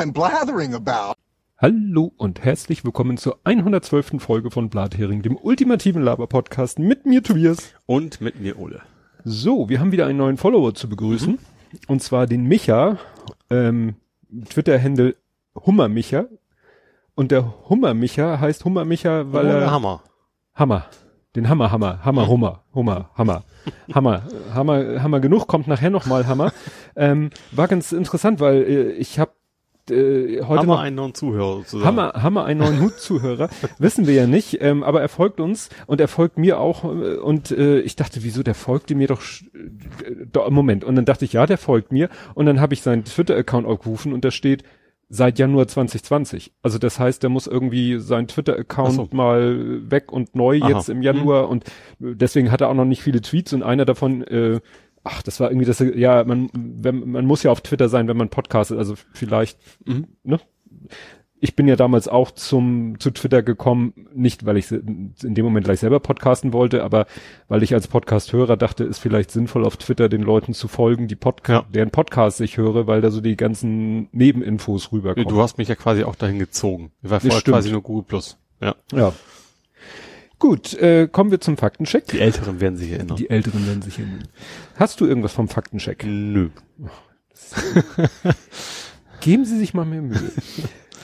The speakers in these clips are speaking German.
I'm blathering about. Hallo und herzlich willkommen zur 112. Folge von Blathering, dem ultimativen Laber-Podcast mit mir Tobias. Und mit mir Ole. So, wir haben wieder einen neuen Follower zu begrüßen. Und zwar den Micha, ähm, Twitter-Händel Hummermicha. Und der Hummermicha heißt Hummermicha, weil Oder er... Hammer. Hammer. Den Hammer, Hammer, Hammer, Hummer, Hummer, Hammer, Hammer, Hammer, Hammer genug, kommt nachher nochmal Hammer. Ähm, war ganz interessant, weil äh, ich habe äh, heute Hammer noch, einen neuen Zuhörer sozusagen. Hammer, Hammer, einen neuen Hut-Zuhörer, wissen wir ja nicht, ähm, aber er folgt uns und er folgt mir auch äh, und äh, ich dachte, wieso, der folgte mir doch, äh, Moment, und dann dachte ich, ja, der folgt mir und dann habe ich seinen Twitter-Account aufgerufen und da steht, seit Januar 2020. Also das heißt, der muss irgendwie seinen Twitter-Account so. mal weg und neu Aha. jetzt im Januar und deswegen hat er auch noch nicht viele Tweets und einer davon, äh, ach, das war irgendwie das, ja, man, wenn, man muss ja auf Twitter sein, wenn man podcastet, also vielleicht, Mhm. ne? Ich bin ja damals auch zum, zu Twitter gekommen, nicht weil ich in dem Moment gleich selber podcasten wollte, aber weil ich als Podcast-Hörer dachte, ist vielleicht sinnvoll auf Twitter den Leuten zu folgen, die Podca Ja. deren Podcasts ich höre, weil da so die ganzen Nebeninfos rüberkommen. Du hast mich ja quasi auch dahin gezogen. Ich war vorher quasi nur Google Plus. Ja. Ja. Gut, äh, kommen wir zum Faktencheck. Die Älteren werden sich erinnern. Die Älteren werden sich erinnern. Hast du irgendwas vom Faktencheck? Nö. Geben Sie sich mal mehr Mühe.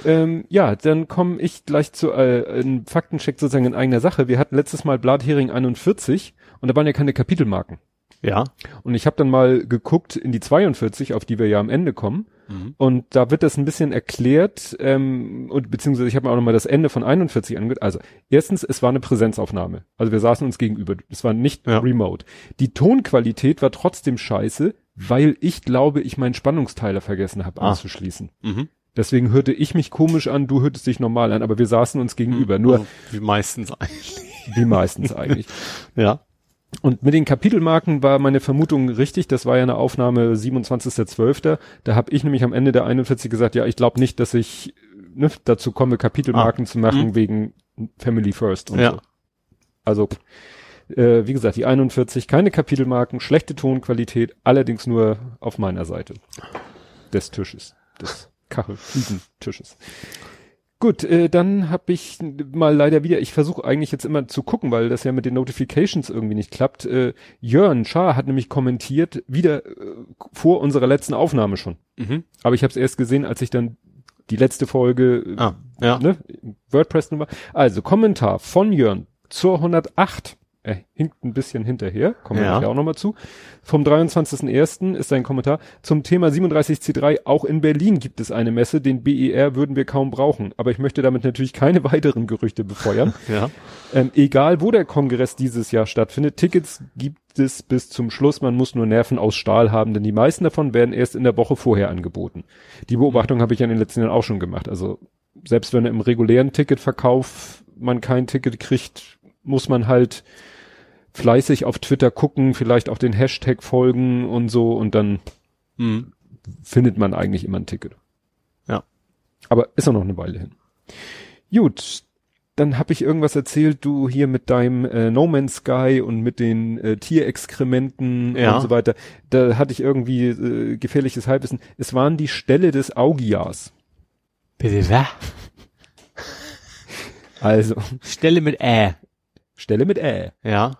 ähm, ja, dann komme ich gleich zu äh, einem Faktencheck sozusagen in eigener Sache. Wir hatten letztes Mal Blathering 41 und da waren ja keine Kapitelmarken. Ja. Und ich habe dann mal geguckt in die 42, auf die wir ja am Ende kommen. Mhm. Und da wird das ein bisschen erklärt, ähm, und beziehungsweise ich habe mir auch nochmal das Ende von 41 angehört. Also, erstens, es war eine Präsenzaufnahme. Also wir saßen uns gegenüber. Es war nicht Ja. remote. Die Tonqualität war trotzdem scheiße, weil ich glaube, ich meinen Spannungsteiler vergessen habe Ah. anzuschließen. Mhm. Deswegen hörte ich mich komisch an, du hörtest dich normal an, aber wir saßen uns gegenüber. Nur Also, Wie meistens eigentlich. wie meistens eigentlich. Ja. Und mit den Kapitelmarken war meine Vermutung richtig. Das war ja eine Aufnahme 27.12. Da habe ich nämlich am Ende der 41 gesagt, ja, ich glaube nicht, dass ich ne, dazu komme, Kapitelmarken zu machen Mhm. wegen Family First und Ja. so. Also, äh, wie gesagt, die 41, keine Kapitelmarken, schlechte Tonqualität, allerdings nur auf meiner Seite des Tisches, des Kachelfliegentisches. Gut, äh, dann habe ich mal leider wieder, ich versuche eigentlich jetzt immer zu gucken, weil das ja mit den Notifications irgendwie nicht klappt. Äh, Jörn Schaar hat nämlich kommentiert, wieder äh, vor unserer letzten Aufnahme schon. Mhm. Aber ich habe es erst gesehen, als ich dann die letzte Folge Ah, ja. ne, WordPress Nummer. Also Kommentar von Jörn zur 108. Er hinkt ein bisschen hinterher, kommen wir Ja. auch nochmal zu. Vom 23.01. ist sein Kommentar zum Thema 37C3. Auch in Berlin gibt es eine Messe, den BER würden wir kaum brauchen. Aber ich möchte damit natürlich keine weiteren Gerüchte befeuern. Ja. ähm, egal, wo der Kongress dieses Jahr stattfindet, Tickets gibt es bis zum Schluss. Man muss nur Nerven aus Stahl haben, denn die meisten davon werden erst in der Woche vorher angeboten. Die Beobachtung habe ich ja in den letzten Jahren auch schon gemacht. Also selbst wenn im regulären Ticketverkauf man kein Ticket kriegt, muss man halt fleißig auf Twitter gucken, vielleicht auch den Hashtag folgen und so und dann Mhm. findet man eigentlich immer ein Ticket. Ja. Aber ist auch noch eine Weile hin. Gut, dann habe ich irgendwas erzählt, du hier mit deinem äh, No Man's Sky und mit den äh, Tierexkrementen Ja. und so weiter. Da hatte ich irgendwie äh, gefährliches Halbwissen. Es waren die Ställe des Augias. Bitte wer? Also Stelle mit Ä. Stelle mit Ä. Ja.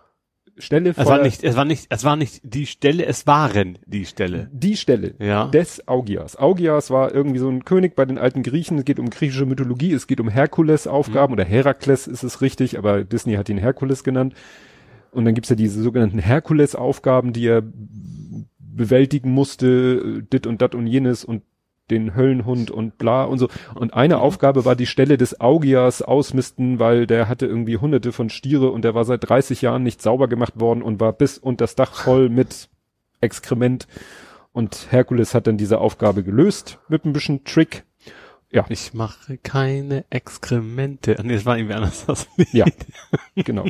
Stelle Es war nicht, es war nicht, es war nicht die Stelle, es waren die Stelle. die Stelle Ja. des Augias. Augias war irgendwie so ein König bei den alten Griechen. Es geht um griechische Mythologie, es geht um Herkules-Aufgaben oder Herakles ist es richtig, aber Disney hat ihn Herkules genannt. Und dann gibt's ja diese sogenannten Herkules-Aufgaben, die er bewältigen musste, äh, dit und dat und jenes und den Höllenhund und bla und so. Und eine Aufgabe war die Stelle des Augias ausmisten, weil der hatte irgendwie hunderte von Stiere und der war seit 30 Jahren nicht sauber gemacht worden und war bis unter das Dach voll mit Exkrement. Und Herkules hat dann diese Aufgabe gelöst mit ein bisschen Trick. Ja, Ich mache keine Exkremente. Nee, das war irgendwie anders. Das ja, genau.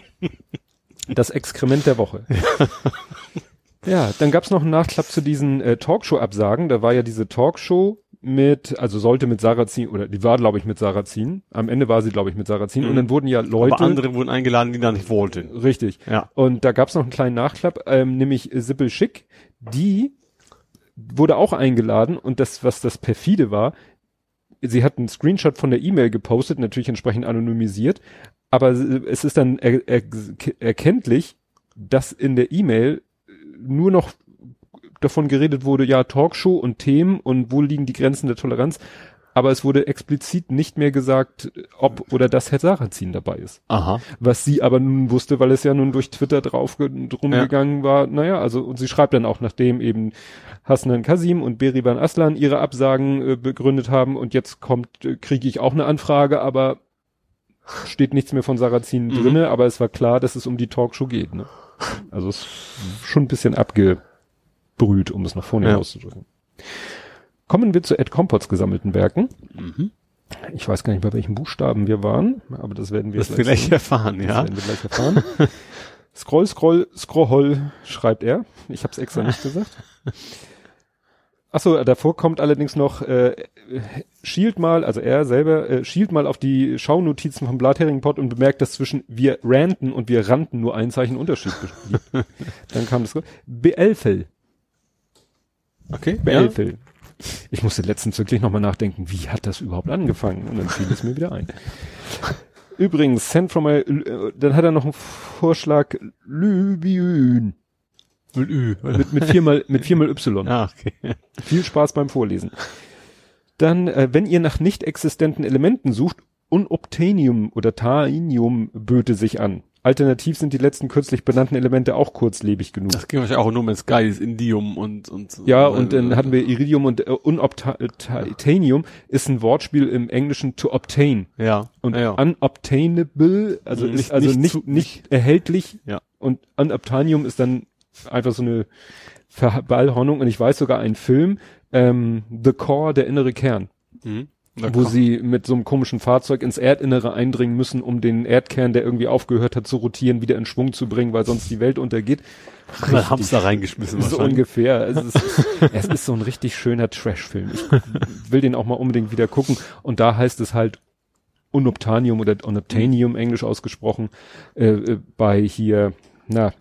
Das Exkrement der Woche. Ja, dann gab's noch einen Nachklapp zu diesen äh, Talkshow-Absagen. Da war ja diese Talkshow mit, also sollte mit Sarrazin, oder die war, glaube ich, mit Sarrazin. Am Ende war sie, glaube ich, mit Sarrazin. Und dann wurden ja Leute. Aber andere wurden eingeladen, die da nicht wollten. Richtig. Ja. Und da gab's noch einen kleinen Nachklapp, ähm, nämlich Sibyl Schick, die wurde auch eingeladen und das, was das perfide war, sie hat einen Screenshot von der E-Mail gepostet, natürlich entsprechend anonymisiert, aber es ist dann er, er, erkenntlich, dass in der E-Mail nur noch davon geredet wurde, ja, Talkshow und Themen und wo liegen die Grenzen der Toleranz, aber es wurde explizit nicht mehr gesagt, ob oder dass Herr Sarrazin dabei ist. Aha. Was sie aber nun wusste, weil es ja nun durch Twitter drauf drum Ja. gegangen war. Naja, also und sie schreibt dann auch, nachdem eben Hasnan Kasim und Berivan Aslan ihre Absagen äh, begründet haben und jetzt kommt, äh, kriege ich auch eine Anfrage, aber steht nichts mehr von Sarrazin Mhm. drinne, aber es war klar, dass es um die Talkshow geht. Ne? Also es ist schon ein bisschen abgebrüht, um es nach vorne Ja. auszudrücken. Kommen wir zu Ed Compots gesammelten Werken. Mhm. Ich weiß gar nicht, bei welchen Buchstaben wir waren, aber das werden wir Das gleich erfahren, Das ja. werden wir gleich erfahren. scroll, scroll, scroll, schreibt er. Ich habe es extra nicht gesagt. Achso, davor kommt allerdings noch, äh, schielt mal, also er selber, äh, schielt mal auf die Schaunotizen vom Blatheringenpot und bemerkt, dass zwischen wir ranten und wir rannten nur ein Zeichen Unterschied gibt. Dann kam das, Beelfel. Okay. Ja. Ich musste letztens wirklich nochmal nachdenken, wie hat das überhaupt angefangen? Und dann fiel es mir wieder ein. Übrigens, send from my, äh, dann hat er noch einen Vorschlag, Lübien. Mit Ü. Mit, mit viermal, mit viermal Y. Ah, okay. Viel Spaß beim Vorlesen. Dann, äh, wenn ihr nach nicht existenten Elementen sucht, Unobtainium oder Tainium böte sich an. Alternativ sind die letzten kürzlich benannten Elemente auch kurzlebig genug. Das ging wahrscheinlich auch nur mit Sky, das Indium und, und. Ja, und dann hatten wir Iridium und äh, Unobtainium ist ein Wortspiel im Englischen to obtain. Ja. Und ja, unobtainable, also Nicht- ist also nicht nicht erhältlich. Ja. Und unobtainium ist dann einfach so eine Verballhornung. Und ich weiß sogar einen Film, ähm, The Core, der innere Kern, Mhm. Da wo kommt- sie mit so einem komischen Fahrzeug ins Erdinnere eindringen müssen, um den Erdkern, der irgendwie aufgehört hat zu rotieren, wieder in Schwung zu bringen, weil sonst die Welt untergeht. Mal Hamster reingeschmissen So ungefähr. Es ist, es ist so ein richtig schöner Trash-Film. Ich will den auch mal unbedingt wieder gucken. Und da heißt es halt Unobtainium oder Unobtainium, englisch ausgesprochen, äh, äh, bei hier, na,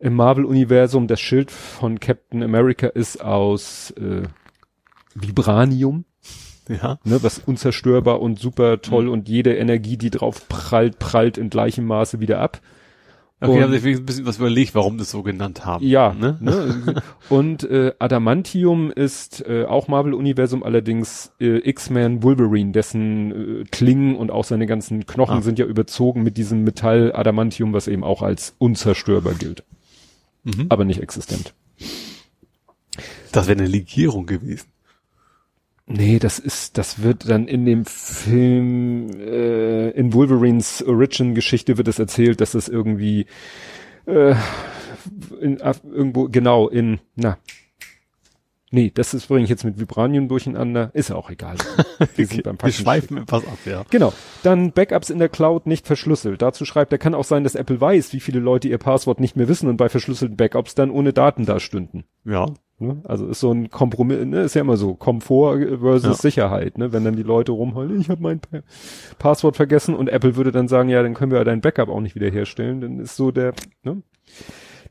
im Marvel-Universum, das Schild von Captain America ist aus äh, Vibranium, Ja. ne, was unzerstörbar und super toll und jede Energie, die drauf prallt, prallt in gleichem Maße wieder ab. Okay, Und- ich habe sich ein bisschen was überlegt, warum das so genannt haben. Ja, Ne? ne? Und äh, Adamantium ist äh, auch Marvel-Universum, allerdings äh, X-Men Wolverine, dessen äh, Klingen und auch seine ganzen Knochen Ah. sind ja überzogen mit diesem Metall Adamantium, was eben auch als unzerstörbar gilt, Mhm. aber nicht existent. Das wäre eine Legierung gewesen. Nee, das ist, das wird dann in dem Film, äh, in Wolverines Origin-Geschichte wird es erzählt, dass es irgendwie äh, in, Af- irgendwo, genau, in, na. Nee, das ist bringe ich jetzt mit Vibranium durcheinander. Ist ja auch egal. Wir sind beim Wir schweifen etwas ab, ja. Genau. Dann Backups in der Cloud nicht verschlüsselt. Dazu schreibt er, kann auch sein, dass Apple weiß, wie viele Leute ihr Passwort nicht mehr wissen und bei verschlüsselten Backups dann ohne Daten dastünden. Ja. Ne? Also ist so ein Kompromiss, ne? ist ja immer so, Komfort versus Ja. Sicherheit, ne? Wenn dann die Leute rumheulen, ich habe mein pa Passwort vergessen und Apple würde dann sagen, ja, dann können wir ja dein Backup auch nicht wiederherstellen, dann ist so der, ne?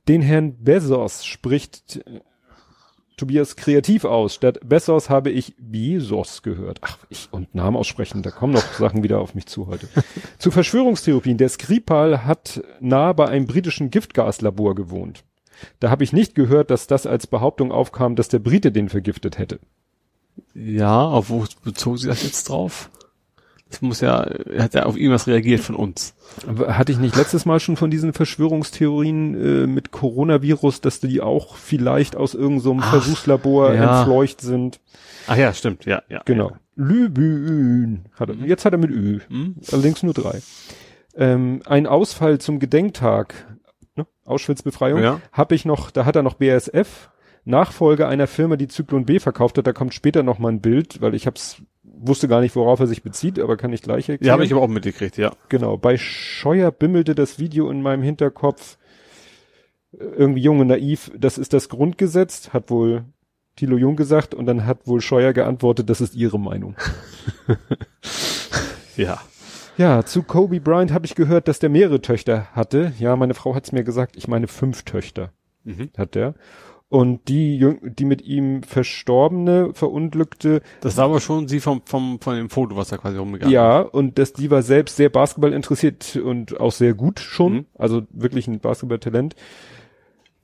Den Herrn Bezos spricht äh, Tobias kreativ aus. Statt Bezos habe ich Bezos gehört. Ach, ich und Namen aussprechen, da kommen noch Sachen wieder auf mich zu heute. zu Verschwörungstheorien. Der Skripal hat nahe bei einem britischen Giftgaslabor gewohnt. Da habe ich nicht gehört, dass das als Behauptung aufkam, dass der Brite den vergiftet hätte. Ja, auf wo bezog sie das jetzt drauf? Das muss ja, er hat ja auf irgendwas reagiert von uns. Aber Hatte ich nicht letztes Mal schon von diesen Verschwörungstheorien äh, mit Coronavirus, dass die auch vielleicht aus irgendeinem Ach, Versuchslabor ja. entfleucht sind? Ach ja, stimmt, ja, ja. Genau. Lübün. Hat er, jetzt hat er mit Ü. Hm? Allerdings nur drei. Ähm, ein Ausfall zum Gedenktag, ne? Auschwitz-Befreiung, Ja. habe ich noch, da hat er noch BASF, Nachfolger einer Firma, die Zyklon B verkauft hat. Da kommt später noch mal ein Bild, weil ich hab's, wusste gar nicht, worauf er sich bezieht, aber kann ich gleich erklären. Ja, habe ich aber auch mitgekriegt, ja. Genau, bei Scheuer bimmelte das Video in meinem Hinterkopf irgendwie jung und naiv, das ist das Grundgesetz, hat wohl Thilo Jung gesagt und dann hat wohl Scheuer geantwortet, das ist ihre Meinung. Ja. Ja, zu Kobe Bryant habe ich gehört, dass der mehrere Töchter hatte. Ja, meine Frau hat's mir gesagt, ich meine fünf Töchter Mhm. hat der. Und die, Jüng die mit ihm verstorbene, verunglückte, Das war aber schon sie vom, vom, von dem Foto, was da quasi rumgegangen ja, und das, die war selbst sehr Basketball interessiert und auch sehr gut schon, Mhm. also wirklich ein Basketballtalent.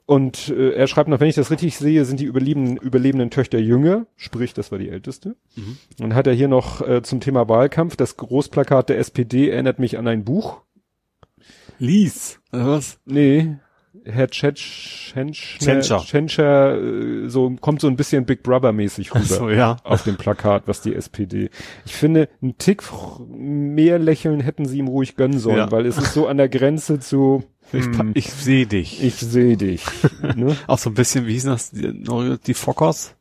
Und äh, er schreibt noch, wenn ich das richtig sehe, sind die überlebenden, überlebenden Töchter jünger, sprich, das war die älteste. Mhm. Dann hat er hier noch äh, zum Thema Wahlkampf, das Großplakat der SPD erinnert mich an ein Buch. Lies. Oder was? Nee, Herr Tschentscher. Äh, so, kommt so ein bisschen Big Brother mäßig rüber. Ach so, ja. Auf dem Plakat, was die SPD. Ich finde, ein Tick mehr Lächeln hätten sie ihm ruhig gönnen sollen, Ja. weil es ist so an der Grenze zu, Ich, hm, ich sehe dich. ich sehe dich. ne? Auch so ein bisschen, wie hießen das? Die, die Fockers?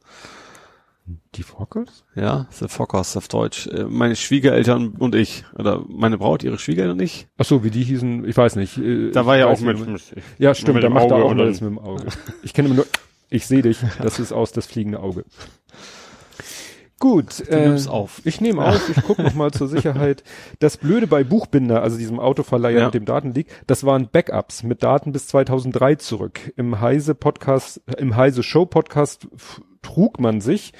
Die Fockers? Ja, The Fockers auf Deutsch. Äh, Meine Schwiegereltern und ich. Oder meine Braut, ihre Schwiegereltern und ich. Ach so, wie die hießen, ich weiß nicht. äh, Da war ja auch mit. nicht. Ja, stimmt, mit da macht er auch das mit dem Auge. Ich kenne immer nur, ich sehe dich, das ist aus das fliegende Auge. Gut, Du nimmst auf. ich nehme auf, ich gucke noch mal zur Sicherheit. Das Blöde bei Buchbinder, also diesem Autoverleiher Ja. mit dem Datenleak, das waren Backups mit Daten bis 2003 zurück. Im Heise Podcast, im Heise Show Podcast trug man sich,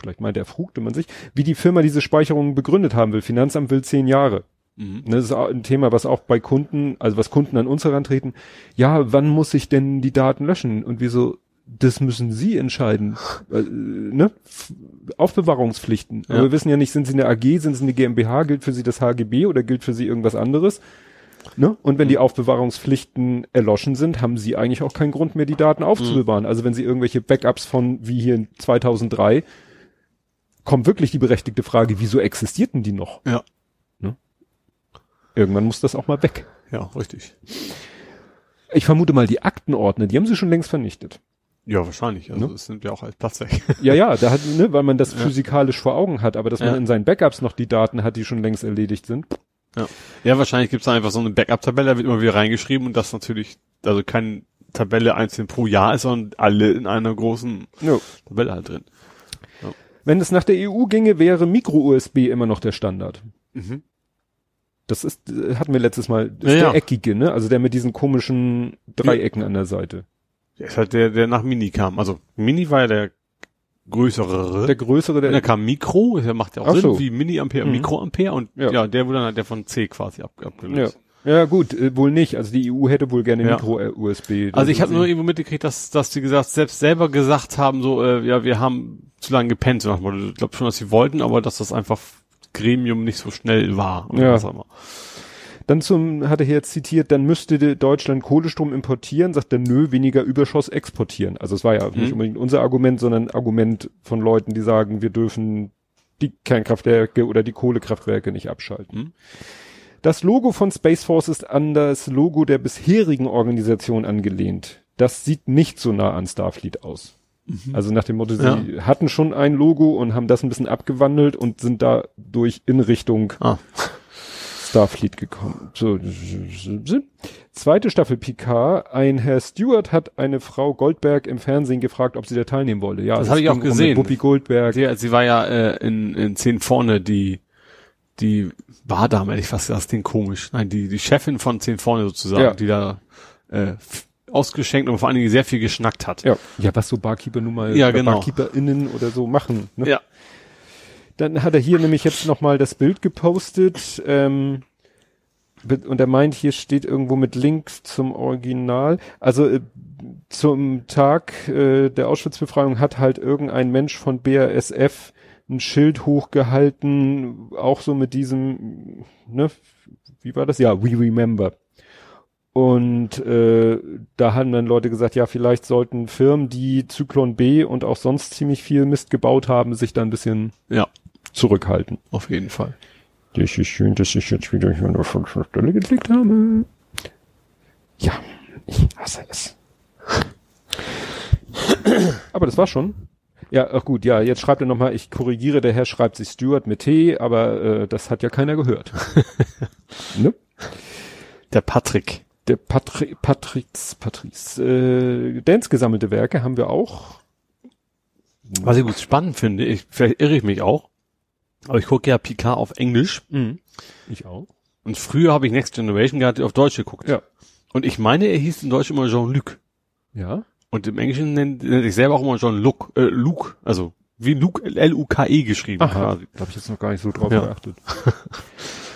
vielleicht meint er, frugte man sich, wie die Firma diese Speicherungen begründet haben will. Finanzamt will zehn Jahre. Mhm. Ne, Das ist ein Thema, was auch bei Kunden, also was Kunden an uns herantreten. Ja, wann muss ich denn die Daten löschen? Und wieso? Das müssen Sie entscheiden. Äh, ne? Aufbewahrungspflichten. Ja. Aber wir wissen ja nicht, sind Sie eine AG, sind Sie eine GmbH, gilt für Sie das HGB oder gilt für Sie irgendwas anderes? Ne? Und wenn die Aufbewahrungspflichten erloschen sind, haben Sie eigentlich auch keinen Grund mehr, die Daten aufzubewahren. Also wenn Sie irgendwelche Backups von, wie hier in 2003, kommt wirklich die berechtigte Frage, wieso existierten die noch? Ja. Irgendwann muss das auch mal weg. Ja, richtig. Ich vermute mal, die Aktenordner, die haben sie schon längst vernichtet. Ja, wahrscheinlich. Also Ne? es nimmt ja auch als Platz weg. Ja, ja, da hat, ne, weil man das physikalisch vor Augen hat, aber dass man Ja. in seinen Backups noch die Daten hat, die schon längst erledigt sind. Ja, ja wahrscheinlich gibt's da einfach so eine Backup-Tabelle, da wird immer wieder reingeschrieben und das natürlich, also keine Tabelle einzeln pro Jahr ist, sondern alle in einer großen Ja. Tabelle halt drin. Wenn es nach der EU ginge, wäre Micro-USB immer noch der Standard. Mhm. Das ist, äh, hatten wir letztes Mal, Ja, ist ja. der eckige, ne? Also der mit diesen komischen Dreiecken an der Seite. Der ist halt der, der nach Mini kam. Also Mini war ja der größere. Der größere, und der, dann kam Mikro, der macht ja auch Ach Sinn, so. wie Mini-Ampere, Mhm. Mikroampere und Ja. ja. der wurde dann halt der von C quasi ab, ja. abgelöst. ja gut, äh, wohl nicht. Also die EU hätte wohl gerne Ja. Micro-USB. Also ich habe nur irgendwo mitgekriegt, dass, dass die gesagt, selbst selber gesagt haben, so, äh, ja, wir haben zu lange gepennt. Ich glaube schon, dass sie wollten, aber dass das einfach Gremium nicht so schnell war. oder Ja. Dann zum, hat er hier jetzt zitiert, dann müsste de- Deutschland Kohlestrom importieren, sagt er, nö, weniger Überschuss exportieren. Also es war ja nicht Mhm. unbedingt unser Argument, sondern ein Argument von Leuten, die sagen, wir dürfen die Kernkraftwerke oder die Kohlekraftwerke nicht abschalten. Mhm. Das Logo von Space Force ist an das Logo der bisherigen Organisation angelehnt. Das sieht nicht so nah an Starfleet aus. Also nach dem Motto, sie Ja. hatten schon ein Logo und haben das ein bisschen abgewandelt und sind dadurch in Richtung Ah. Starfleet gekommen. So. Zweite Staffel Picard. Ein Herr Stewart hat eine Frau Goldberg im Fernsehen gefragt, ob sie da teilnehmen wolle. Ja, Das es habe ich auch um gesehen. Whoopi Goldberg. Sie, sie war ja äh, in, in zehn vorne die die Bardame, ich fast das klingt komisch. Nein, die die Chefin von zehn vorne sozusagen, Ja. die da äh, ausgeschenkt und vor allen Dingen sehr viel geschnackt hat. Ja, ja, was so Barkeeper nun mal, Ja, genau. BarkeeperInnen oder so machen. Ne? Ja. Dann hat er hier nämlich jetzt nochmal das Bild gepostet. Ähm, und er meint, hier steht irgendwo mit Link zum Original. Also äh, zum Tag äh, der Auschwitz-Befreiung hat halt irgendein Mensch von BASF ein Schild hochgehalten, auch so mit diesem, ne, wie war das? Ja, we remember. Und äh, da haben dann Leute gesagt, ja, vielleicht sollten Firmen, die Zyklon B und auch sonst ziemlich viel Mist gebaut haben, sich da ein bisschen Ja, zurückhalten. auf jeden Fall. Das ist schön, dass ich jetzt wieder hier an der falschen Stelle geklickt habe. Ja, ich hasse es. Aber das war schon. Ja, ach gut, ja, jetzt schreibt er nochmal, ich korrigiere, der Herr schreibt sich Stuart mit T, aber äh, das hat ja keiner gehört. ne? Der Patrick. Der Patri Patricks, Patrice. Äh, Dance gesammelte Werke haben wir auch. Was ich gut spannend finde, ich, vielleicht irre ich mich auch, aber ich gucke ja Picard auf Englisch Ich auch. und früher habe ich Next Generation gehabt, auf Deutsch geguckt. Ja. Und ich meine, er hieß in Deutsch immer Jean-Luc. Ja. Und im Englischen nennt er sich selber auch immer John Luke, äh, Luke, also wie Luke, L-U-K-E geschrieben Aha, quasi. da habe ich jetzt noch gar nicht so drauf Ja. geachtet.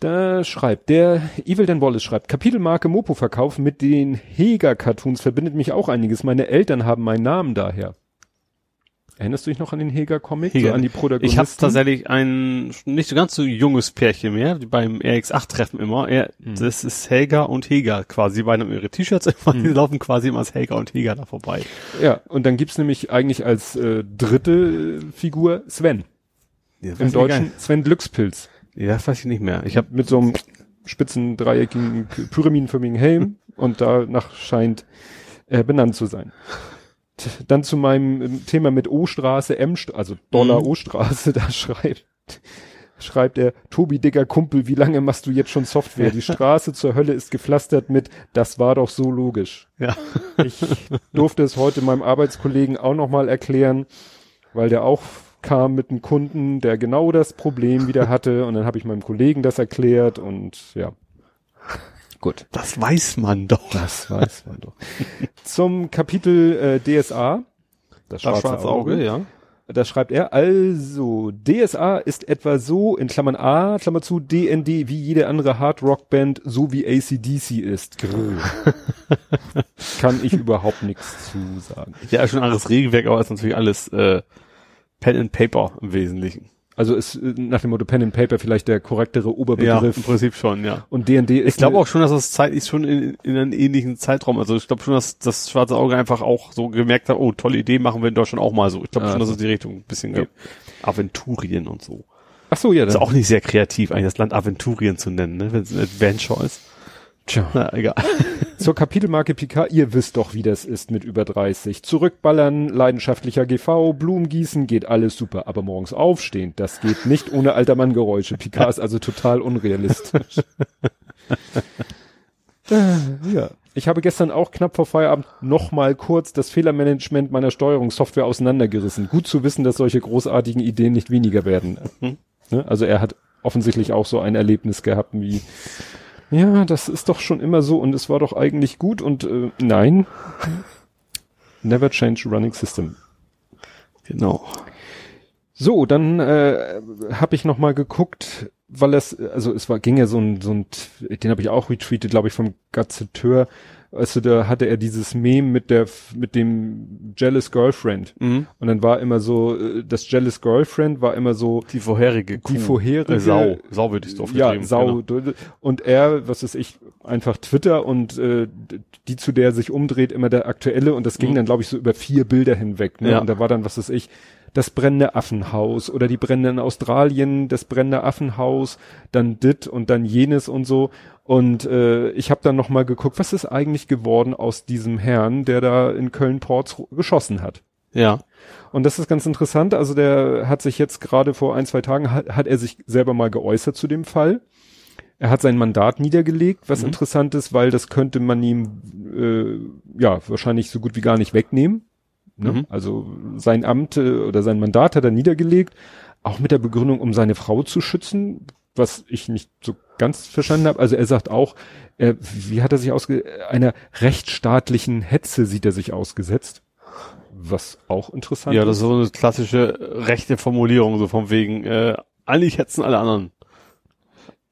Da schreibt, der Evil Dan Wallace schreibt, Kapitelmarke Mopo-Verkauf mit den Heger-Cartoons verbindet mich auch einiges. Meine Eltern haben meinen Namen daher. Erinnerst du dich noch an den Heger-Comic? Heger. So an die Protagonisten? Ich habe tatsächlich ein nicht so ganz so junges Pärchen mehr, die beim RX8-Treffen immer. Er, Hm. Das ist Helga und Heger quasi. Die beiden haben ihre T-Shirts, immer, Hm. die laufen quasi immer als Helga und Heger da vorbei. Ja, und dann gibt's nämlich eigentlich als äh, dritte Figur Sven. Ja, Im Deutschen Sven Glückspilz. Nicht. Ja, weiß ich nicht mehr. Ich habe Mit so einem spitzen, dreieckigen, py- pyramidenförmigen Helm und danach scheint er benannt zu sein. Dann zu meinem ähm, Thema mit O-Straße, M, also Dollar Mhm. O-Straße, da schreibt, schreibt er, Tobi, dicker Kumpel, wie lange machst du jetzt schon Software? Die Straße zur Hölle ist gepflastert mit, das war doch so logisch. ja. Ich durfte es heute meinem Arbeitskollegen auch nochmal erklären, weil der auch kam mit einem Kunden, der genau das Problem wieder hatte und dann habe ich meinem Kollegen das erklärt und ja. Gut. Das weiß man doch. Das weiß man doch. Zum Kapitel äh, DSA, das schwarze, Auge, ja. da schreibt er, also DSA ist etwa so, in Klammern A, Klammer zu, DND wie jede andere Hard-Rock-Band, so wie ACDC ist. Grrr. Kann ich überhaupt nichts zu sagen. Ja, schon anderes Regelwerk, aber ist natürlich alles äh, Pen and Paper im Wesentlichen. Also ist äh, nach dem Motto Pen and Paper vielleicht der korrektere Oberbegriff. im Prinzip schon, ja. Und D&D ist Ich glaube auch schon, dass das zeitlich schon in, in einem ähnlichen Zeitraum, also ich glaube schon, dass das Schwarze Auge einfach auch so gemerkt hat, oh, tolle Idee, machen wir in Deutschland auch mal so. Ich glaube Ah, schon, dass es die Richtung ein bisschen Ja. geht. Aventurien und so. Ach so, ja, Das ist auch nicht sehr kreativ, eigentlich das Land Aventurien zu nennen, ne? wenn es ein Adventure ist. Tja. Na, egal. Zur Kapitelmarke Picard, ihr wisst doch, wie das ist mit über 30. Zurückballern, leidenschaftlicher GV, Blumen gießen, geht alles super. Aber morgens aufstehen, das geht nicht ohne alter Mann Geräusche. Picard ist also total unrealistisch. Äh, ja. Ich habe gestern auch knapp vor Feierabend noch mal kurz das Fehlermanagement meiner Steuerungssoftware auseinandergerissen. Gut zu wissen, dass solche großartigen Ideen nicht weniger werden. Mhm. Ne? Also er hat offensichtlich auch so ein Erlebnis gehabt wie, ja, das ist doch schon immer so und es war doch eigentlich gut und äh, nein. Never change running system. Genau. So, dann äh, habe ich noch mal geguckt, weil es, also es war, ging ja so ein, so ein, den habe ich auch retweetet, glaube ich, vom Gazetteur. Also da hatte er dieses Meme mit der, mit dem Jealous Girlfriend. Mhm. Und dann war immer so, äh, das Jealous Girlfriend war immer so, Die vorherige Kuh. Die vorherige- Äh, Sau. Sau würde ich es ja, aufgeschrieben. Sau. Genau. Und er, was ist ich, einfach Twitter und äh, die, zu der er sich umdreht, immer der aktuelle. Und das ging Mhm. dann, glaube ich, so über vier Bilder hinweg. Ne? Ja. Und da war dann, was ist ich, das brennende Affenhaus oder die Brände in Australien, das brennende Affenhaus, dann dit und dann jenes und so. Und äh, ich habe dann noch mal geguckt, was ist eigentlich geworden aus diesem Herrn, der da in Köln-Ports geschossen hat. Ja. Und das ist ganz interessant. Also der hat sich jetzt gerade vor ein, zwei Tagen hat, hat er sich selber mal geäußert zu dem Fall. Er hat sein Mandat niedergelegt, was Mhm. interessant ist, weil das könnte man ihm äh, ja wahrscheinlich so gut wie gar nicht wegnehmen. Ne? Mhm. Also sein Amt äh, oder sein Mandat hat er niedergelegt, auch mit der Begründung, um seine Frau zu schützen, was ich nicht so ganz verstanden habe. Also er sagt auch, er, wie hat er sich ausge einer rechtsstaatlichen Hetze sieht er sich ausgesetzt, was auch interessant Ja, ist. das ist so eine klassische rechte Formulierung, so von wegen, äh, eigentlich hetzen alle anderen.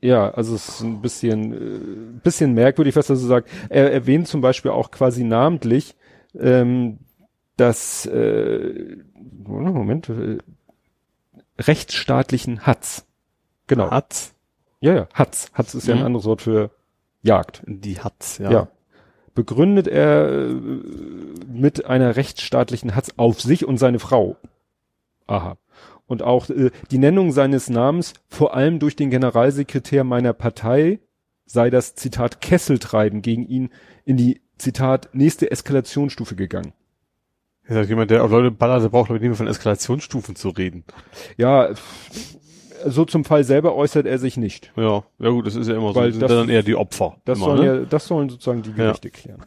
Ja, also es ist ein bisschen, äh, bisschen merkwürdig, was er so sagt. Er erwähnt zum Beispiel auch quasi namentlich, ähm, dass, äh, Moment, äh, rechtsstaatlichen Hatz. Genau. Hatz. Ja, ja, Hatz. Hatz ist ja ein Mhm. anderes Wort für Jagd. Die Hatz, Ja. ja. Begründet er äh, mit einer rechtsstaatlichen Hatz auf sich und seine Frau. Aha. Und auch äh, die Nennung seines Namens, vor allem durch den Generalsekretär meiner Partei, sei das Zitat Kesseltreiben gegen ihn in die Zitat nächste Eskalationsstufe gegangen. Er sagt jemand, der auf Leute ballert, der braucht glaube ich nicht mehr von Eskalationsstufen zu reden. Ja, so zum Fall selber äußert er sich nicht. Ja, ja gut, das ist ja immer so. Weil Das sind dann eher die Opfer. Das immer, sollen ne? ja, das sollen sozusagen die Gerichte klären.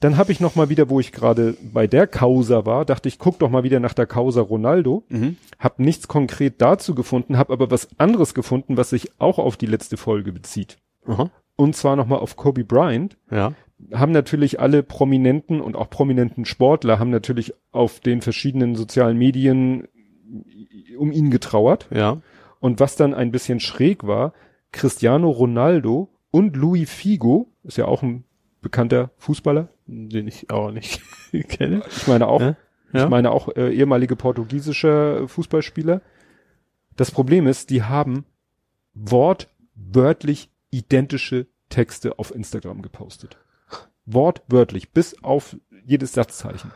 Dann habe ich noch mal wieder, wo ich gerade bei der Causa war, dachte ich, guck doch mal wieder nach der Causa Ronaldo. Mhm. Hab nichts konkret dazu gefunden, hab aber was anderes gefunden, was sich auch auf die letzte Folge bezieht. Aha. Und zwar noch mal auf Kobe Bryant. Ja. Haben natürlich alle Prominenten und auch prominenten Sportler haben natürlich auf den verschiedenen sozialen Medien um ihn getrauert. Ja. Und was dann ein bisschen schräg war, Cristiano Ronaldo und Louis Figo, ist ja auch ein bekannter Fußballer. Den ich auch nicht kenne. Ich meine auch, Ja. Ja. ich meine auch äh, ehemalige portugiesischer Fußballspieler. Das Problem ist, die haben wortwörtlich identische Texte auf Instagram gepostet. Wortwörtlich, bis auf jedes Satzzeichen.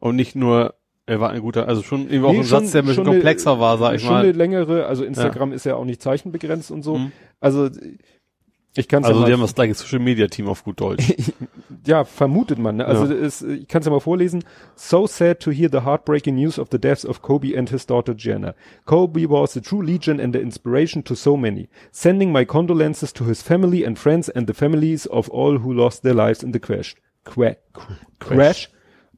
Und nicht nur, er war ein guter, also schon irgendwie auch Nee, ein schon- Satz, der ein bisschen schon eine- komplexer war, sag ich schon eine mal. längere, also Instagram ist ja auch nicht zeichenbegrenzt und so. Mhm. Also ich kann es Also ja die haben das gleiche Social Media Team auf gut Deutsch. ja, vermutet man. Ne? Also Ja. es, ich kann es ja mal vorlesen. So sad to hear the heartbreaking news of the deaths of Kobe and his daughter Jenna. Kobe was a true legend and an inspiration to so many. Sending my condolences to his family and friends and the families of all who lost their lives in the crash. Qua crash.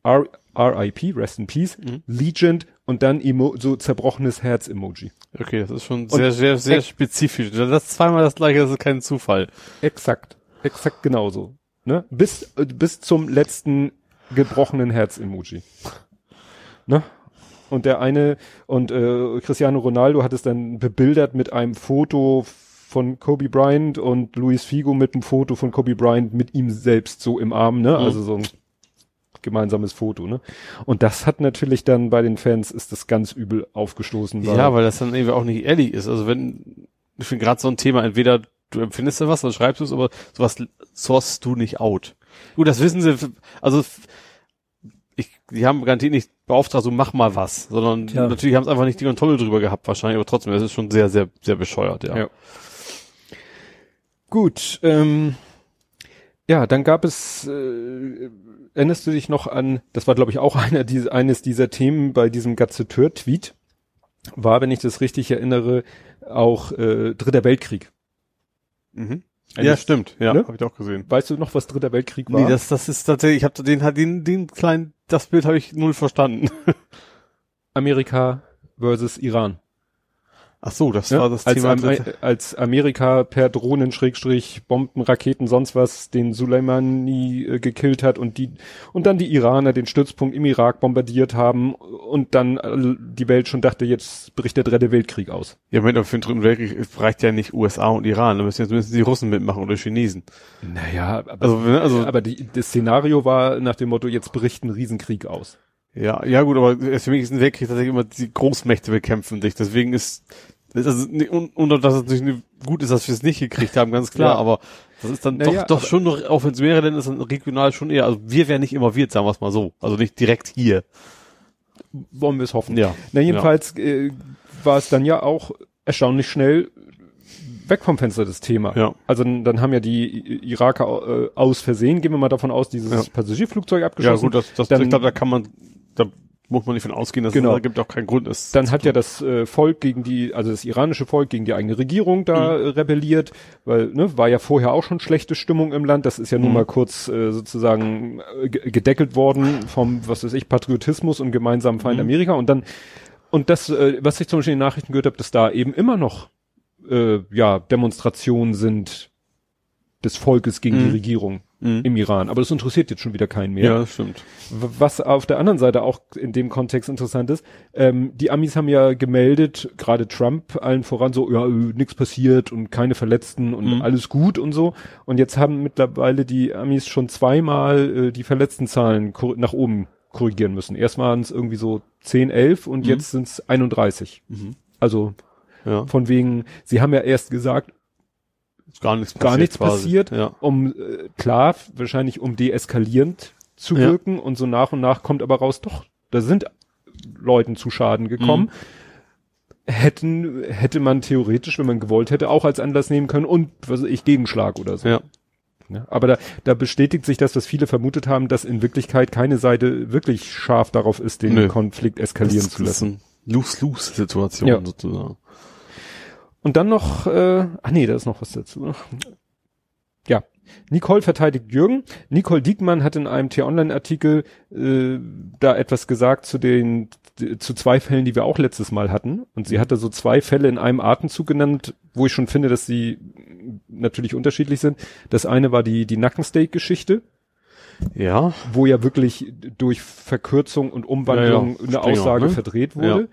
R RIP, rest in peace. Mhm. Legend und dann Emo so zerbrochenes Herz-Emoji. Okay, das ist schon sehr, sehr, sehr spezifisch. Das ist zweimal das gleiche, das ist kein Zufall. Exakt. Exakt genauso. Ne? Bis, äh, bis zum letzten gebrochenen Herz-Emoji. Ne? Und der eine, und äh, Cristiano Ronaldo hat es dann bebildert mit einem Foto von Kobe Bryant und Luis Figo mit einem Foto von Kobe Bryant mit ihm selbst so im Arm, ne? Mhm. Also so ein gemeinsames Foto, ne? Und das hat natürlich dann bei den Fans ist das ganz übel aufgestoßen. Ja, weil das dann irgendwie auch nicht ehrlich ist. Also wenn, ich finde gerade so ein Thema, entweder du empfindest da was, dann schreibst du es, aber sowas sourcest du nicht out. Gut, das wissen sie, also ich, die haben garantiert nicht beauftragt, so mach mal was, sondern Tja. natürlich haben es einfach nicht die Kontrolle drüber gehabt wahrscheinlich, aber trotzdem, das ist schon sehr, sehr, sehr bescheuert, ja. Ja. Gut, ähm, ja, dann gab es, äh, erinnerst du dich noch an, das war glaube ich auch einer diese, eines dieser Themen bei diesem Gazetteur-Tweet, war, wenn ich das richtig erinnere, auch äh, Dritter Weltkrieg. Mhm. Eigentlich- Ja, stimmt, ja, ne? habe ich auch gesehen. Weißt du noch, was Dritter Weltkrieg war? Nee, das, das ist tatsächlich, ich habe den, den, den kleinen, das Bild habe ich null verstanden. Amerika versus Iran. Ach so, das Ne? war das als, Thema. Am- als Amerika per Drohnen, Schrägstrich, Bomben, Raketen, sonst was den Soleimani äh, gekillt hat und die und dann die Iraner den Stützpunkt im Irak bombardiert haben und dann äh, die Welt schon dachte, jetzt bricht der dritte Weltkrieg aus. Ja, Moment, aber für den dritten Weltkrieg reicht ja nicht USA und Iran, da müssen jetzt mindestens die Russen mitmachen oder Chinesen. Naja, aber, Also, ne, also aber die, das Szenario war nach dem Motto, jetzt bricht ein Riesenkrieg aus. Ja, ja gut, aber für mich ist ein Weltkrieg tatsächlich immer die Großmächte bekämpfen dich. Deswegen ist ist also, und, und dass es natürlich gut ist, dass wir es nicht gekriegt haben, ganz klar. Ja. Aber das ist dann Naja, doch, doch schon noch, auch wenn es mehrere Länder sind, regional schon eher. Also wir werden nicht involviert, sagen wir es mal so. Also nicht direkt hier. Wollen wir es hoffen. Ja. Na, jedenfalls äh, war es dann ja auch erstaunlich schnell weg vom Fenster das Thema. Ja. Also dann, dann haben ja die Iraker äh, aus Versehen, gehen wir mal davon aus, dieses Ja. Passagierflugzeug Ja, abgeschossen. gut, das, das, Dann- ich glaube, da kann man, da muss man nicht von ausgehen, dass Genau. es da gibt auch keinen Grund ist. Dann hat ja das äh, Volk gegen die, also das iranische Volk gegen die eigene Regierung da Mhm. äh, rebelliert, weil ne, war ja vorher auch schon schlechte Stimmung im Land. Das ist ja nun Mhm. mal kurz äh, sozusagen äh, ge- gedeckelt worden vom, was weiß ich, Patriotismus und gemeinsamen Feind Mhm. Amerika. Und dann und das, äh, was ich zum Beispiel in den Nachrichten gehört habe, dass da eben immer noch äh, ja Demonstrationen sind des Volkes gegen die Mhm. Regierung Mhm. im Iran. Aber das interessiert jetzt schon wieder keinen mehr. Ja, stimmt. Was auf der anderen Seite auch in dem Kontext interessant ist, ähm, die Amis haben ja gemeldet, gerade Trump allen voran so, ja, äh, nichts passiert und keine Verletzten und Mhm. alles gut und so. Und jetzt haben mittlerweile die Amis schon zweimal äh, die Verletztenzahlen nach oben korrigieren müssen. Erst waren es irgendwie so 10, 11 und Mhm. jetzt sind es 31. Mhm. Also Ja. von wegen, sie haben ja erst gesagt, Ist gar nichts gar nichts quasi. passiert, Ja. um äh, klar, wahrscheinlich um deeskalierend zu Ja. wirken und so nach und nach kommt aber raus, doch, da sind Leuten zu Schaden gekommen. Mhm. Hätten, hätte man theoretisch, wenn man gewollt hätte, auch als Anlass nehmen können und, was weiß ich, Gegenschlag oder so. Ja. Ja, aber da, da bestätigt sich das, was viele vermutet haben, dass in Wirklichkeit keine Seite wirklich scharf darauf ist, den Nö. Konflikt eskalieren das zu lassen. Lose-Lose-Situation Ja. sozusagen. Und dann noch, äh, ach nee, da ist noch was dazu. Ja, Nicole verteidigt Jürgen. Nicole Diekmann hat in einem T-Online-Artikel äh, da etwas gesagt zu den zu zwei Fällen, die wir auch letztes Mal hatten. Und sie hatte so zwei Fälle in einem Atemzug genannt, wo ich schon finde, dass sie natürlich unterschiedlich sind. Das eine war die, die Nackensteak-Geschichte, Ja. wo ja wirklich durch Verkürzung und Umwandlung Ja, ja. eine Aussage ne? verdreht wurde.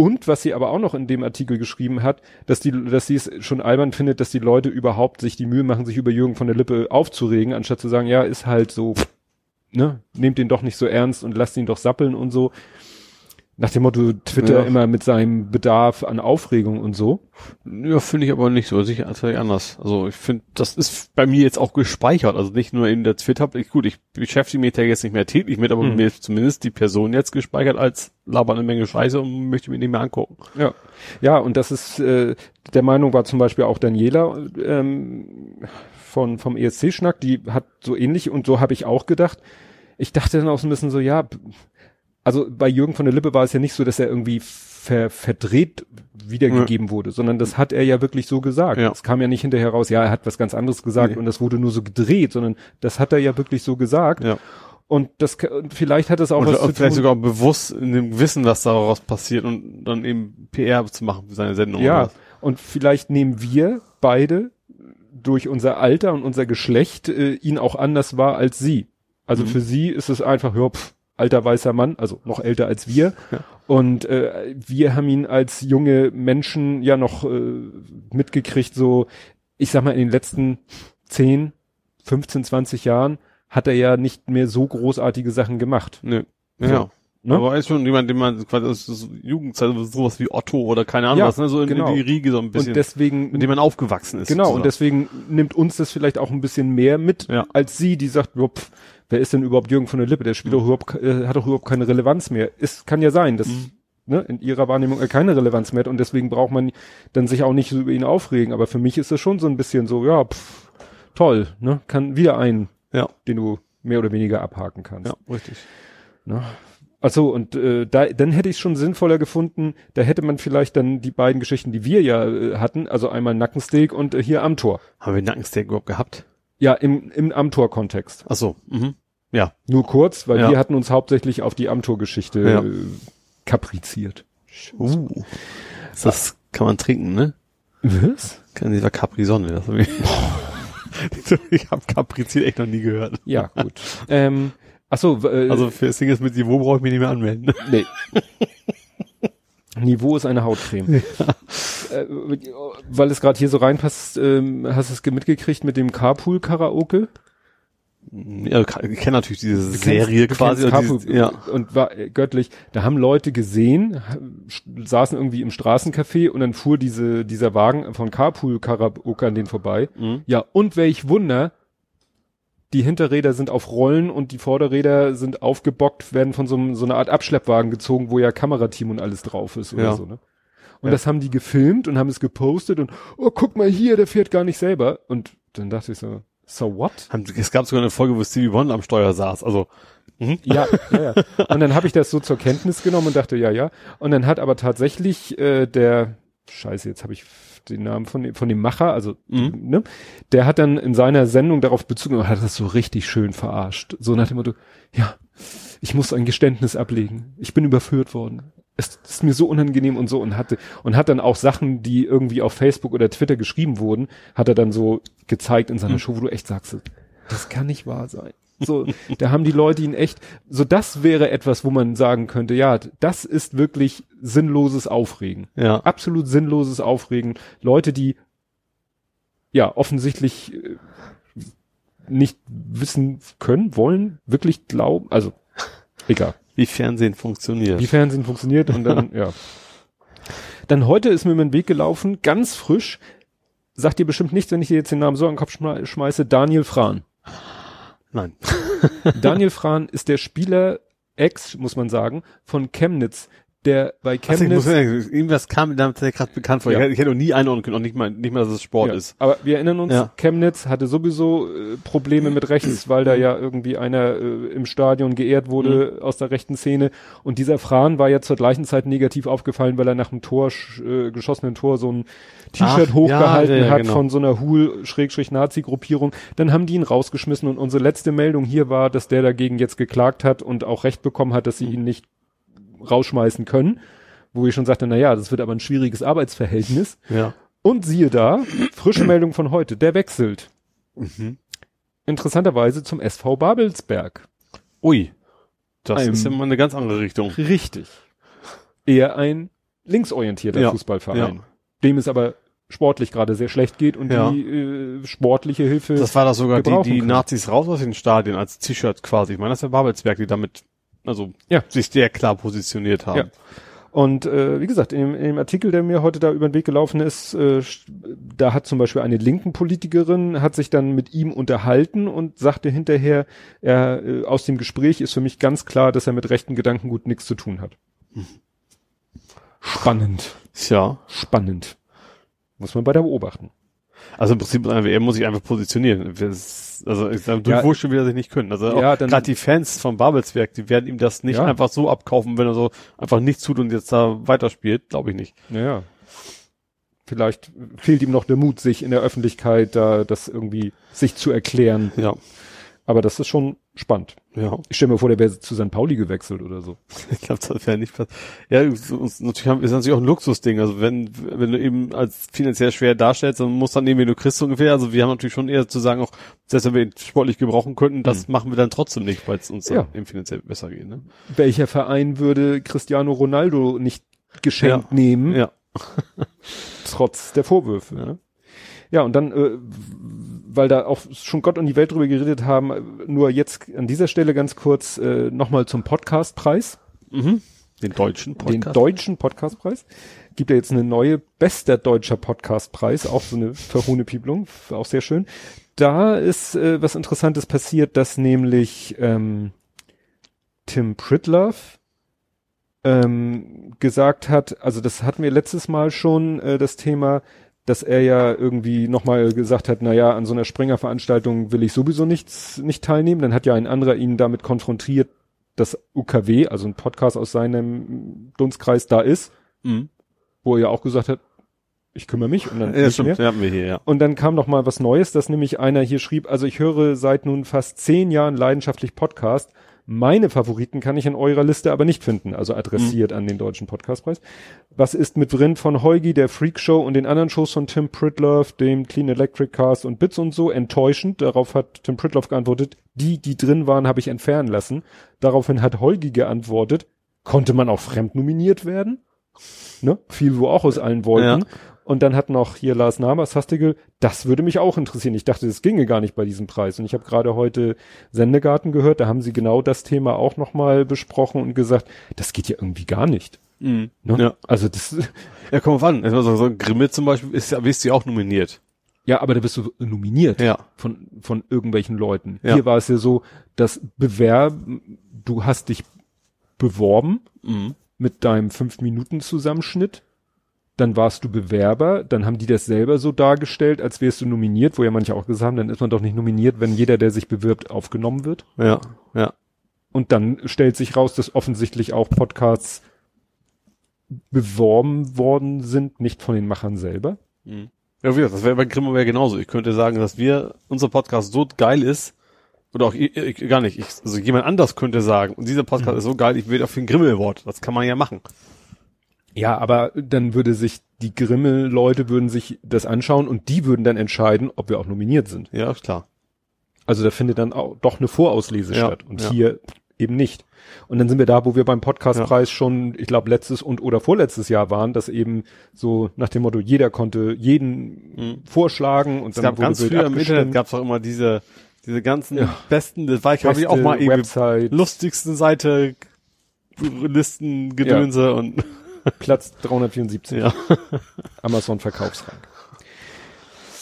Und was sie aber auch noch in dem Artikel geschrieben hat, dass die, dass sie es schon albern findet, dass die Leute überhaupt sich die Mühe machen, sich über Jürgen von der Lippe aufzuregen, anstatt zu sagen, ja, ist halt so, ne, nehmt den doch nicht so ernst und lasst ihn doch sappeln und so. Nach dem Motto Twitter Ja. immer mit seinem Bedarf an Aufregung und so. Ja, finde ich aber nicht so. Sicher tatsächlich anders. Also ich finde, das ist bei mir jetzt auch gespeichert. Also nicht nur in der Twitter. Ich, gut, ich beschäftige mich da jetzt nicht mehr täglich mit, aber Mhm. mir ist zumindest die Person jetzt gespeichert als labert eine Menge Scheiße und möchte mir nicht mehr angucken. Ja, ja, und das ist äh, der Meinung war zum Beispiel auch Daniela ähm, von vom ESC-Schnack, die hat so ähnlich und so habe ich auch gedacht. Ich dachte dann auch so ein bisschen so, ja, also bei Jürgen von der Lippe war es ja nicht so, dass er irgendwie ver, verdreht wiedergegeben wurde, sondern das hat er ja wirklich so gesagt. Ja. Es kam ja nicht hinterher raus, ja, er hat was ganz anderes gesagt Nee. und das wurde nur so gedreht, sondern das hat er ja wirklich so gesagt. Ja. Und das und vielleicht hat es auch Und was zu vielleicht tun. sogar bewusst in dem Wissen, was daraus passiert und dann eben PR zu machen für seine Sendung. Ja, und vielleicht nehmen wir beide durch unser Alter und unser Geschlecht äh, ihn auch anders wahr als sie. Also Mhm. für sie ist es einfach, ja, pff, alter weißer Mann, also noch älter als wir. Ja. Und äh, wir haben ihn als junge Menschen ja noch äh, mitgekriegt, so, ich sag mal, in den letzten 10, 15, 20 Jahren hat er ja nicht mehr so großartige Sachen gemacht. Nö. So, Ja. Ne? Aber er ist schon jemand, den man quasi aus Jugendzeit, so sowas wie Otto oder keine Ahnung Ja, was, ne? so in, genau. in die Riege so ein bisschen, Und deswegen mit dem man aufgewachsen ist. Genau, und sozusagen. deswegen nimmt uns das vielleicht auch ein bisschen mehr mit, Ja. als sie, die sagt, "Jo, pf, wer ist denn überhaupt Jürgen von der Lippe? Der spielt doch überhaupt, äh, hat doch überhaupt keine Relevanz mehr. Es kann ja sein, dass Mhm. ne, in ihrer Wahrnehmung er keine Relevanz mehr hat und deswegen braucht man dann sich auch nicht so über ihn aufregen. Aber für mich ist das schon so ein bisschen so, ja, pf, toll, ne? Kann wieder einen, Ja. den du mehr oder weniger abhaken kannst. Ja, richtig. Ne? Achso, und äh, da, dann hätte ich es schon sinnvoller gefunden, da hätte man vielleicht dann die beiden Geschichten, die wir ja äh, hatten, also einmal Nackensteak und äh, hier Amtor. Haben wir Nackensteak überhaupt gehabt? Ja, im, im Amtor-Kontext. Ach so. Mhm. Ja. Nur kurz, weil Ja. wir hatten uns hauptsächlich auf die Amtor-Geschichte Ja. äh, kapriziert. Uh. Das kann man trinken, ne? Was? Kann dieser Capri Sonne. Das hab ich ich habe Capriziert echt noch nie gehört. Ja, gut. ähm, achso, äh, Also für ist mit Niveau brauche ich mich nicht mehr anmelden. nee. Niveau ist eine Hautcreme. Äh, weil es gerade hier so reinpasst, ähm, hast du es ge- mitgekriegt mit dem Carpool-Karaoke? Ja, ich kenne natürlich diese Du Serie kennst- quasi. und Carpool, dieses- ja. Und war äh, göttlich. Da haben Leute gesehen, saßen irgendwie im Straßencafé und dann fuhr diese, dieser Wagen von Carpool Karaoke an denen vorbei. Mhm. Ja, und welch Wunder, die Hinterräder sind auf Rollen und die Vorderräder sind aufgebockt, werden von so, einem, so einer Art Abschleppwagen gezogen, wo ja Kamerateam und alles drauf ist oder Ja. so, ne? Und Ja. das haben die gefilmt und haben es gepostet und, oh, guck mal hier, der fährt gar nicht selber. Und dann dachte ich so, so what? Es gab sogar eine Folge, wo Stevie Wonder am Steuer saß. Also mhm. Ja, ja, ja. Und dann habe ich das so zur Kenntnis genommen und dachte, ja, ja. Und dann hat aber tatsächlich äh, der, scheiße, jetzt habe ich den Namen von, dem- von dem Macher, also, Mhm. ne, der hat dann in seiner Sendung darauf Bezug genommen, hat das so richtig schön verarscht. So nach dem Motto, ja, ich muss ein Geständnis ablegen. Ich bin überführt worden. Es ist mir so unangenehm und so und hatte, und hat dann auch Sachen, die irgendwie auf Facebook oder Twitter geschrieben wurden, hat er dann so gezeigt in seiner Mhm. Show, wo du echt sagst, das kann nicht wahr sein. So, da haben die Leute ihn echt, so das wäre etwas, wo man sagen könnte, ja, das ist wirklich sinnloses Aufregen. ja. Absolut sinnloses Aufregen. Leute, die ja offensichtlich äh, nicht wissen können, wollen, wirklich glauben, also egal, Wie Fernsehen funktioniert. wie Fernsehen funktioniert und dann, ja. Dann heute ist mir über den Weg gelaufen, ganz frisch, sagt dir bestimmt nichts, wenn ich dir jetzt den Namen so an den Kopf schme- schmeiße, Daniel Frahn. Nein. Daniel Frahn ist der Spieler Ex, muss man sagen, von Chemnitz, der bei Also ich muss Chemnitz. irgendwas kam mir gerade bekannt vor. Ja. Ich, hätte- ich hätte noch nie einordnen können, auch nicht mal, nicht mal, dass es Sport ja, ist. aber wir erinnern uns, Ja. Chemnitz hatte sowieso äh, Probleme mit rechts, weil da ja irgendwie einer äh, im Stadion geehrt wurde Mhm. aus der rechten Szene. Und dieser Fran war ja zur gleichen Zeit negativ aufgefallen, weil er nach dem Tor, äh, geschossenen Tor so ein T-Shirt hochgehalten hat genau. von so einer Hul-Nazi-Gruppierung. Dann haben die ihn rausgeschmissen und unsere letzte Meldung hier war, dass der dagegen jetzt geklagt hat und auch Recht bekommen hat, dass sie ihn nicht rausschmeißen können. Wo ich schon sagte, na ja, das wird aber ein schwieriges Arbeitsverhältnis. Ja. Und siehe da, frische Meldung von heute, der wechselt. Mhm. Interessanterweise zum SV Babelsberg. Ui. Das Ein- ist ja mal eine ganz andere Richtung. Richtig. Eher ein linksorientierter Ja, Fußballverein, ja. dem es aber sportlich gerade sehr schlecht geht und Ja. die äh, sportliche Hilfe. Das war doch sogar die, die können. Nazis raus aus den Stadien als T-Shirt quasi. Ich meine, das ist der Babelsberg, die damit, also, Ja. sich sehr klar positioniert haben. Ja. Und äh, wie gesagt, in, in dem Artikel, der mir heute da über den Weg gelaufen ist, äh, da hat zum Beispiel eine linken Politikerin, hat sich dann mit ihm unterhalten und sagte hinterher, er, äh, aus dem Gespräch ist für mich ganz klar, dass er mit rechten Gedankengut nichts zu tun hat. Spannend, Tja. spannend. Muss man weiter beobachten. Also im Prinzip, er muss sich einfach positionieren. Also, ich sag, Ja. durchwurschteln will er sich nicht können. Also, Ja, gerade die Fans von Babelsberg, die werden ihm das nicht Ja. einfach so abkaufen, wenn er so einfach nichts tut und jetzt da weiterspielt. Glaube ich nicht. Naja. Vielleicht fehlt ihm noch der Mut, sich in der Öffentlichkeit da das irgendwie sich zu erklären. Ja. Aber das ist schon spannend. Ja. Ich stelle mir vor, der wäre zu St. Pauli gewechselt oder so. Ich glaube, das wäre nicht passiert. Ja, uns, natürlich haben, ist natürlich auch ein Luxusding. Also wenn, wenn du eben als finanziell schwer darstellst, dann muss dann irgendwie du kriegst ungefähr. Also wir haben natürlich schon eher zu sagen, auch selbst wenn wir ihn sportlich gebrauchen könnten, das machen wir dann trotzdem nicht, weil es uns Mhm. Ja. eben finanziell besser geht. Ne? Welcher Verein würde Cristiano Ronaldo nicht geschenkt Ja. nehmen, Ja. trotz der Vorwürfe? Ja. Ne? Ja, und dann, äh, weil da auch schon Gott und die Welt drüber geredet haben, nur jetzt an dieser Stelle ganz kurz äh, nochmal zum Podcastpreis. Mhm. Den deutschen den deutschen Podcastpreis. Gibt ja jetzt eine neue bester deutscher Podcastpreis, auch so eine Verhohnepiepelung, auch sehr schön. Da ist äh, was Interessantes passiert, dass nämlich ähm, Tim Pritlove ähm, gesagt hat, also das hatten wir letztes Mal schon, äh, das Thema, dass er ja irgendwie nochmal gesagt hat, na ja, an so einer Springer-Veranstaltung will ich sowieso nichts, nicht teilnehmen. Dann hat ja ein anderer ihn damit konfrontiert, dass UKW, also ein Podcast aus seinem Dunstkreis da ist, Mhm. wo er ja auch gesagt hat, ich kümmere mich und dann Ja, stimmt. haben wir hier, ja. Und dann kam noch mal was Neues, dass nämlich einer hier schrieb, also ich höre seit nun fast zehn Jahren leidenschaftlich Podcast. Meine Favoriten kann ich in eurer Liste aber nicht finden, also adressiert an den Deutschen Podcastpreis. Was ist mit drin von Heugi, der Freak Show und den anderen Shows von Tim Pritlove, dem Clean Electric Cast und Bits und so? Enttäuschend. Darauf hat Tim Pritlove geantwortet, die, die drin waren, habe ich entfernen lassen. Daraufhin hat Heugi geantwortet, konnte man auch fremd nominiert werden? Ne? Viel, wo auch aus allen wollten. Ja. Und dann hat noch hier Lars Nabers Hastigel, das würde mich auch interessieren. Ich dachte, das ginge gar nicht bei diesem Preis. Und ich habe gerade heute Sendegarten gehört, da haben sie genau das Thema auch nochmal besprochen und gesagt, das geht ja irgendwie gar nicht. Mhm. Ne? Ja. Also das, Ja, komm auf an. Also so Grimme zum Beispiel ist ja, wirst du ja auch nominiert. ja, aber da bist du nominiert Ja. von, von irgendwelchen Leuten. Ja. Hier war es ja so, dass Bewerb, du hast dich beworben Mhm. mit deinem Fünf-Minuten-Zusammenschnitt. Dann warst du Bewerber, dann haben die das selber so dargestellt, als wärst du nominiert, wo ja manche auch gesagt haben, dann ist man doch nicht nominiert, wenn jeder, der sich bewirbt, aufgenommen wird. Ja, ja. Und dann stellt sich raus, dass offensichtlich auch Podcasts beworben worden sind, nicht von den Machern selber. Mhm. Ja, wie gesagt, das wäre bei Grimme wäre genauso. Ich könnte sagen, dass wir, unser Podcast so geil ist, oder auch ich, ich, gar nicht, ich, also jemand anders könnte sagen, und dieser Podcast Mhm. ist so geil, ich will auf den Grimme Award. Das kann man ja machen. Ja, aber dann würde sich die Grimme-Leute würden sich das anschauen und die würden dann entscheiden, ob wir auch nominiert sind. Ja, ist klar. Also da findet dann auch doch eine Vorauslese Ja, statt und ja. hier eben nicht. Und dann sind wir da, wo wir beim Podcastpreis schon, ich glaube, letztes und oder vorletztes Jahr waren, dass eben so nach dem Motto, jeder konnte jeden Mhm. vorschlagen und Es gab ganz früher im. Internet gab's auch immer diese, diese ganzen Ja. besten, das war ich, habe ich auch mal irgendwie Website, lustigsten Seite, Listen, Gedönse und Platz 374, ja. Amazon Verkaufsrang.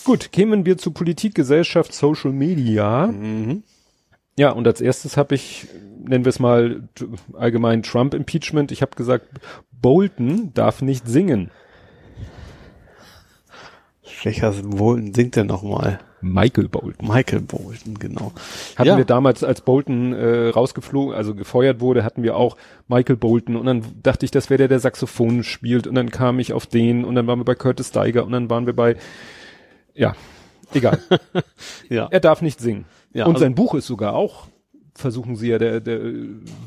Gut, kämen wir zu Politik, Gesellschaft, Social Media. Mhm. Ja, und als erstes habe ich, nennen wir es mal allgemein Trump-Impeachment. Ich habe gesagt, Bolton darf nicht singen. Welcher Bolton singt denn nochmal? Michael Bolton. Michael Bolton, genau. Hatten Ja. wir damals, als Bolton äh, rausgeflogen, also gefeuert wurde, hatten wir auch Michael Bolton und dann dachte ich, das wäre der, der Saxophon spielt und dann kam ich auf den und dann waren wir bei Curtis Steiger und dann waren wir bei, ja, egal. Ja. er darf nicht singen. Ja, und also- sein Buch ist sogar auch versuchen sie ja der, der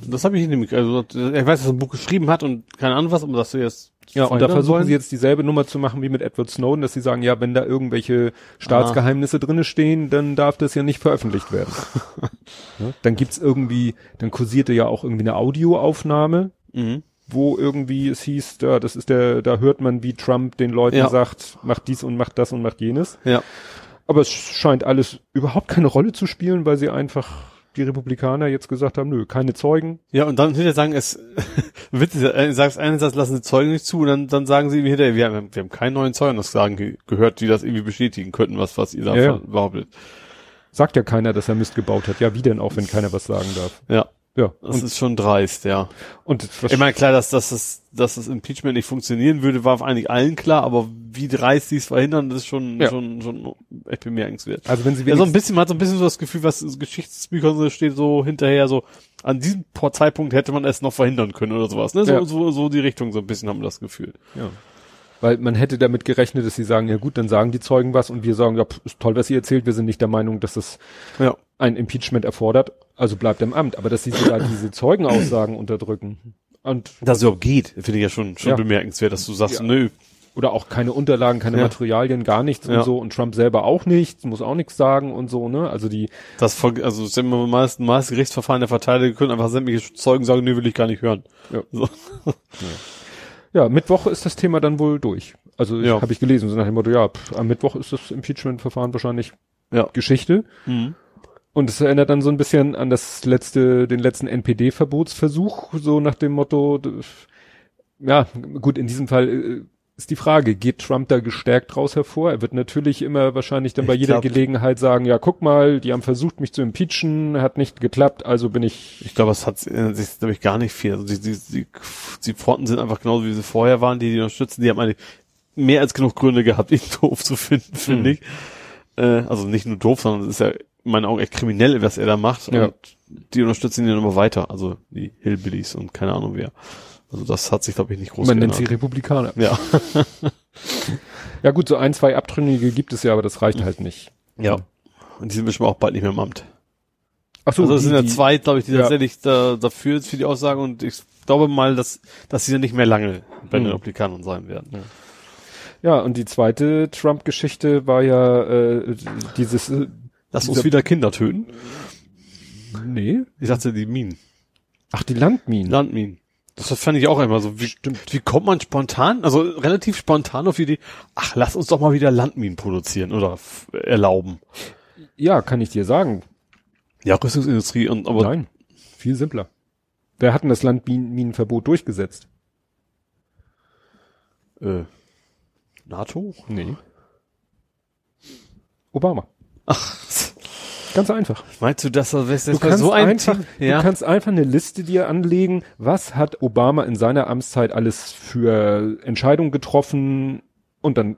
Das habe ich nämlich, also er weiß, dass er ein Buch geschrieben hat und keine Ahnung was, aber dass wir jetzt ja, und da versuchen wollen. sie jetzt dieselbe Nummer zu machen wie mit Edward Snowden, dass sie sagen, ja, wenn da irgendwelche Staatsgeheimnisse drinne stehen, dann darf das ja nicht veröffentlicht werden. ja, dann gibt's irgendwie, dann kursierte ja auch irgendwie eine Audioaufnahme, Mhm. wo irgendwie es hieß, ja, das ist der, da hört man, wie Trump den Leuten Ja. sagt, macht dies und macht das und macht jenes. Ja. Aber es scheint alles überhaupt keine Rolle zu spielen, weil sie einfach die Republikaner jetzt gesagt haben, nö, keine Zeugen. Ja, und dann hinterher sagen es, witzig, er sagt einerseits lassen sie Zeugen nicht zu, und dann, dann sagen sie hinterher, wir haben, wir haben keinen neuen Zeugen das sagen ge- gehört, die das irgendwie bestätigen könnten, was, was ihr da ja. behauptet. Sagt ja keiner, dass er Mist gebaut hat. Ja, wie denn auch, wenn keiner was sagen darf. Ja. Ja. Das Und, ist schon dreist, ja. und Ich meine, klar, dass, dass, das, dass das Impeachment nicht funktionieren würde, war eigentlich allen klar, aber wie dreist die es verhindern, das ist schon, Ja. schon, schon echt bemerkenswert. also wenn sie Ja, so ein bisschen, man hat so ein bisschen so das Gefühl, was in Geschichtsbüchern so steht, so hinterher, so, an diesem Zeitpunkt hätte man es noch verhindern können oder sowas, ne? So, Ja. so, so die Richtung, so ein bisschen haben wir das Gefühl. ja. Weil man hätte damit gerechnet, dass sie sagen, ja gut, dann sagen die Zeugen was und wir sagen, ja, pff, ist toll, was ihr erzählt, wir sind nicht der Meinung, dass es Ja. ein Impeachment erfordert, also bleibt im Amt. Aber dass sie sogar diese Zeugenaussagen unterdrücken und Dass es überhaupt geht, finde ich ja schon, schon Ja. bemerkenswert, dass du sagst, Ja. nö, oder auch keine Unterlagen, keine Ja. Materialien, gar nichts und so und Trump selber auch nicht, muss auch nichts sagen und so, ne? Also die das, also, sind wir meist, meist Gerichtsverfahren der Verteidiger können einfach sämtliche Zeugen sagen, nö, will ich gar nicht hören. Ja. So. ja, Mittwoch ist das Thema dann wohl durch. Also Ja. habe ich gelesen, so nach dem Motto, ja, pff, am Mittwoch ist das Impeachment-Verfahren wahrscheinlich Ja. Geschichte. Mhm. Und es erinnert dann so ein bisschen an das letzte, den letzten NPD-Verbotsversuch, so nach dem Motto, ja, gut, in diesem Fall äh, ist die Frage, geht Trump da gestärkt draus hervor? Er wird natürlich immer wahrscheinlich dann bei Ich jeder glaub- Gelegenheit sagen, ja, guck mal, die haben versucht, mich zu impeachen, hat nicht geklappt, also bin ich, Ich glaube, es hat äh, sich, glaube ich, gar nicht viel. Also die, die, die, die Fronten sind einfach genauso, wie sie vorher waren, die die unterstützen. Die haben eigentlich mehr als genug Gründe gehabt, ihn doof zu finden, finde Hm. ich. Äh, also nicht nur doof, sondern es ist ja meinen Augen echt kriminell, was er da macht. Ja. Und die unterstützen ihn dann immer weiter. Also die Hillbillies und keine Ahnung wer. Also das hat sich, glaube ich, nicht groß man nennt sie geändert. Republikaner. Ja. Ja gut, so ein, zwei Abtrünnige gibt es ja, aber das reicht halt nicht. ja. Und die sind bestimmt auch bald nicht mehr im Amt. Ach so, also es sind ja zwei, glaube ich, die Ja. tatsächlich da, dafür ist für die Aussage und ich glaube mal, dass, dass sie ja nicht mehr lange bei den Hm. Republikanern sein werden. Ja, und die zweite Trump-Geschichte war ja äh, dieses, äh, Lass uns wieder Kinder töten. nee, Ich sagte die Minen. ach die Landminen. Landminen. Das fand ich auch immer so. Wie, wie kommt man spontan, also relativ spontan auf die Idee, ach, lass uns doch mal wieder Landminen produzieren oder erlauben. Ja, kann ich dir sagen. Ja, Rüstungsindustrie und aber Nein, viel simpler. Wer hat denn das Landminenverbot durchgesetzt? äh, NATO? Nee. Obama. Ach, Ganz einfach. meinst du, dass das Du kannst, so ein einfach, Team- du ja. kannst einfach eine Liste dir anlegen, was hat Obama in seiner Amtszeit alles für Entscheidungen getroffen und dann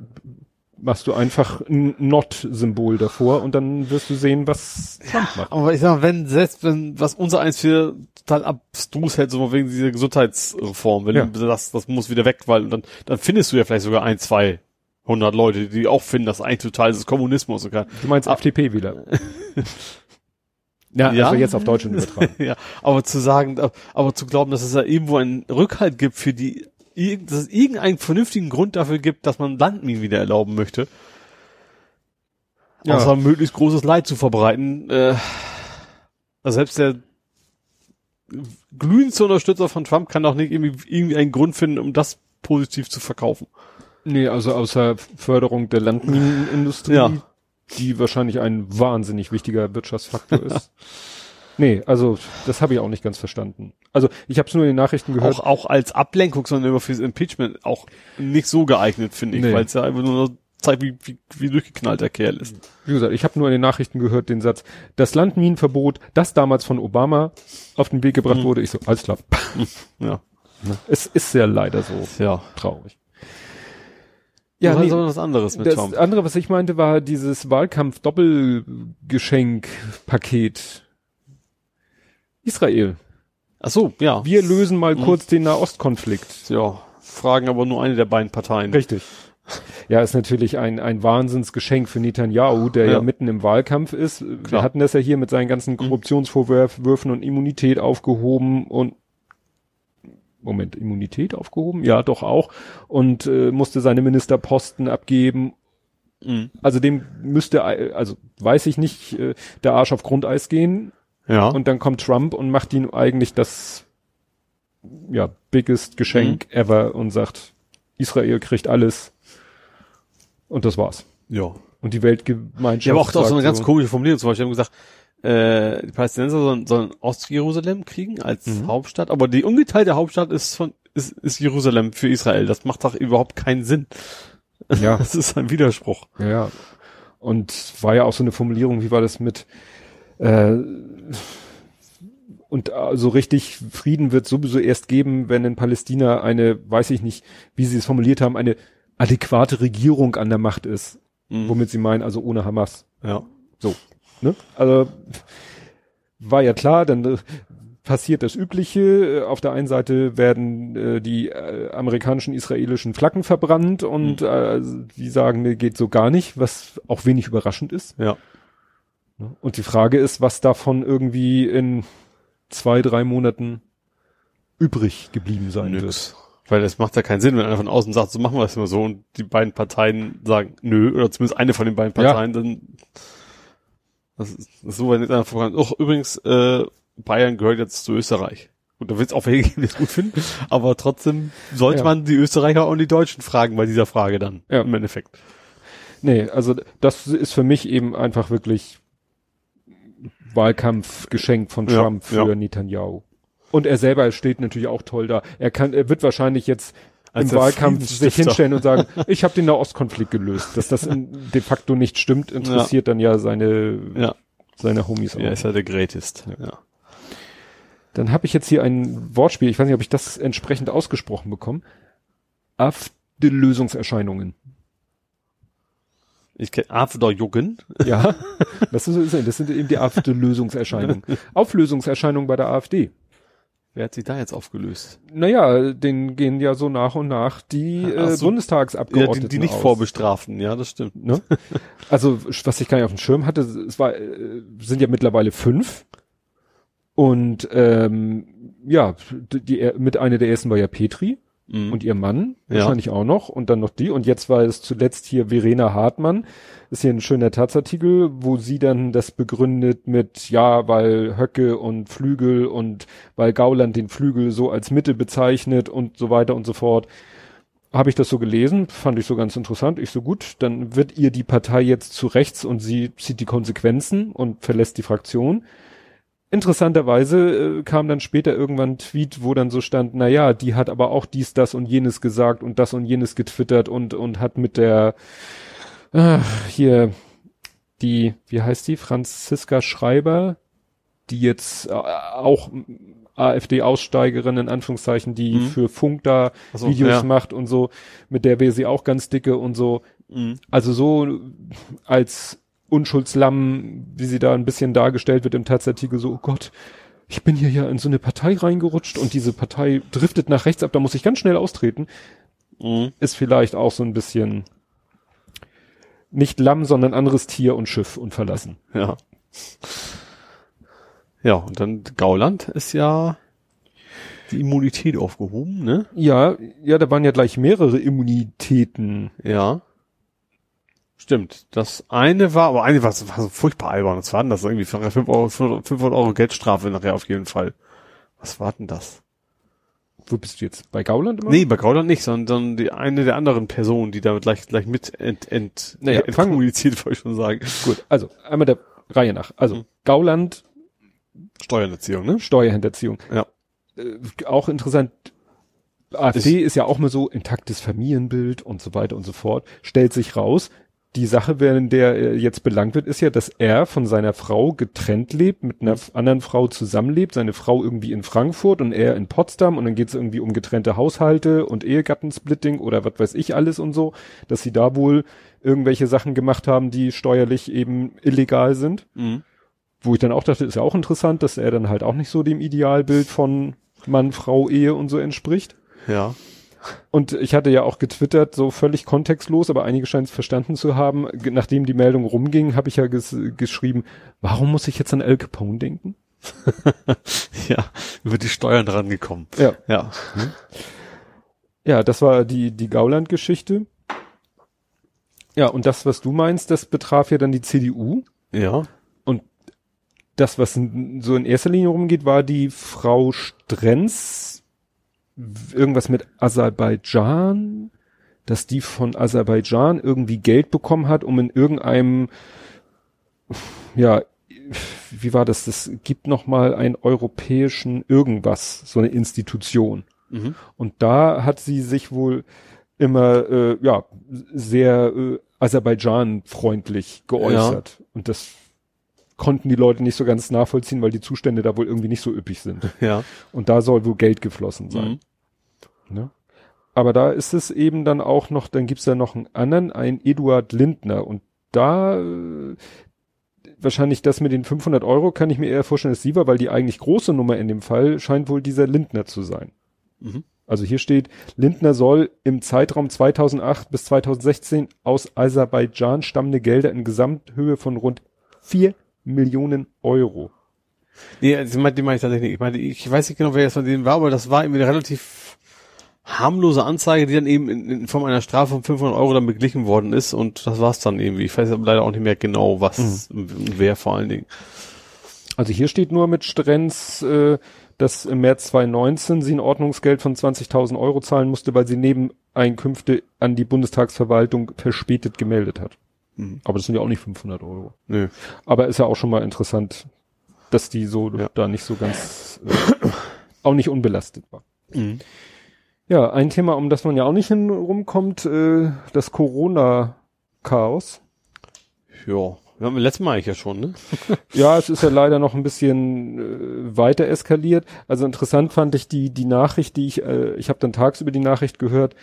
machst du einfach ein Not-Symbol davor und dann wirst du sehen, was Trump macht. Aber ich sag mal, wenn selbst wenn was unser eins für total abstrus hält, so wegen dieser Gesundheitsreform, wenn Ja. du das das muss wieder weg, weil dann dann findest du ja vielleicht sogar ein, zwei hundert Leute, die auch finden, dass eigentlich total ist Kommunismus und kann. Du meinst Ah. FDP-Wähler. ja, Ja. also jetzt auf Deutschland übertragen. ja, aber zu sagen, aber zu glauben, dass es da irgendwo einen Rückhalt gibt für die, dass es irgendeinen vernünftigen Grund dafür gibt, dass man Landminen wieder erlauben möchte, Ja. außer möglichst großes Leid zu verbreiten. Äh, also selbst der glühendste Unterstützer von Trump kann doch nicht irgendwie, irgendwie einen Grund finden, um das positiv zu verkaufen. Nee, also außer Förderung der Landminenindustrie, Ja. die wahrscheinlich ein wahnsinnig wichtiger Wirtschaftsfaktor ist. nee, also das habe ich auch nicht ganz verstanden. Also ich habe es nur in den Nachrichten gehört. Auch, auch als Ablenkung, sondern über fürs Impeachment auch nicht so geeignet, finde ich, Nee. weil es ja einfach nur zeigt, wie, wie, wie durchgeknallt der Kerl ist. Wie gesagt, ich habe nur in den Nachrichten gehört den Satz, das Landminenverbot, das damals von Obama auf den Weg gebracht Mhm. wurde. Ich so, alles klar. Ja. Es ist ja leider so Ja. traurig. Ja, nee, was anderes mit das Trump. andere, was ich meinte, war dieses Wahlkampf-Doppelgeschenk-Paket. Israel. Ach so, ja. Wir lösen mal Mhm. kurz den Nahostkonflikt. ja, fragen aber nur eine der beiden Parteien. Richtig. Ja, ist natürlich ein, ein Wahnsinnsgeschenk für Netanyahu, der ja, Ja. mitten im Wahlkampf ist. Wir Klar. hatten das ja hier mit seinen ganzen Korruptionsvorwürfen und Immunität aufgehoben und Moment, Immunität aufgehoben? Ja, doch auch. Und äh, musste seine Ministerposten abgeben. Mhm. Also dem müsste, also weiß ich nicht, äh, der Arsch auf Grundeis gehen. Ja. Und dann kommt Trump und macht ihm eigentlich das ja, biggest Geschenk Mhm. ever und sagt, Israel kriegt alles. Und das war's. ja. Und die Weltgemeinschaft. Ich habe auch, auch so eine ganz komische Formulierung zum Beispiel. Haben gesagt, äh, die Palästinenser sollen, sollen Ost-Jerusalem kriegen als Mhm. Hauptstadt, aber die ungeteilte Hauptstadt ist von ist, ist Jerusalem für Israel. Das macht doch überhaupt keinen Sinn. Ja, Das ist ein Widerspruch. ja. Und war ja auch so eine Formulierung, wie war das mit äh, und äh, so richtig Frieden wird sowieso erst geben, wenn in Palästina eine, weiß ich nicht, wie sie es formuliert haben, eine adäquate Regierung an der Macht ist. Mhm. Womit sie meinen, also ohne Hamas. Ja. So. Ne? Also war ja klar, dann äh, passiert das Übliche. Äh, Auf der einen Seite werden äh, die äh, amerikanischen, israelischen Flaggen verbrannt und äh, die sagen, nee, geht so gar nicht, was auch wenig überraschend ist. Ja. Ne? Und die Frage ist, was davon irgendwie in zwei, drei Monaten übrig geblieben sein wird. Nix. Weil es macht ja keinen Sinn, wenn einer von außen sagt, so machen wir es immer so und die beiden Parteien sagen nö, oder zumindest eine von den beiden Ja. Parteien, dann das ist, das ist so, wenn jetzt einer voran. Auch übrigens, äh, Bayern gehört jetzt zu Österreich. Und da wird es auch welche geben, die es gut finden, aber trotzdem sollte Ja. man die Österreicher und die Deutschen fragen bei dieser Frage dann. Ja. Im Endeffekt. Nee, also das ist für mich eben einfach wirklich Wahlkampfgeschenk von Ja, Trump für ja. Netanyahu. Und er selber steht natürlich auch toll da. Er kann, er wird wahrscheinlich jetzt Als im Wahlkampf sich hinstellen und sagen, ich habe den Nahostkonflikt gelöst. Dass das de facto nicht stimmt, interessiert dann ja seine, Ja. seine Homies auch. Er ist ja der Greatest. Ja. Dann habe ich jetzt hier ein Wortspiel, ich weiß nicht, ob ich das entsprechend ausgesprochen bekomme. Lösungserscheinungen. Ich kenne Afterjugend. Ja, das, ist, das sind eben die AfD-Lösungserscheinungen. Auflösungserscheinungen bei der AfD. Wer hat sich da jetzt aufgelöst? Naja, denen gehen ja so nach und nach die äh, so. Bundestagsabgeordneten Ja, die, die nicht aus. vorbestrafen, ja, das stimmt. Ne? Also, was ich gar nicht auf dem Schirm hatte, es war, äh, sind ja mittlerweile fünf. Und ähm, ja, die, mit einer der ersten war ja Petri Mhm. und ihr Mann, Ja. wahrscheinlich auch noch, und dann noch die. Und jetzt war es zuletzt hier Verena Hartmann. Ist hier ein schöner Taz-Artikel, wo sie dann das begründet mit, ja, weil Höcke und Flügel und weil Gauland den Flügel so als Mitte bezeichnet und so weiter und so fort. Habe ich das so gelesen, fand ich so ganz interessant. Ich so gut, dann wird ihr die Partei jetzt zu rechts und sie zieht die Konsequenzen und verlässt die Fraktion. Interessanterweise äh, kam dann später irgendwann ein Tweet, wo dann so stand, na ja, die hat aber auch dies, das und jenes gesagt und das und jenes getwittert und, und hat mit der, äh, hier, die, wie heißt die, Franziska Schreiber, die jetzt äh, auch AfD-Aussteigerin in Anführungszeichen, die Mhm. für Funk da Ach so, Videos ja. macht und so, mit der wäre sie auch ganz dicke und so. Mhm. Also so als Unschuldslamm, wie sie da ein bisschen dargestellt wird im Taz-Artikel, so, oh Gott, ich bin hier ja in so eine Partei reingerutscht und diese Partei driftet nach rechts ab, da muss ich ganz schnell austreten, Mhm. ist vielleicht auch so ein bisschen nicht Lamm, sondern anderes Tier und Schiff und verlassen. Ja. Ja, und dann Gauland ist ja die Immunität aufgehoben, ne? Ja, ja, da waren ja gleich mehrere Immunitäten. Ja. Stimmt. Das eine war, aber eine war, so- war so furchtbar albern. Was war denn das irgendwie? 5 Euro, 500 Euro Geldstrafe nachher auf jeden Fall. Was war denn das? Wo bist du jetzt? Bei Gauland immer? Nee, bei Gauland nicht, sondern die eine der anderen Personen, die damit gleich, gleich mit ent, ent, Naja, ent fangen- kommuniziert, wollte ich schon sagen. Gut, also einmal der Reihe nach. Also Mhm. Gauland, Steuererziehung, ne? Steuerhinterziehung. Ja. Äh, auch interessant. AfD ist, ja auch mal so intaktes Familienbild und so weiter und so fort. Stellt sich raus, die Sache, während der er jetzt belangt wird, ist ja, dass er von seiner Frau getrennt lebt, mit einer anderen Frau zusammenlebt, seine Frau irgendwie in Frankfurt und er in Potsdam und dann geht es irgendwie um getrennte Haushalte und Ehegattensplitting oder was weiß ich alles und so, dass sie da wohl irgendwelche Sachen gemacht haben, die steuerlich eben illegal sind. Mhm. Wo ich dann auch dachte, ist ja auch interessant, dass er dann halt auch nicht so dem Idealbild von Mann, Frau, Ehe und so entspricht. Ja. Und ich hatte ja auch getwittert, so völlig kontextlos, aber einige scheinen es verstanden zu haben. Nachdem die Meldung rumging, habe ich ja ges geschrieben, warum muss ich jetzt an Al Capone denken? Ja, über die Steuern dran gekommen. Ja. Ja. Ja, das war die, die Gauland-Geschichte. Ja, und das, was du meinst, das betraf ja dann die CDU. Ja. Das, was so in erster Linie rumgeht, war die Frau Strenz, irgendwas mit Aserbaidschan, dass die von Aserbaidschan irgendwie Geld bekommen hat, um in irgendeinem, ja, wie war das? Das gibt noch mal einen europäischen irgendwas, so eine Institution. Mhm. Und da hat sie sich wohl immer äh, ja sehr äh, Aserbaidschan-freundlich geäußert. Und das konnten die Leute nicht so ganz nachvollziehen, weil die Zustände da wohl irgendwie nicht so üppig sind. Ja. Und da soll wohl Geld geflossen sein. Mhm. Ne? Aber da ist es eben dann auch noch, dann gibt's da noch einen anderen, einen Eduard Lindner. Und da äh, wahrscheinlich das mit den 500 Euro kann ich mir eher vorstellen, dass sie war, weil die eigentlich große Nummer in dem Fall scheint wohl dieser Lindner zu sein. Mhm. Also hier steht, Lindner soll im Zeitraum 2008 bis 2016 aus Aserbaidschan stammende Gelder in Gesamthöhe von rund 4 Millionen Euro. Nee, also die meine die meine ich tatsächlich nicht. Ich meine, ich weiß nicht genau, wer jetzt von denen war, aber das war irgendwie eine relativ harmlose Anzeige, die dann eben in, in Form einer Strafe von 500 Euro dann beglichen worden ist und das war's dann irgendwie. Ich weiß aber leider auch nicht mehr genau, was und wer vor allen Dingen. Also hier steht nur mit Strenz, äh, dass im März 2019 sie ein Ordnungsgeld von 20.000 Euro zahlen musste, weil sie Nebeneinkünfte an die Bundestagsverwaltung verspätet gemeldet hat. Mhm. Aber das sind ja auch nicht 500 Euro. Nö. Aber ist ja auch schon mal interessant, dass die so Ja. da nicht so ganz, äh, auch nicht unbelastet war. Mhm. Ja, ein Thema, um das man ja auch nicht hin rumkommt, äh, das Corona-Chaos. Ja. Wir haben letztes Mal eigentlich ja schon, ne? Ja, es ist ja leider noch ein bisschen äh, weiter eskaliert. Also interessant fand ich die die Nachricht, die ich äh, ich habe dann tagsüber die Nachricht gehört,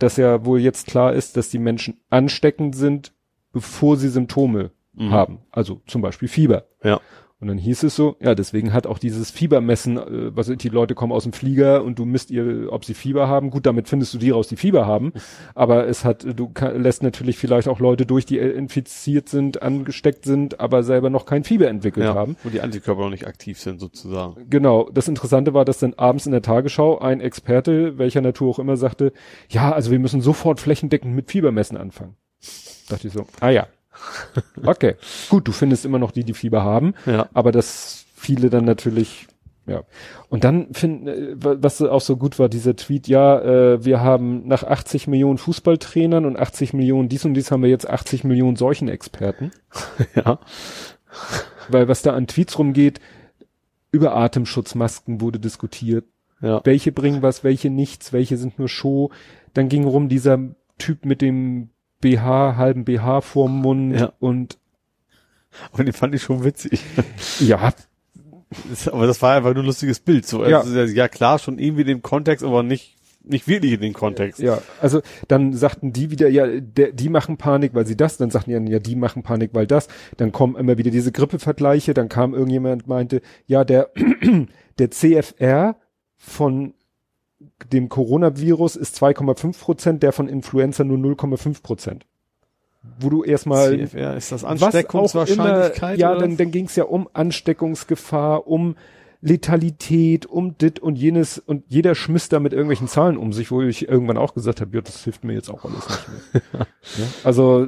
dass ja wohl jetzt klar ist, dass die Menschen ansteckend sind, bevor sie Symptome Mhm. haben. Also zum Beispiel Fieber. Ja. Und dann hieß es so, ja, deswegen hat auch dieses Fiebermessen, äh, was die Leute kommen aus dem Flieger und du misst ihr, ob sie Fieber haben. Gut, damit findest du die raus, die Fieber haben. Aber es hat, du ka- lässt natürlich vielleicht auch Leute durch, die äh, infiziert sind, angesteckt sind, aber selber noch kein Fieber entwickelt Ja. haben. Wo die Antikörper noch nicht aktiv sind, sozusagen. Genau. Das Interessante war, dass dann abends in der Tagesschau ein Experte, welcher Natur auch immer, sagte, ja, also wir müssen sofort flächendeckend mit Fiebermessen anfangen. Dachte ich so, ah ja. Okay. Gut, du findest immer noch die, die Fieber haben. Ja. Aber dass viele dann natürlich, ja. Und dann finden, äh, wa- was auch so gut war, dieser Tweet, ja, äh, wir haben nach 80 Millionen Fußballtrainern und 80 Millionen dies und dies haben wir jetzt 80 Millionen solchen Experten. Ja. Weil was da an Tweets rumgeht, über Atemschutzmasken wurde diskutiert. Ja. Welche bringen was, welche nichts, welche sind nur Show. Dann ging rum dieser Typ mit dem BH, halben BH vorm Mund Ja. und Und den fand ich schon witzig. ja, aber das war einfach nur ein lustiges Bild. So, Ja. also, ja klar, schon irgendwie in dem Kontext, aber nicht, nicht wirklich in den Kontext. Ja, also dann sagten die wieder, ja, der, die machen Panik, weil sie das, dann sagten die, ja, die machen Panik, weil das, dann kommen immer wieder diese Grippevergleiche, dann kam irgendjemand meinte, ja, der, der CFR von dem Coronavirus ist 2,5 Prozent, der von Influenza nur 0,5 Prozent. Wo du erstmal CFR, ist das auch immer, Ansteckungswahrscheinlichkeit? ja, dann, dann ging es ja um Ansteckungsgefahr, um Letalität, um dit und jenes und jeder schmiss da mit irgendwelchen Zahlen um sich, wo ich irgendwann auch gesagt habe, ja, das hilft mir jetzt auch alles nicht mehr. ja? Also,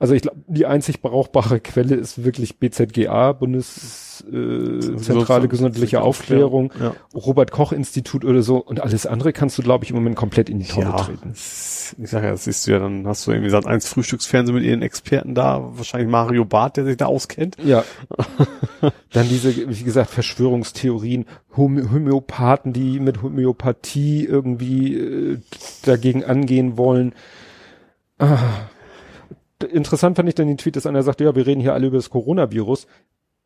also ich glaube, die einzig brauchbare Quelle ist wirklich BZGA, Bundeszentrale äh, gesundheitliche Aufklärung, Ja. Robert Koch Institut oder so und alles andere kannst du, glaube ich, im Moment komplett in die Tonne Ja, treten. ich sag ja, das siehst du ja, dann hast du irgendwie gesagt, eins Frühstücksfernsehen mit ihren Experten da, wahrscheinlich Mario Barth, der sich da auskennt. Ja. Dann diese, wie gesagt, Verschwörungstheorien, Homö Homöopathen, die mit Homöopathie irgendwie äh, dagegen angehen wollen. Ah. Interessant fand ich dann den Tweet, dass einer sagte, ja, wir reden hier alle über das Coronavirus.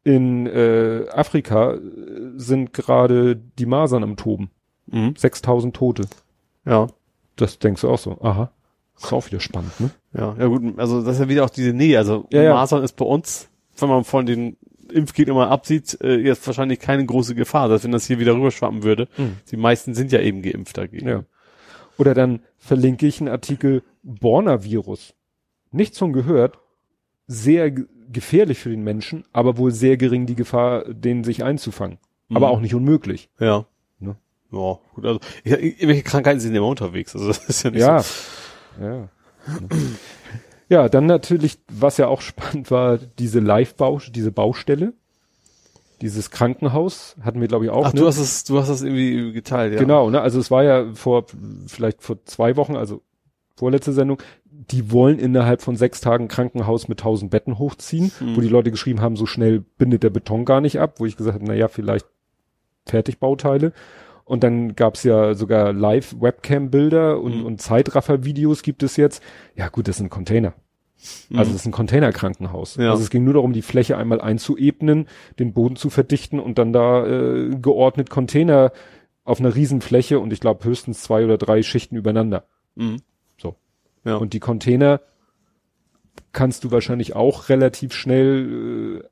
In äh, Afrika äh, sind gerade die Masern am Toben. Mhm. 6000 Tote. Ja. Das denkst du auch so. Aha. Ist auch wieder spannend, ne? Ja, ja gut, also das ist ja wieder auch diese Nähe. Also Ja, ja. Masern ist bei uns, wenn man von den Impfgegner mal absieht, äh, jetzt wahrscheinlich keine große Gefahr, dass wenn das hier wieder rüberschwappen würde. Mhm. Die meisten sind ja eben geimpft dagegen. Ja. Oder dann verlinke ich einen Artikel Borna-Virus. Nichts von gehört. Sehr ge- gefährlich für den Menschen, aber wohl sehr gering die Gefahr, den sich einzufangen. Aber Mhm. auch nicht unmöglich. Ja. Ne? Ja, gut, also, ja, irgendwelche Krankheiten sind immer unterwegs, also das ist ja nicht Ja. so. Ja. Ja, dann natürlich, was ja auch spannend war, diese Live-Bau, diese Baustelle. Dieses Krankenhaus hatten wir, glaube ich, auch. Ach, ne? du hast es, du hast das irgendwie geteilt, ja. Genau, ne? Also es war ja vor vielleicht vor zwei Wochen, also vorletzte Sendung, die wollen innerhalb von sechs Tagen Krankenhaus mit tausend Betten hochziehen, Hm. wo die Leute geschrieben haben, so schnell bindet der Beton gar nicht ab, wo ich gesagt habe, na ja, vielleicht Fertigbauteile. Und dann gab's ja sogar Live-Webcam-Bilder und, Hm. und Zeitraffer-Videos gibt es jetzt. Ja gut, das sind Container. Also Mhm. das ist ein Containerkrankenhaus. Ja. Also es ging nur darum, die Fläche einmal einzuebnen, den Boden zu verdichten und dann da äh, geordnet Container auf einer Riesenfläche und ich glaube höchstens zwei oder drei Schichten übereinander. Mhm. So. Ja. Und die Container kannst du wahrscheinlich auch relativ schnell äh,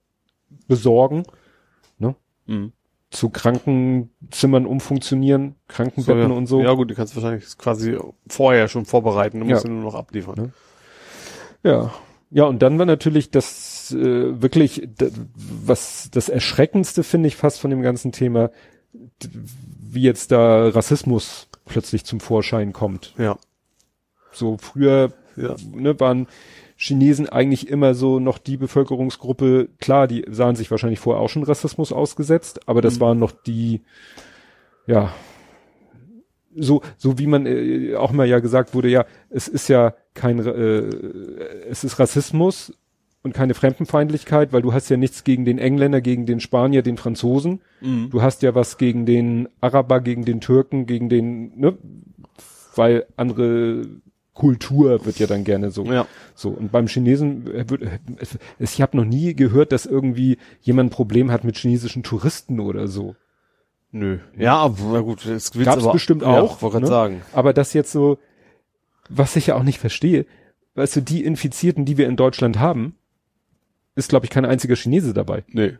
besorgen, Mhm. zu Krankenzimmern umfunktionieren, Krankenbetten ja. und so. Ja gut, du kannst wahrscheinlich quasi vorher schon vorbereiten, du musst Ja. nur noch abliefern. Ne? Ja. Ja, und dann war natürlich das äh, wirklich, was das Erschreckendste finde ich fast von dem ganzen Thema, wie jetzt da Rassismus plötzlich zum Vorschein kommt. Ja. So früher Ja. ne, waren Chinesen eigentlich immer so noch die Bevölkerungsgruppe, klar, die sahen sich wahrscheinlich vorher auch schon Rassismus ausgesetzt, aber das Mhm. waren noch die, ja, so, so wie man äh, auch mal ja gesagt wurde, ja, es ist ja kein, äh, es ist Rassismus und keine Fremdenfeindlichkeit, weil du hast ja nichts gegen den Engländer, gegen den Spanier, den Franzosen. Mhm. Du hast ja was gegen den Araber, gegen den Türken, gegen den, ne, weil andere Kultur wird ja dann gerne so. Ja. So, und beim Chinesen wird, es- ich habe noch nie gehört, dass irgendwie jemand ein Problem hat mit chinesischen Touristen oder so. Nö. Ja, aber gut, das will's Gab's aber, bestimmt ja, auch, wollte gerade ne? sagen. Aber das jetzt so, was ich ja auch nicht verstehe, weißt du, die Infizierten, die wir in Deutschland haben, ist, glaube ich, kein einziger Chinese dabei. Nö.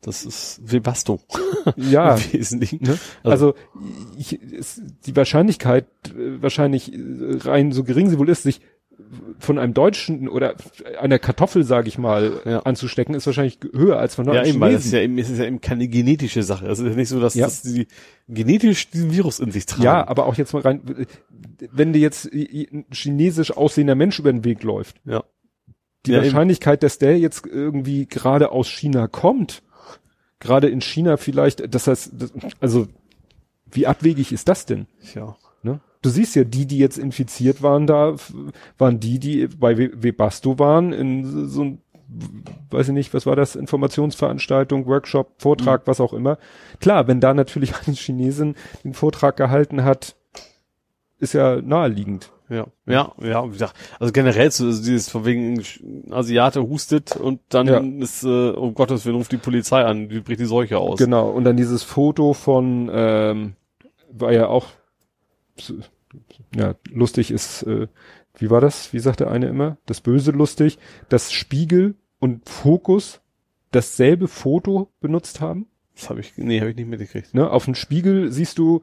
Das ist Webasto. Ja, Im Wesentlichen. Ne? Also, ich, es, die Wahrscheinlichkeit, äh, wahrscheinlich äh, rein so gering sie wohl ist, sich von einem Deutschen oder einer Kartoffel, sage ich mal, Ja. anzustecken, ist wahrscheinlich höher als von Ja, einem eben, weil das ist Chinesen. ja eben, es ist ja eben keine genetische Sache. Es ist ja nicht so, dass, Ja. dass die genetisch diesen Virus in sich tragen. Ja, aber auch jetzt mal rein, wenn dir jetzt ein chinesisch aussehender Mensch über den Weg läuft, Ja. die Ja, eben. Wahrscheinlichkeit, dass der jetzt irgendwie gerade aus China kommt, gerade in China vielleicht, das heißt, das, also wie abwegig ist das denn? Ja. Ne? Du siehst ja, die, die jetzt infiziert waren, da waren die, die bei We- Webasto waren, in so ein, weiß ich nicht, was war das, Informationsveranstaltung, Workshop, Vortrag, was auch immer. Klar, wenn da natürlich ein Chinesen den Vortrag gehalten hat, ist ja naheliegend. Ja, ja, ja, wie gesagt, also generell so also dieses von wegen Asiate hustet und dann Ja. ist, äh, um Gottes Willen ruft die Polizei an, die bricht die Seuche aus. Genau, und dann dieses Foto von, ähm, war ja auch, ja, lustig ist, äh, wie war das? Wie sagt der eine immer? Das Böse lustig, dass Spiegel und Fokus dasselbe Foto benutzt haben. Das habe ich, nee, habe ich nicht mitgekriegt. Ne? Auf dem Spiegel siehst du,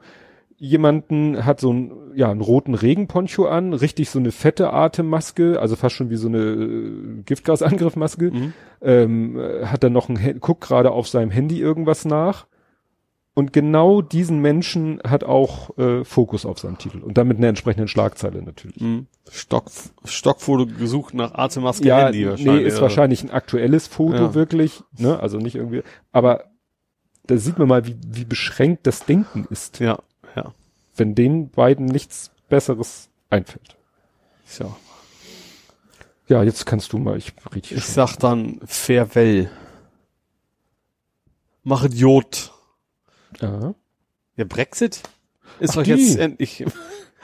jemanden hat so einen, ja, einen roten Regenponcho an, richtig so eine fette Atemmaske, also fast schon wie so eine äh, Giftgasangriffmaske, Mhm. ähm, äh, hat dann noch ein, guckt gerade auf seinem Handy irgendwas nach. Und genau diesen Menschen hat auch äh, Fokus auf seinem Titel und damit eine entsprechende Schlagzeile natürlich. Mhm. Stock, Stockfoto gesucht nach Atemmaske Ja, Handy nee, wahrscheinlich. ist also. wahrscheinlich ein aktuelles Foto Ja. wirklich, ne? Also nicht irgendwie, aber da sieht man mal, wie, wie beschränkt das Denken ist, ja. Wenn den beiden nichts Besseres einfällt. Tja. Ja, jetzt kannst du mal, ich rede hier Ich schon. sag dann Farewell. Mach Idiot. Ja. Ja, Brexit? Ist Ach, doch die. jetzt endlich.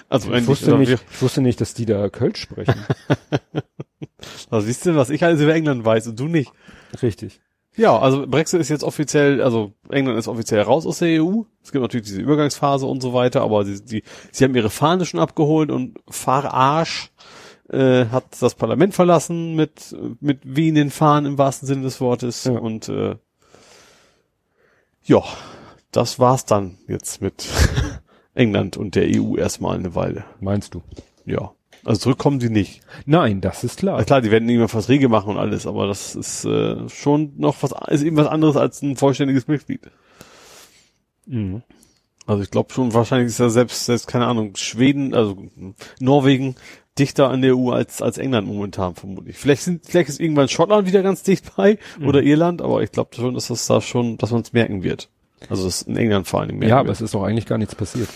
Also Ich endlich. wusste, nicht, ich wusste nicht, dass die da Kölsch sprechen. Was wisst ihr, was ich alles über England weiß und du nicht? Richtig. Ja, also Brexit ist jetzt offiziell, also England ist offiziell raus aus der EU. Es gibt natürlich diese Übergangsphase und so weiter, aber sie, die, sie haben ihre Fahne schon abgeholt und Farage äh, hat das Parlament verlassen mit, mit wehenden Fahnen im wahrsten Sinne des Wortes. Ja. Und äh, ja, das war's dann jetzt mit England und der EU erstmal eine Weile. Meinst du? Ja. Also zurückkommen sie nicht. Nein, das ist klar. Na klar, die werden irgendwann Verträge machen und alles, aber das ist äh, schon noch was, ist eben was anderes als ein vollständiges Mitglied. Mhm. Also ich glaube schon, wahrscheinlich ist ja selbst, selbst, keine Ahnung, Schweden, also Norwegen dichter an der EU als, als England momentan vermutlich. Vielleicht sind, vielleicht ist irgendwann Schottland wieder ganz dicht bei oder Irland, aber ich glaube schon, dass das da schon, dass man es merken wird. Also das in England vor allen Dingen merken Ja, aber wird. es ist doch eigentlich gar nichts passiert.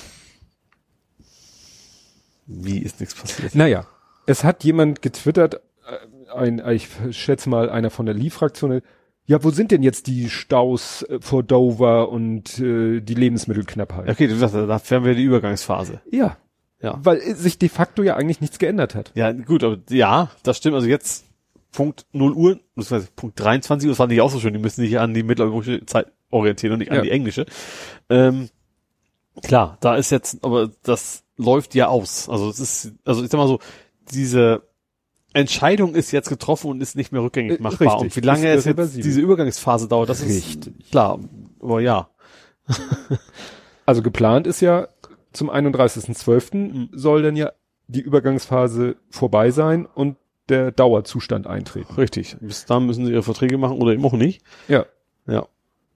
Wie ist nichts passiert? Naja, es hat jemand getwittert, äh, ein, ich schätze mal einer von der Lee-Fraktion, ja, wo sind denn jetzt die Staus äh, vor Dover und äh, die Lebensmittelknappheit? Okay, du sagst, da wären wir die Übergangsphase. Ja, Ja. weil äh, sich de facto ja eigentlich nichts geändert hat. Ja, gut, aber ja, das stimmt. Also jetzt Punkt 0 Uhr, beziehungsweise Punkt 23 Uhr, das fand ich auch so schön, die müssen sich an die mitteleuropäische Zeit orientieren und nicht an Ja. die englische. Ähm, klar, da ist jetzt, aber das läuft ja aus. Also es ist, also ich sag mal so, diese Entscheidung ist jetzt getroffen und ist nicht mehr rückgängig Äh, machbar. richtig. Und wie lange es jetzt diese Übergangsphase dauert, das Richtig. ist klar. Aber ja, Also geplant ist ja, zum 31.12. Mhm. soll dann ja die Übergangsphase vorbei sein und der Dauerzustand eintreten. richtig. Bis dahin müssen sie ihre Verträge machen oder eben auch nicht. Ja. Ja.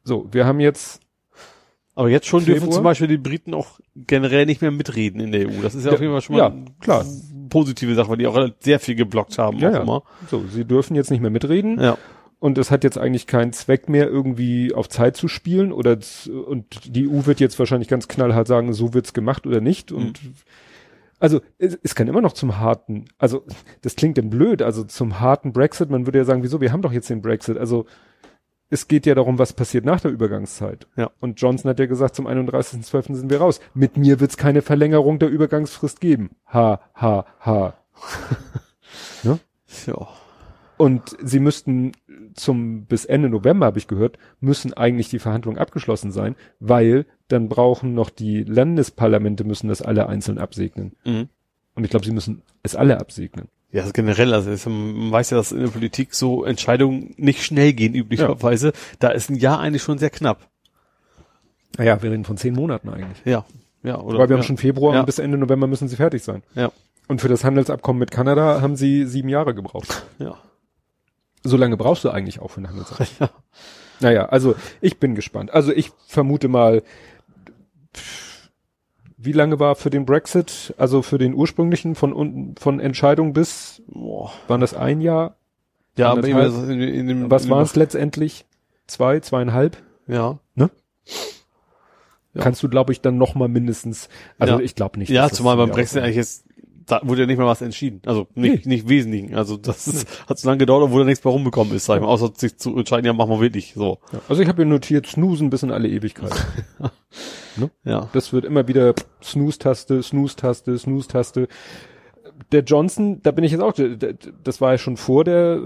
So, wir haben jetzt Aber jetzt schon dürfen Februar? zum Beispiel die Briten auch generell nicht mehr mitreden in der EU. Das ist ja, Ja, auf jeden Fall schon mal ja, eine klar. positive Sache, weil die auch sehr viel geblockt haben. Ja, auch ja. immer. so, sie dürfen jetzt nicht mehr mitreden. Ja. Und es hat jetzt eigentlich keinen Zweck mehr, irgendwie auf Zeit zu spielen oder und die EU wird jetzt wahrscheinlich ganz knallhart sagen, so wird's gemacht oder nicht. Und Mhm. also es, es kann immer noch zum harten, also das klingt denn blöd, also zum harten Brexit, man würde ja sagen, wieso, wir haben doch jetzt den Brexit. Also es geht ja darum, was passiert nach der Übergangszeit. Ja. Und Johnson hat ja gesagt, zum 31.12. sind wir raus. Mit mir wird's keine Verlängerung der Übergangsfrist geben. Ha, ha, ha. Ja. Und sie müssten zum bis Ende November, habe ich gehört, müssen eigentlich die Verhandlungen abgeschlossen sein, weil dann brauchen noch die Landesparlamente müssen das alle einzeln absegnen. Mhm. Und ich glaube, sie müssen es alle absegnen. Ja, also generell, also es- man weiß ja, dass in der Politik so Entscheidungen nicht schnell gehen, üblicherweise. Da ist ein Jahr eigentlich schon sehr knapp. Naja, wir reden von zehn Monaten eigentlich. Ja. Ja, oder? weil wir haben ja. schon Februar Ja. und bis Ende November müssen sie fertig sein. Ja. Und für das Handelsabkommen mit Kanada haben sie sieben Jahre gebraucht. Ja. So lange brauchst du eigentlich auch für ein Handelsabkommen. Ja. Naja, also ich bin gespannt. Also ich vermute mal, pff, wie lange war für den Brexit, also für den ursprünglichen von unten, von Entscheidung bis, Boah. waren das ein Jahr? Ja, aber in, in dem, Was waren es letztendlich? Zwei, zweieinhalb? Ja. Ja. Kannst du, glaube ich, dann noch mal mindestens, also Ja. ich glaube nicht. Ja, zumal beim Brexit eigentlich jetzt, da wurde ja nicht mal was entschieden. Also nicht, nicht wesentlichen. Also das ist, hat so lange gedauert, obwohl da nichts mehr rumbekommen ist, sag ich mal. Außer sich zu entscheiden, ja, machen wir wirklich so. Ja. Also ich habe hier notiert, snoosen bis in alle Ewigkeit. Ja. Das wird immer wieder Snooze-Taste, Snooze-Taste, Snooze-Taste. Der Johnson, da bin ich jetzt auch, das war ja schon vor der,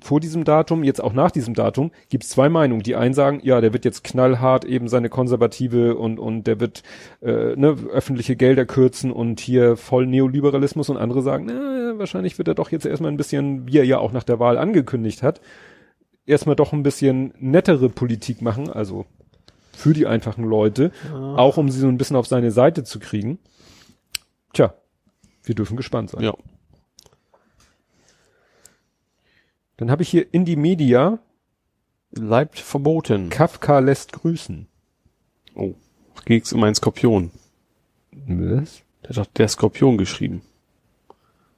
vor diesem Datum, jetzt auch nach diesem Datum, gibt es zwei Meinungen. Die einen sagen, ja, der wird jetzt knallhart eben seine konservative und, und der wird äh, ne, öffentliche Gelder kürzen und hier voll Neoliberalismus und andere sagen, na, wahrscheinlich wird er doch jetzt erstmal ein bisschen, wie er ja auch nach der Wahl angekündigt hat, erstmal doch ein bisschen nettere Politik machen, also für die einfachen Leute, auch um sie so ein bisschen auf seine Seite zu kriegen. Tja, wir dürfen gespannt sein. Ja. Dann habe ich hier Indie Media, Bleibt verboten. Kafka lässt grüßen. Oh. Geht's um einen Skorpion. Was? Der hat doch der Skorpion geschrieben.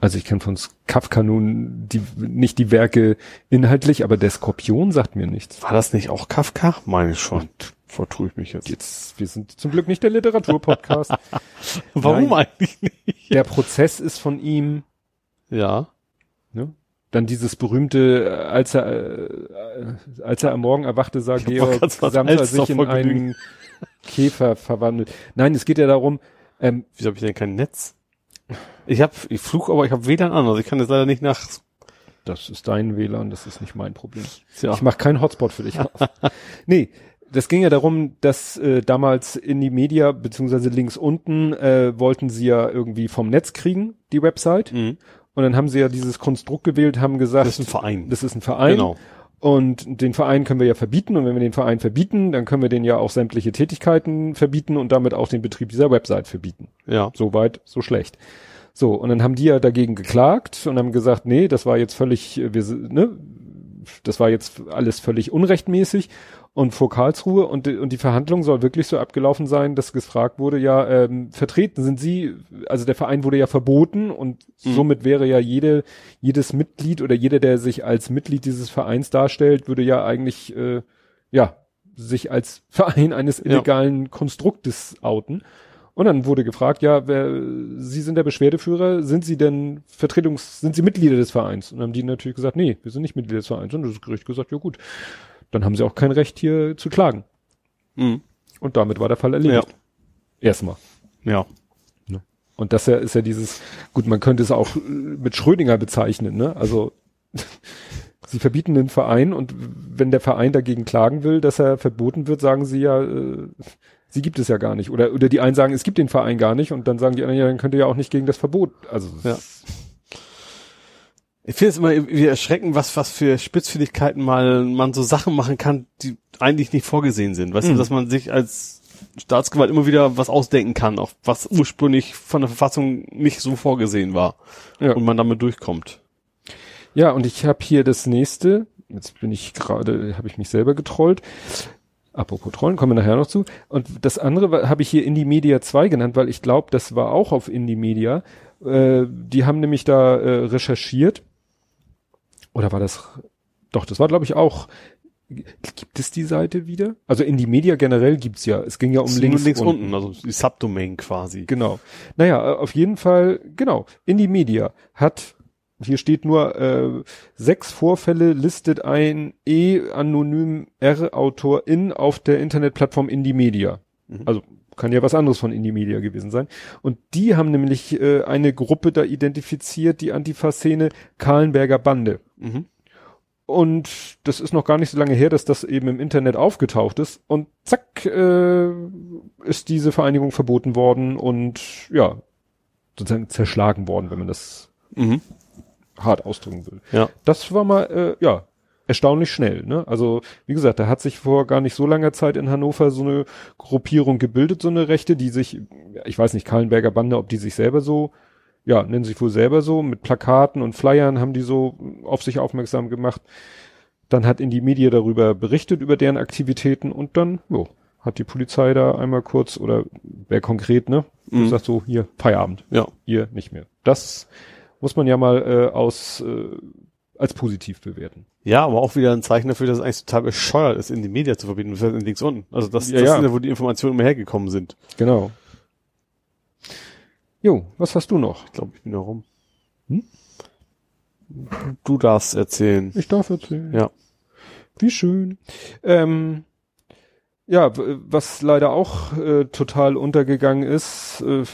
Also ich kenne von Kafka nun die, nicht die Werke inhaltlich, aber der Skorpion sagt mir nichts. War das nicht auch Kafka? Meine schon. Vertue ich mich jetzt. Jetzt, wir sind zum Glück nicht der Literaturpodcast. Warum Nein. eigentlich nicht? der Prozess ist von ihm, Ja. ne? Dann dieses berühmte, äh, als er, äh, als er am Morgen erwachte, sah hab Georg Samsa sich in einen gelegen. Käfer verwandelt. Nein, es geht ja darum, ähm, Wieso habe ich denn kein Netz? Ich habe, ich flug, aber ich habe WLAN an. Also ich kann jetzt leider nicht nach. das ist dein WLAN, das ist nicht mein Problem. Ja. Ich mache keinen Hotspot für dich auf. nee, das ging ja darum, dass äh, damals in die Media, beziehungsweise links unten, äh, wollten sie ja irgendwie vom Netz kriegen, die Website. Mhm. Und dann haben sie ja dieses Konstrukt gewählt, haben gesagt, Das ist ein Verein. das ist ein Verein. Genau. Und den Verein können wir ja verbieten. Und wenn wir den Verein verbieten, dann können wir den ja auch sämtliche Tätigkeiten verbieten und damit auch den Betrieb dieser Website verbieten. Ja. So weit, so schlecht. So, und dann haben die ja dagegen geklagt und haben gesagt, nee, das war jetzt völlig, äh, wir, ne, das war jetzt alles völlig unrechtmäßig und vor Karlsruhe und, die- und die Verhandlung soll wirklich so abgelaufen sein, dass gefragt wurde, ja, ähm, vertreten sind Sie, also der Verein wurde ja verboten und Mhm. somit wäre ja jede, jedes Mitglied oder jeder, der sich als Mitglied dieses Vereins darstellt, würde ja eigentlich, äh, ja, sich als Verein eines Ja. illegalen Konstruktes outen. Und dann wurde gefragt, ja, wer, Sie sind der Beschwerdeführer, sind Sie denn Vertretungs, sind Sie Mitglieder des Vereins? Und dann haben die natürlich gesagt, nee, wir sind nicht Mitglieder des Vereins. Und das Gericht gesagt, ja gut, dann haben Sie auch kein Recht hier zu klagen. Mhm. Und damit war der Fall erledigt. Erstmal. Ja. Und das ja, ist ja dieses, gut, man könnte es auch äh, mit Schrödinger bezeichnen, ne? Also sie verbieten den Verein und wenn der Verein dagegen klagen will, dass er verboten wird, sagen sie ja, äh, sie gibt es ja gar nicht. Oder, oder die einen sagen, es gibt den Verein gar nicht und dann sagen die anderen, ja, dann könnt ihr ja auch nicht gegen das Verbot. Also Ja. Ich finde es immer wieder erschreckend, was, was für Spitzfindigkeiten mal man so Sachen machen kann, die eigentlich nicht vorgesehen sind. Weißt du, Mhm. dass man sich als Staatsgewalt immer wieder was ausdenken kann, auf was ursprünglich von der Verfassung nicht so vorgesehen war. Ja. Und man damit durchkommt. Ja, und ich habe hier das nächste. Jetzt bin ich gerade, habe ich mich selber getrollt. Apropos Trollen, kommen wir nachher noch zu. Und das andere habe ich hier Indie Media 2 genannt, weil ich glaube, das war auch auf Indie Media. Äh, die haben nämlich da äh, recherchiert. Oder war das? Doch, das war glaube ich auch. Gibt es die Seite wieder? Also Indie Media generell gibt's ja. Es ging ja um links, links unten, also die Subdomain quasi. Genau. Naja, äh, auf jeden Fall, genau. Indie Media hat, hier steht nur, äh, sechs Vorfälle listet ein E-anonym R-Autorin auf der Internetplattform Indie Media. Mhm. Also kann ja was anderes von Indie Media gewesen sein. Und die haben nämlich äh, eine Gruppe da identifiziert, die Antifa-Szene Kahlenberger Bande. Mhm. Und das ist noch gar nicht so lange her, dass das eben im Internet aufgetaucht ist. Und zack, äh, ist diese Vereinigung verboten worden und ja, sozusagen zerschlagen worden, wenn man das Mhm. hart ausdrücken will. Ja. Das war mal, äh, ja, erstaunlich schnell. Ne? Also, wie gesagt, da hat sich vor gar nicht so langer Zeit in Hannover so eine Gruppierung gebildet, so eine Rechte, die sich, ich weiß nicht, Kahlenberger Bande, ob die sich selber so, ja, nennen sich wohl selber so, mit Plakaten und Flyern haben die so auf sich aufmerksam gemacht. Dann hat Indie Media darüber berichtet, über deren Aktivitäten und dann, jo, hat die Polizei da einmal kurz oder wer konkret, ne, Mhm. sagt so, hier, Feierabend, Ja. ihr nicht mehr. Das muss man ja mal äh, aus äh, als positiv bewerten. Ja, aber auch wieder ein Zeichen dafür, dass es eigentlich total bescheuert ist, in die Media zu verbieten. Das ist links unten. Also das, Ja, das ja. ist ja, wo die Informationen immer hergekommen sind. Genau. Jo, was hast du noch? Ich glaube, ich bin da rum. Hm? Du darfst erzählen. Ich darf erzählen. Ja. Wie schön. Ähm, ja, was leider auch äh, total untergegangen ist, äh,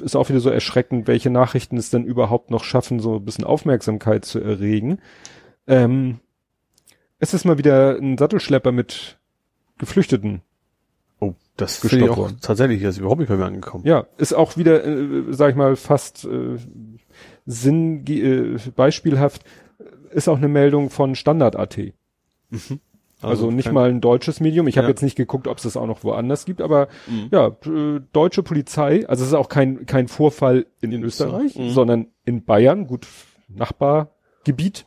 ist auch wieder so erschreckend, welche Nachrichten es denn überhaupt noch schaffen, so ein bisschen Aufmerksamkeit zu erregen. Ähm, es ist mal wieder ein Sattelschlepper mit Geflüchteten Oh, das finde ich auch tatsächlich, das ist überhaupt nicht bei mir angekommen. Ja, ist auch wieder, äh, sag ich mal, fast äh, Sinn, äh, beispielhaft, ist auch eine Meldung von Standard.at. Also, nicht kein- mal ein deutsches Medium. Ich habe Ja. jetzt nicht geguckt, ob es das auch noch woanders gibt, aber Mhm. ja, äh, deutsche Polizei, also es ist auch kein, kein Vorfall in, In Österreich, Österreich, mhm. sondern in Bayern, gut, Nachbargebiet.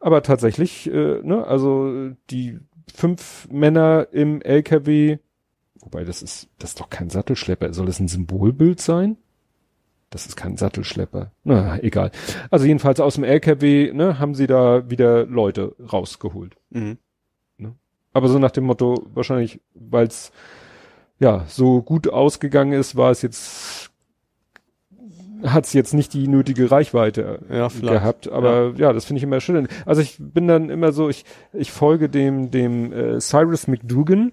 Aber tatsächlich, äh, ne, also die fünf Männer im LKW, wobei das ist, das ist doch kein Sattelschlepper. Soll das ein Symbolbild sein? Das ist kein Sattelschlepper. Na, egal. Also jedenfalls aus dem LKW, ne, haben sie da wieder Leute rausgeholt. Mhm. Aber so nach dem Motto, wahrscheinlich, weil es ja so gut ausgegangen ist, war es jetzt, hat es jetzt nicht die nötige Reichweite Ja, vielleicht. gehabt. Aber ja, das finde ich immer schön. Also ich bin dann immer so, ich, ich folge dem, dem äh, Cyrus McDougan.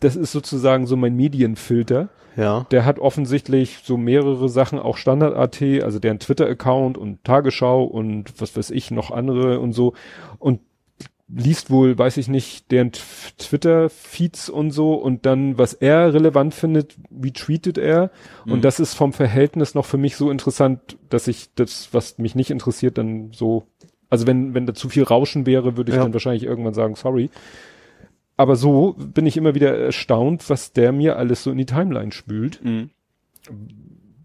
Das ist sozusagen so mein Medienfilter. Ja. Der hat offensichtlich so mehrere Sachen, auch Standard.at, also deren Twitter-Account und Tagesschau und was weiß ich, noch andere und so. Und liest wohl, weiß ich nicht, deren Twitter-Feeds und so und dann, was er relevant findet, wie tweetet er. Mhm. Und das ist vom Verhältnis noch für mich so interessant, dass ich das, was mich nicht interessiert, dann so, also wenn, wenn da zu viel Rauschen wäre, würde ich Ja. dann wahrscheinlich irgendwann sagen, sorry. Aber so bin ich immer wieder erstaunt, was der mir alles so in die Timeline spült, Mhm.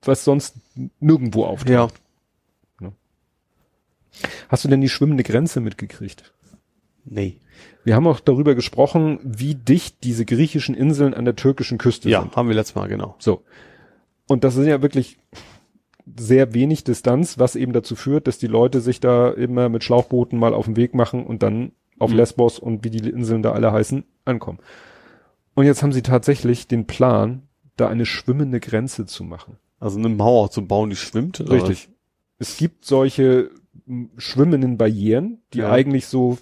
was sonst nirgendwo auftaucht. Ja. Hast du denn die schwimmende Grenze mitgekriegt? Nee. Wir haben auch darüber gesprochen, wie dicht diese griechischen Inseln an der türkischen Küste Ja, sind. haben wir letztes Mal, genau. So. Und das sind ja wirklich sehr wenig Distanz, was eben dazu führt, dass die Leute sich da immer mit Schlauchbooten mal auf den Weg machen und dann auf Mhm. Lesbos und wie die Inseln da alle heißen, ankommen. Und jetzt haben sie tatsächlich den Plan, da eine schwimmende Grenze zu machen. Also eine Mauer zu bauen, die schwimmt. oder Richtig. Es gibt solche schwimmenden Barrieren, die Ja. eigentlich so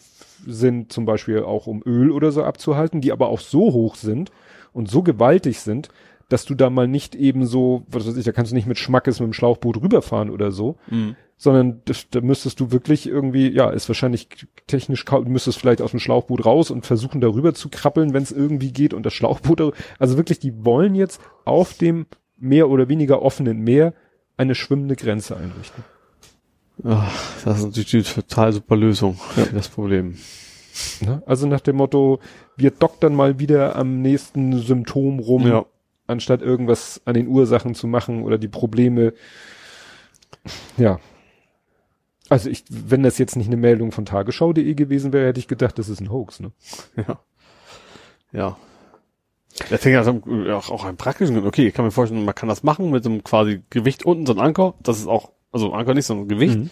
sind, zum Beispiel auch um Öl oder so abzuhalten, die aber auch so hoch sind und so gewaltig sind, dass du da mal nicht eben so, was weiß ich, da kannst du nicht mit Schmackes mit dem Schlauchboot rüberfahren oder so? Mhm. sondern das, da müsstest du wirklich irgendwie, ja, ist wahrscheinlich technisch, müsstest vielleicht aus dem Schlauchboot raus und versuchen darüber zu krabbeln, wenn es irgendwie geht und das Schlauchboot, also wirklich, die wollen jetzt auf dem mehr oder weniger offenen Meer eine schwimmende Grenze einrichten. Ach, das ist natürlich die total super Lösung für das Problem. Ne? Also nach dem Motto, wir doktern mal wieder am nächsten Symptom rum, Ja. anstatt irgendwas an den Ursachen zu machen oder die Probleme. Ja. Also ich, wenn das jetzt nicht eine Meldung von tagesschau.de gewesen wäre, hätte ich gedacht, das ist ein Hoax, ne? Ja. Ja. Der fängt also auch, auch einen praktischen, okay, ich kann mir vorstellen, man kann das machen mit so einem quasi Gewicht unten, so ein Anker, das ist auch, also Anker nicht, sondern Gewicht, Mhm.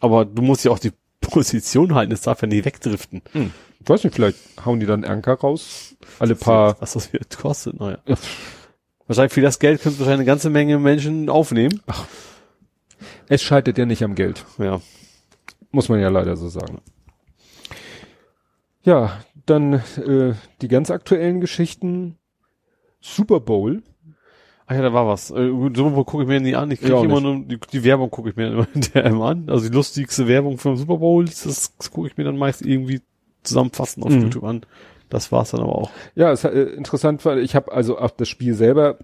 aber du musst ja auch die Position halten, es darf ja nicht wegdriften. Ich weiß nicht, vielleicht hauen die dann Anker raus, alle paar. Was das wird kostet, naja. Ja, Wahrscheinlich für das Geld können wahrscheinlich eine ganze Menge Menschen aufnehmen. Es scheitert ja nicht am Geld, Ja. muss man ja leider so sagen. Ja, dann äh, die ganz aktuellen Geschichten. Super Bowl. Ach ja, da war was. Äh, Super Bowl gucke ich mir nie an. Ich kriege Ja, immer nur, die, die Werbung gucke ich mir immer hinterher an. Also die lustigste Werbung vom Super Bowl, das, das gucke ich mir dann meist irgendwie zusammenfassend auf Mhm. YouTube an. Das war's dann aber auch. Ja, es äh, interessant war, ich habe also auch das Spiel selber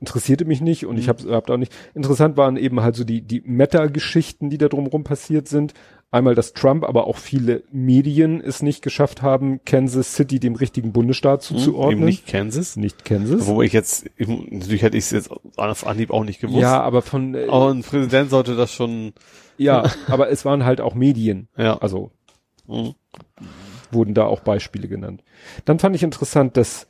interessierte mich nicht und ich habe hab auch nicht. Interessant waren eben halt so die die Meta-Geschichten, die da drumherum passiert sind. Einmal, dass Trump, aber auch viele Medien es nicht geschafft haben, Kansas City dem richtigen Bundesstaat zuzuordnen. Eben nicht Kansas. Nicht Kansas. Wobei ich jetzt, ich, natürlich hätte ich es jetzt auf Anhieb auch nicht gewusst. ja, aber von äh, Aber ein Präsident sollte das schon, ja, aber es waren halt auch Medien. ja. Also Mhm. wurden da auch Beispiele genannt. Dann fand ich interessant, dass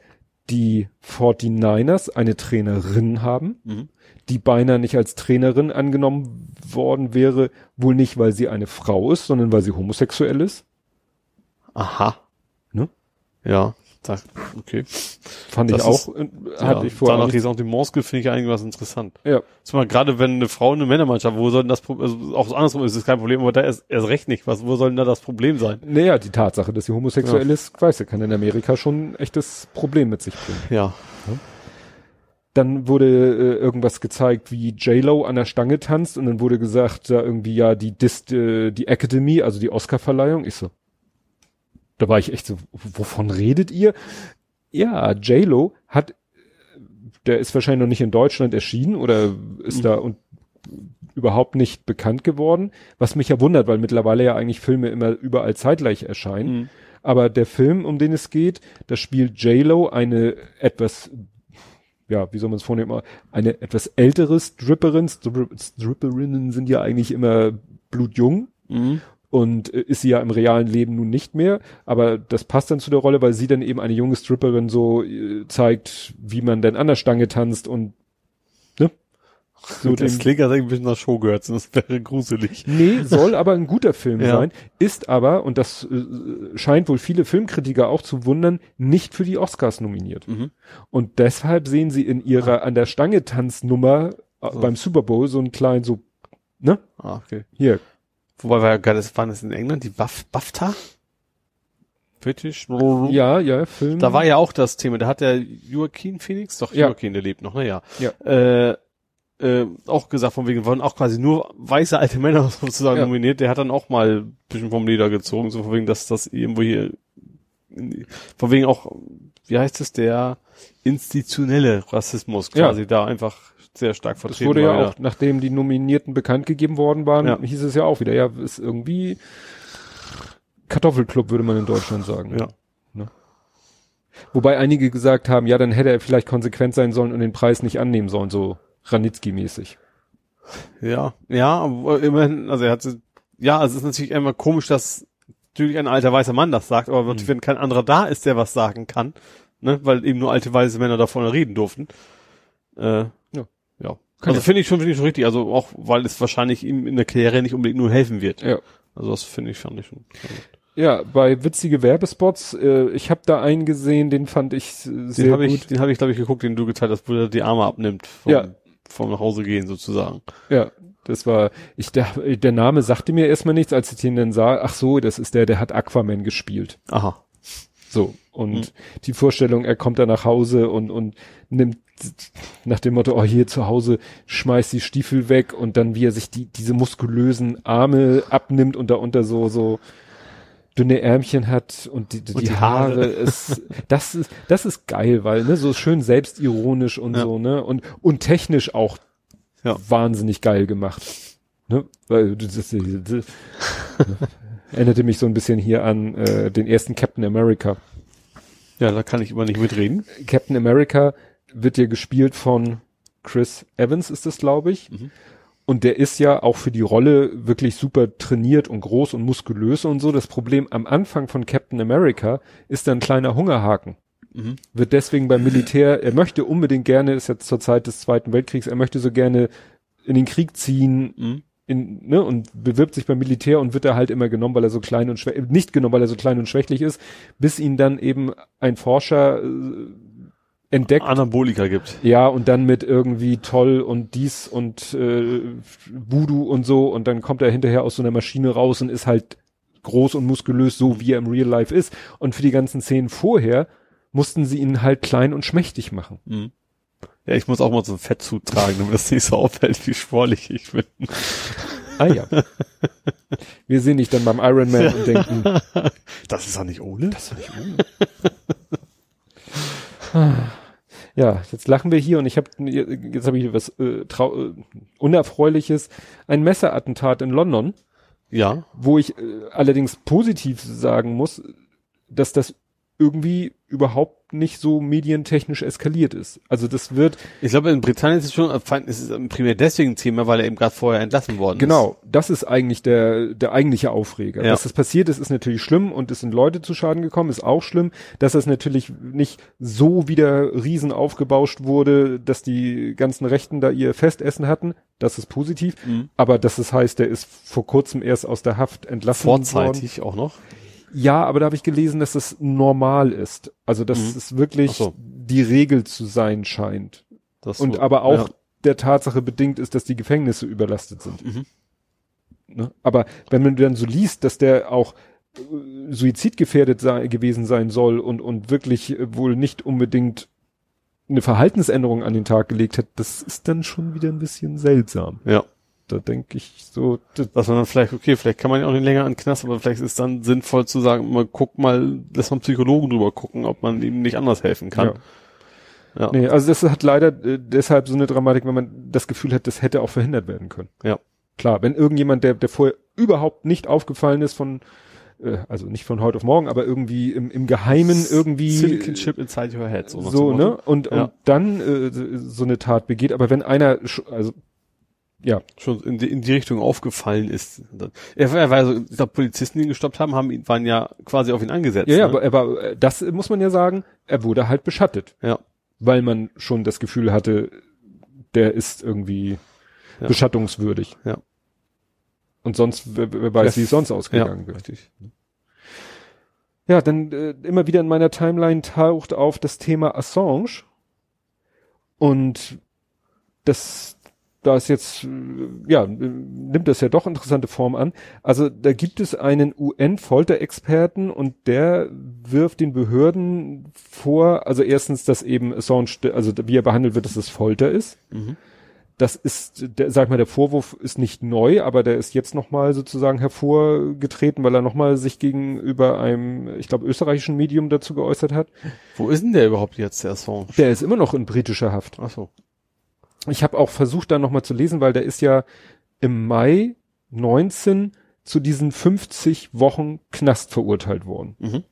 die 49ers eine Trainerin haben, Mhm. Die beinahe nicht als Trainerin angenommen worden wäre, wohl nicht, weil sie eine Frau ist, sondern weil sie homosexuell ist. Aha. Ne? Ja. Da, okay. Fand Das ich auch, äh, hatte ja, ich vorher Danach nicht. Ressentiments gibt, finde ich eigentlich was interessant. Ja, Zumal gerade wenn eine Frau eine Männermannschaft, wo soll denn das Problem, also auch andersrum ist es kein Problem, aber da ist erst recht nicht. Was, wo soll denn da das Problem sein? naja, die Tatsache, dass sie homosexuell ist, weiß ich, kann in Amerika schon ein echtes Problem mit sich bringen. Ja. Dann wurde äh, irgendwas gezeigt, wie J-Lo an der Stange tanzt und dann wurde gesagt, da irgendwie ja die Dis, äh, die Academy, also die Oscarverleihung. Ich so, da war ich echt so, wovon redet ihr? Ja, J-Lo hat, der ist wahrscheinlich noch nicht in Deutschland erschienen oder ist da und überhaupt nicht bekannt geworden, was mich ja wundert, weil mittlerweile ja eigentlich Filme immer überall zeitgleich erscheinen. Mhm. Aber der Film, um den es geht, da spielt J-Lo eine etwas, ja, wie soll man es vornehmen, eine etwas ältere Stripperin. Strip Stripperinnen sind ja eigentlich immer blutjung Mhm. und äh, ist sie ja im realen Leben nun nicht mehr. Aber das passt dann zu der Rolle, weil sie dann eben eine junge Stripperin so äh, zeigt, wie man denn an der Stange tanzt und? So das klingt als ein bisschen nach Showgirls und das wäre gruselig. Nee, soll aber ein guter Film Ja. sein, ist aber, und das äh, scheint wohl viele Filmkritiker auch zu wundern, nicht für die Oscars nominiert. Mhm. Und deshalb sehen sie in ihrer an der Stange Tanznummer äh, So. beim Super Bowl so einen kleinen so, ne? Ah, okay. Hier. Wobei war ja gerade, das waren das in England, die Buff, BAFTA? British? Ja, ja, Film. Da war ja auch das Thema, da hat der Joaquin Phoenix, doch Ja. Joaquin, der lebt noch, naja. Ja. Äh, äh, auch gesagt, von wegen, waren auch quasi nur weiße alte Männer sozusagen Ja. nominiert. Der hat dann auch mal ein bisschen vom Leder gezogen, so von wegen, dass das irgendwo hier, von wegen auch, wie heißt es, der institutionelle Rassismus Ja. quasi da einfach sehr stark Das vertreten wurde ja war, auch, nachdem die Nominierten bekannt gegeben worden waren, Ja. hieß es ja auch wieder, ja, ist irgendwie Kartoffelclub, würde man in Deutschland sagen. Ja. Wobei einige gesagt haben, ja, dann hätte er vielleicht konsequent sein sollen und den Preis nicht annehmen sollen, so Ranitzky-mäßig. Ja, ja, aber immerhin, also er hat, ja, also es ist natürlich immer komisch, dass natürlich ein alter weißer Mann das sagt, aber natürlich, wenn kein anderer da ist, der was sagen kann, ne, weil eben nur alte weiße Männer da vorne reden durften. Äh, ja. ja. Kann Also finde ich schon, finde ich schon richtig, also auch, weil es wahrscheinlich ihm in der Karriere nicht unbedingt nur helfen wird. Ja. Also das finde ich, fand ich schon. Ja, bei witzige Werbespots, äh, ich habe da einen gesehen, den fand ich äh, sehr Den habe gut. ich, den habe ich, glaube ich, geguckt, den du geteilt hast, wo er die Arme abnimmt vom, Ja. Vom nach Hause gehen sozusagen. Ja, das war, ich, der, der Name sagte mir erstmal nichts, als ich den dann sah, ach so, das ist der, der hat Aquaman gespielt. Aha. So. Und Mhm. die Vorstellung, er kommt da nach Hause und, und nimmt nach dem Motto, oh, hier zu Hause schmeißt die Stiefel weg und dann wie er sich die, diese muskulösen Arme abnimmt und da unter so, so dünne Ärmchen hat und die, die, Und die Haare, Haare. ist, das ist, das ist geil, weil, ne, so schön selbstironisch und Ja. so, ne, und, und technisch auch Ja. wahnsinnig geil gemacht. Ne? Weil das, das, das, das erinnerte mich so ein bisschen hier an äh, den ersten Captain America. Ja, da kann ich immer nicht mitreden. Captain America wird ja gespielt von Chris Evans, ist es, glaube ich. Mhm. Und der ist ja auch für die Rolle wirklich super trainiert und groß und muskulös und so. Das Problem am Anfang von Captain America ist ein kleiner Hungerhaken. Mhm. Wird deswegen beim Militär, er möchte unbedingt gerne, ist jetzt zur Zeit des Zweiten Weltkriegs, er möchte so gerne in den Krieg ziehen, Mhm. in, ne, und bewirbt sich beim Militär und wird er halt immer genommen, weil er so klein und schwächlich, nicht genommen, weil er so klein und schwächlich ist, bis ihn dann eben ein Forscher äh, entdeckt. Anabolika gibt. Ja, und dann mit irgendwie toll und dies und äh, Voodoo und so und dann kommt er hinterher aus so einer Maschine raus und ist halt groß und muskulös, so wie er im Real Life ist. Und für die ganzen Szenen vorher mussten sie ihn halt klein und schmächtig machen. Mhm. Ja, ich muss auch mal so ein Fett tragen, damit das nicht so auffällt, wie sportlich ich bin. Ah ja. Wir sehen dich dann beim Iron Man und denken, Das ist doch nicht ohne. Das war nicht Ja, jetzt lachen wir hier und ich habe jetzt habe ich was äh, trau äh, unerfreuliches, ein Messerattentat in London, Ja. wo ich äh, allerdings positiv sagen muss, dass das irgendwie überhaupt nicht so medientechnisch eskaliert ist. Also das wird Ich glaube, in Britannien ist es schon, äh, ist es primär deswegen ein Thema, weil er eben gerade vorher entlassen worden Genau, das ist eigentlich der, der eigentliche Aufreger. Ja. Dass das passiert ist, ist natürlich schlimm und es sind Leute zu Schaden gekommen, ist auch schlimm. Dass das natürlich nicht so wieder riesen aufgebauscht wurde, dass die ganzen Rechten da ihr Festessen hatten, das ist positiv. Mhm. Aber dass es heißt, der ist vor kurzem erst aus der Haft ist. entlassen worden. Vorzeitig auch noch. Ja, aber da habe ich gelesen, dass das normal ist. Also dass Mhm. es wirklich so. die Regel zu sein scheint. Das Und so- aber auch Ja. der Tatsache bedingt ist, dass die Gefängnisse überlastet sind. Mhm. Ne? Aber wenn man dann so liest, dass der auch äh, suizidgefährdet sei, gewesen sein soll und, und wirklich äh, wohl nicht unbedingt eine Verhaltensänderung an den Tag gelegt hat, das ist dann schon wieder ein bisschen seltsam. Ja. Da denke ich so, das, Dass man dann vielleicht, okay, vielleicht kann man ja auch nicht länger an Knast, aber vielleicht ist dann sinnvoll zu sagen, mal guck mal, lass mal einen Psychologen drüber gucken, ob man ihm nicht anders helfen kann. Ja. Ja. Nee, also das hat leider äh, deshalb so eine Dramatik, wenn man das Gefühl hat, das hätte auch verhindert werden können. Ja. Klar, wenn irgendjemand, der, der vorher überhaupt nicht aufgefallen ist von, äh, also nicht von heute auf morgen, aber irgendwie im, im Geheimen irgendwie Silicon Chip inside your head. So, so, ne? Und, Ja. und dann äh, so eine Tat begeht, aber wenn einer, also ja, Schon in die, in die Richtung aufgefallen ist. Er, er war so, ich glaube, Polizisten, die ihn gestoppt haben, haben ihn, waren ja quasi auf ihn angesetzt. ja, ja, ne? aber, aber äh, das muss man ja sagen, er wurde halt beschattet, ja. weil man schon das Gefühl hatte, der ist irgendwie Ja. beschattungswürdig. Ja. Und sonst, wer, wer weiß, wie es sonst ausgegangen ja, richtig. Ja, dann äh, immer wieder in meiner Timeline taucht auf das Thema Assange. Und das, da ist jetzt, ja, nimmt das ja doch interessante Form an. Also da gibt es einen UN-Folterexperten und der wirft den Behörden vor, also erstens, dass eben Assange, also wie er behandelt wird, dass es Folter ist. Mhm. das ist, der, sag ich mal, der Vorwurf ist nicht neu, aber der ist jetzt nochmal sozusagen hervorgetreten, weil er nochmal sich gegenüber einem, ich glaube, österreichischen Medium dazu geäußert hat. Wo ist denn der überhaupt jetzt, der Assange? Der ist immer noch in britischer Haft. Ach so. Ich habe auch versucht, da nochmal zu lesen, weil der ist ja im Mai 19 zu diesen 50 Wochen Knast verurteilt worden. Mhm.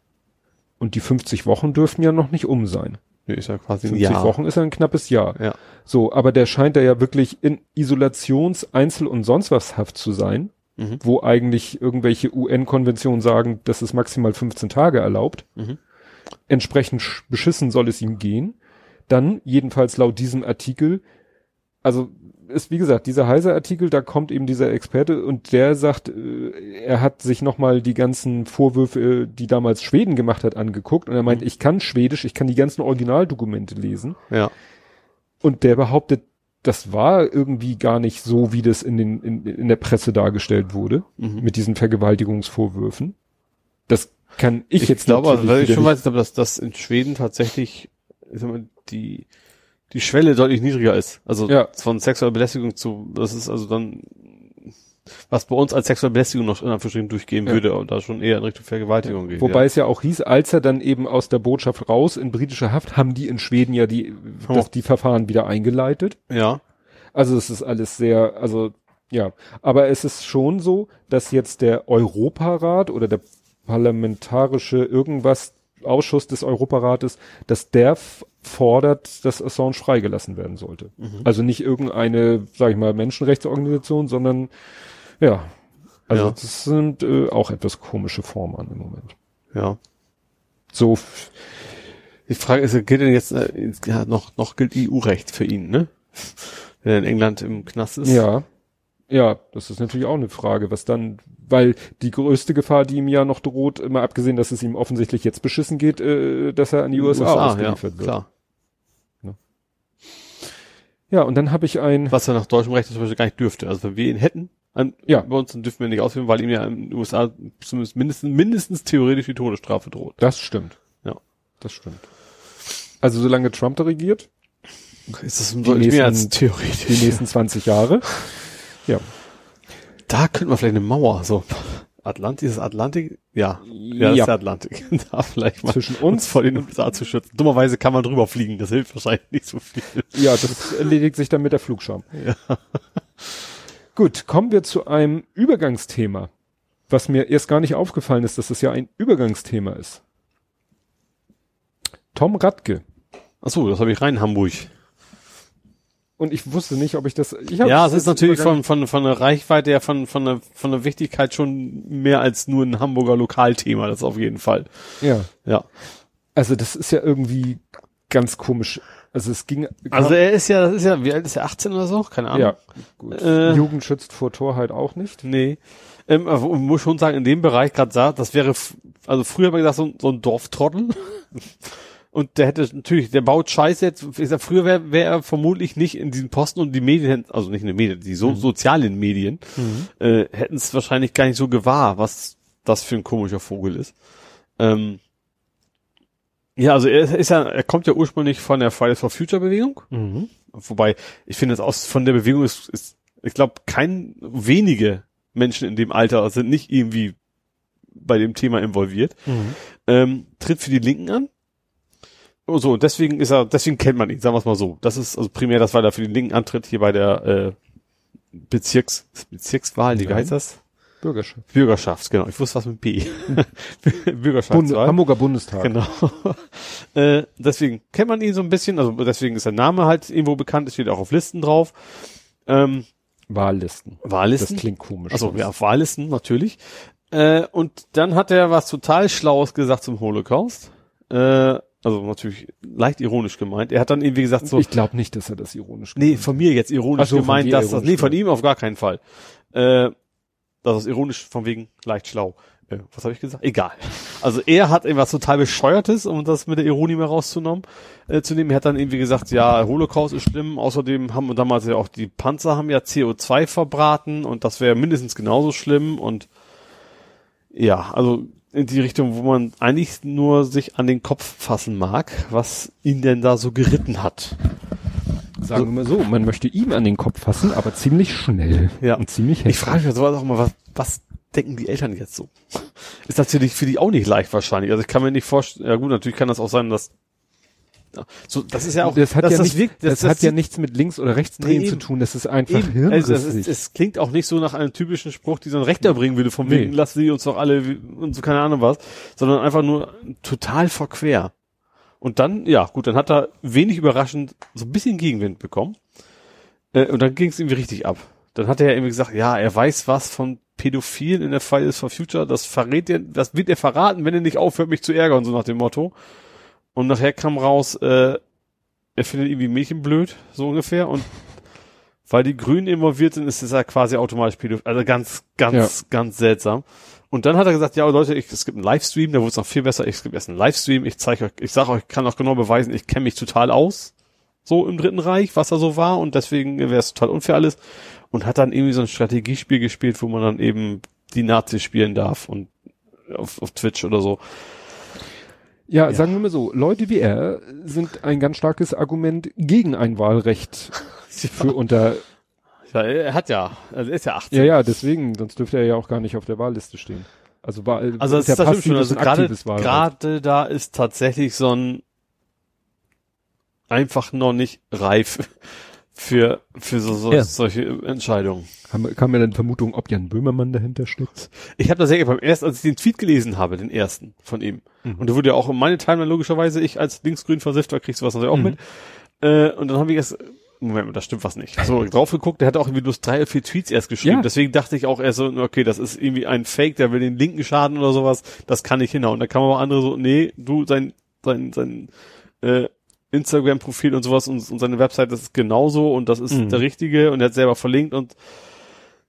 Und die 50 Wochen dürften ja noch nicht um sein. Nee, ist ja quasi ein 50 Jahr. Wochen ist ja ein knappes Jahr. Ja. So, aber der scheint da ja wirklich in Isolations-, Einzel- und sonst was Haft zu sein, Mhm. wo eigentlich irgendwelche UN-Konventionen sagen, das ist maximal 15 Tage erlaubt. Mhm. Entsprechend sch- beschissen soll es ihm gehen. Dann, jedenfalls laut diesem Artikel, also ist wie gesagt, dieser heiser Artikel, da kommt eben dieser Experte und der sagt, äh, er hat sich nochmal die ganzen Vorwürfe, äh, die damals Schweden gemacht hat, angeguckt und er meint, ich kann Schwedisch, ich kann die ganzen Originaldokumente lesen. Ja. Und der behauptet, das war irgendwie gar nicht so, wie das in, den, in, in der Presse dargestellt wurde, Mhm. mit diesen Vergewaltigungsvorwürfen. Das kann ich, Ich, jetzt glaube, also, natürlich weil ich schon weiß, dass das in Schweden tatsächlich, ich sag mal, die, die Schwelle deutlich niedriger ist. Also Ja. von sexueller Belästigung zu, das ist also dann, was bei uns als sexuelle Belästigung noch in Anführungsstrichen durchgehen Ja. würde und da schon eher in Richtung Vergewaltigung geht. Wobei es ja auch hieß, als er dann eben aus der Botschaft raus in britischer Haft, haben die in Schweden ja die, Oh. das, die Verfahren wieder eingeleitet. ja. ja. Also es ist alles sehr, also ja. Aber es ist schon so, dass jetzt der Europarat oder der parlamentarische irgendwas Ausschuss des Europarates, dass der fordert, dass Assange freigelassen werden sollte. Mhm. Also nicht irgendeine, sag ich mal, Menschenrechtsorganisation, sondern ja. Also Ja. das sind äh, auch etwas komische Formen im Moment. ja. So Die Frage ist, gilt denn jetzt äh, ja, noch noch gilt EU-Recht für ihn, ne? Wenn er in England im Knast ist. Ja. Ja, das ist natürlich auch eine Frage, was dann, weil die größte Gefahr, die ihm ja noch droht, immer abgesehen, dass es ihm offensichtlich jetzt beschissen geht, äh, dass er an die USA, ja, ausgeliefert wird. klar. Ja, und dann habe ich ein, Was er nach deutschem Recht zum Beispiel gar nicht dürfte. Also wenn wir ihn hätten, an, Ja. bei uns, dann dürfen wir nicht ausführen, weil ihm ja in den USA zumindest mindestens, mindestens theoretisch die Todesstrafe droht. das stimmt. Ja. Das stimmt. Also solange Trump da regiert, Ist das deutlich mehr mehr als theoretisch? die nächsten 20 Jahre, ja. Da könnte man vielleicht eine Mauer, so. Atlantis, ist Atlantik? Ja. Ja, das ist der Atlantik. da vielleicht mal Zwischen uns uns vor den USA zu schützen. Dummerweise kann man drüber fliegen, das hilft wahrscheinlich nicht so viel. Ja, das erledigt sich dann mit der Flugscham. Gut, kommen wir zu einem Übergangsthema, was mir erst gar nicht aufgefallen ist, dass es ja ein Übergangsthema ist. Tom Radke. Ach so, das habe ich rein in Hamburg. Und ich wusste nicht, ob ich das. Ich Ja, es ist natürlich von, von, von der Reichweite her, von, von der, von der Wichtigkeit schon mehr als nur ein Hamburger Lokalthema, das auf jeden Fall. Ja. Ja. Also das ist ja irgendwie ganz komisch. Also es ging. Also er ist ja, das ist ja, wie alt ist er, 18 oder so? Keine Ahnung. ja, gut. Äh, Jugend schützt vor Torheit auch nicht. Nee. Ähm, ich muss schon sagen, in dem Bereich gerade sagt, das wäre, also früher haben wir gesagt, so, ein- so ein Dorftrottel. Und der hätte natürlich, der baut Scheiße jetzt. Ich sag, früher wäre wär er vermutlich nicht in diesen Posten und die Medien, also nicht in den Medien, die so, sozialen Medien, äh, hätten es wahrscheinlich gar nicht so gewahr, was das für ein komischer Vogel ist. Ähm, ja, also er ist ja, er kommt ja ursprünglich von der Fridays for Future Bewegung. Mhm. Wobei, ich finde es aus von der Bewegung ist, ist ich glaube, kein wenige Menschen in dem Alter sind nicht irgendwie bei dem Thema involviert. Mhm. Ähm, tritt für die Linken an. So, und deswegen ist er, deswegen kennt man ihn, sagen wir es mal so. Das ist also primär das, weil er für die Linken antritt, hier bei der äh, Bezirks, Bezirkswahl, wie heißt das? Bürgerschaft. Bürgerschaft, genau. Ich wusste was mit B. Bund Bürgerschaftswahl. Hamburger Bundestag. Genau. äh, deswegen kennt man ihn so ein bisschen, also deswegen ist sein Name halt irgendwo bekannt, es steht auch auf Listen drauf. Ähm, Wahllisten. Wahllisten. Das klingt komisch. Also ja, auf Wahllisten natürlich. Äh, und dann hat er was total Schlaues gesagt zum Holocaust. Äh, also natürlich leicht ironisch gemeint. Er hat dann irgendwie gesagt so, Ich glaube nicht, dass er das ironisch nee, von mir jetzt ironisch Ach so, von gemeint, dass das, nee, von gemeint. ihm auf gar keinen Fall. Äh, das ist ironisch von wegen leicht schlau. Äh, was habe ich gesagt? Egal. Also er hat irgendwas total bescheuertes, um das mit der Ironie mal rauszunehmen, äh, zu nehmen. Er hat dann irgendwie gesagt, ja, Holocaust ist schlimm. Außerdem haben damals ja auch die Panzer haben ja CO2 verbraten und das wäre mindestens genauso schlimm und ja, also in die Richtung, wo man eigentlich nur sich an den Kopf fassen mag, was ihn denn da so geritten hat. Sagen wir mal so, man möchte ihm an den Kopf fassen, aber ziemlich schnell. Ja. Und ziemlich Ich heftig. frage mich sowas auch mal, was, was denken die Eltern jetzt so? Ist natürlich für die auch nicht leicht wahrscheinlich. Also ich kann mir nicht vorstellen, ja gut, natürlich kann das auch sein, dass so, das ist ja auch, das hat dass ja, nicht, wirkt- das, hat ja nichts mit links oder rechts drehen Nee, zu tun. Das ist einfach Eben, also es, ist, es klingt auch nicht so nach einem typischen Spruch, die so ein Rechter bringen würde, vom Nee. wegen, lass sie uns doch alle und so keine Ahnung was, sondern einfach nur total verquer. Und dann, ja, gut, dann hat er wenig überraschend so ein bisschen Gegenwind bekommen. Äh, und dann ging es irgendwie richtig ab. Dann hat er ja irgendwie gesagt, ja, er weiß was von Pädophilen in der Fridays for Future, das verrät er, das wird er verraten, wenn er nicht aufhört, mich zu ärgern, so nach dem Motto. Und nachher kam raus, äh, er findet irgendwie Mädchen blöd, so ungefähr, und weil die Grünen involviert sind, ist es ja quasi automatisch Pädophil. Also ganz, ganz, ganz seltsam. Und dann hat er gesagt, ja Leute, ich, es gibt einen Livestream, da wurde es noch viel besser. Ich es gibt erst einen Livestream, ich zeige euch, ich sage euch, kann auch genau beweisen, ich kenne mich total aus, so im Dritten Reich, was da so war und deswegen wäre es total unfair alles. Und hat dann irgendwie so ein Strategiespiel gespielt, wo man dann eben die Nazis spielen darf und auf, auf Twitch oder so. Ja, Ja. sagen wir mal so, Leute wie er sind ein ganz starkes Argument gegen ein Wahlrecht für unter, Ja, er hat ja, also er ist ja 18. ja, ja, deswegen, sonst dürfte er ja auch gar nicht auf der Wahlliste stehen. Also, Wahl, Also das ja ist das stimmt schon. passives Also gerade aktives Wahlrecht. gerade da ist tatsächlich so ein einfach noch nicht reif für für so, so Ja. solche Entscheidungen. Haben, kam mir dann Vermutung, ob Jan Böhmermann dahinter steckt? Ich habe das ja beim ersten, als ich den Tweet gelesen habe, den ersten von ihm. Mhm. Und da wurde ja auch in meine Timeline logischerweise, ich als linksgrün versifter kriegst du was natürlich auch Mhm. mit. Äh, und dann habe ich erst, Moment, mal, da stimmt was nicht. So, drauf geguckt, der hat auch irgendwie bloß drei oder vier Tweets erst geschrieben. Ja. Deswegen dachte ich auch erst so, okay, das ist irgendwie ein Fake, der will den Linken schaden oder sowas. Das kann nicht hinhauen. Da kann man aber andere so, nee, du, sein, sein, sein, äh, Instagram-Profil und sowas und, und seine Website, das ist genauso und das ist Mhm. der richtige und er hat selber verlinkt und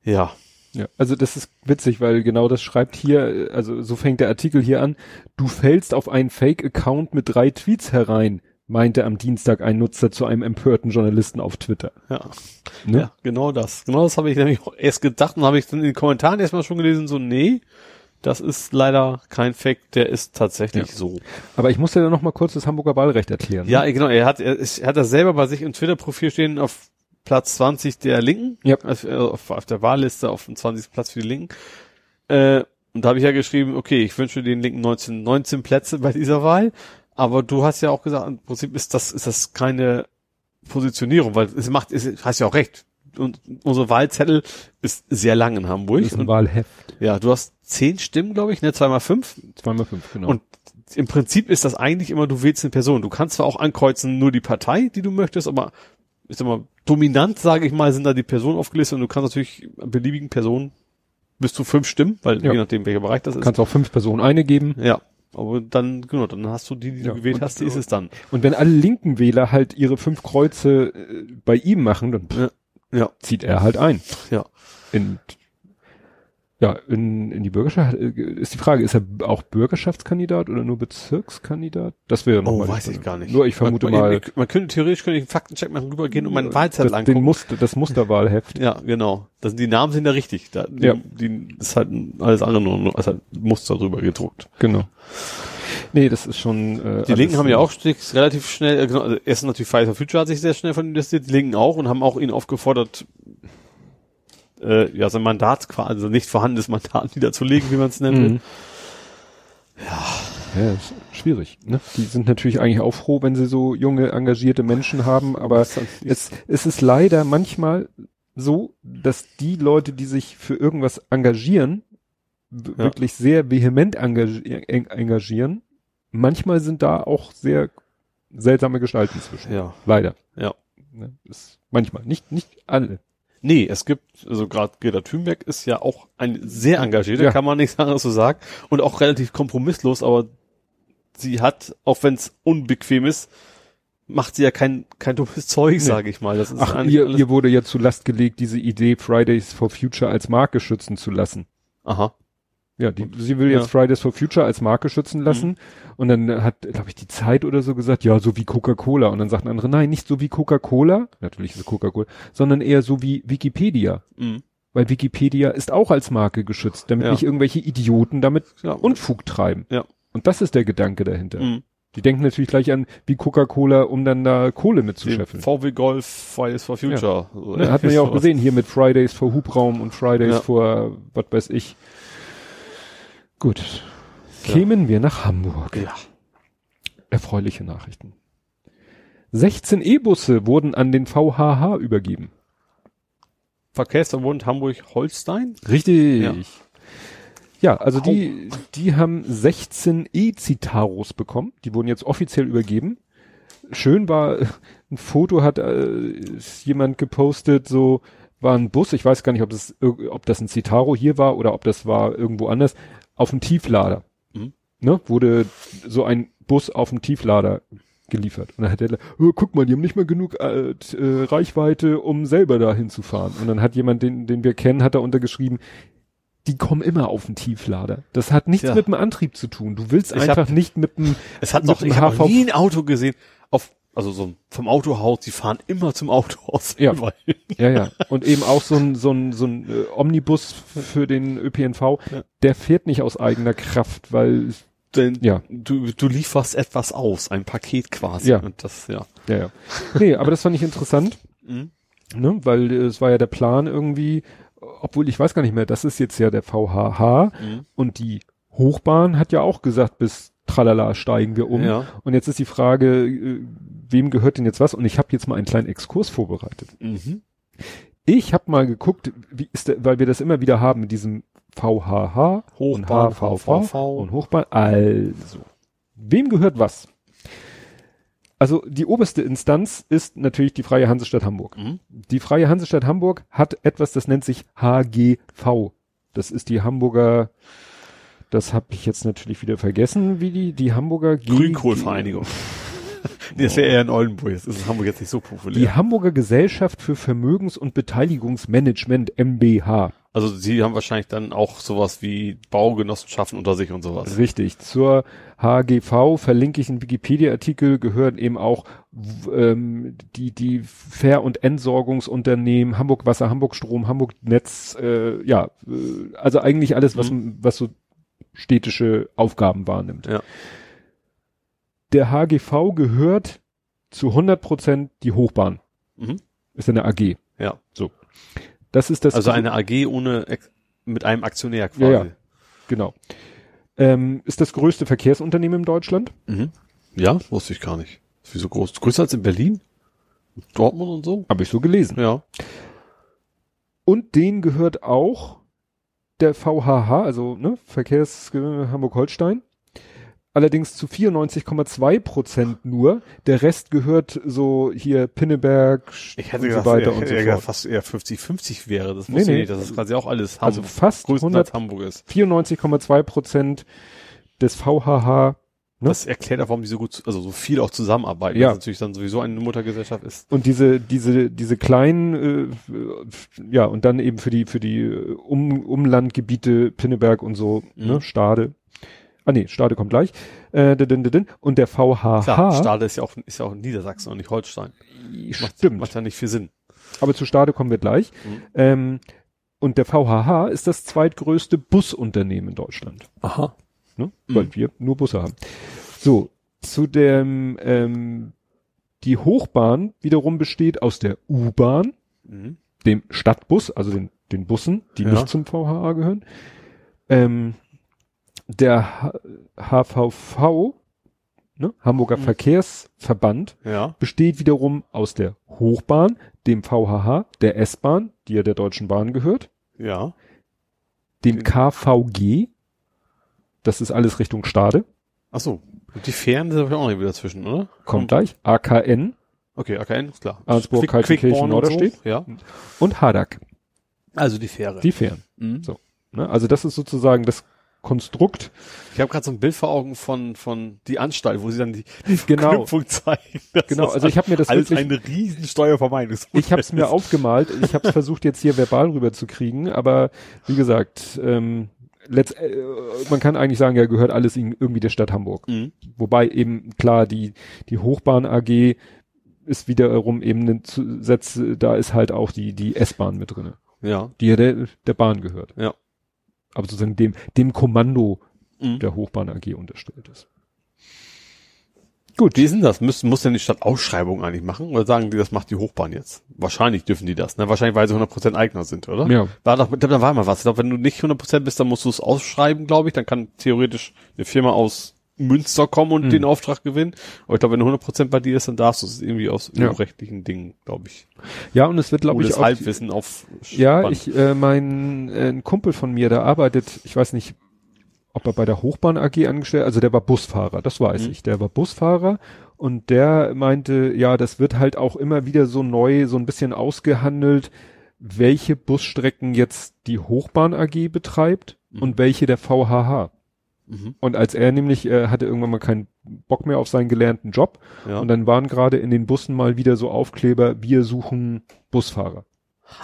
ja. Ja, also das ist witzig, weil genau das schreibt hier, also so fängt der Artikel hier an. Du fällst auf einen Fake-Account mit drei Tweets herein, meinte am Dienstag ein Nutzer zu einem empörten Journalisten auf Twitter. Ja. Ne? Ja, genau das. Genau das habe ich nämlich erst gedacht und habe ich dann in den Kommentaren erstmal schon gelesen, so, nee, das ist leider kein Fake, der ist tatsächlich Ja. so. Aber ich muss dir dann noch mal kurz das Hamburger Wahlrecht erklären. ne? Ja, genau, er hat, er, ist, er hat das selber bei sich im Twitter-Profil stehen auf Platz 20 der Linken, Ja. also auf, auf der Wahlliste auf dem 20. Platz für die Linken. Äh, und da habe ich ja geschrieben, okay, ich wünsche den Linken 19, 19 Plätze bei dieser Wahl, aber du hast ja auch gesagt, im Prinzip ist das, ist das keine Positionierung, weil es macht, es hast ja auch recht. Und unsere Wahlzettel ist sehr lang in Hamburg. Das ist ein Und, Wahlheft. ja, du hast zehn Stimmen, glaube ich, ne, zweimal fünf. Zweimal fünf, genau. Und im Prinzip ist das eigentlich immer, du wählst eine Person. Du kannst zwar auch ankreuzen, nur die Partei, die du möchtest, aber ist immer dominant, sage ich mal, sind da die Personen aufgelistet und du kannst natürlich beliebigen Personen bis zu fünf Stimmen, weil Ja. je nachdem, welcher Bereich das du ist. kannst auch fünf Personen eine geben. ja. Aber dann, genau, dann hast du die, die Ja, du gewählt und- hast, die ist es dann. Und wenn alle linken Wähler halt ihre fünf Kreuze äh, bei ihm machen, dann pff, Ja. zieht er halt ein. Ja. In, ja, in, in die Bürgerschaft äh, ist die Frage, ist er auch Bürgerschaftskandidat oder nur Bezirkskandidat? Das wäre noch Oh, weiß ich gar nicht. Nur ich vermute man, mal, Man, könnte theoretisch könnte ich einen Faktencheck machen, rübergehen und meinen Wahlzettel das, angucken. den Muster, das Musterwahlheft. Ja, genau. Das, die Namen sind da richtig. Da, die, Ja. die ist halt alles andere nur, ist halt Muster drüber gedruckt. Genau. Nee, das ist schon. Äh, Die Linken haben ja auch relativ schnell, äh, genau, also erstens natürlich for Future hat sich sehr schnell von investiert, die Linken auch und haben auch ihn aufgefordert, äh, ja, sein Mandat quasi, also nicht vorhandenes Mandat niederzulegen, wie man es nennt. Mhm. Ja, ist schwierig. Ne? Die sind natürlich eigentlich auch froh, wenn sie so junge, engagierte Menschen haben, aber es, es ist leider manchmal so, dass die Leute, die sich für irgendwas engagieren, Ja. wirklich sehr vehement engagier en- engagieren. Manchmal sind da auch sehr seltsame Gestalten zwischen. Ja. Leider. Ja. Ne? Ist manchmal, nicht, nicht alle. Nee, es gibt, also gerade Greta Thunberg ist ja auch ein sehr engagierter, Ja. kann man nichts anderes so sagen, und auch relativ kompromisslos, aber sie hat, auch wenn es unbequem ist, macht sie ja kein, kein dummes Zeug, Nee. sage ich mal. Das ist Ach, ihr, ihr wurde ja zu Last gelegt, diese Idee, Fridays for Future als Marke schützen zu lassen. Aha. Ja, die, sie will Ja. jetzt Fridays for Future als Marke schützen lassen. Und dann hat, glaube ich, die Zeit oder so gesagt, ja, so wie Coca-Cola. Und dann sagten andere, nein, nicht so wie Coca-Cola, natürlich ist es Coca-Cola, sondern eher so wie Wikipedia. Mhm. Weil Wikipedia ist auch als Marke geschützt, damit Ja. nicht irgendwelche Idioten damit Ja. Unfug treiben. Ja. Und das ist der Gedanke dahinter. Mhm. Die denken natürlich gleich an wie Coca-Cola, um dann da Kohle mitzuscheffeln. VW Golf Fridays for Future. So, Ne, hat man ja auch gesehen hier mit Fridays vor Hubraum und Fridays Ja. vor was weiß ich. Gut. Kämen wir nach Hamburg. Ja. Erfreuliche Nachrichten. 16 E-Busse wurden an den VHH übergeben. Verkehrsverbund Hamburg-Holstein? Richtig. Ja. Ja, also die, die haben 16 E-Citaros bekommen. Die wurden jetzt offiziell übergeben. Schön war, ein Foto hat äh, jemand gepostet, so war ein Bus, ich weiß gar nicht, ob das, ob das ein Citaro hier war oder ob das war irgendwo anders, auf dem Tieflader. Mhm. Ne, wurde so ein Bus auf dem Tieflader geliefert. Und dann hat er, oh, guck mal, die haben nicht mal genug äh, äh, Reichweite, um selber da hinzufahren. Und dann hat jemand, den, den wir kennen, hat da untergeschrieben, die kommen immer auf den Tieflader. Das hat nichts Ja. mit dem Antrieb zu tun. Du willst Ich einfach hab- nicht mit dem, Es hat noch, ich habe noch nie ein Auto gesehen, auf, also so vom Autohaus, die fahren immer zum Autohaus. Ja. Ja, ja. Und eben auch so ein, so ein, so ein äh, Omnibus für den ÖPNV, Ja. der fährt nicht aus eigener Kraft, weil, Denn ja, du, du lieferst etwas aus, ein Paket quasi. Ja. Und das, ja. ja, ja. Nee, aber das fand ich interessant. Mhm. ne, weil äh, es war ja der Plan irgendwie, obwohl ich weiß gar nicht mehr, das ist jetzt ja der VHH Mhm. und die Hochbahn hat ja auch gesagt, bis tralala steigen wir um. Ja. Und jetzt ist die Frage, äh, wem gehört denn jetzt was? Und ich habe jetzt mal einen kleinen Exkurs vorbereitet. Mhm. Ich habe mal geguckt, wie ist der, weil wir das immer wieder haben mit diesem VHH und Hochbahn, HVV VVV. und Hochbahn. Also, wem gehört was? Also die oberste Instanz ist natürlich die Freie Hansestadt Hamburg. Mhm. Die Freie Hansestadt Hamburg hat etwas, das nennt sich HGV. Das ist die Hamburger, das habe ich jetzt natürlich wieder vergessen, wie die, die Hamburger Grünkohlvereinigung. Nee, das wäre eher in Oldenburg. Das ist in Hamburg jetzt nicht so populär. Die Hamburger Gesellschaft für Vermögens- und Beteiligungsmanagement MBH. Also sie haben wahrscheinlich dann auch sowas wie Baugenossenschaften unter sich und sowas. Richtig. Zur HGV verlinke ich einen Wikipedia-Artikel, gehören eben auch ähm, die, die Fair- und Entsorgungsunternehmen, Hamburg Wasser, Hamburg Strom, Hamburg Netz, äh, ja, äh, also eigentlich alles, was, was so städtische Aufgaben wahrnimmt. Ja. Der HGV gehört zu 100 Prozent die Hochbahn. Mhm. Ist eine AG. Ja. Das ist das. Also eine AG ohne mit einem Aktionär quasi. Ja, ja. Genau. Ähm, ist das größte Verkehrsunternehmen in Deutschland. Mhm. Ja, wusste ich gar nicht. Ist wie so groß? Größer als in Berlin? Dortmund und so? Habe ich so gelesen. Ja. Und denen gehört auch der VHH, also ne, Verkehrs Hamburg-Holstein. Allerdings zu 94,2 Prozent nur. Der Rest gehört so hier Pinneberg Ich hätte und gedacht, so weiter eher, und so eher fort. fast eher 50-50 wäre. Das Nee, nee. ich nicht, das quasi auch alles Also Hamburg, fast 100, größtenteils Hamburg ist. 94,2 Prozent des VHH. Ne? Das erklärt auch, warum die so gut, also so viel auch zusammenarbeiten. Ja. Das natürlich dann sowieso eine Muttergesellschaft ist. Und diese, diese, diese kleinen, äh, ja, und dann eben für die, für die äh, um, Umlandgebiete Pinneberg und so, Mhm. ne, Stade. Ah nee, Stade kommt gleich. Äh. Und der VHH. Klar, Stade ist ja auch, ist ja auch in Niedersachsen und nicht Holstein. Macht, Stimmt. Macht ja nicht viel Sinn. Aber zu Stade kommen wir gleich. Mhm. Ähm, und der VHH ist das zweitgrößte Busunternehmen in Deutschland. Aha. Ne? Mhm. Weil wir nur Busse haben. So, zu dem, ähm, die Hochbahn wiederum besteht aus der U-Bahn, Mhm. dem Stadtbus, also den, den Bussen, die Ja. nicht zum VHA gehören. Ähm, der HVV, ne, Hamburger Mhm. Verkehrsverband, Ja. besteht wiederum aus der Hochbahn, dem VHH, der S-Bahn, die ja der Deutschen Bahn gehört, Ja. dem Den- KVG, das ist alles Richtung Stade, Ach so. Und die Fähren sind aber auch nicht wieder dazwischen, oder? kommt gleich, AKN Okay, AKN, ist klar. Arnsburg, Quick- Kaltenkirchen, Norderstedt. So. Ja. und Hadak, Also die Fähre. die Fähren. Mhm. So. Ne? Also das ist sozusagen das Konstrukt. Ich habe gerade so ein Bild vor Augen von von die Anstalt, wo sie dann die, die Genau. Verknüpfung zeigen. Genau, also ich habe mir das alles wirklich eine riesen Steuervermeidungsmodell Ich habe es mir aufgemalt. Ich habe es versucht jetzt hier verbal rüberzukriegen, aber wie gesagt, ähm, letzt, äh, man kann eigentlich sagen, ja gehört alles in- irgendwie der Stadt Hamburg. Mhm. Wobei eben klar die die Hochbahn AG ist wiederum eben ein Zusatz, da ist halt auch die die S-Bahn mit drinne, Ja. die ja der der Bahn gehört. Ja. Aber sozusagen dem dem Kommando Mhm. der Hochbahn AG unterstellt ist. Gut. Wie ist denn das? Muss, muss denn die Stadt Ausschreibungen eigentlich machen? Oder sagen die, das macht die Hochbahn jetzt? Wahrscheinlich dürfen die das, ne? Wahrscheinlich, weil sie 100% Eigner sind, oder? Ja. War doch, da war mal was. Ich glaube, wenn du nicht 100% bist, dann musst du es ausschreiben, glaube ich. Dann kann theoretisch eine Firma aus Münster kommen und Mhm. den Auftrag gewinnen. Aber ich glaube, wenn du 100% bei dir ist, dann darfst du es irgendwie aus Ja. rechtlichen Dingen, glaube ich. Ja, und es wird, glaube ich, auch Halbwissen auf Ja, Band. ich, äh, mein äh, ein Kumpel von mir, der arbeitet, ich weiß nicht, ob er bei der Hochbahn AG angestellt, also der war Busfahrer, das weiß Mhm. ich. Der war Busfahrer und der meinte, ja, das wird halt auch immer wieder so neu, so ein bisschen ausgehandelt, welche Busstrecken jetzt die Hochbahn AG betreibt Mhm. und welche der VHH. Mhm. Und als er nämlich, äh, hatte irgendwann mal keinen Bock mehr auf seinen gelernten Job Ja. und dann waren gerade in den Bussen mal wieder so Aufkleber, wir suchen Busfahrer.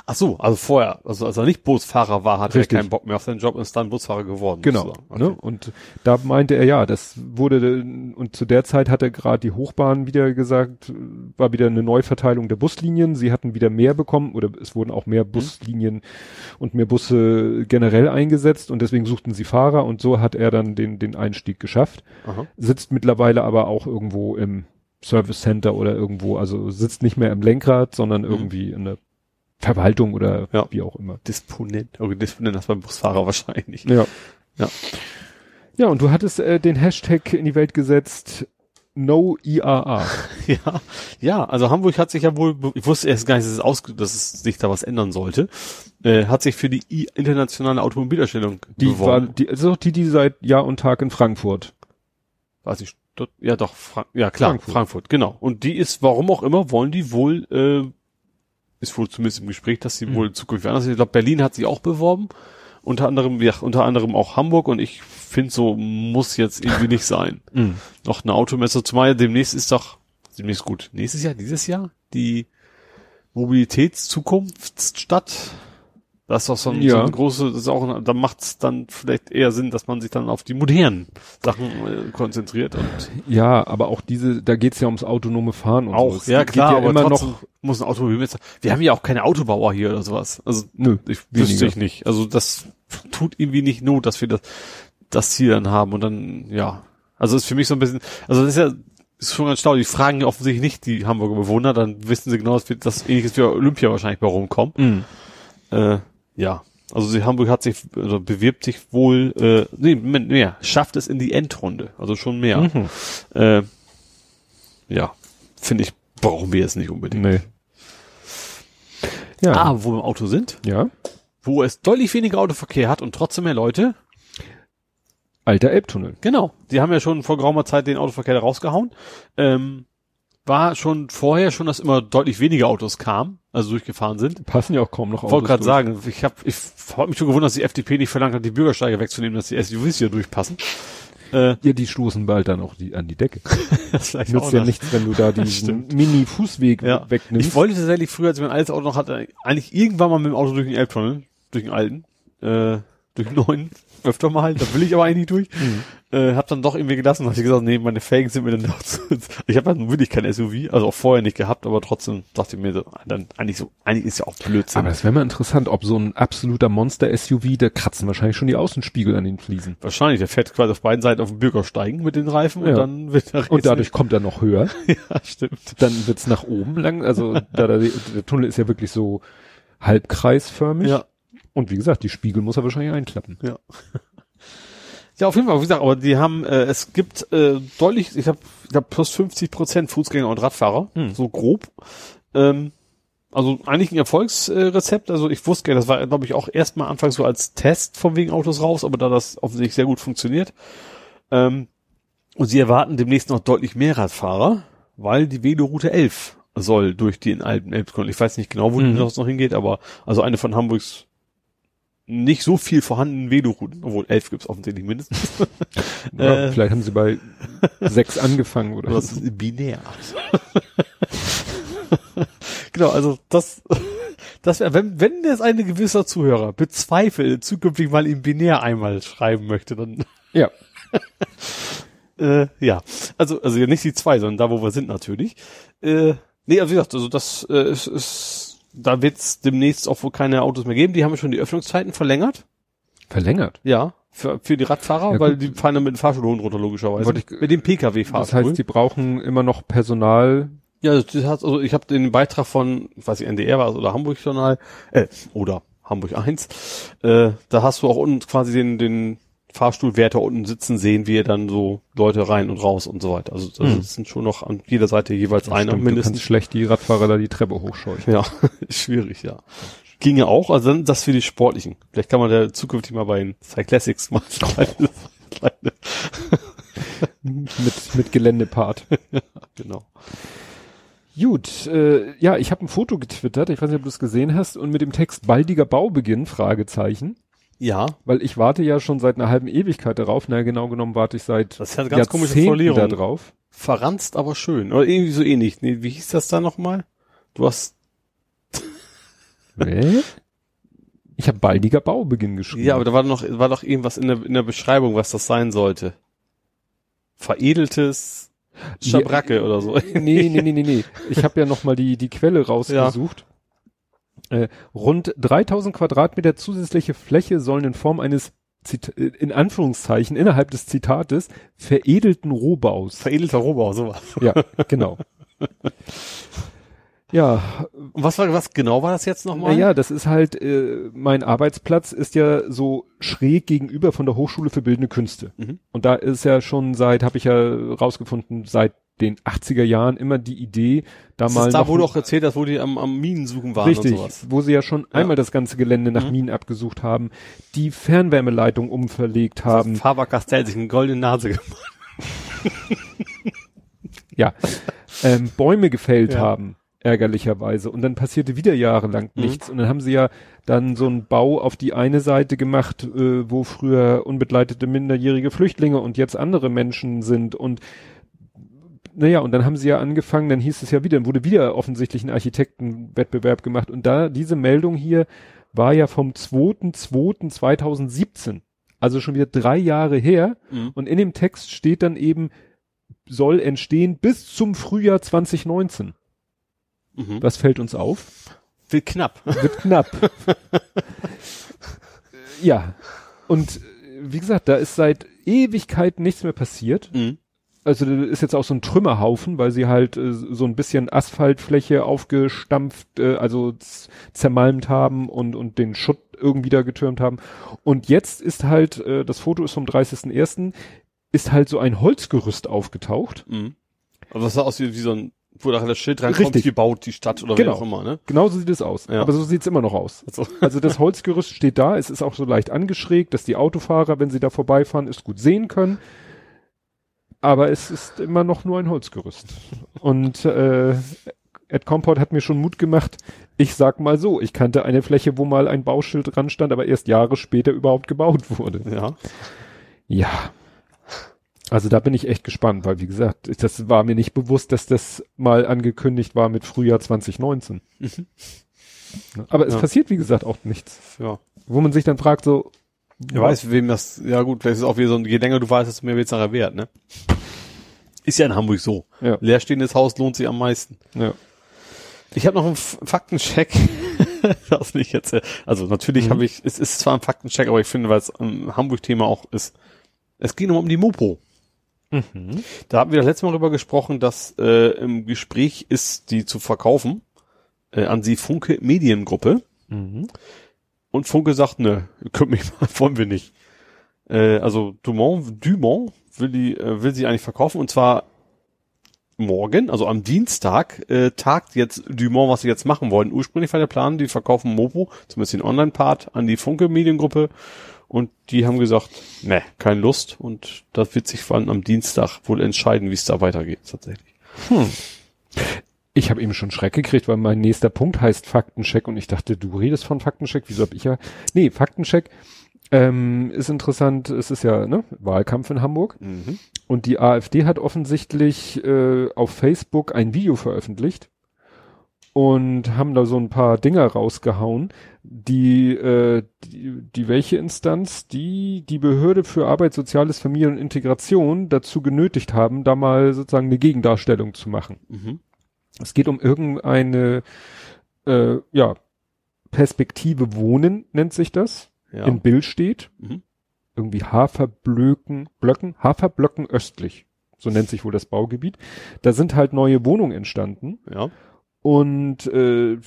Ach so, also vorher, also als er nicht Busfahrer war, hat Richtig. er keinen Bock mehr auf seinen Job und ist dann Busfahrer geworden. Genau. sozusagen. Okay. Ne? Und da meinte er, ja, das wurde, und zu der Zeit hat er gerade die Hochbahn wieder gesagt, war wieder eine Neuverteilung der Buslinien. Sie hatten wieder mehr bekommen oder es wurden auch mehr Mhm. Buslinien und mehr Busse generell eingesetzt und deswegen suchten sie Fahrer und so hat er dann den, den Einstieg geschafft. Aha. Sitzt mittlerweile aber auch irgendwo im Service Center oder irgendwo, also sitzt nicht mehr im Lenkrad, sondern irgendwie in der Verwaltung oder. Ja. wie auch immer. Disponent. Okay, Disponent, das beim Busfahrer wahrscheinlich. Ja. Ja. Ja, und du hattest äh, den Hashtag in die Welt gesetzt, No IAA. Ja, ja, also Hamburg hat sich ja wohl, ich wusste erst gar nicht, dass es, aus, dass es sich da was ändern sollte, äh, hat sich für die I internationale Automobilausstellung Die war, beworben. die, also die, die seit Jahr und Tag in Frankfurt. Weiß ich, dort, ja doch, Fra ja klar, Frankfurt. Frankfurt. genau. Und die ist, warum auch immer, wollen die wohl, äh, ist wohl zumindest im Gespräch, dass sie Mhm. wohl zukünftig anders sind. Ich glaube, Berlin hat sich auch beworben, unter anderem, ja, unter anderem auch Hamburg und ich finde, so muss jetzt irgendwie nicht sein. noch eine Automesse, zumal demnächst ist doch, demnächst gut, nächstes Jahr, dieses Jahr, die Mobilitätszukunftsstadt. Das ist doch so ein, so Ja. ein große, das ist auch, ein- da macht es dann vielleicht eher Sinn, dass man sich dann auf die modernen Sachen äh, konzentriert Ja, aber auch diese, da geht's ja ums autonome Fahren und so. auch, Es ja geht klar, ja aber immer noch, muss ein Automobilmesser, wir haben ja auch keine Autobauer hier oder sowas, also nö, ich weniger. wüsste ich nicht, also das tut irgendwie nicht Not, dass wir das, das Ziel dann haben und dann, ja, also ist für mich so ein bisschen, also das ist ja, ist schon ganz schlau, die fragen ja offensichtlich nicht die Hamburger Bewohner, dann wissen sie genau, dass wir das ähnliches wie Olympia wahrscheinlich bei rumkommen. Mhm. Äh, ja, also die Hamburg hat sich, also bewirbt sich wohl, äh, nee, mehr, schafft es in die Endrunde, also schon mehr. Mhm. Äh, ja, finde ich, brauchen wir jetzt nicht unbedingt. Nee. Ja. Ah, wo wir im Auto sind, Ja. wo es deutlich weniger Autoverkehr hat und trotzdem mehr Leute, Alter Elbtunnel. Genau. Die haben ja schon vor geraumer Zeit den Autoverkehr da rausgehauen. Ähm, war schon vorher schon, dass immer deutlich weniger Autos kamen, also durchgefahren sind. Passen ja auch kaum noch Ich wollte gerade sagen, ich habe ich hab mich schon gewundert, dass die FDP nicht verlangt hat, die Bürgersteige wegzunehmen, dass die SUVs hier durchpassen. Äh, Ja, die stoßen bald dann auch die, an die Decke. das Nützt ja noch. nichts, wenn du da diesen. Mini-Fußweg Ja. wegnimmst. Ich wollte tatsächlich früher, als ich mein altes Auto noch hatte, eigentlich irgendwann mal mit dem Auto durch den Elbtunnel, durch den alten, äh, durch den neuen, öfter mal da will ich aber eigentlich durch. Äh, hab dann doch irgendwie gelassen, hab ich gesagt, nee, meine Felgen sind mir dann doch zu, ich habe dann wirklich kein SUV, also auch vorher nicht gehabt, aber trotzdem dachte ich mir so, dann eigentlich so, eigentlich ist ja auch Blödsinn. Aber das wäre mal interessant, ob so ein absoluter Monster-SUV, da kratzen wahrscheinlich schon die Außenspiegel an den Fliesen. Wahrscheinlich, der fährt quasi auf beiden Seiten auf den Bürgersteigen mit den Reifen und Ja. dann wird er Und dadurch kommt er noch höher. ja, stimmt. Dann wird's nach oben lang. Also da, da, der Tunnel ist ja wirklich so halbkreisförmig. Ja. Und wie gesagt, die Spiegel muss er wahrscheinlich einklappen. Ja. Ja, auf jeden Fall, wie gesagt, aber die haben, äh, es gibt äh, deutlich, ich habe ich glaub, plus 50 Prozent Fußgänger und Radfahrer, Hm. so grob. Ähm, also eigentlich ein Erfolgsrezept. Also ich wusste, das war, glaube ich, auch erstmal anfangs so als Test von wegen Autos raus, aber da das offensichtlich sehr gut funktioniert. Ähm, und sie erwarten demnächst noch deutlich mehr Radfahrer, weil die Veloroute 11 soll durch den alten Elbtunnel. Ich weiß nicht genau, wo Mhm. die noch hingeht, aber also eine von Hamburgs nicht so viel vorhandenen Velorouten, obwohl elf gibt's offensichtlich mindestens. Ja, Äh. vielleicht haben sie bei sechs angefangen oder Das so. ist binär. genau, also das, das wäre, wenn, wenn jetzt ein gewisser Zuhörer bezweifelt, zukünftig mal im Binär einmal schreiben möchte, dann Ja. Äh, ja, also also nicht die zwei, sondern da, wo wir sind natürlich. Äh, nee, also wie gesagt, also das äh, ist, ist da wird's demnächst auch wohl keine Autos mehr geben. Die haben schon die Öffnungszeiten verlängert. Verlängert. Ja, Für, für die Radfahrer, Ja, weil die fahren dann mit dem Fahrstuhlhund runter, logischerweise. Ich- mit dem Pkw-Fahrstuhl. Das heißt, die brauchen immer noch Personal. Ja, das hat, also ich habe den Beitrag von, ich weiß nicht, NDR war es oder Hamburg Journal, äh, oder Hamburg 1, äh, da hast du auch unten quasi den, den Fahrstuhlwärter unten sitzen sehen, wie er dann so Leute rein und raus und so weiter. Also das Hm. sind schon noch an jeder Seite jeweils einer Stimmt, mindestens. schlecht die Radfahrer da die Treppe hochscheuchen. Ja, schwierig, ja. Ginge auch, also dann das für die Sportlichen. Vielleicht kann man da zukünftig mal bei den Cyclassics mal kleine, kleine, mit, mit Geländepart. genau. Gut, äh, ja, ich habe ein Foto getwittert, ich weiß nicht, ob du es gesehen hast, und mit dem Text baldiger Baubeginn, Fragezeichen. Ja, Weil ich warte ja schon seit einer halben Ewigkeit darauf. Na, genau genommen warte ich seit das ist ja eine ganz komische Formulierung. da drauf. Verranzt, aber schön. Oder irgendwie so ähnlich. Nee, wie hieß das da nochmal? Du hast, Hä? Ich habe baldiger Baubeginn geschrieben. ja, aber da war noch, war doch irgendwas in der, in der Beschreibung, was das sein sollte. Veredeltes Schabracke oder so. nee, nee, nee, nee, nee. Ich habe ja noch mal die, die Quelle rausgesucht. Äh, rund 3000 Quadratmeter zusätzliche Fläche sollen in Form eines Zit äh, in Anführungszeichen innerhalb des Zitates veredelten Rohbaus. Veredelter Rohbau, sowas. Ja, genau. Ja, Und was war, was genau war das jetzt nochmal? naja, das ist halt, äh, mein Arbeitsplatz ist ja so schräg gegenüber von der Hochschule für Bildende Künste. Mhm. Und da ist ja schon seit, habe ich ja rausgefunden, seit den 80er Jahren immer die Idee, da das mal ist da, wo du auch erzählt hast, wo die am, am Minen suchen waren Richtig, und sowas. wo sie ja schon Ja. einmal das ganze Gelände nach Mhm. Minen abgesucht haben, die Fernwärmeleitung umverlegt haben, Faber Castell sich eine goldene Nase gemacht. ja, ähm, Bäume gefällt Ja. haben, ärgerlicherweise. Und dann passierte wieder jahrelang Mhm. nichts. Und dann haben sie ja dann so einen Bau auf die eine Seite gemacht, äh, wo früher unbegleitete minderjährige Flüchtlinge und jetzt andere Menschen sind. Und naja, und dann haben sie ja angefangen, dann hieß es ja wieder, dann wurde wieder offensichtlich ein Architektenwettbewerb gemacht. Und da, diese Meldung hier war ja vom 2.2.2017. Also schon wieder drei Jahre her. Mhm. Und in dem Text steht dann eben, soll entstehen bis zum Frühjahr 2019. Mhm. Was fällt uns auf? Wird knapp. Wird knapp. ja. Und äh, wie gesagt, da ist seit Ewigkeiten nichts mehr passiert. Mhm. Also da ist jetzt auch so ein Trümmerhaufen, weil sie halt äh, so ein bisschen Asphaltfläche aufgestampft, äh, also zermalmt haben und, und den Schutt irgendwie da getürmt haben. Und jetzt ist halt, äh, das Foto ist vom 30.01., ist halt so ein Holzgerüst aufgetaucht. Mhm. Aber das sah aus wie, wie so ein, wo da das Schild reinkommt, Richtig. hier baut die Stadt oder Genau. wie auch immer, ne? Genauso sieht es aus. Ja. Aber so sieht's immer noch aus. Also, Also das Holzgerüst steht da, es ist auch so leicht angeschrägt, dass die Autofahrer, wenn sie da vorbeifahren, es gut sehen können. Aber es ist immer noch nur ein Holzgerüst. Und äh, Ed Comport hat mir schon Mut gemacht. Ich sag mal so, ich kannte eine Fläche, wo mal ein Bauschild dran stand, aber erst Jahre später überhaupt gebaut wurde. ja. Ja. Also da bin ich echt gespannt, weil wie gesagt, das war mir nicht bewusst, dass das mal angekündigt war mit Frühjahr 2019. Mhm. Aber es Ja. passiert, wie gesagt, auch nichts. Ja. Wo man sich dann fragt, so, Wer weiß, wem das, ja gut, vielleicht ist es auch wieder so, je länger du weißt, desto mehr wird's nachher wert, ne? Ist ja in Hamburg so. Ja. Leerstehendes Haus lohnt sich am meisten. Ja. Ich habe noch einen Faktencheck. das nicht jetzt. äh, Also natürlich Mhm. habe ich, es ist zwar ein Faktencheck, aber ich finde, weil es ein Hamburg-Thema auch ist. Es ging nochmal um die Mopo. Mhm. Da haben wir das letzte Mal drüber gesprochen, dass äh, im Gespräch ist, die zu verkaufen äh, an sie Funke Mediengruppe. Mhm. Und Funke sagt, ne, könnt mich mal, wollen wir nicht. Äh, also Dumont, Dumont will die, äh, will sie eigentlich verkaufen und zwar morgen, also am Dienstag, äh, tagt jetzt Dumont, was sie jetzt machen wollen. Ursprünglich war der Plan, die verkaufen Mopo, zumindest den Online-Part, an die Funke Mediengruppe und die haben gesagt, ne, keine Lust und das wird sich vor allem am Dienstag wohl entscheiden, wie es da weitergeht, tatsächlich. Ich habe eben schon Schreck gekriegt, weil mein nächster Punkt heißt Faktencheck und ich dachte, du redest von Faktencheck, wieso hab ich ja. Nee, Faktencheck ähm, ist interessant, es ist ja ne, Wahlkampf in Hamburg Mhm. und die AfD hat offensichtlich äh, auf Facebook ein Video veröffentlicht und haben da so ein paar Dinger rausgehauen, die, äh, die, die welche Instanz, die die Behörde für Arbeit, Soziales, Familie und Integration dazu genötigt haben, da mal sozusagen eine Gegendarstellung zu machen. Mhm. Es geht um irgendeine, äh, ja, Perspektive Wohnen nennt sich das, Ja. in Bild steht. Mhm. irgendwie Haferblöcken, Blöcken, Haferblöcken östlich. So nennt sich wohl das Baugebiet. Da sind halt neue Wohnungen entstanden. Ja. Und äh,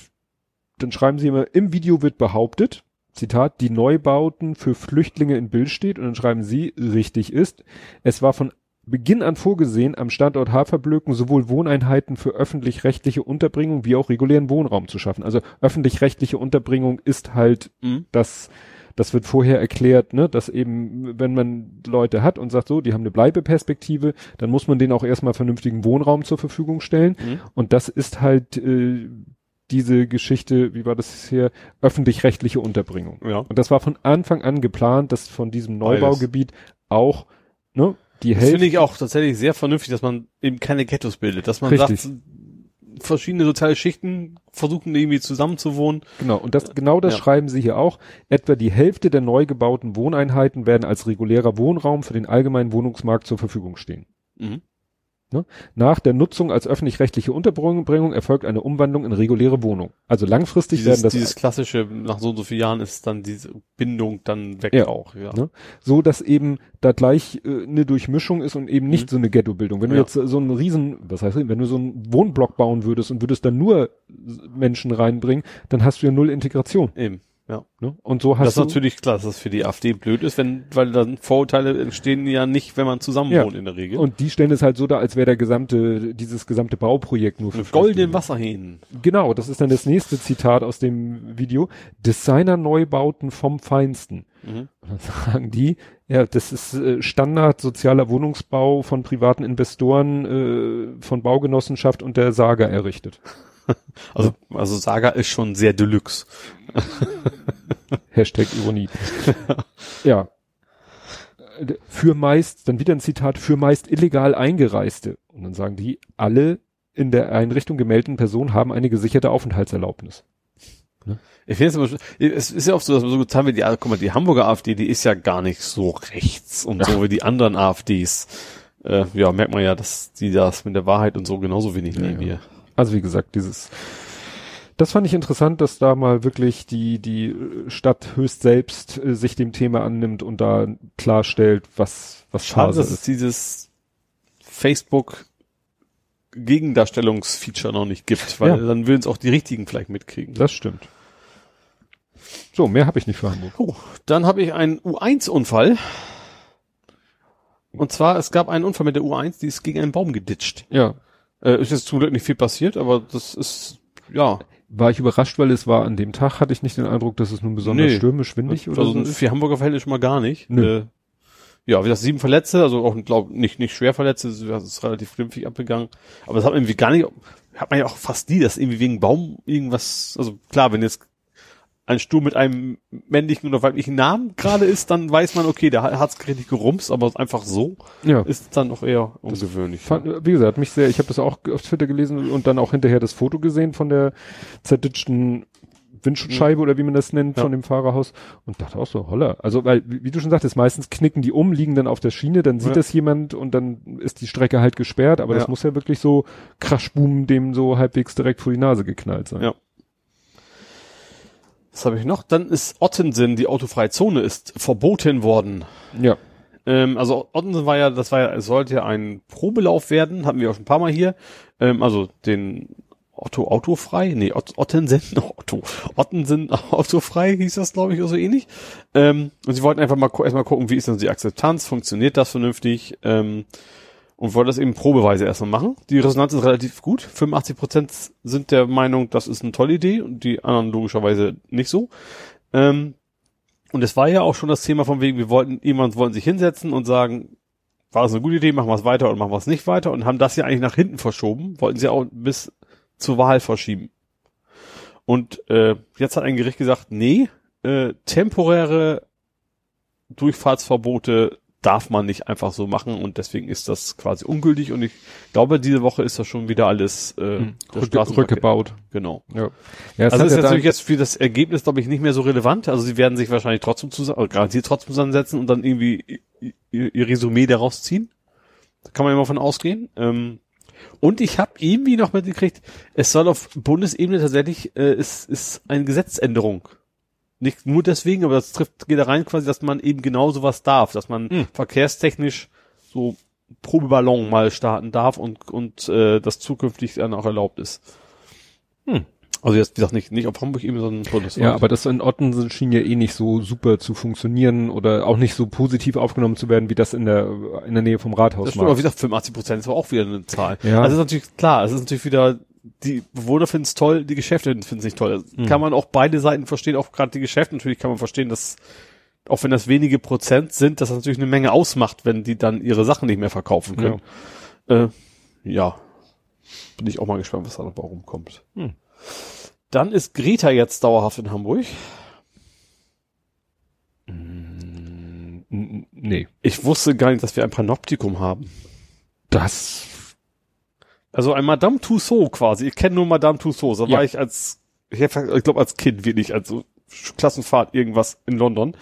dann schreiben sie immer, im Video wird behauptet, Zitat, die Neubauten für Flüchtlinge in Bild steht und dann schreiben sie, richtig ist, es war von Beginn an vorgesehen, am Standort Haferblöcken sowohl Wohneinheiten für öffentlich-rechtliche Unterbringung wie auch regulären Wohnraum zu schaffen. Also öffentlich-rechtliche Unterbringung ist halt Mhm. das, das wird vorher erklärt, ne, dass eben, wenn man Leute hat und sagt so, die haben eine Bleibeperspektive, dann muss man denen auch erstmal vernünftigen Wohnraum zur Verfügung stellen. Mhm. Und das ist halt äh, diese Geschichte, wie war das hier, öffentlich-rechtliche Unterbringung. Ja. Und das war von Anfang an geplant, dass von diesem. Neubaugebiet auch, ne, die Das finde Hälfte, ich auch tatsächlich sehr vernünftig, dass man eben keine Ghettos bildet, dass man Richtig. sagt, verschiedene soziale Schichten versuchen irgendwie zusammenzuwohnen. genau, und das, genau das Ja. schreiben sie hier auch. Etwa die Hälfte der neu gebauten Wohneinheiten werden als regulärer Wohnraum für den allgemeinen Wohnungsmarkt zur Verfügung stehen. Mhm. Nach der Nutzung als öffentlich-rechtliche Unterbringung erfolgt eine Umwandlung in reguläre Wohnung. Also langfristig Dieses, werden das dieses klassische, nach so und so vielen Jahren ist dann diese Bindung dann weg Ja. auch, ja. Ne? so, dass eben da gleich äh, eine Durchmischung ist und eben nicht Mhm. so eine Ghettobildung. Wenn du Ja. jetzt äh, so einen riesen, was heißt, wenn du so einen Wohnblock bauen würdest und würdest da nur Menschen reinbringen, dann hast du ja null Integration. Eben, ja. Ne? Und so hast Das ist du natürlich klar, dass das für die AfD blöd ist, wenn, weil dann Vorurteile entstehen ja nicht, wenn man zusammen Ja. wohnt in der Regel. und die stellen es halt so da, als wäre der gesamte, dieses gesamte Bauprojekt nur für Flüchtlinge. Wasserhähnen. Genau, das ist dann das nächste Zitat aus dem Video. Designer-Neubauten vom Feinsten. Mhm. Dann sagen die, ja, das ist äh, Standard sozialer Wohnungsbau von privaten Investoren, äh, von Baugenossenschaft und der Saga errichtet. Also, also Saga ist schon sehr deluxe. Hashtag Ironie. ja. Für meist, dann wieder ein Zitat, für meist illegal Eingereiste. Und dann sagen die, alle in der Einrichtung gemeldeten Personen haben eine gesicherte Aufenthaltserlaubnis. Ich finde es immer, es ist ja oft so, dass man so getan wird, die, guck mal, die Hamburger AfD, die ist ja gar nicht so rechts und so wie die anderen AfDs. Äh, ja, merkt man ja, dass die das mit der Wahrheit und so genauso wenig Ja, nehmen ja. hier. Also wie gesagt, dieses, das fand ich interessant, dass da mal wirklich die, die Stadt höchst selbst äh, sich dem Thema annimmt und da klarstellt, was, was Schade, Phase dass es ist. dieses Facebook Gegendarstellungsfeature noch nicht gibt, weil Ja. dann würden es auch die richtigen vielleicht mitkriegen. Das stimmt. So, mehr habe ich nicht für Hamburg. Oh, dann habe ich einen U1-Unfall. Und zwar, es gab einen Unfall mit der U1, die ist gegen einen Baum geditscht. Ja, Äh, ist jetzt zum Glück nicht viel passiert, aber das ist, ja, war ich überrascht, weil es war an dem Tag, hatte ich nicht den Eindruck, dass es nun besonders Nee. stürmisch, windig oder also so ist. für Hamburger Verhältnis schon mal gar nicht. Nö. Äh, ja, wie gesagt, sieben Verletzte, also auch, glaube nicht, nicht schwer Verletzte, das ist relativ glimpflich abgegangen. Aber das hat man irgendwie gar nicht, hat man ja auch fast nie, dass irgendwie wegen Baum irgendwas, also klar, wenn jetzt ein Stuhl mit einem männlichen oder weiblichen Namen gerade ist, dann weiß man, okay, der hat es richtig gerumst, aber einfach so Ja. ist dann auch eher ungewöhnlich. Fand, wie gesagt, mich sehr, ich habe das auch auf Twitter gelesen und dann auch hinterher das Foto gesehen von der zerditschten Windschutzscheibe oder wie man das nennt Ja. von dem Fahrerhaus und dachte auch so, holla. Also, weil, wie, du schon sagtest, meistens knicken die um, liegen dann auf der Schiene, dann sieht Ja. das jemand und dann ist die Strecke halt gesperrt, aber das Ja. muss ja wirklich so Kraschboom dem so halbwegs direkt vor die Nase geknallt sein. Ja. Was habe ich noch? Dann ist Ottensen, die autofreie Zone, ist verboten worden. Ja. Ähm, also Ottensen war ja, das war ja, es sollte ja ein Probelauf werden, hatten wir auch schon ein paar Mal hier. Ähm, also den Otto autofrei, nee, Ot Ottensen, Otto, Ottensen autofrei hieß das, glaube ich, oder so ähnlich. Ähm, und sie wollten einfach mal erstmal gucken, wie ist denn die Akzeptanz, funktioniert das vernünftig? Ähm, und wollten das eben probeweise erstmal machen. Die Resonanz ist relativ gut. 85 Prozent sind der Meinung, das ist eine tolle Idee und die anderen logischerweise nicht so. Ähm, und es war ja auch schon das Thema von wegen, wir wollten, jemand wollten sich hinsetzen und sagen, war das eine gute Idee, machen wir es weiter oder machen wir es nicht weiter und haben das ja eigentlich nach hinten verschoben, wollten sie auch bis zur Wahl verschieben. Und äh, jetzt hat ein Gericht gesagt, nee, äh, temporäre Durchfahrtsverbote darf man nicht einfach so machen und deswegen ist das quasi ungültig und ich glaube, diese Woche ist das schon wieder alles äh, Hm. Straßenverkehr- rückgebaut. Genau. Ja. ja Also ist ja natürlich jetzt für das Ergebnis, glaube ich, nicht mehr so relevant. Also sie werden sich wahrscheinlich trotzdem zusammen, oder garantiert trotzdem zusammensetzen und dann irgendwie ihr, ihr Resümee daraus ziehen. Da kann man immer von ausgehen. Ähm, und ich habe irgendwie noch mitgekriegt, es soll auf Bundesebene tatsächlich, äh, ist, ist eine Gesetzänderung nicht nur deswegen, aber das trifft, geht da rein quasi, dass man eben genau sowas darf, dass man Mhm. verkehrstechnisch so Probeballon mal starten darf und, und äh, das zukünftig dann auch erlaubt ist. Hm. Also jetzt, wie gesagt, nicht, nicht auf Hamburg eben, sondern bundesweit. Ja, aber das in Ottensen schien ja eh nicht so super zu funktionieren oder auch nicht so positiv aufgenommen zu werden, wie das in der, in der Nähe vom Rathaus Das stimmt, aber wie gesagt, 85 Prozent ist aber auch wieder eine Zahl. Ja. Also es ist natürlich klar, es ist natürlich wieder, die Bewohner finden es toll, die Geschäfte finden es nicht toll. Mhm. Kann man auch beide Seiten verstehen, auch gerade die Geschäfte. Natürlich kann man verstehen, dass, auch wenn das wenige Prozent sind, dass das natürlich eine Menge ausmacht, wenn die dann ihre Sachen nicht mehr verkaufen können. Ja, äh, ja. bin ich auch mal gespannt, was da noch bei rumkommt. Hm. Dann ist Greta jetzt dauerhaft in Hamburg. N- Nee. Ich wusste gar nicht, dass wir ein Panoptikum haben. Das, Also ein Madame Tussauds quasi. Ich kenne nur Madame Tussauds. Da Ja. war ich als, ich, ich glaube als Kind wirklich, also Klassenfahrt irgendwas in London.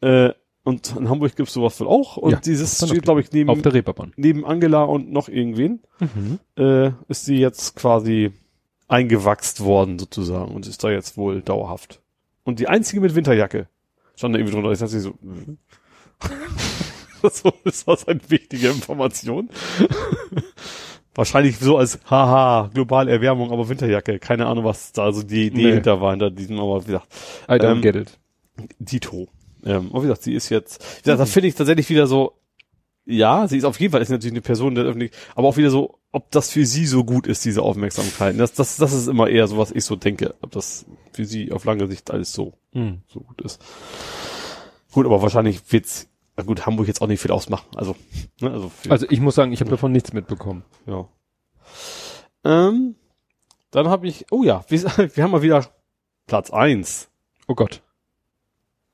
Äh, und in Hamburg gibt's sowas wohl auch. Und Ja, dieses steht, glaube ich, neben, auf der Reeperbahn. neben Angela und noch irgendwen. Mhm. Äh, ist sie jetzt quasi eingewachst worden sozusagen und ist da jetzt wohl dauerhaft. Und die einzige mit Winterjacke. Stand da irgendwie drunter. Ich dachte so, mhm. so ist das eine wichtige Information. Wahrscheinlich so als haha, globale Erwärmung, aber Winterjacke. Keine Ahnung, was da also die Idee Nee. hinter war hinter diesem, aber wie gesagt, I don't Ähm, get it. Dito. Ähm, aber wie gesagt, sie ist jetzt, wie gesagt, das finde ich tatsächlich wieder so, ja, sie ist auf jeden Fall ist natürlich eine Person der öffentlich, aber auch wieder so, ob das für sie so gut ist, diese Aufmerksamkeit. Das, das, das ist immer eher so, was ich so denke, ob das für sie auf lange Sicht alles so, Mhm. so gut ist. Gut, aber wahrscheinlich wird's, na gut, Hamburg jetzt auch nicht viel ausmachen. Also, ne, also, Also ich muss sagen, ich habe davon nichts mitbekommen. ja. Ähm, dann habe ich, oh ja, wir, wir haben mal wieder Platz eins. Oh Gott.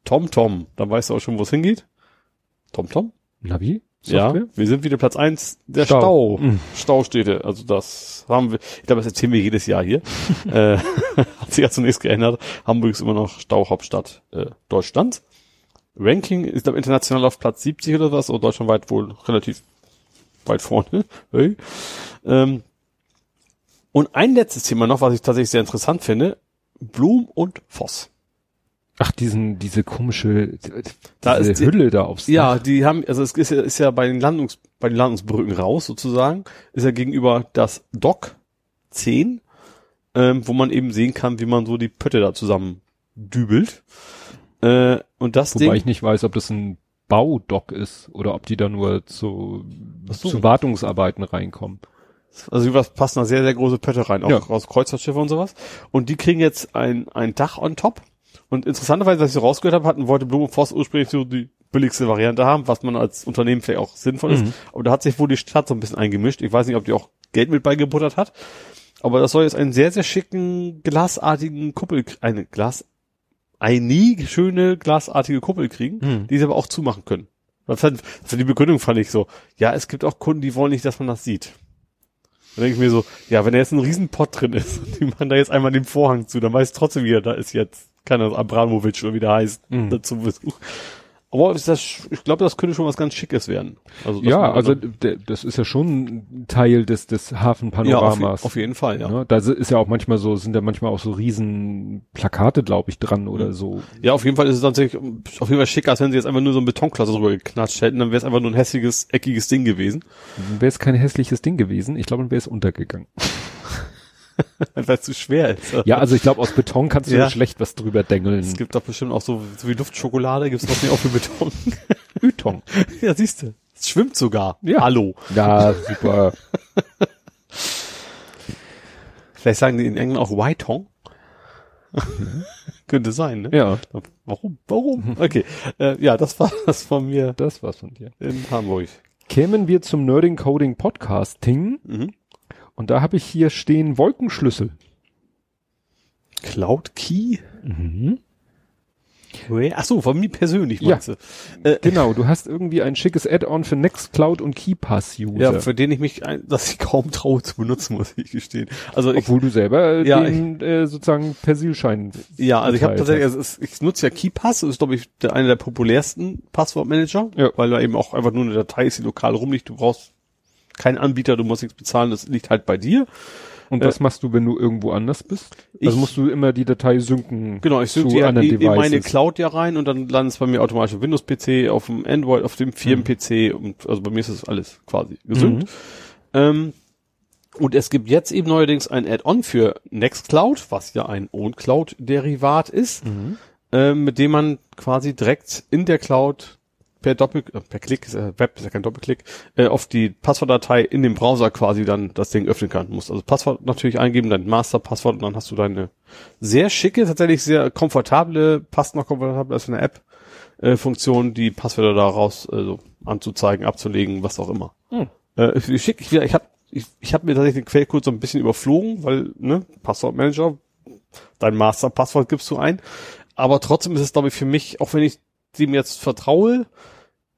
Tom Tom. Dann weißt du auch schon, wo es hingeht. Tom Tom? Navi? Ja, Software? wir sind wieder Platz eins der Stau. Stau. Mhm. Staustädte. Also das haben wir, ich glaube, das erzählen wir jedes Jahr hier. äh, hat sich ja zunächst geändert. Hamburg ist immer noch Stauhauptstadt äh, Deutschlands. Ranking ist glaube international auf Platz 70 oder was, und deutschlandweit wohl relativ weit vorne. Hey. Ähm, und ein letztes Thema noch, was ich tatsächlich sehr interessant finde. Blum und Voss. Ach, diesen, diese komische, Da diese ist die- Hülle da aufs Ja, Dach. die haben, also es ist ja, ist ja bei den Landungs, bei den Landungsbrücken raus sozusagen, ist ja gegenüber das Dock 10, ähm, wo man eben sehen kann, wie man so die Pötte da zusammen dübelt. Äh, und das Wobei Ding, ich nicht weiß, ob das ein Baudock ist oder ob die da nur zu, so. zu Wartungsarbeiten reinkommen. also was passen da sehr, sehr große Pötte rein, auch Ja. aus Kreuzfahrtschiffe und sowas. Und die kriegen jetzt ein, ein Dach on top. Und interessanterweise, was ich so rausgehört habe, hatten wollte Blum und Voss ursprünglich so die billigste Variante haben, was man als Unternehmen vielleicht auch sinnvoll ist. Mhm. Aber da hat sich wohl die Stadt so ein bisschen eingemischt. Ich weiß nicht, ob die auch Geld mit beigebuttert hat. Aber das soll jetzt einen sehr, sehr schicken, glasartigen Kuppel, eine Glas, eine schöne glasartige Kuppel kriegen, Mhm. die sie aber auch zumachen können. Das fand, für die Begründung fand ich so, ja, es gibt auch Kunden, die wollen nicht, dass man das sieht. Da denke ich mir so, ja, wenn da jetzt ein Riesenpott drin ist, und die machen da jetzt einmal den Vorhang zu, dann weiß trotzdem wieder, da ist jetzt, keine Ahnung, Abramowitsch oder wie der heißt, Mhm. dazu Besuch. Aber ist das, ich glaube, das könnte schon was ganz Schickes werden. Also, Ja, also das ist ja schon ein Teil des, des ja, auf, Hafenpanoramas. auf jeden Fall, ja. Ne? Da ist ja auch manchmal so, sind ja manchmal auch so riesen Plakate, glaube ich, dran oder Mhm. so. Ja, auf jeden Fall ist es tatsächlich auf jeden Fall schicker, als wenn sie jetzt einfach nur so einen Betonklotz drüber geknatscht hätten, dann wäre es einfach nur ein hässliches, eckiges Ding gewesen. Wäre es kein hässliches Ding gewesen, ich glaube, dann wäre es untergegangen. Weil es zu schwer ist. Ja, also ich glaube, aus Beton kannst du Ja. schlecht was drüber dengeln. Es gibt doch bestimmt auch so, so wie Luftschokolade, gibt's doch nicht auch für Beton. Beton. ja, siehst du. Es schwimmt sogar. Ja. Hallo. Ja, super. Vielleicht sagen die in England auch Whitong. Könnte sein, ne? ja, Warum? Warum? Okay. Äh, ja, das war das von mir das war's von dir. in Hamburg. Kämen wir zum Nerding Coding Podcasting Mhm. Und da habe ich hier stehen Wolkenschlüssel. Cloud Key? Mhm. Ach so, von mir persönlich Ja. meinst du? Äh, Genau, du hast irgendwie ein schickes Add-on für Nextcloud und KeyPass-User. ja, für den ich mich, ein, dass ich kaum traue zu benutzen, muss ich gestehen. Also ich, Obwohl du selber äh, Ja, den äh, sozusagen Persilschein. ja, also ich habe tatsächlich, also es, ich nutze ja KeyPass, das ist glaube ich der, einer der populärsten Passwortmanager, Ja. weil da eben auch einfach nur eine Datei ist, die lokal rumliegt. Du brauchst keinen Anbieter, du musst nichts bezahlen, das liegt halt bei dir. Und Äh, was machst du, wenn du irgendwo anders bist? Ich- also musst du immer die Datei synken. Genau, ich sync zu die in, in meine. Cloud ja rein und dann landet es bei mir automatisch auf Windows-PC, auf dem Android, auf dem Firmen-PC und also bei mir ist das alles quasi gesynkt. Mhm. Ähm, und es gibt jetzt eben neuerdings ein Add-on für Nextcloud, was ja ein OwnCloud-Derivat ist, Mhm. ähm, mit dem man quasi direkt in der Cloud per Doppel, äh, per Klick, ja Web ist ja kein Doppelklick, äh, auf die Passwortdatei in dem Browser quasi dann das Ding öffnen kann. Du musst also Passwort natürlich eingeben, dein Masterpasswort und dann hast du deine sehr schicke, tatsächlich sehr komfortable, passt noch komfortabler als eine App, äh, Funktion, die Passwörter daraus also anzuzeigen, abzulegen, was auch immer. Hm. Äh, ich schick, ich, ich habe ich, ich hab mir tatsächlich den Quellcode so ein bisschen überflogen, weil, ne, Passwortmanager, dein Masterpasswort gibst du ein. Aber trotzdem ist es, glaube ich, für mich, auch wenn ich dem jetzt vertraue,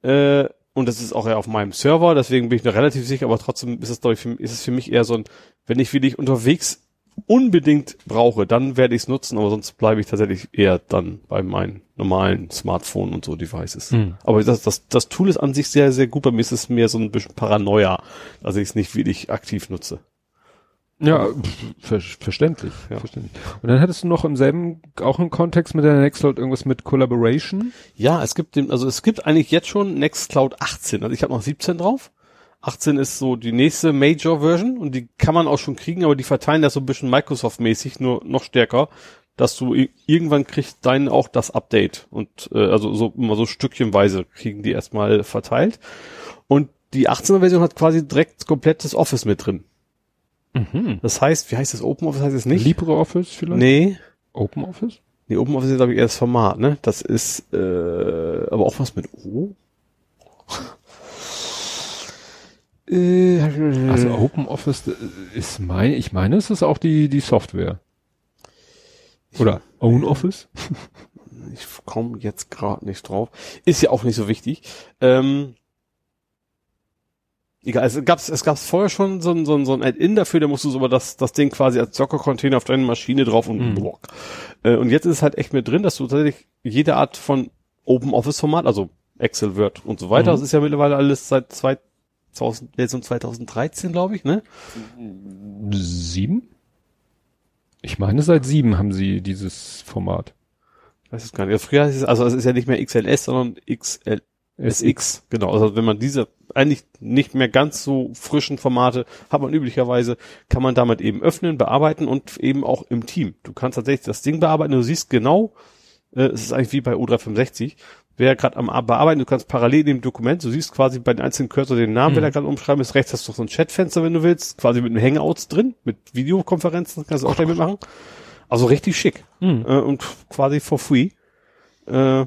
äh, und das ist auch ja auf meinem Server, deswegen bin ich noch relativ sicher, aber trotzdem ist es, glaube ich, für, ist es für mich eher so ein, wenn ich wirklich unterwegs unbedingt brauche, dann werde ich es nutzen, aber sonst bleibe ich tatsächlich eher dann bei meinen normalen Smartphone und so Devices. Hm. Aber das, das, das Tool ist an sich sehr, sehr gut. Bei mir ist es mehr so ein bisschen Paranoia, dass ich es nicht wirklich aktiv nutze. Ja, ver verständlich, Ja. verständlich. Und dann hattest du noch im selben, auch im Kontext mit der Nextcloud irgendwas mit Collaboration. Ja, es gibt den, also es gibt eigentlich jetzt schon Nextcloud 18. Also ich habe noch 17 drauf. 18 ist so die nächste Major Version und die kann man auch schon kriegen, aber die verteilen das so ein bisschen Microsoft-mäßig, nur noch stärker, dass du irgendwann kriegst deinen auch das Update und äh, also so immer so stückchenweise kriegen die erstmal verteilt. Und die 18er Version hat quasi direkt komplettes Office mit drin. Mhm. Das heißt, wie heißt das Open Office heißt es nicht? LibreOffice vielleicht? Nee, Open Office? Nee, Open Office ist, glaube ich, eher das Format, ne? Das ist äh, aber auch was mit O. äh, Also Open Office äh, ist mein, ich meine, es ist auch die, die Software. Oder Own Office? ich komme jetzt gerade nicht drauf. Ist ja auch nicht so wichtig. Ähm, egal, es gab es gab vorher schon so ein, so ein, so ein Add-in dafür, da musst du so aber das, das Ding quasi als Docker-Container auf deine Maschine drauf und Mhm. block. Äh, und jetzt ist es halt echt mit drin, dass du tatsächlich jede Art von Open Office-Format, also Excel, Word und so weiter, Mhm. das ist ja mittlerweile alles seit 2000, Version 2013, glaube ich, ne? Sieben? Ich meine, seit sieben haben sie dieses Format. Weiß es gar nicht. Früher ist es, also es ist ja nicht mehr XLS, sondern XL, SX, genau. Also wenn man diese eigentlich nicht mehr ganz so frischen Formate hat man üblicherweise, kann man damit eben öffnen, bearbeiten und eben auch im Team. Du kannst tatsächlich das Ding bearbeiten, du siehst genau, äh, es ist eigentlich wie bei O365, wer gerade am bearbeiten, du kannst parallel in dem Dokument, du siehst quasi bei den einzelnen Cursor den Namen, wer da gerade umschreiben ist, rechts hast du so ein Chatfenster, wenn du willst, quasi mit einem Hangouts drin, mit Videokonferenzen, kannst du auch gleich mitmachen. Also richtig schick Mhm. äh, und quasi for free. Äh,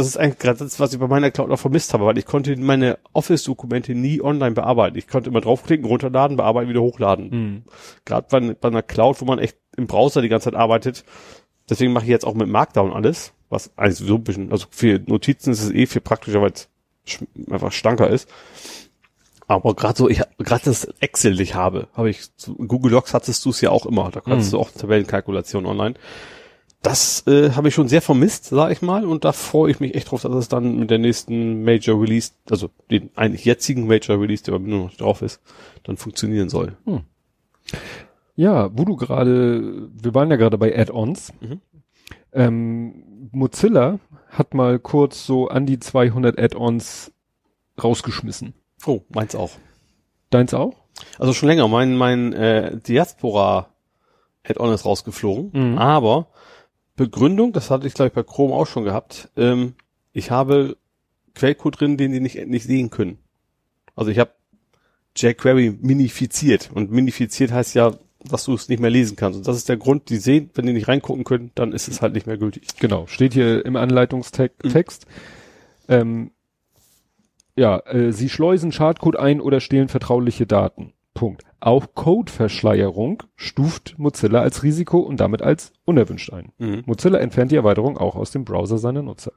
das ist eigentlich gerade das, was ich bei meiner Cloud auch vermisst habe, weil ich konnte meine Office-Dokumente nie online bearbeiten. Ich konnte immer draufklicken, runterladen, bearbeiten, wieder hochladen. Mhm. Gerade bei, bei einer Cloud, wo man echt im Browser die ganze Zeit arbeitet. Deswegen mache ich jetzt auch mit Markdown alles, was eigentlich so ein bisschen, also für Notizen ist es eh viel praktischer, weil es einfach stanker ist. Aber gerade so, ich gerade das Excel, das ich habe, habe ich Google Docs hattest du es ja auch immer. Da kannst Mhm. du auch Tabellenkalkulation online. Das äh, habe ich schon sehr vermisst, sag ich mal, und da freue ich mich echt drauf, dass es dann mit der nächsten Major Release, also den eigentlich jetzigen Major Release, der aber nur noch drauf ist, dann funktionieren soll. Ja, wo du gerade, wir waren ja gerade bei Add-ons. Mhm. Ähm, Mozilla hat mal kurz so an die 200 Add-ons rausgeschmissen. Oh, meins auch. Deins auch? Also schon länger. Mein, mein äh, Diaspora Add-on ist rausgeflogen. Mhm. Aber Begründung, das hatte ich glaube ich bei Chrome auch schon gehabt, ähm, ich habe Quellcode drin, den die nicht, nicht sehen können. Also ich habe jQuery minifiziert. Und minifiziert heißt ja, dass du es nicht mehr lesen kannst. Und das ist der Grund, die sehen, wenn die nicht reingucken können, dann ist es halt nicht mehr gültig. Genau, steht hier im Anleitungstext. Mhm. Ähm, ja, äh, sie schleusen Schadcode ein oder stehlen vertrauliche Daten. Punkt. Auch Codeverschleierung stuft Mozilla als Risiko und damit als unerwünscht ein. Mozilla entfernt die Erweiterung auch aus dem Browser seiner Nutzer.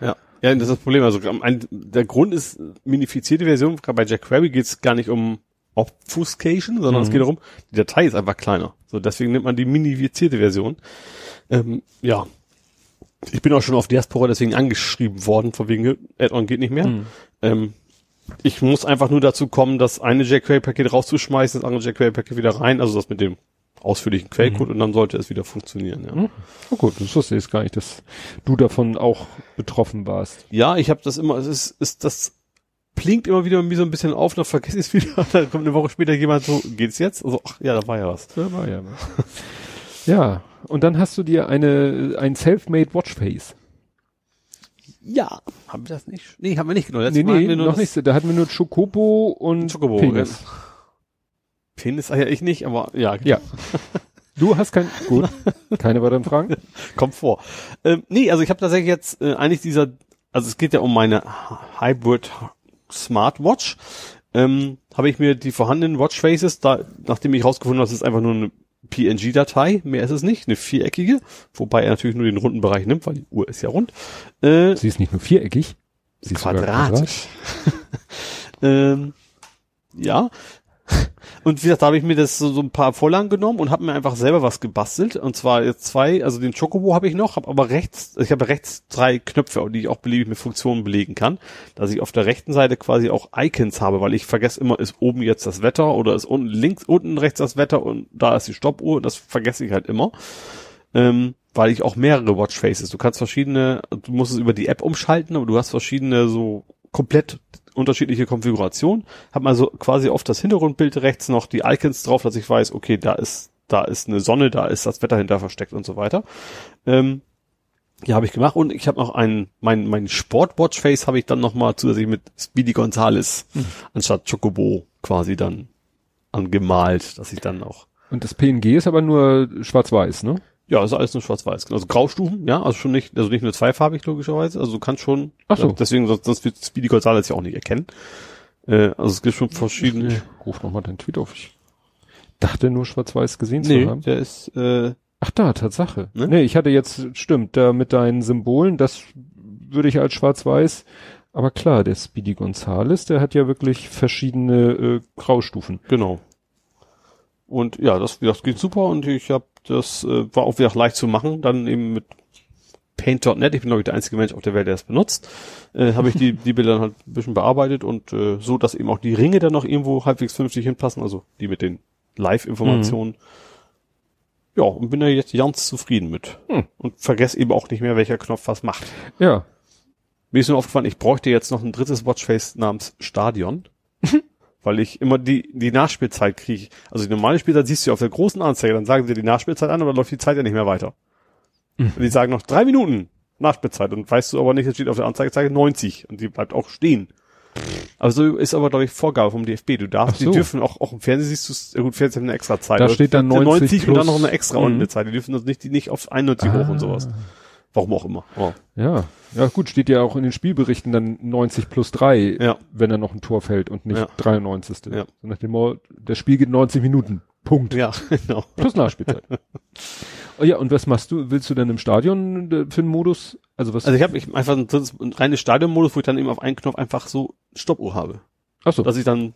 Ja. Ja, das ist das Problem. Also ein, der Grund ist minifizierte Version. Gerade bei jQuery geht es gar nicht um Obfuscation, sondern es Mhm. geht darum, die Datei ist einfach kleiner. So deswegen nimmt man die minifizierte Version. Ähm, ja. Ich bin auch schon auf Diaspora deswegen angeschrieben worden, von wegen Add-on geht nicht mehr. Mhm. Ähm, ich muss einfach nur dazu kommen, das eine jQuery-Paket rauszuschmeißen, das andere jQuery-Paket wieder rein, also das mit dem ausführlichen Quellcode und dann sollte es wieder funktionieren. Ja, Mhm. Oh gut, das wusste ich jetzt gar nicht, dass du davon auch betroffen warst. ja ich habe das immer, es ist, ist das blinkt immer wieder mir so ein bisschen auf, dann vergesse ich es wieder, dann kommt eine Woche später jemand so, geht's jetzt? Also, ach ja, da war ja was. Ja, war ja. ja, und dann hast du dir eine ein Self-Made Watchface. Ja. Haben wir das nicht? Nee, haben wir nicht genommen. Nee, nee, noch nicht. Da hatten wir nur Chocobo und Chocobo. Penis. ja. Penis, ah ja, ich nicht, aber ja, Ja. Du hast kein gut, keine weiteren Fragen? kommt vor. Ähm, nee, also ich habe tatsächlich jetzt äh, eigentlich dieser, also es geht ja um meine Hybrid Smartwatch. Ähm, habe ich mir die vorhandenen Watchfaces, da, nachdem ich rausgefunden habe, das ist einfach nur eine PNG-Datei, mehr ist es nicht, eine viereckige, wobei er natürlich nur den runden Bereich nimmt, weil die Uhr ist ja rund. Äh, Sie ist nicht nur viereckig, sie ist sogar quadratisch. ähm, ja. Und wie gesagt, da habe ich mir das so, so ein paar Vorlagen genommen und habe mir einfach selber was gebastelt. Und zwar jetzt zwei, also den Chocobo habe ich noch, habe aber rechts, ich habe rechts drei Knöpfe, die ich auch beliebig mit Funktionen belegen kann. Dass ich auf der rechten Seite quasi auch Icons habe, weil ich vergesse immer, ist oben jetzt das Wetter oder ist unten links, unten rechts das Wetter und da ist die Stoppuhr. Das vergesse ich halt immer. Ähm, weil ich auch mehrere Watchfaces, du kannst verschiedene, du musst es über die App umschalten, aber du hast verschiedene so komplett unterschiedliche Konfigurationen. Hab mal so quasi auf das Hintergrundbild rechts noch die Icons drauf, dass ich weiß, okay, da ist, da ist eine Sonne, da ist das Wetter hinter versteckt und so weiter. Ähm, ja, habe ich gemacht und ich habe noch einen, mein, mein Sport-Watchface habe ich dann noch mal zusätzlich mit Speedy Gonzales anstatt Chocobo quasi dann angemalt, dass ich dann auch Und das PNG ist aber nur schwarz-weiß, ne? Ja, ist alles nur schwarz-weiß. Also Graustufen, ja, also schon nicht, also nicht nur zweifarbig logischerweise, also du kannst schon, Ach so. deswegen, sonst, sonst wird Speedy Gonzales ja auch nicht erkennen. Äh, also es gibt schon verschiedene. Ich ruf noch mal deinen Tweet auf. Ich dachte nur schwarz-weiß gesehen Nee, zu haben. der ist, äh, Ach da, Tatsache. Ne? Nee, ich hatte jetzt, stimmt, da mit deinen Symbolen, das würde ich als schwarz-weiß, aber klar, der Speedy Gonzales, der hat ja wirklich verschiedene äh, Graustufen. genau. Und ja, das, das geht super und ich habe das äh, war auch wieder leicht zu machen, dann eben mit Paint.net, ich bin glaube ich der einzige Mensch auf der Welt, der das benutzt, äh, habe ich die, die Bilder halt ein bisschen bearbeitet und äh, so, dass eben auch die Ringe dann noch irgendwo halbwegs vernünftig hinpassen, also die mit den Live-Informationen. Ja, und bin da jetzt ganz zufrieden mit. Hm. Und vergesse eben auch nicht mehr, welcher Knopf was macht. Ja, Mir ist nur aufgefallen, ich bräuchte jetzt noch ein drittes Watchface namens Stadion. weil ich immer die, die Nachspielzeit kriege. Also die normale Spielzeit siehst du auf der großen Anzeige, dann sagen sie die Nachspielzeit an, aber dann läuft die Zeit ja nicht mehr weiter. Und die sagen noch drei Minuten Nachspielzeit und weißt du aber nicht, es steht auf der Anzeige 90 und die bleibt auch stehen. Also ist aber, glaube ich, Vorgabe vom DFB. Du darfst, so. die dürfen auch, auch im Fernsehen siehst du es, gut, Fernsehen hat eine extra Zeit. Da Aber steht dann der 90 und dann noch eine extra Mhm. eine Zeit. Die dürfen das nicht, die nicht auf 91 hoch und sowas. Warum auch immer. Oh. ja. Ja gut, steht ja auch in den Spielberichten dann 90 plus 3, Ja. wenn er noch ein Tor fällt und nicht Ja. 93. Ja. So nach dem Motto, das Spiel geht 90 Minuten. Punkt. Ja, genau. Plus Nachspielzeit. oh ja, und was machst du? Willst du dann im Stadion äh, für einen Modus? Also was? Also ich habe ich einfach ein, ein reines Stadionmodus, wo ich dann eben auf einen Knopf einfach so Stoppuhr habe. ach so. Dass ich dann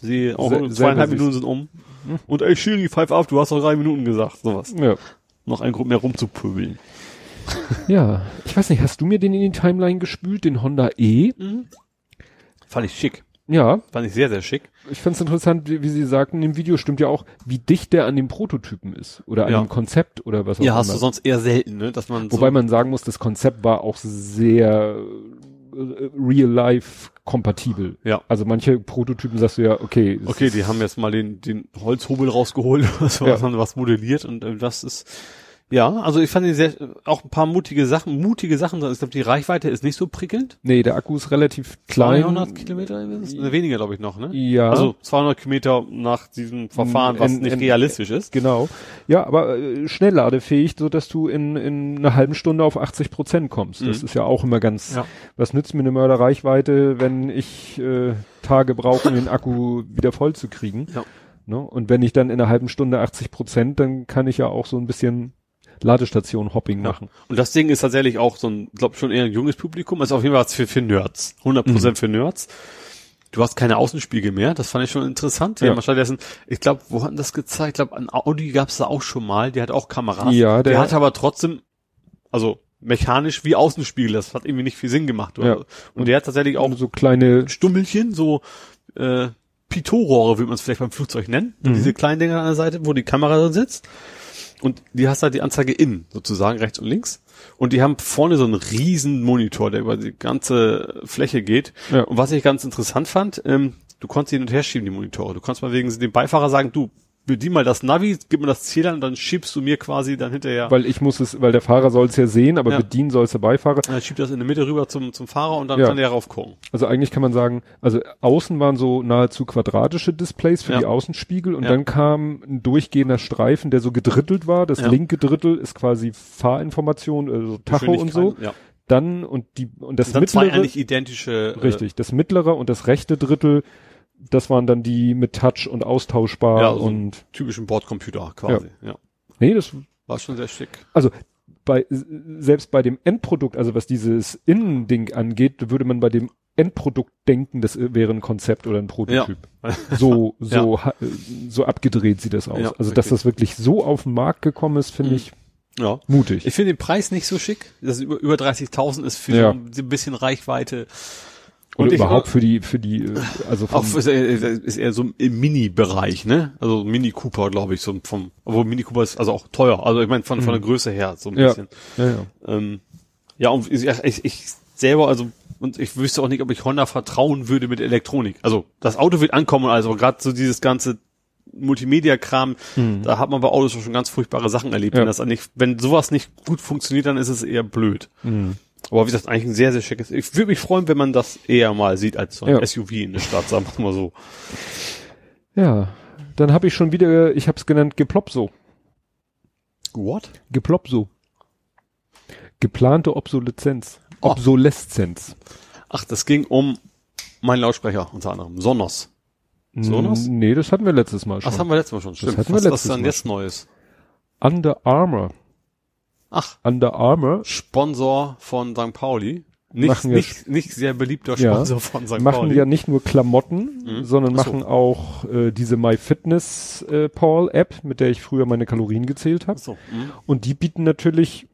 sehe, auch Se- zweieinhalb Minuten sind um. Und ey, Schiri, pfeif auf, du hast noch drei Minuten gesagt. Sowas. ja. Noch ein Grund mehr rumzupöbeln. Ja, ich weiß nicht, hast du mir den in die Timeline gespült, den Honda E? Fand ich schick. Ja, Fand ich sehr, sehr schick. ich fand's interessant, wie, wie Sie sagten, im Video stimmt ja auch, wie dicht der an dem Prototypen ist oder an Ja. dem Konzept oder was auch Ja, immer. hast du sonst eher selten, ne? Dass man Wobei so, man sagen muss, das Konzept war auch sehr äh, real-life kompatibel. Ja. Also manche Prototypen sagst du ja, okay, es Okay, die haben jetzt mal den, den Holzhobel rausgeholt, was, Ja. was, was modelliert und äh, das ist, ja, also ich fand die sehr, auch ein paar mutige Sachen, mutige Sachen drin. Ich glaube, die Reichweite ist nicht so prickelnd. nee, der Akku ist relativ klein. 200 Kilometer? Ne, weniger glaube ich noch, ne? Ja. Also 200 Kilometer nach diesem Verfahren, was In- nicht in- realistisch ist. Genau. Ja, aber äh, schnellladefähig, so dass du in, in einer halben Stunde auf 80 Prozent kommst. Das Mhm. ist ja auch immer ganz, Ja. was nützt mir eine Mörderreichweite, wenn ich äh, Tage brauche, um den Akku wieder voll zu kriegen. Ja. Ne? Und wenn ich dann in einer halben Stunde 80 Prozent, dann kann ich ja auch so ein bisschen Ladestation-Hopping machen. Und das Ding ist tatsächlich auch so ein, glaube schon eher ein junges Publikum, also auf jeden Fall für, für Nerds. 100 Mhm. Prozent für Nerds. Du hast keine Außenspiegel mehr, das fand ich schon interessant. Wir Ja. haben stattdessen, ich glaube, wo hatten das gezeigt? Ich glaube, an Audi gab es da auch schon mal, der hat auch Kameras. Ja, der- der hat aber trotzdem, also mechanisch wie Außenspiegel, das hat irgendwie nicht viel Sinn gemacht. Ja. Und, und der hat tatsächlich auch so kleine, Stummelchen, so äh, Pitot-Rohre, würde man es vielleicht beim Flugzeug nennen. Mhm. Diese kleinen Dinger an der Seite, wo die Kamera drin sitzt. Und die hast halt die Anzeige innen, sozusagen, rechts und links. Und die haben vorne so einen riesen Monitor, der über die ganze Fläche geht. Ja. Und was ich ganz interessant fand, ähm, du konntest hin und her schieben, die Monitore. Du konntest mal wegen dem Beifahrer sagen, du, bedien mal das Navi, gib mir das Ziel an und dann schiebst du mir quasi dann hinterher. Weil ich muss es, weil der Fahrer soll es ja sehen, aber Ja. bedienen soll es der Beifahrer. dann schiebt das in der Mitte rüber zum, zum Fahrer und dann Ja. kann der raufgucken. Also eigentlich kann man sagen, also außen waren so nahezu quadratische Displays für Ja. die Außenspiegel und dann kam ein durchgehender Streifen, der so gedrittelt war. Das linke Drittel ist quasi Fahrinformation, also Tacho und so. Dann und die und das Und dann zwei mittlere, eigentlich identische. äh, richtig, das mittlere und das rechte Drittel, das waren dann die mit Touch und austauschbar Ja, so ein und typischen Bordcomputer quasi. Ja. nee, das War schon sehr schick. also bei selbst bei dem Endprodukt, also was dieses Innending angeht, würde man bei dem Endprodukt denken, das wäre ein Konzept oder ein Prototyp. So so ha- so abgedreht sieht das aus. Ja, also dass wirklich. das wirklich so auf den Markt gekommen ist, finde Mhm. ich Ja. mutig. Ich finde den Preis nicht so schick. Das über, über 30.000 ist für Ja. so ein bisschen Reichweite. Und ich- überhaupt für die für die äh, also Auch vom, ist er, ist eher so im Mini-Bereich, ne? Also Mini Cooper, glaube ich, so vom, obwohl Mini Cooper ist also auch teuer. Also ich meine von, von der Größe her so ein Mhm. Ja. bisschen. ja, ja. Ähm, ja, und ich, ich, ich selber, also, und ich wüsste auch nicht, ob ich Honda vertrauen würde mit Elektronik. Also, das Auto wird ankommen, also gerade so dieses ganze Multimedia-Kram, da hat man bei Autos schon ganz furchtbare Sachen erlebt. Mhm. Ja. Wenn, das nicht, wenn sowas nicht gut funktioniert, dann ist es eher blöd. Mhm. Aber wie gesagt, eigentlich ein sehr, sehr schickes. Ich würde mich freuen, wenn man das eher mal sieht als so ein Ja. SUV in der Stadt, sagen wir mal so. ja, dann habe ich schon wieder, ich habe es genannt Geplopso. What? Geplopso. Geplante Obsoleszenz. Oh. Obsoleszenz. Ach, das ging um meinen Lautsprecher unter anderem. Sonos. Sonos? Nee, das hatten wir letztes Mal schon. Das haben wir letztes Mal schon. Stimmt. hatten wir was, was letztes ist dann Mal jetzt Neues? Under Armour. Ach, Under Armour Sponsor von St. Pauli. Nicht, Machen wir nicht, nicht sehr beliebter Ja. Sponsor von St. machen Pauli. ja nicht nur Klamotten, Mhm. sondern Ach so. machen auch äh, diese MyFitness äh, Paul App, mit der ich früher meine Kalorien gezählt habe. so, hm. Und die bieten natürlich,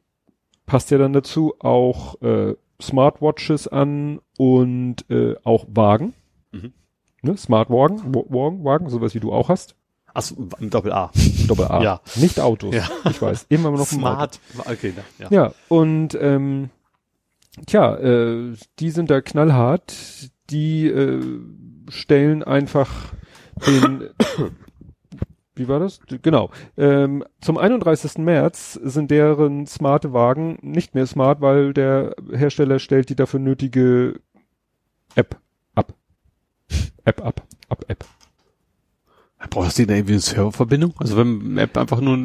passt ja dann dazu, auch äh, Smartwatches an und äh, auch Wagen. Mhm. Ne? Smartwagen, Wa- Wagen, Wagen, sowas wie du auch hast. Achso, Doppel A. Doppel A. Ja. Nicht Autos. Ja. Ich weiß. Immer noch. Smart. Okay, ja. Ja, und ähm, tja, äh, die sind da knallhart. Die äh, stellen einfach den wie war das? Genau. Ähm, zum 31. März sind deren smarte Wagen nicht mehr smart, weil der Hersteller stellt die dafür nötige App ab. App ab. Ab App. Brauchst du da irgendwie eine Serververbindung? Also wenn eine App einfach nur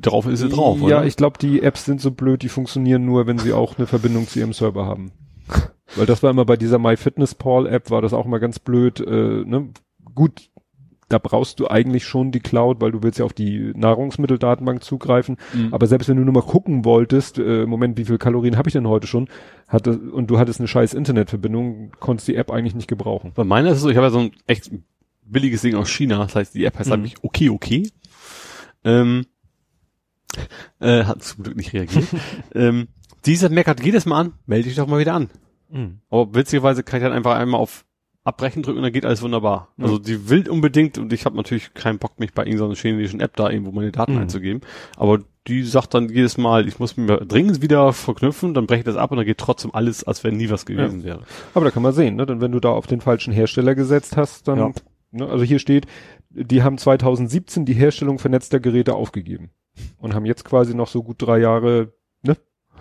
drauf ist, ist sie drauf, ja, oder? ich glaube, die Apps sind so blöd, die funktionieren nur, wenn sie auch eine Verbindung zu ihrem Server haben. Weil das war immer bei dieser MyFitnessPal-App, war das auch mal ganz blöd. Äh, ne? Gut, da brauchst du eigentlich schon die Cloud, weil du willst ja auf die Nahrungsmitteldatenbank zugreifen. Mhm. Aber selbst wenn du nur mal gucken wolltest, äh, Moment, wie viel Kalorien habe ich denn heute schon, hatte, und du hattest eine scheiß Internetverbindung, konntest die App eigentlich nicht gebrauchen. Bei meiner ist es so, ich habe ja so ein echt billiges Ding aus China, das heißt, die App heißt Mhm. eigentlich okay, okay. Ähm, äh, hat zum Glück nicht reagiert. ähm, dieser meckert jedes Mal an, melde dich doch mal wieder an. Aber witzigerweise kann ich dann einfach einmal auf Abbrechen drücken und dann geht alles wunderbar. Mhm. Also die will unbedingt und ich habe natürlich keinen Bock, mich bei irgendeiner chinesischen App da irgendwo meine Daten Mhm. einzugeben. Aber die sagt dann jedes Mal, ich muss mal dringend wieder verknüpfen, dann breche ich das ab und dann geht trotzdem alles, als wenn nie was gewesen wäre. Aber da kann man sehen, ne? Denn wenn du da auf den falschen Hersteller gesetzt hast, dann, Ja. Ne? also hier steht, die haben 2017 die Herstellung vernetzter Geräte aufgegeben und haben jetzt quasi noch so gut drei Jahre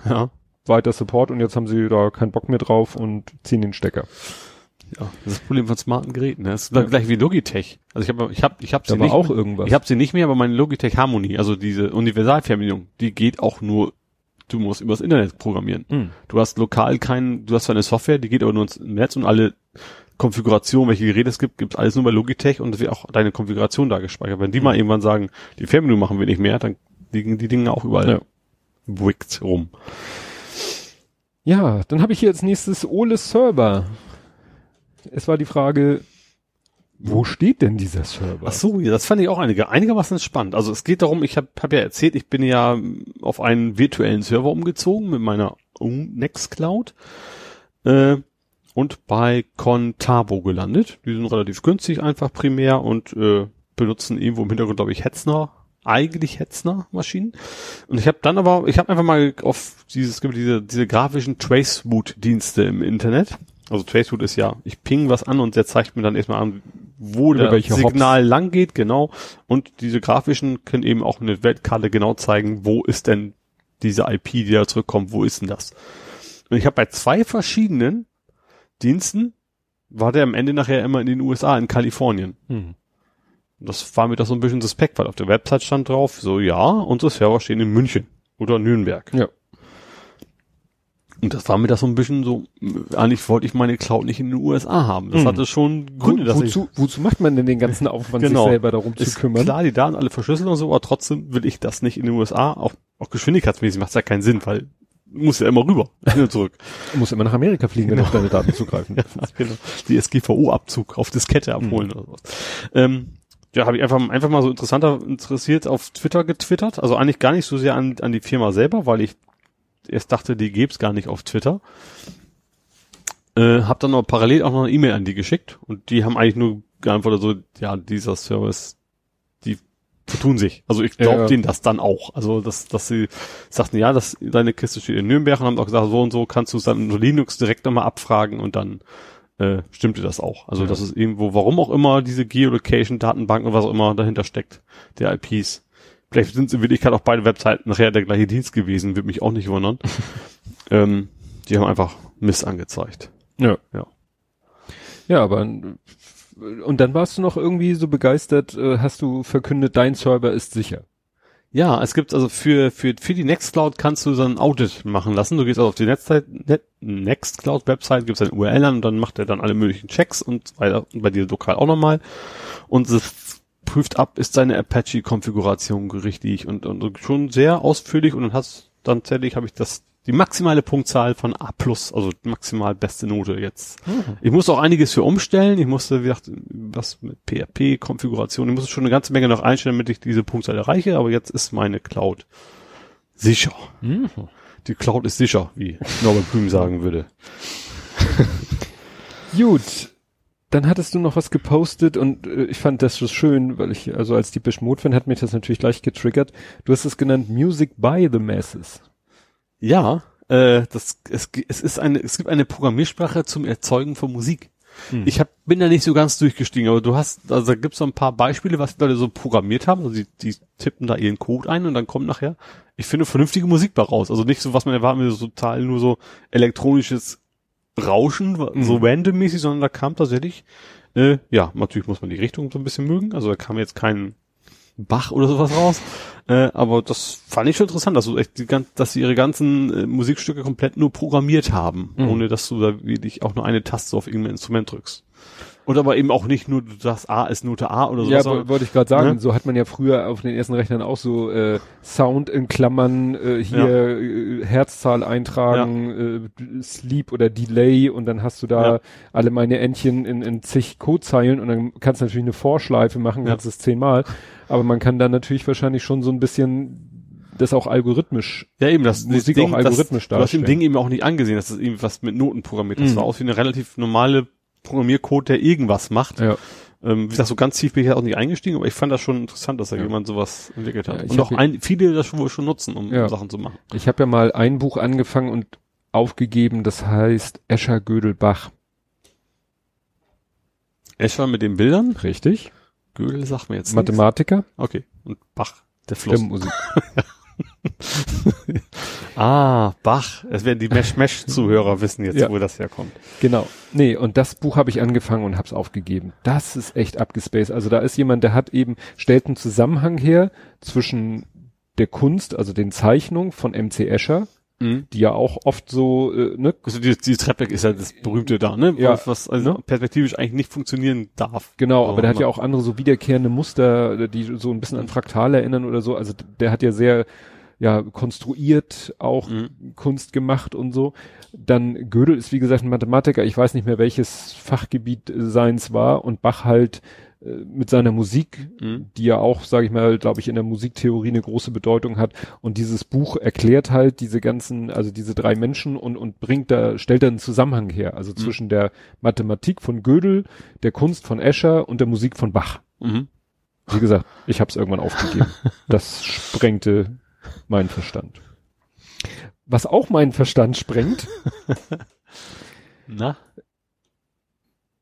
Ja. weiter Support und jetzt haben sie da keinen Bock mehr drauf und ziehen den Stecker. Ja, das ist das Problem von smarten Geräten. Ne? Das ist Ja. gleich wie Logitech. Also ich habe ich hab, ich hab sie Da nicht. auch irgendwas. ich habe sie nicht mehr, aber meine Logitech Harmony, also diese Universalfernbedienung, die geht auch nur, du musst übers Internet programmieren. Mhm. Du hast lokal keinen, du hast zwar eine Software, die geht aber nur ins Netz und alle Konfigurationen, welche Geräte es gibt, gibt's alles nur bei Logitech und es wird auch deine Konfiguration da gespeichert. Wenn die mal irgendwann sagen, die Fernbedienung machen wir nicht mehr, dann liegen die Dinge auch überall Ja. wickt rum. Ja, dann habe ich hier als nächstes Ole Server. Es war die Frage, wo steht denn dieser Server? Ach so, ja, das fand ich auch einige, einigermaßen spannend. Also es geht darum, ich habe hab ja erzählt, ich bin ja auf einen virtuellen Server umgezogen mit meiner Nextcloud. Äh, und bei Contabo gelandet. Die sind relativ günstig einfach primär und äh, benutzen irgendwo im Hintergrund, glaube ich, Hetzner, eigentlich Hetzner Maschinen. Und ich habe dann aber, ich habe einfach mal auf dieses, diese, diese grafischen Traceroute-Dienste im Internet. Also Traceroute ist ja, ich ping was an und der zeigt mir dann erstmal an, wo Über der Signal lang geht, genau. Und diese grafischen können eben auch eine Weltkarte genau zeigen, wo ist denn diese IP, die da zurückkommt, wo ist denn das? Und ich habe bei zwei verschiedenen Diensten war der am Ende nachher immer in den USA, in Kalifornien. Hm. Das war mir das so ein bisschen suspekt, weil auf der Website stand drauf, so ja, unsere Server stehen in München oder Nürnberg. Ja. Und das war mir das so ein bisschen so, eigentlich wollte ich meine Cloud nicht in den USA haben. Das Hm. hatte schon Gründe, dass ich, wozu, wozu macht man denn den ganzen Aufwand, Genau. sich selber darum zu ist kümmern? klar, die Daten alle verschlüsselt und so, aber trotzdem will ich das nicht in den USA, auch, auch geschwindigkeitsmäßig macht es ja keinen Sinn, weil du musst ja immer rüber, hin und zurück. Du musst immer nach Amerika fliegen, wenn du auf deine Daten zugreifen Ja, genau. Die SGVO-Abzug auf Diskette abholen oder sowas. Ähm, ja, habe ich einfach, einfach mal so interessanter interessiert auf Twitter getwittert. Also eigentlich gar nicht so sehr an, an die Firma selber, weil ich erst dachte, die gäb's gar nicht auf Twitter. Äh, hab dann noch parallel auch noch eine E-Mail an die geschickt und die haben eigentlich nur geantwortet so, ja, dieser Service, vertun sich. Also ich glaube Ja. denen das dann auch. Also dass, dass sie sagten, ja, das, deine Kiste steht in Nürnberg und haben auch gesagt, so und so kannst du es dann unter Linux direkt nochmal abfragen und dann äh, stimmte das auch. Also Ja. das ist irgendwo, warum auch immer diese Geolocation-Datenbank und was auch immer dahinter steckt, der IPs. Vielleicht sind es in Wirklichkeit auch beide Webseiten nachher der gleiche Dienst gewesen, würde mich auch nicht wundern. ähm, die haben einfach Mist angezeigt. Ja. Ja. Ja, aber und dann warst du noch irgendwie so begeistert, äh, hast du verkündet, dein Server ist sicher. Ja, es gibt also für, für, für die Nextcloud kannst du so ein Audit machen lassen. Du gehst also auf die Netzsite, Net, Nextcloud Website, gibst ein URL an und dann macht er dann alle möglichen Checks und bei dir lokal auch nochmal. Und es prüft ab, ist deine Apache-Konfiguration richtig und, und schon sehr ausführlich und dann hast, dann tatsächlich habe ich das, die maximale Punktzahl von A+, also maximal beste Note jetzt. Ich musste auch einiges für umstellen. Ich musste, wie gesagt, was mit PHP-Konfiguration, ich musste schon eine ganze Menge noch einstellen, damit ich diese Punktzahl erreiche, aber jetzt ist meine Cloud sicher. Die Cloud ist sicher, wie Norbert Blüm sagen würde. Gut. Dann hattest du noch was gepostet und äh, ich fand das so schön, weil ich, also als Deepish Mode Fan hat mich das natürlich gleich getriggert. Du hast es genannt Music by the Masses. Ja, äh, das, es, es ist eine, es gibt eine Programmiersprache zum Erzeugen von Musik. Hm. Ich hab, bin da nicht so ganz durchgestiegen, aber du hast, also da gibt's so ein paar Beispiele, was die Leute so programmiert haben. Also die, die tippen da ihren Code ein und dann kommt nachher, ich finde, vernünftige Musik bei raus. Also nicht so, was man erwarten will, so total nur so elektronisches Rauschen, so randommäßig, sondern da kam tatsächlich, äh, ja, natürlich muss man die Richtung so ein bisschen mögen. Also da kam jetzt kein Bach oder sowas raus. Äh, aber das fand ich schon interessant, dass, du echt die, dass sie ihre ganzen äh, Musikstücke komplett nur programmiert haben, Mhm. ohne dass du da wirklich auch nur eine Taste auf irgendein Instrument drückst. Und aber eben auch nicht nur, du sagst A ist Note A oder so. Ja, wollte ich gerade sagen, Ne? so hat man ja früher auf den ersten Rechnern auch so äh, Sound in Klammern, äh, hier äh, Herzzahl eintragen, äh, Sleep oder Delay und dann hast du da Ja. alle meine Entchen in, in zig Codezeilen und dann kannst du natürlich eine Vorschleife machen, Ja. kannst es zehnmal, aber man kann dann natürlich wahrscheinlich schon so ein bisschen das auch algorithmisch Ja, eben, das Musik das Ding, auch algorithmisch das, Du hast dem darstellen. Ding eben auch nicht angesehen, dass das irgendwie was mit Noten programmiert. Das Mhm. sah aus wie eine relativ normale Programmiercode, der irgendwas macht. Ja. Ähm, wie gesagt, so ganz tief bin ich ja auch nicht eingestiegen, aber ich fand das schon interessant, dass da Ja. jemand sowas entwickelt hat. Ja, ich Und auch ein, viele das schon wohl schon nutzen, um Ja. Sachen zu machen. Ich habe ja mal ein Buch angefangen und aufgegeben, das heißt Escher Gödel Bach. Escher mit den Bildern, Richtig? Gödel sagt mir jetzt nichts. Mathematiker Okay. Und Bach, der der Fluss. Musik. Ah, Bach. Es werden die Mesh-Mesh-Zuhörer wissen jetzt, Ja. wo das herkommt. Genau. Nee, und das Buch habe ich angefangen und hab's aufgegeben. Das ist echt abgespaced. Also da ist jemand, der hat eben, stellt einen Zusammenhang her zwischen der Kunst, also den Zeichnungen von MC Escher, die ja auch oft so, äh, ne, Also die, die Treppe ist ja das berühmte da, ne? Ja. Was, also Ne? perspektivisch eigentlich nicht funktionieren darf. Genau, So, aber der hat ne? ja auch andere so wiederkehrende Muster, die so ein bisschen an Fraktal erinnern oder so. Also der hat ja sehr ja konstruiert auch Mhm. Kunst gemacht und so. Dann Gödel ist wie gesagt ein Mathematiker. Ich weiß nicht mehr welches Fachgebiet seins war und Bach halt mit seiner Musik, Mhm. die ja auch, sage ich mal, glaube ich, in der Musiktheorie eine große Bedeutung hat. Und dieses Buch erklärt halt diese ganzen, also diese drei Menschen und, und bringt da, stellt da einen Zusammenhang her. Also zwischen der Mathematik von Gödel, der Kunst von Escher und der Musik von Bach. Mhm. Wie gesagt, ich habe es irgendwann aufgegeben. Das sprengte meinen Verstand. Was auch meinen Verstand sprengt, Na?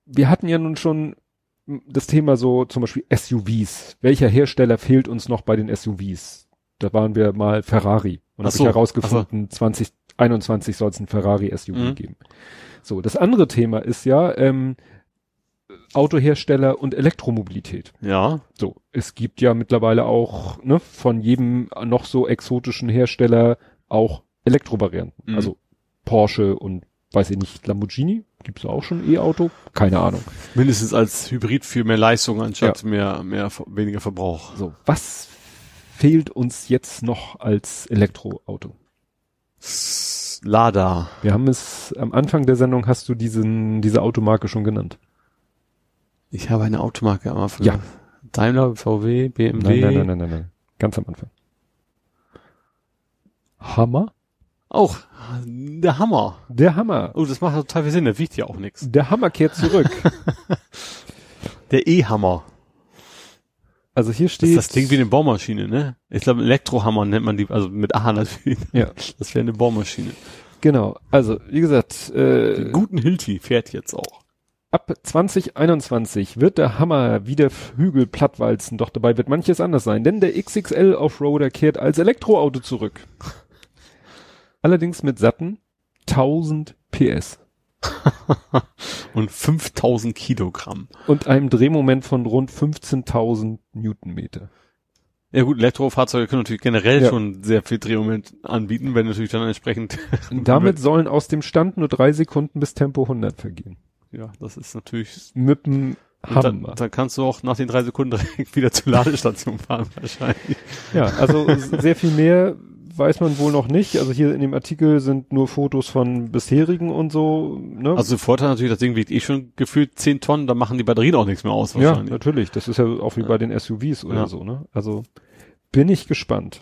wir hatten ja nun schon das Thema so zum Beispiel SUVs. Welcher Hersteller fehlt uns noch bei den SUVs? Da waren wir mal Ferrari und habe so, ich herausgefunden, 2021 soll es ein Ferrari SUV Mhm. geben. So, das andere Thema ist ja ähm, Autohersteller und Elektromobilität. Ja. So, es gibt ja mittlerweile auch ne, von jedem noch so exotischen Hersteller auch Elektrovarianten. Mhm. Also Porsche und weiß ich nicht, Lamborghini. Gibt's auch schon E-Auto? Keine Ahnung. Mindestens als Hybrid für mehr Leistung anstatt mehr, mehr, weniger Verbrauch. So, was fehlt uns jetzt noch als Elektroauto? Lada. Wir haben es am Anfang der Sendung hast du diesen diese Automarke schon genannt. Ich habe eine Automarke am Anfang. Ja. Daimler, VW, BMW. Nein, nein, nein, nein, nein, nein. Ganz am Anfang. Hammer? Auch der Hammer. Der Hammer. Oh, das macht total viel Sinn. Der wiegt ja auch nichts. Der Hammer kehrt zurück. Der E-Hammer. Also hier Das, steht. das klingt wie eine Bohrmaschine, ne? Ich glaube, Elektrohammer nennt man die, also mit A natürlich. Ja. Das wäre eine Bohrmaschine. Genau. Also, wie gesagt, äh, Den guten Hilti fährt jetzt auch. ab 2021 wird der Hammer wieder Hügel plattwalzen, doch dabei wird manches anders sein, denn der XXL Offroader kehrt als Elektroauto zurück. Allerdings mit satten 1000 PS Und 5000 Kilogramm. und einem Drehmoment von rund 15.000 Newtonmeter. Ja gut, Elektrofahrzeuge können natürlich generell Ja. schon sehr viel Drehmoment anbieten, wenn natürlich dann entsprechend. Damit sollen aus dem Stand nur drei Sekunden bis Tempo 100 vergehen. ja, das ist natürlich. Mit dem Und dann, Hammer. dann kannst du auch nach den drei Sekunden direkt wieder zur Ladestation fahren wahrscheinlich. Ja, also sehr viel mehr weiß man wohl noch nicht. Also hier in dem Artikel sind nur Fotos von bisherigen und so. Ne? Also Vorteil natürlich, das Ding wiegt eh schon gefühlt 10 Tonnen, da machen die Batterien auch nichts mehr aus ja, wahrscheinlich. natürlich. Das ist ja auch wie bei den SUVs oder Ja. so. Ne? Also bin ich gespannt.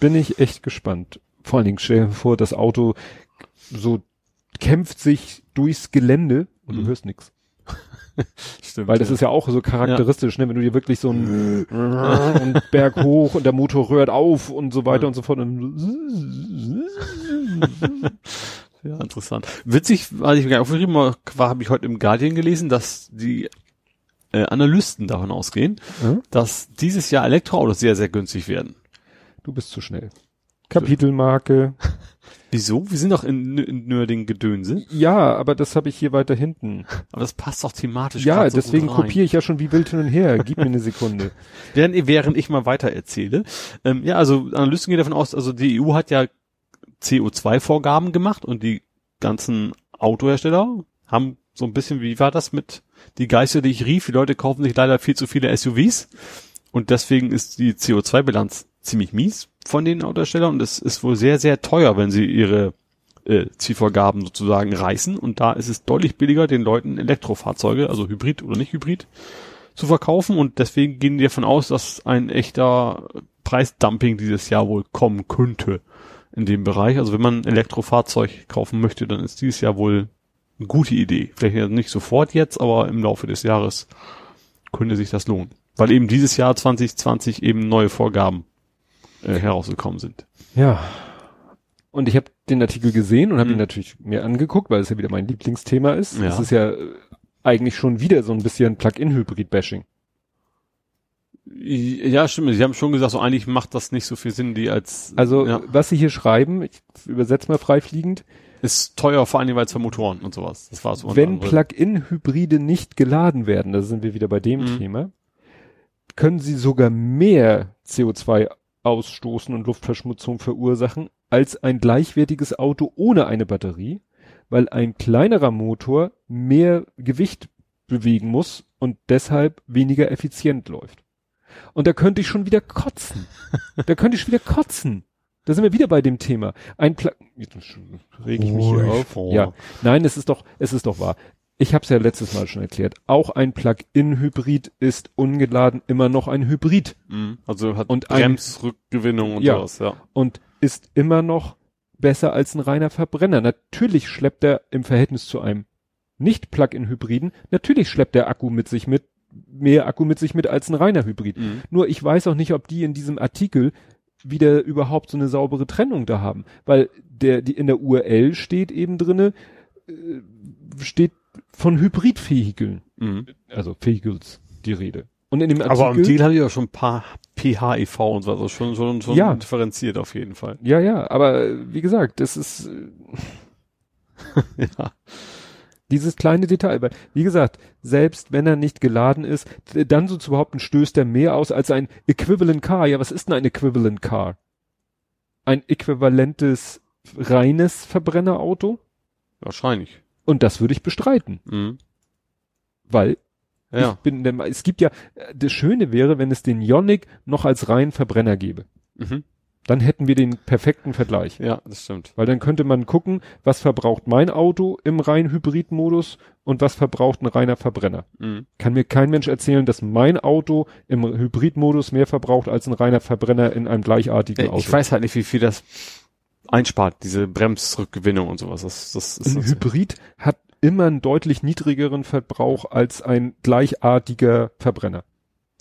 bin ich echt gespannt. Vor allen Dingen stell dir vor, das Auto so kämpft sich durchs Gelände und Mhm. du hörst nix. Stimmt. Weil das ist ja auch so charakteristisch, ne? wenn du dir wirklich so ein und Berg hoch und der Motor rührt auf und so weiter Ja. und so fort. Ja, interessant. Witzig, als ich mir aufgeschrieben war, habe ich heute im Guardian gelesen, dass die äh, Analysten davon ausgehen, Ja? dass dieses Jahr Elektroautos sehr, sehr günstig werden. Du bist zu schnell. Kapitelmarke. Wieso? Wir sind doch in, in Nörding Gedönse. Ja, aber das habe ich hier weiter hinten. Aber das passt doch thematisch Ja, so deswegen kopiere ich ja schon wie wild hin und her. Gib mir eine Sekunde. Während, während ich mal weiter erzähle. Ähm, ja, also Analysten gehen davon aus, also die EU hat ja CO2-Vorgaben gemacht und die ganzen Autohersteller haben so ein bisschen, wie war das mit die Geister, die ich rief, die Leute kaufen sich leider viel zu viele SUVs und deswegen ist die CO2-Bilanz ziemlich mies von den Autoherstellern und es ist wohl sehr, sehr teuer, wenn sie ihre äh, Zielvorgaben sozusagen reißen und da ist es deutlich billiger, den Leuten Elektrofahrzeuge, also Hybrid oder nicht Hybrid, zu verkaufen und deswegen gehen die davon aus, dass ein echter Preisdumping dieses Jahr wohl kommen könnte in dem Bereich. Also wenn man ein Elektrofahrzeug kaufen möchte, dann ist dieses Jahr wohl eine gute Idee. Vielleicht nicht sofort jetzt, aber im Laufe des Jahres könnte sich das lohnen. Weil eben dieses Jahr 2020 eben neue Vorgaben äh, herausgekommen sind. Ja. Und ich habe den Artikel gesehen und habe Mhm. ihn natürlich mir angeguckt, weil es ja wieder mein Lieblingsthema ist. Ja. Es ist ja äh, eigentlich schon wieder so ein bisschen Plug-in-Hybrid-Bashing. Ja, stimmt. Sie haben schon gesagt, so eigentlich macht das nicht so viel Sinn, die als Also, ja, was sie hier schreiben, ich übersetze mal freifliegend, ist teuer, vor allem weil es für Motoren und sowas. Das war so. wenn. Plug-in-Hybride nicht geladen werden, da sind wir wieder bei dem Mhm. Thema, können sie sogar mehr CO2 ausstoßen und Luftverschmutzung verursachen als ein gleichwertiges Auto ohne eine Batterie, weil ein kleinerer Motor mehr Gewicht bewegen muss und deshalb weniger effizient läuft. Und da könnte ich schon wieder kotzen. da könnte ich schon wieder kotzen. Da sind wir wieder bei dem Thema. Ein Pla Jetzt reg ich mich hier auf. Ja. Nein, es ist doch, es ist doch wahr. Ich habe es ja letztes Mal schon erklärt, auch ein Plug-in-Hybrid ist ungeladen immer noch ein Hybrid. Mhm. Also hat Und Bremsrückgewinnung und Ja. sowas, ja. und ist immer noch besser als ein reiner Verbrenner. Natürlich schleppt er im Verhältnis zu einem nicht Plug-in-Hybriden, natürlich schleppt der Akku mit sich mit, mehr Akku mit sich mit als ein reiner Hybrid. Mhm. Nur ich weiß auch nicht, ob die in diesem Artikel wieder überhaupt so eine saubere Trennung da haben, weil der die in der URL steht eben drinne äh, steht von Hybridvehikeln, Mhm. also Vehicles die Rede. Und in dem Aber am Artikel Deal habe ich ja schon ein paar PHEV und so, also schon, schon, schon Ja. differenziert auf jeden Fall. ja, ja, aber äh, wie gesagt, das ist äh, ja. Dieses kleine Detail, weil, wie gesagt, selbst wenn er nicht geladen ist, dann so zu behaupten, stößt er mehr aus als ein Equivalent Car. Ja, was ist denn ein Equivalent Car? Ein äquivalentes reines Verbrennerauto? Wahrscheinlich. Und das würde ich bestreiten, Mhm. weil Ja. ich bin Me- es gibt ja, äh, das Schöne wäre, wenn es den Ionic noch als reinen Verbrenner gäbe. Mhm. Dann hätten wir den perfekten Vergleich. Ja, das stimmt. Weil dann könnte man gucken, was verbraucht mein Auto im rein Hybrid-Modus und was verbraucht ein reiner Verbrenner. Mhm. kann mir kein Mensch erzählen, dass mein Auto im Hybridmodus mehr verbraucht als ein reiner Verbrenner in einem gleichartigen Auto. Ich weiß halt nicht, wie viel das einspart, diese Bremsrückgewinnung und sowas. Das, das ist ein Hybrid hat immer einen deutlich niedrigeren Verbrauch als ein gleichartiger Verbrenner.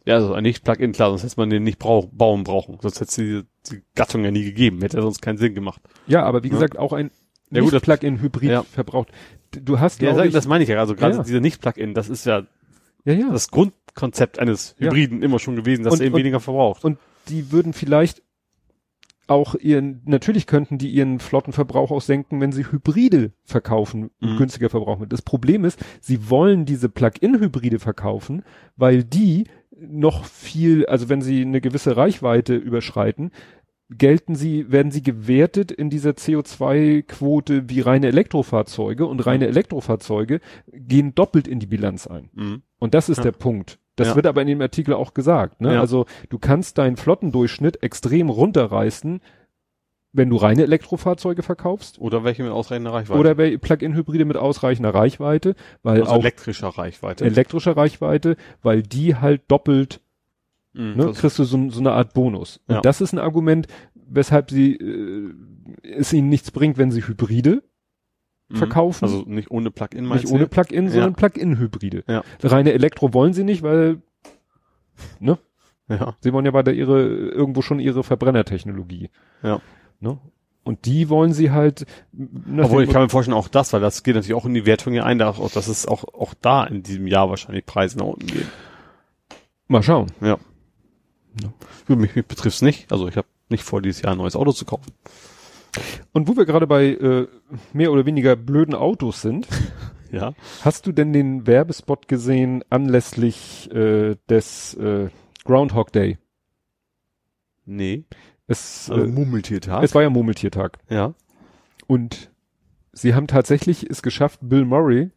ja, also ein Nicht-Plug-in, klar, sonst hätte man den nicht brauch, bauen brauchen. Sonst hätte es die, die Gattung ja nie gegeben. Hätte ja sonst keinen Sinn gemacht. Ja, aber wie Ja. gesagt, auch ein Ja, gut, das- Nicht-Plug-in-Hybrid Ja. verbraucht. Du hast, Ja, ich, das meine ich ja. Also gerade Ja. dieser Nicht-Plug-in, das ist ja ja, ja. das Grundkonzept eines. Hybriden immer schon gewesen, dass Und- er eben und- weniger verbraucht. und die würden vielleicht auch ihren, natürlich könnten die ihren Flottenverbrauch auch senken, wenn sie Hybride verkaufen Mhm. günstiger verbrauchen. Das Problem ist, sie wollen diese Plug-in-Hybride verkaufen, weil die noch viel, also wenn sie eine gewisse Reichweite überschreiten, gelten sie, werden sie gewertet in dieser CO2-Quote wie reine Elektrofahrzeuge und reine Elektrofahrzeuge gehen doppelt in die Bilanz ein. Mhm. Und das ist Ja. der Punkt. Das Ja. wird aber in dem Artikel auch gesagt. Ne? Ja. Also du kannst deinen Flottendurchschnitt extrem runterreißen, wenn du reine Elektrofahrzeuge verkaufst Oder welche mit ausreichender Reichweite. oder Plug-in-Hybride mit ausreichender Reichweite, weil also auch elektrischer Reichweite. elektrischer Reichweite, weil die halt doppelt, Mhm, ne, kriegst du so, so eine Art Bonus. Und Ja. das ist ein Argument, weshalb sie äh, es ihnen nichts bringt, wenn sie Hybride. Verkaufen. Also nicht ohne Plug-in nicht ohne? Plug-in, Ja. sondern Plug-in-Hybride. Ja. Reine Elektro wollen sie nicht, weil ne, Ja. Sie wollen ja weiter ihre, irgendwo schon ihre Verbrennertechnologie. Ja. Ne? Und die wollen sie halt, nach Obwohl ich kann mir vorstellen, auch das, weil das geht natürlich auch in die Wertung hier ein, dass es auch, auch da in diesem Jahr wahrscheinlich Preise nach unten gehen. mal schauen. Ja. Gut, Mich, mich betrifft's nicht. Also ich habe nicht vor, dieses Jahr ein neues Auto zu kaufen. Und wo wir gerade bei äh, mehr oder weniger blöden Autos sind, Ja. hast du denn den Werbespot gesehen anlässlich äh, des äh, Groundhog Day? Nee. Es, Also äh, Murmeltiertag. es war ja Murmeltiertag. ja. Und sie haben tatsächlich es geschafft, Bill Murray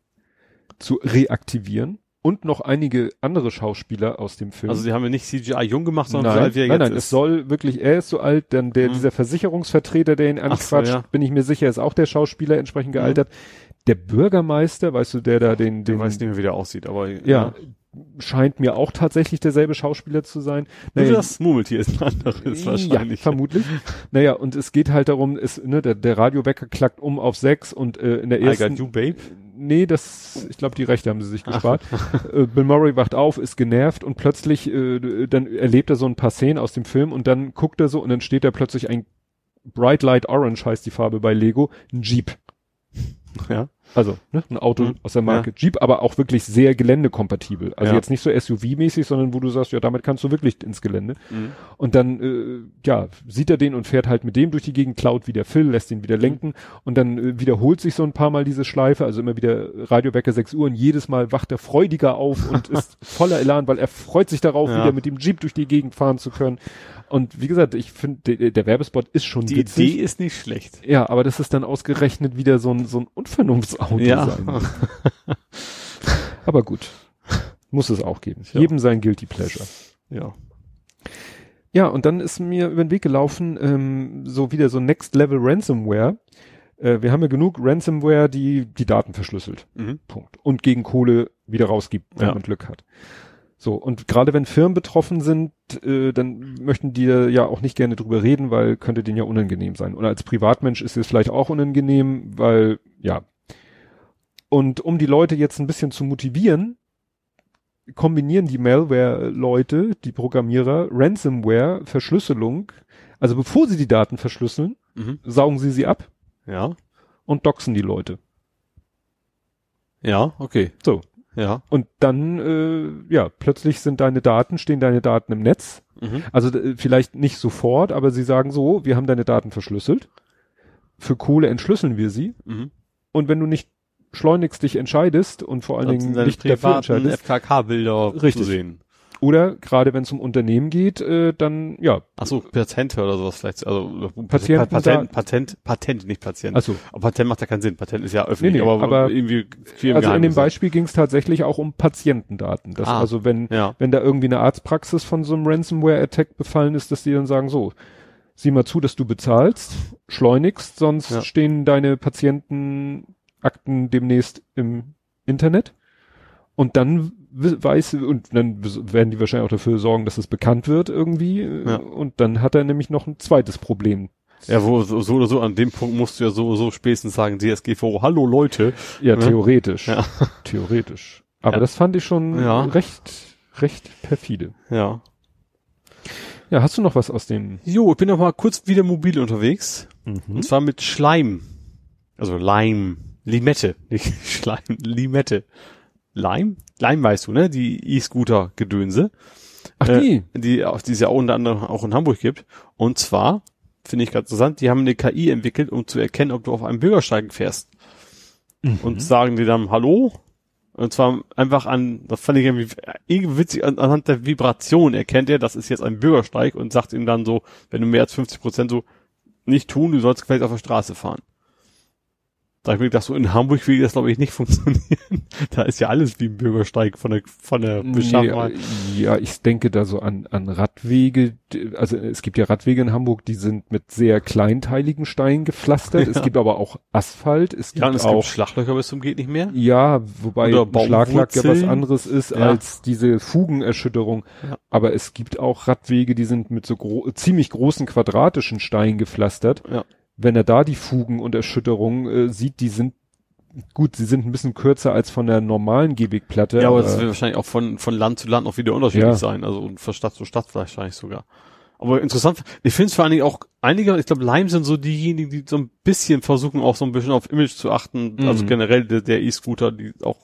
zu reaktivieren und noch einige andere Schauspieler aus dem Film. Also sie haben ja nicht CGI jung gemacht, sondern so nein, alt wie er nein, jetzt nein, ist. es soll wirklich, er ist so alt, dann der, Mhm. dieser Versicherungsvertreter, der ihn Ach so, anquatscht, ja. bin ich mir sicher, ist auch der Schauspieler entsprechend Mhm. gealtert. Der Bürgermeister, weißt du, der da den, Den den, weiß nicht mehr, wie der aussieht, aber ja, scheint mir auch tatsächlich derselbe Schauspieler zu sein. Nur Naja, das Murmeltier ist ein anderes wahrscheinlich. Ja, vermutlich. naja, und es geht halt darum, es, ne, der, der Radiowecker klackt um auf sechs und äh, in der I ersten, got you, babe. Nee, das, ich glaube, die Rechte haben sie sich gespart. äh, Bill Murray wacht auf, ist genervt und plötzlich, äh, dann erlebt er so ein paar Szenen aus dem Film und dann guckt er so und dann steht da plötzlich ein Bright Light Orange heißt die Farbe bei Lego, ein Jeep. Ja. Also, ne, ein Auto Mhm. aus der Marke Jeep, aber auch wirklich sehr geländekompatibel. Also Ja. jetzt nicht so SUV-mäßig, sondern wo du sagst, ja, damit kannst du wirklich ins Gelände. Mhm. Und dann, äh, ja, sieht er den und fährt halt mit dem durch die Gegend, klaut wieder Phil, lässt ihn wieder lenken und dann äh, wiederholt sich so ein paar Mal diese Schleife, also immer wieder Radiowecker 6 Uhr und jedes Mal wacht er freudiger auf und ist voller Elan, weil er freut sich darauf, Ja. wieder mit dem Jeep durch die Gegend fahren zu können. Und wie gesagt, ich finde, der, der Werbespot ist schon Die witzig. Idee ist nicht schlecht. Ja, aber das ist dann ausgerechnet wieder so ein, so ein Unvernunftsauto Ja. sein. aber gut. Muss es auch geben. Ja. Jedem sein Guilty Pleasure. Ja. Ja, und dann ist mir über den Weg gelaufen, ähm, so wieder so Next Level Ransomware. äh, wir haben ja genug Ransomware, die die Daten verschlüsselt. Mhm. Punkt. Und gegen Kohle wieder rausgibt, wenn Ja. man Glück hat. So, und gerade wenn Firmen betroffen sind, äh, dann möchten die ja auch nicht gerne drüber reden, weil könnte denen ja unangenehm sein. Oder als Privatmensch ist es vielleicht auch unangenehm, weil, ja. Und um die Leute jetzt ein bisschen zu motivieren, kombinieren die Malware-Leute, die Programmierer, Ransomware, Verschlüsselung, also bevor sie die Daten verschlüsseln, Mhm. saugen sie sie ab Ja. und doxen die Leute. Ja, okay. So. Ja. Und dann, äh, ja, plötzlich sind deine Daten, stehen deine Daten im Netz. Mhm. Also äh, vielleicht nicht sofort, aber sie sagen so, wir haben deine Daten verschlüsselt. Für Kohle entschlüsseln wir sie. Mhm. Und wenn du nicht schleunigst dich entscheidest und vor allen Dingen nicht dafür entscheidest, FKK-Bilder Richtig. zu sehen. oder gerade wenn es um Unternehmen geht, äh, dann, ja, Ach so, Patente oder sowas vielleicht. Also Patienten- Patent, Patent, Patent, nicht Patient. also, aber Patent macht ja keinen Sinn. Patent ist ja öffentlich, Nee, nee, aber, aber- irgendwie viel also in dem. Beispiel ging es tatsächlich auch um Patientendaten. Das, Ah. also wenn, Ja. wenn da irgendwie eine Arztpraxis von so einem Ransomware-Attack befallen ist, dass die dann sagen, so, sieh mal zu, dass du bezahlst, schleunigst, sonst Ja. stehen deine Patientenakten demnächst im Internet. Und dann weiß, und dann werden die wahrscheinlich auch dafür sorgen, dass es bekannt wird irgendwie. Ja. Und dann hat er nämlich noch ein zweites Problem. Ja, wo so, so oder so an dem Punkt musst du ja so so spätestens sagen, DSGVO, hallo Leute. Ja, Ne? theoretisch. Ja. Theoretisch. Aber Ja. das fand ich schon Ja. recht, recht perfide. Ja. Ja, hast du noch was aus dem? Jo, ich bin noch mal kurz wieder mobil unterwegs. Mhm. Und zwar mit Schleim. Also Leim. Limette. Nicht Schleim, Limette. Leim? Leim weißt du, ne? Die E-Scooter-Gedönse. Ach Äh, die? die, auch, die es ja unter anderem auch in Hamburg gibt. Und zwar, finde ich ganz interessant, die haben eine KI entwickelt, um zu erkennen, ob du auf einem Bürgersteig fährst. Mhm. Und sagen die dann Hallo? Und zwar einfach an, das fand ich irgendwie, irgendwie witzig, an, anhand der Vibration erkennt er, das ist jetzt ein Bürgersteig und sagt ihm dann so, wenn du mehr als 50 Prozent so nicht tun, du sollst gefälligst auf der Straße fahren. Da hab ich mir gedacht, so in Hamburg will das glaube ich nicht funktionieren. da ist ja alles wie ein Bürgersteig von der, von der Beschaffenheit. Nee, ja, ich denke da so an, an Radwege. Also es gibt ja Radwege in Hamburg, die sind mit sehr kleinteiligen Steinen gepflastert. Es Ja. gibt aber auch Asphalt. Es gibt Ja, und es auch gibt Schlaglöcher bis zum geht nicht mehr. Ja, wobei Schlaglack ja was anderes ist Ja. als diese Fugenerschütterung. Aber es gibt auch Radwege, die sind mit so gro ziemlich großen quadratischen Steinen gepflastert. Ja. Wenn er da die Fugen und Erschütterungen äh, sieht, die sind gut, sie sind ein bisschen kürzer als von der normalen Gehwegplatte. Ja, aber das wird wahrscheinlich auch von, von Land zu Land noch wieder unterschiedlich Ja. sein. Also und von Stadt zu Stadt wahrscheinlich sogar. Aber interessant, ich finde es vor allen Dingen auch einige, ich glaube, Lime sind so diejenigen, die so ein bisschen versuchen, auch so ein bisschen auf Image zu achten. Mhm. Also generell der, der E-Scooter, die auch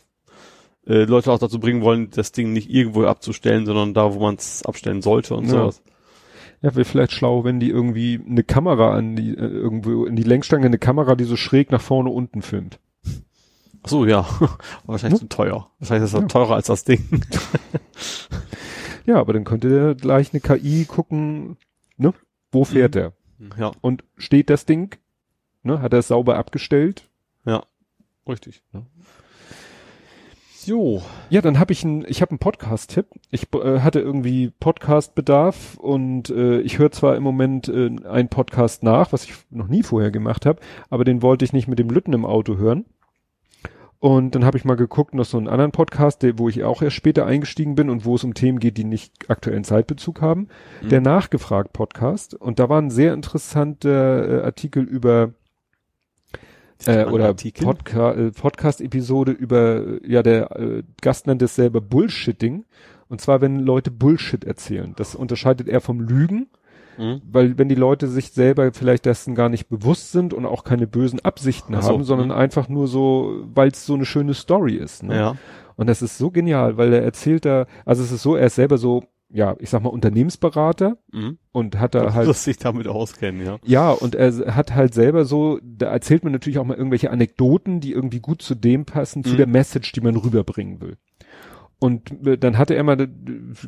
äh, Leute auch dazu bringen wollen, das Ding nicht irgendwo abzustellen, sondern da, wo man es abstellen sollte und Ja. sowas. Ja, wäre vielleicht schlau, wenn die irgendwie eine Kamera an die, äh, irgendwo in die Lenkstange eine Kamera, die so schräg nach vorne unten filmt. Ach so, ja. Wahrscheinlich Hm? zu teuer. Wahrscheinlich ist das Ja. teurer als das Ding. Ja, aber dann könnte der gleich eine KI gucken, ne? Wo fährt Mhm. er? ja, Und steht das Ding? Ne? Hat er es sauber abgestellt? richtig. Ja. Jo. Ja, dann habe ich einen, ich habe einen Podcast-Tipp. Ich äh, hatte irgendwie Podcast-Bedarf und äh, ich höre zwar im Moment äh, einen Podcast nach, was ich noch nie vorher gemacht habe, aber den wollte ich nicht mit dem Lütten im Auto hören. Und dann habe ich mal geguckt, noch so einen anderen Podcast, der, wo ich auch erst später eingestiegen bin und wo es um Themen geht, die nicht aktuellen Zeitbezug haben. Mhm. Der Nachgefragt-Podcast. Und da war ein sehr interessanter äh, Artikel über äh, oder Artikel. Podca äh, Podcast-Episode über, äh, ja, der äh, Gast nennt es selber Bullshitting. Und zwar, wenn Leute Bullshit erzählen. Das unterscheidet er vom Lügen, Mhm. weil wenn die Leute sich selber vielleicht dessen gar nicht bewusst sind und auch keine bösen Absichten so, haben, sondern mhm. einfach nur so, weil es so eine schöne Story ist. Ne? Ja. Und das ist so genial, weil er erzählt da, also es ist so, er ist selber so, ja, ich sag mal Unternehmensberater Mhm. und hat da halt Dass sich damit auskennen, ja. ja, und er hat halt selber so, da erzählt man natürlich auch mal irgendwelche Anekdoten, die irgendwie gut zu dem passen, zu Mhm. der Message, die man rüberbringen will. Und äh, dann hatte er mal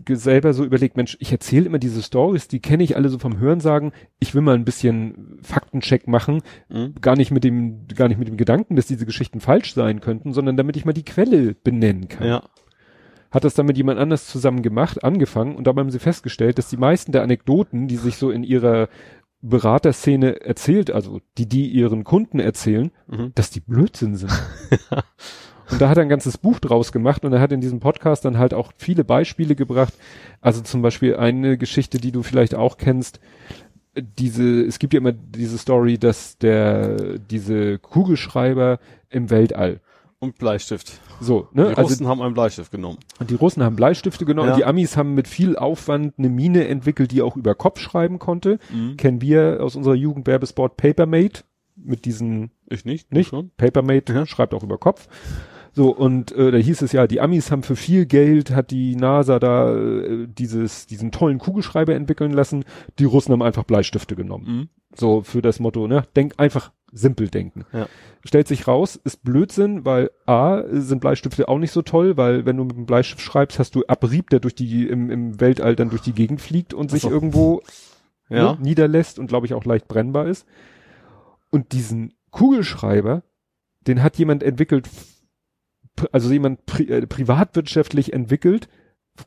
selber so überlegt, Mensch, ich erzähle immer diese Stories, die kenne ich alle so vom Hörensagen. Ich will mal ein bisschen Faktencheck machen, Mhm. gar nicht mit dem, gar nicht mit dem Gedanken, dass diese Geschichten falsch sein könnten, sondern damit ich mal die Quelle benennen kann Ja. Hat das dann mit jemand anders zusammen gemacht, angefangen und dabei haben sie festgestellt, dass die meisten der Anekdoten, die sich so in ihrer Beraterszene erzählt, also die die ihren Kunden erzählen, Mhm. dass die Blödsinn sind. Und da hat er ein ganzes Buch draus gemacht und er hat in diesem Podcast dann halt auch viele Beispiele gebracht. Also zum Beispiel eine Geschichte, die du vielleicht auch kennst. Diese, es gibt ja immer diese Story, dass der, diese Kugelschreiber im Weltall. Und Bleistift. So, Die ne? Also Russen haben einen Bleistift genommen. die Russen haben Bleistifte genommen, Ja. die Amis haben mit viel Aufwand eine Mine entwickelt, die auch über Kopf schreiben konnte. Mhm. Kennen wir aus unserer Jugend Werbesport Papermate mit diesen Ich nicht. nicht? Schon? Papermate Ja. schreibt auch über Kopf. So, und äh, da hieß es ja, die Amis haben für viel Geld, hat die NASA da äh, dieses, diesen tollen Kugelschreiber entwickeln lassen. Die Russen haben einfach Bleistifte genommen. Mhm. So für das Motto, ne? Denk einfach simpel denken. Ja. Stellt sich raus, ist Blödsinn, weil A, sind Bleistifte auch nicht so toll, weil wenn du mit einem Bleistift schreibst, hast du Abrieb, der durch die, im, im Weltall dann durch die Gegend fliegt und sich so. irgendwo Ja. ne, niederlässt und glaube ich auch leicht brennbar ist. Und diesen Kugelschreiber, den hat jemand entwickelt, also jemand pri äh, privatwirtschaftlich entwickelt,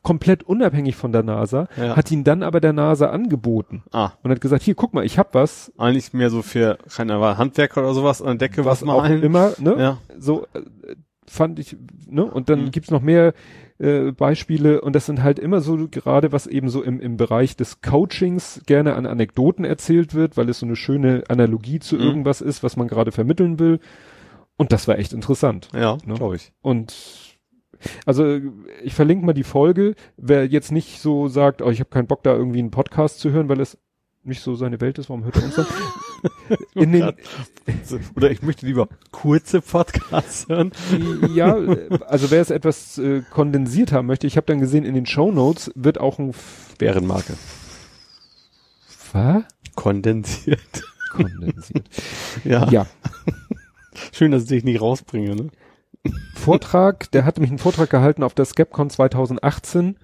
komplett unabhängig von der NASA, Ja. hat ihn dann aber der NASA angeboten Ah. und hat gesagt, hier, guck mal, ich hab was, Eigentlich mehr so für, keine Ahnung, Handwerker oder sowas an der Decke, was, was auch malen. immer, ne? Ja. So äh, fand ich, ne? Und dann Mhm. gibt's noch mehr äh, Beispiele und das sind halt immer so gerade, was eben so im, im Bereich des Coachings gerne an Anekdoten erzählt wird, weil es so eine schöne Analogie zu Mhm. irgendwas ist, was man gerade vermitteln will. Und das war echt interessant. Ja, Ne? glaube ich. Und also ich verlinke mal die Folge. Wer jetzt nicht so sagt, oh, ich habe keinen Bock da irgendwie einen Podcast zu hören, weil es nicht so seine Welt ist, warum hört er uns dann? In den, Oder ich möchte lieber kurze Podcasts hören. ja, also wer es etwas äh, kondensiert haben möchte, ich habe dann gesehen, in den Show Notes wird auch ein Bärenmarke. was? Kondensiert. kondensiert. Ja. ja, Schön, dass ich dich nicht rausbringe, ne? Vortrag, der hat nämlich einen Vortrag gehalten auf der Skepcon 2018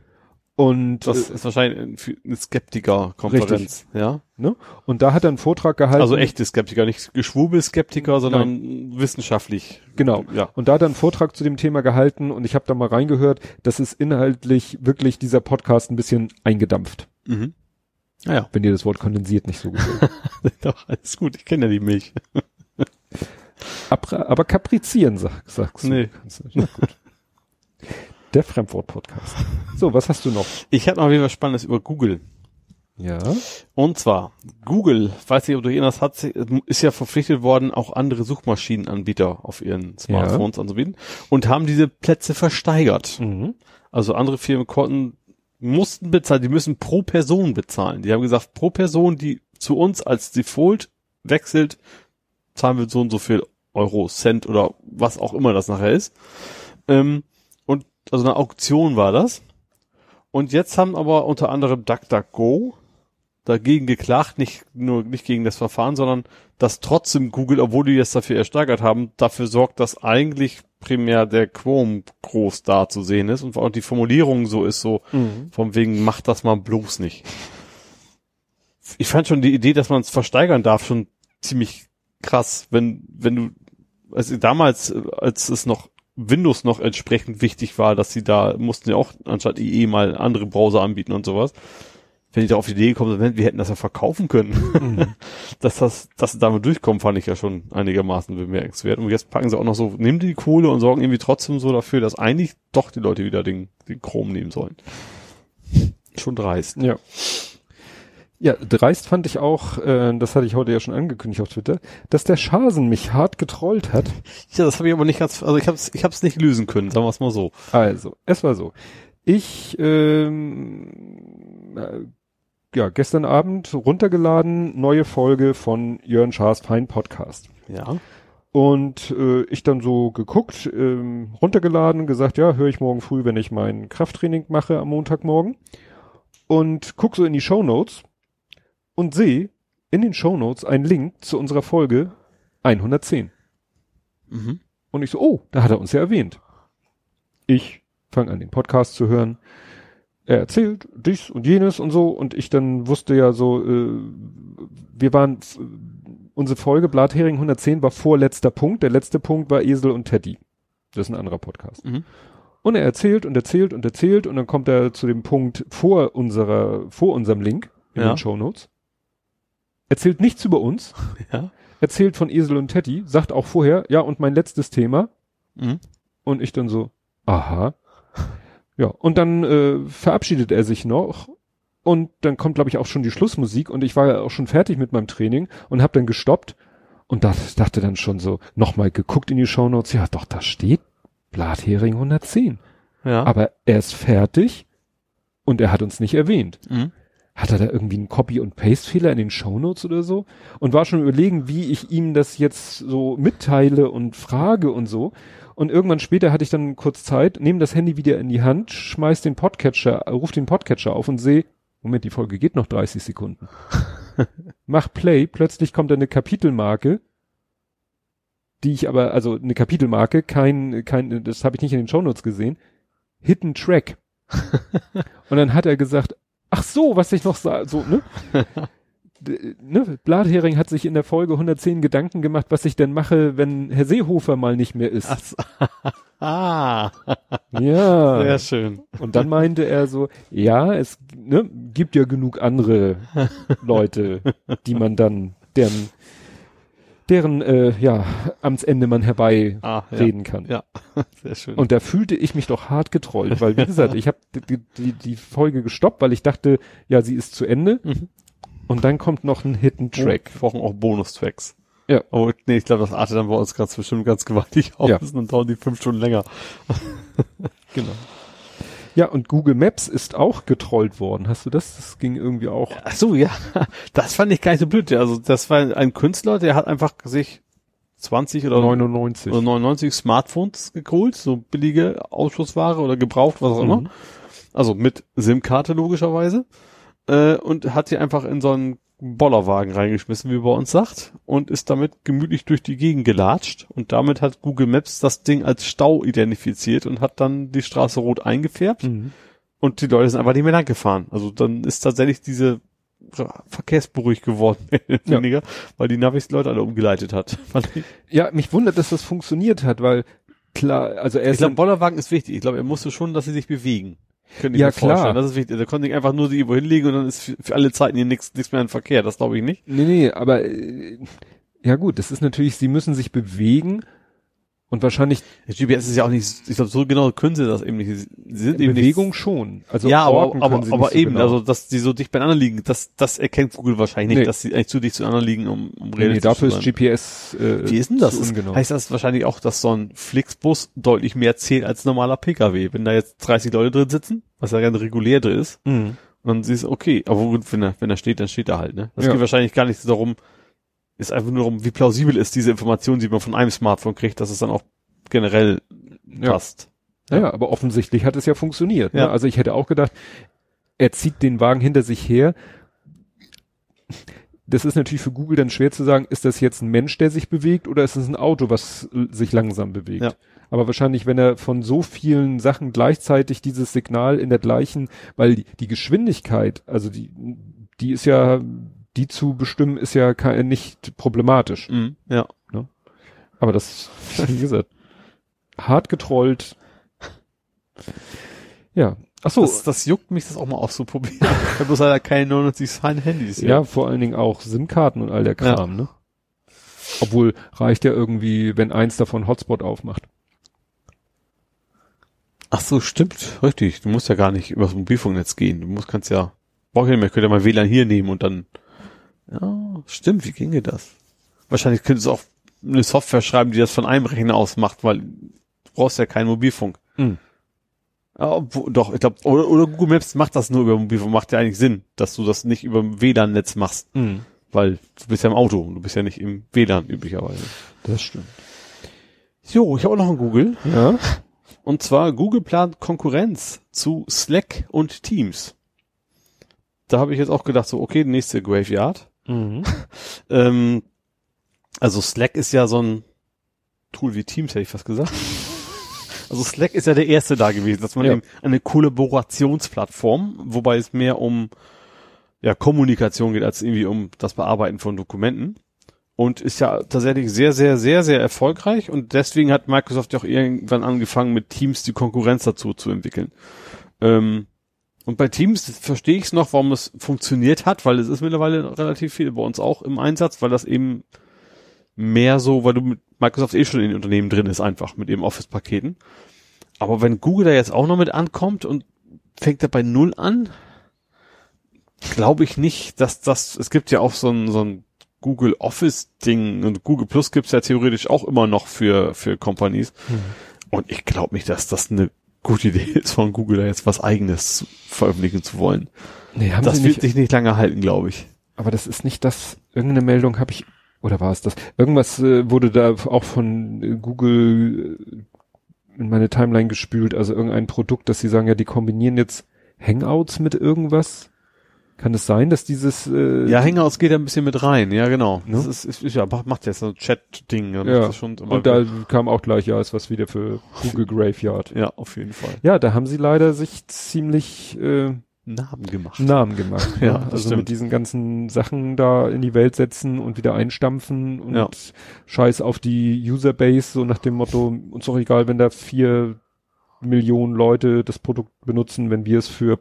und Das äh, ist wahrscheinlich eine Skeptiker-Konferenz. Ja. ne? und da hat er einen Vortrag gehalten. Also echte Skeptiker, nicht Geschwurbel-Skeptiker, sondern wissenschaftlich. Genau. Ja. Und da hat er einen Vortrag zu dem Thema gehalten und ich habe da mal reingehört, das ist inhaltlich wirklich dieser Podcast ein bisschen eingedampft, Mhm. Naja, wenn dir das Wort kondensiert nicht so gefällt. doch, alles gut. Ich kenne ja die Milch. Aber, aber kaprizieren, sag, sagst du. Nee. Kannst du- Na gut. Der Fremdwort-Podcast. So, was hast du noch? Ich habe noch wieder was Spannendes über Google. Ja. Und zwar, Google, weiß nicht, ob du hat, sich- ist ja verpflichtet worden, auch andere Suchmaschinenanbieter auf ihren Smartphones anzubieten und haben diese Plätze versteigert. Mhm. Also andere Firmen konnten, mussten bezahlen, die müssen pro Person bezahlen. Die haben gesagt, pro Person, die zu uns als Default wechselt, zahlen wir so und so viel Euro, Cent oder was auch immer das nachher ist. Ähm, und also eine Auktion war das. Und jetzt haben aber unter anderem DuckDuckGo dagegen geklagt, nicht nur nicht gegen das Verfahren, sondern dass trotzdem Google, obwohl die jetzt dafür ersteigert haben, dafür sorgt, dass eigentlich primär der Chrome groß da zu sehen ist und auch die Formulierung so ist, so Mhm. vom wegen, macht das mal bloß nicht. Ich fand schon die Idee, dass man es versteigern darf, schon ziemlich krass, wenn, wenn du, also damals, als es noch Windows noch entsprechend wichtig war, dass sie da, mussten ja auch anstatt IE mal andere Browser anbieten und sowas. Wenn die da auf die Idee gekommen sind, wir hätten das ja verkaufen können. Mhm. dass das, dass sie damit durchkommen, fand ich ja schon einigermaßen bemerkenswert. Und jetzt packen sie auch noch so, nehmen die Kohle und sorgen irgendwie trotzdem so dafür, dass eigentlich doch die Leute wieder den, den Chrome nehmen sollen. Schon dreist. Ja. Ja, dreist fand ich auch, äh, das hatte ich heute ja schon angekündigt auf Twitter, dass der Schasen mich hart getrollt hat. Ja, das habe ich aber nicht ganz, also ich habe es ich hab's nicht lösen können, sagen wir es mal so. Also, es war so. Ich, ähm, äh, ja, gestern Abend runtergeladen, neue Folge von Jörn Schaas Fein Podcast. Ja. Und äh, ich dann so geguckt, ähm, runtergeladen, gesagt, ja, höre ich morgen früh, wenn ich mein Krafttraining mache am Montagmorgen. Und guck so in die Show Notes und sehe in den Show Notes einen Link zu unserer Folge 110. Mhm. Und ich so, oh, da hat er uns ja erwähnt. Ich fange an, den Podcast zu hören. Er erzählt dies und jenes und so. Und ich dann wusste ja so, äh, wir waren, unsere Folge Blathering 110 war vorletzter Punkt. Der letzte Punkt war Esel und Teddy. Das ist ein anderer Podcast. Mhm. Und er erzählt und erzählt und erzählt und dann kommt er zu dem Punkt vor unserer, vor unserem Link in Ja. den Show Notes. Erzählt nichts über uns, Ja. erzählt von Esel und Teddy, sagt auch vorher, ja, und mein letztes Thema. Mhm. Und ich dann so, aha. Ja, und dann äh, verabschiedet er sich noch und dann kommt, glaube ich, auch schon die Schlussmusik und ich war ja auch schon fertig mit meinem Training und habe dann gestoppt und das, dachte dann schon so, nochmal geguckt in die Shownotes, ja doch, da steht Blathering 110. Ja. Aber er ist fertig und er hat uns nicht erwähnt. Mhm. Hat er da irgendwie einen Copy- und Paste-Fehler in den Shownotes oder so? Und war schon überlegen, wie ich ihm das jetzt so mitteile und frage und so. Und irgendwann später hatte ich dann kurz Zeit, nehme das Handy wieder in die Hand, schmeiß den Podcatcher, ruf den Podcatcher auf und sehe, Moment, die Folge geht noch 30 Sekunden. Mach Play, plötzlich kommt da eine Kapitelmarke, die ich aber, also eine Kapitelmarke, kein, kein, das habe ich nicht in den Shownotes gesehen, Hidden Track. und dann hat er gesagt, ach so, was ich noch sah, so, ne? Ne? Blathering hat sich in der Folge 110 Gedanken gemacht, was ich denn mache, wenn Herr Seehofer mal nicht mehr ist. Ach so. ah, Ja. sehr schön. Und dann meinte er so, ja, es ne, gibt ja genug andere Leute, die man dann, deren, deren äh, ja, Amtsende man herbei Ah, ja. reden kann. Ja, sehr schön. Und da fühlte ich mich doch hart getrollt, weil wie gesagt, ich habe die, die, die Folge gestoppt, weil ich dachte, ja, sie ist zu Ende. Mhm. Und dann kommt noch ein Hidden Track. Wir brauchen auch Bonustracks. Ja. Oh, nee, ich glaube, das artet dann bei uns ganz bestimmt ganz gewaltig aus. Ja. Und dann dauern die fünf Stunden länger. Genau. Ja, und Google Maps ist auch getrollt worden. Hast du das? Das ging irgendwie auch. Ach so, ja. Das fand ich gar nicht so blöd. Also, das war ein Künstler, der hat einfach sich 20 oder 99. oder 99 Smartphones geholt, so billige Ausschussware oder gebraucht, was auch immer. Mhm. Also mit SIM-Karte logischerweise. Äh, und hat sie einfach in so einen Bollerwagen reingeschmissen, wie bei uns sagt, und ist damit gemütlich durch die Gegend gelatscht. Und damit hat Google Maps das Ding als Stau identifiziert und hat dann die Straße rot eingefärbt. Mhm. Und die Leute sind einfach nicht mehr lang gefahren. Also dann ist tatsächlich diese verkehrsberuhig geworden, oder Ja. weniger, weil die Navis Leute alle umgeleitet hat. Ich Ja, mich wundert, dass das funktioniert hat, weil klar, also er ich ist glaube, Bollerwagen ist wichtig. Ich glaube, er musste schon, dass sie sich bewegen. Könnte ich Ja, mir vorstellen. klar. Das ist wichtig. Da konnte ich einfach nur sie irgendwo hinlegen und dann ist für, für alle Zeiten hier nichts nichts mehr in Verkehr. Das glaube ich nicht. Nee, nee, aber äh, ja gut, das ist natürlich, sie müssen sich bewegen und wahrscheinlich Das GPS ist ja auch nicht, ich glaube, so genau können sie das eben nicht. Sie sind eben Bewegung nicht, schon. Also ja, aber, aber, sie aber so eben, genau. also, dass die so dicht beieinander liegen, das, das erkennt Google wahrscheinlich nicht, Nee. dass sie eigentlich zu dicht zueinander liegen, um, um nee, nee, dafür zu ist. GPS äh, Wie ist denn das? ungenau. heißt das wahrscheinlich auch, dass so ein Flixbus deutlich mehr zählt als ein normaler PKW? Wenn da jetzt 30 Leute drin sitzen, was ja ganz regulär drin ist, Mhm. und dann siehst du, okay, aber gut, wenn er, wenn er steht, dann steht er halt, ne? Das Ja. geht wahrscheinlich gar nicht darum, ist einfach nur darum, wie plausibel ist diese Information, die man von einem Smartphone kriegt, dass es dann auch generell Ja. passt. Ja. ja, aber offensichtlich hat es ja funktioniert. Ne? Ja. Also ich hätte auch gedacht, er zieht den Wagen hinter sich her. Das ist natürlich für Google dann schwer zu sagen, ist das jetzt ein Mensch, der sich bewegt oder ist es ein Auto, was sich langsam bewegt? Ja. Aber wahrscheinlich, wenn er von so vielen Sachen gleichzeitig dieses Signal in der gleichen, weil die, die Geschwindigkeit, also die, die ist ja, die zu bestimmen, ist ja nicht problematisch. Mhm. Ja. Aber das, wie gesagt, hart getrollt. Ja. Ach so. Das, das juckt mich, das auch mal auszuprobieren. ich habe bloß leider keine 99 Cent Handys. ja, vor allen Dingen auch SIM-Karten und all der Kram, ne? Obwohl reicht ja irgendwie, wenn eins davon Hotspot aufmacht. Ach so, stimmt. Richtig. Du musst ja gar nicht übers Mobilfunknetz gehen. Du musst, kannst ja, brauch ich nicht mehr, könnt ja mal WLAN hier nehmen und dann, ja, stimmt. Wie ginge das? Wahrscheinlich könntest du auch eine Software schreiben, die das von einem Rechner aus macht, weil du brauchst ja keinen Mobilfunk. Mhm. Ja, doch, ich glaube, oder, oder Google Maps macht das nur über Mobilfunk, macht ja eigentlich Sinn, dass du das nicht über WLAN-Netz machst, weil du bist ja im Auto, du bist ja nicht im WLAN üblicherweise. Das stimmt. Jo, ich habe auch noch ein Google. Ja. Und zwar Google plant Konkurrenz zu Slack und Teams. Da habe ich jetzt auch gedacht, so, okay, nächste Graveyard. Mhm. Ähm, also Slack ist ja so ein Tool wie Teams, hätte ich fast gesagt. Also Slack ist ja der erste da gewesen, dass man Ja. eben eine Kollaborationsplattform, wobei es mehr um ja, Kommunikation geht, als irgendwie um das Bearbeiten von Dokumenten. Und ist ja tatsächlich sehr, sehr, sehr, sehr erfolgreich. Und deswegen hat Microsoft ja auch irgendwann angefangen, mit Teams die Konkurrenz dazu zu entwickeln. Ähm, Und bei Teams verstehe ich es noch, warum es funktioniert hat, weil es ist mittlerweile relativ viel bei uns auch im Einsatz, weil das eben mehr so, weil du mit Microsoft eh schon in den Unternehmen drin ist, einfach mit ihren Office-Paketen. Aber wenn Google da jetzt auch noch mit ankommt und fängt er bei Null an, glaube ich nicht, dass das, es gibt ja auch so ein, so ein Google Office Ding und Google Plus gibt's ja theoretisch auch immer noch für, für Companies. Mhm. Und ich glaube nicht, dass das eine gute Idee ist von Google, da jetzt was eigenes veröffentlichen zu wollen. Nee, haben das sie wird nicht, sich nicht lange halten, glaube ich. aber das ist nicht das, irgendeine Meldung habe ich, oder war es das? Irgendwas äh, wurde da auch von äh, Google äh, in meine Timeline gespült, also irgendein Produkt, dass sie sagen, ja, die kombinieren jetzt Hangouts mit irgendwas. Kann es sein, dass dieses äh, Ja, Hangouts geht da ein bisschen mit rein, ja genau. Ne? Das ist, ist, ist ja macht jetzt so ein Chat-Ding. ja, Ja, schon, und da kam auch gleich, ja, ist was wieder für Google Graveyard. ja, auf jeden Fall. Ja, da haben sie leider sich ziemlich äh, Namen gemacht. Namen gemacht. Ja, das also stimmt. mit diesen ganzen Sachen da in die Welt setzen und wieder einstampfen und Ja. Scheiß auf die Userbase, so nach dem Motto, uns doch egal, wenn da vier Millionen Leute das Produkt benutzen, wenn wir es für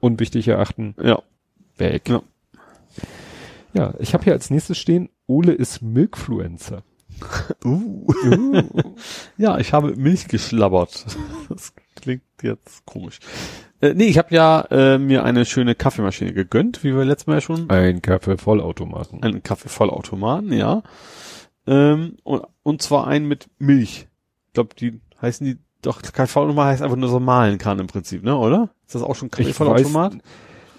unwichtig erachten, Ja. weg. Ja. Ja, ich habe hier als nächstes stehen, Ole ist Milkfluencer. Uh. Uh. Ja, ich habe Milch geschlabbert. Das klingt jetzt komisch. Äh, nee, ich habe ja äh, mir eine schöne Kaffeemaschine gegönnt, wie wir letztes Mal ja schon. Ein Kaffee-Vollautomaten. Einen Kaffeevollautomaten, ja. Ähm, und, und zwar einen mit Milch. Ich glaube, die heißen die doch Kaffeevollautomat heißt einfach nur so malen kann im Prinzip, ne, oder? Ist das auch schon weiß-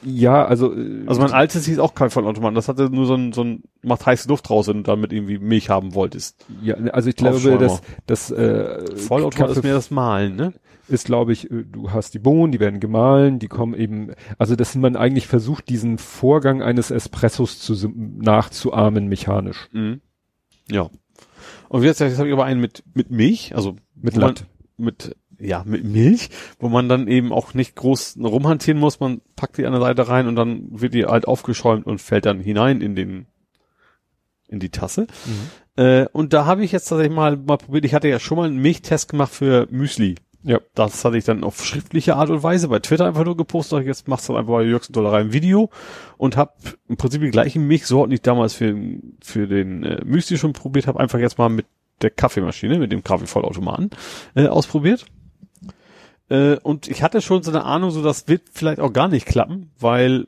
Ja, also, äh, Also mein altes hieß auch Kaffeevollautomat. Das hatte nur so ein, so ein macht heiße Luft raus, wenn du damit irgendwie Milch haben wolltest. ja, also ich glaube, dass das äh, Vollautomat ist mehr das Malen, ne? ist, glaube ich, äh, du hast die Bohnen, die werden gemahlen, die kommen eben, also dass man eigentlich versucht, diesen Vorgang eines Espressos zu, nachzuahmen mechanisch. Mhm. Ja. Und jetzt, jetzt habe ich aber einen mit, mit Milch, also Mit Latt. Mit, ja, mit Milch, wo man dann eben auch nicht groß rumhantieren muss. Man packt die an der Seite rein und dann wird die halt aufgeschäumt und fällt dann hinein in den, in die Tasse. Äh, und da habe ich jetzt tatsächlich mal, mal probiert, ich hatte ja schon mal einen Milchtest gemacht für Müsli. Ja. Das hatte ich dann auf schriftliche Art und Weise bei Twitter einfach nur gepostet. Jetzt machst du einfach bei Jürgen Dollerei ein Video und habe im Prinzip die gleichen Milchsorten, die ich damals für, für den äh, Müsli schon probiert habe, einfach jetzt mal mit der Kaffeemaschine, mit dem Kaffeevollautomaten äh, ausprobiert. Äh, und ich hatte schon so eine Ahnung, so das wird vielleicht auch gar nicht klappen, weil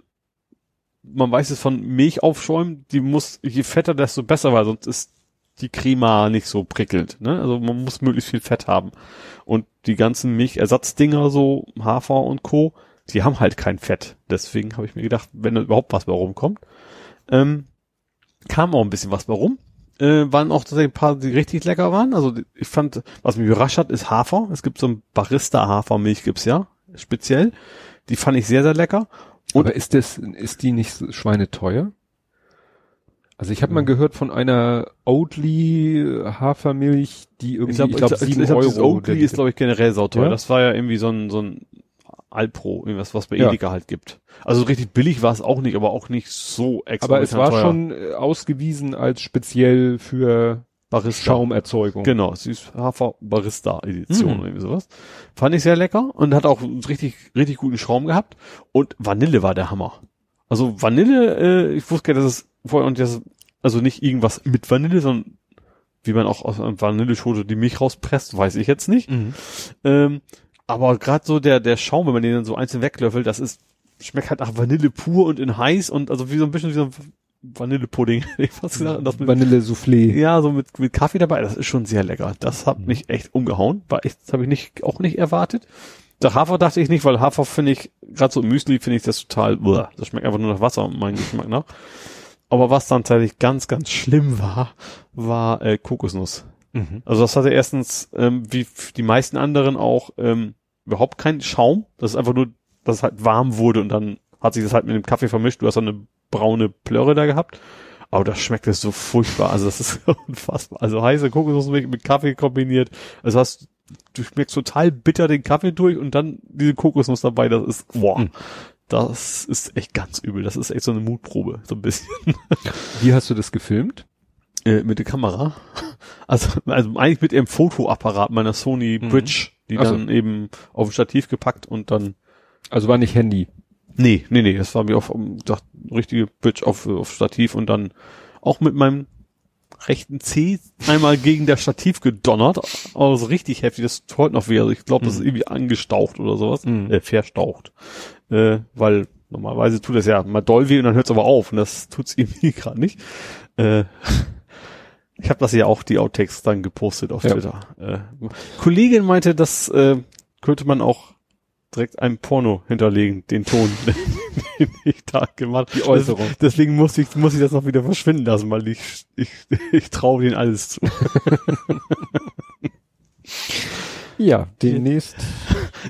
man weiß es von Milch aufschäumen, die muss, je fetter, desto besser, weil sonst ist die Crema nicht so prickelnd. Ne? Also man muss möglichst viel Fett haben. Und die ganzen Milchersatzdinger, so Hafer und Co., die haben halt kein Fett. Deswegen habe ich mir gedacht, wenn da überhaupt was bei rumkommt. Ähm, kam auch ein bisschen was bei rum. Äh, waren auch tatsächlich ein paar, die richtig lecker waren. Also ich fand, was mich überrascht hat, ist Hafer. Es gibt so ein Barista-Hafermilch, gibt's ja, speziell. Die fand ich sehr, sehr lecker. Und- Aber ist das, ist die nicht schweineteuer? Also ich habe mal gehört von einer Oatly Hafermilch, die irgendwie, ich glaube, sieben glaub, Euro. Oatly ist, glaube ich, generell sauteuer. Ja? Das war ja irgendwie so ein, so ein Alpro, irgendwas, was bei Ja. Edeka halt gibt. Also richtig billig war es auch nicht, aber auch nicht so extra. Aber es war schon äh, ausgewiesen als speziell für Barista. Schaumerzeugung. Genau, es ist Hafer Barista Edition Mhm. oder irgendwie sowas. Fand ich sehr lecker und hat auch einen richtig, richtig guten Schaum gehabt. Und Vanille war der Hammer. Also Vanille, äh, ich wusste gar nicht, dass es vorher und das, also nicht irgendwas mit Vanille, sondern wie man auch aus einer Vanilleschote die Milch rauspresst, weiß ich jetzt nicht. Mhm. Ähm, aber gerade so der, der Schaum, wenn man den dann so einzeln weglöffelt, das ist, schmeckt halt nach Vanille pur und in heiß und also wie so ein bisschen wie so ein Vanillepudding. hätte ich fast gesagt. Und das mit, Vanille Soufflé. ja, so mit, mit Kaffee dabei, das ist schon sehr lecker. Das hat Mhm. mich echt umgehauen. War echt, das habe ich nicht, auch nicht erwartet. Der Hafer dachte ich nicht, weil Hafer finde ich, gerade so im Müsli finde ich das total, uah, das schmeckt einfach nur nach Wasser, mein Geschmack nach. Aber was dann tatsächlich ganz, ganz schlimm war, war äh, Kokosnuss. Mhm. Also das hatte erstens, ähm, wie die meisten anderen auch, ähm, überhaupt keinen Schaum. Das ist einfach nur, dass es halt warm wurde und dann hat sich das halt mit dem Kaffee vermischt. Du hast so eine braune Plörre da gehabt. Aber das schmeckt es so furchtbar. Also das ist unfassbar. Also heiße Kokosnussmilch mit Kaffee kombiniert. Also hast, du schmeckst total bitter den Kaffee durch und dann diese Kokosnuss dabei. Das ist, boah. Mhm. Das ist echt ganz übel. Das ist echt so eine Mutprobe. So ein bisschen. Wie hast du das gefilmt? Äh, mit der Kamera. Also, also eigentlich mit dem Fotoapparat meiner Sony Mhm. Die Ach so. dann eben auf ein Stativ gepackt und dann Also war nicht Handy. Nee, nee, nee, das war mir auf um, dacht, richtige Bitch auf, auf Stativ und dann auch mit meinem rechten Zeh einmal gegen das Stativ gedonnert, aber so richtig heftig, das tut heute noch weh, also ich glaube, das ist irgendwie angestaucht oder sowas, Mhm. äh, verstaucht, äh, weil normalerweise tut das ja mal doll weh und dann hört es aber auf und das tut's irgendwie gerade nicht. Äh, ich habe das ja auch, die Outtakes dann gepostet auf Ja. Twitter. Äh, Kollegin meinte, das äh, könnte man auch direkt einem Porno hinterlegen, den Ton, den ich da gemacht Die Äußerung. Das, deswegen muss ich, muss ich das noch wieder verschwinden lassen, weil ich, ich, ich traue denen alles zu. Ja, demnächst.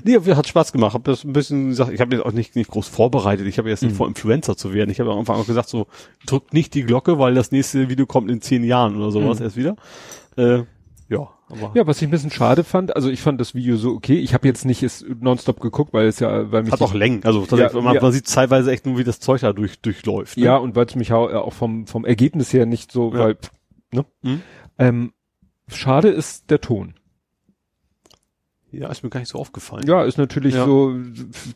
Nee, hat Spaß gemacht. Hab das ein bisschen gesagt, ich habe jetzt auch nicht, nicht groß vorbereitet. Ich habe jetzt nicht vor, Influencer zu werden. Ich habe am Anfang auch gesagt, so drückt nicht die Glocke, weil das nächste Video kommt in zehn Jahren oder sowas erst wieder. Äh, ja, aber Ja, was ich ein bisschen schade fand, also ich fand das Video so okay. Ich habe jetzt nicht es nonstop geguckt, weil es ja, weil mich hat auch Längen. Also tatsächlich, man, ja. man sieht teilweise echt nur, wie das Zeug da durch, durchläuft. ne? ja und weil es mich auch, auch vom vom Ergebnis her nicht so, Ja. weil ne? Mhm. Ähm, schade ist der Ton. Ja, ist mir gar nicht so aufgefallen. Ja, ist natürlich Ja. so,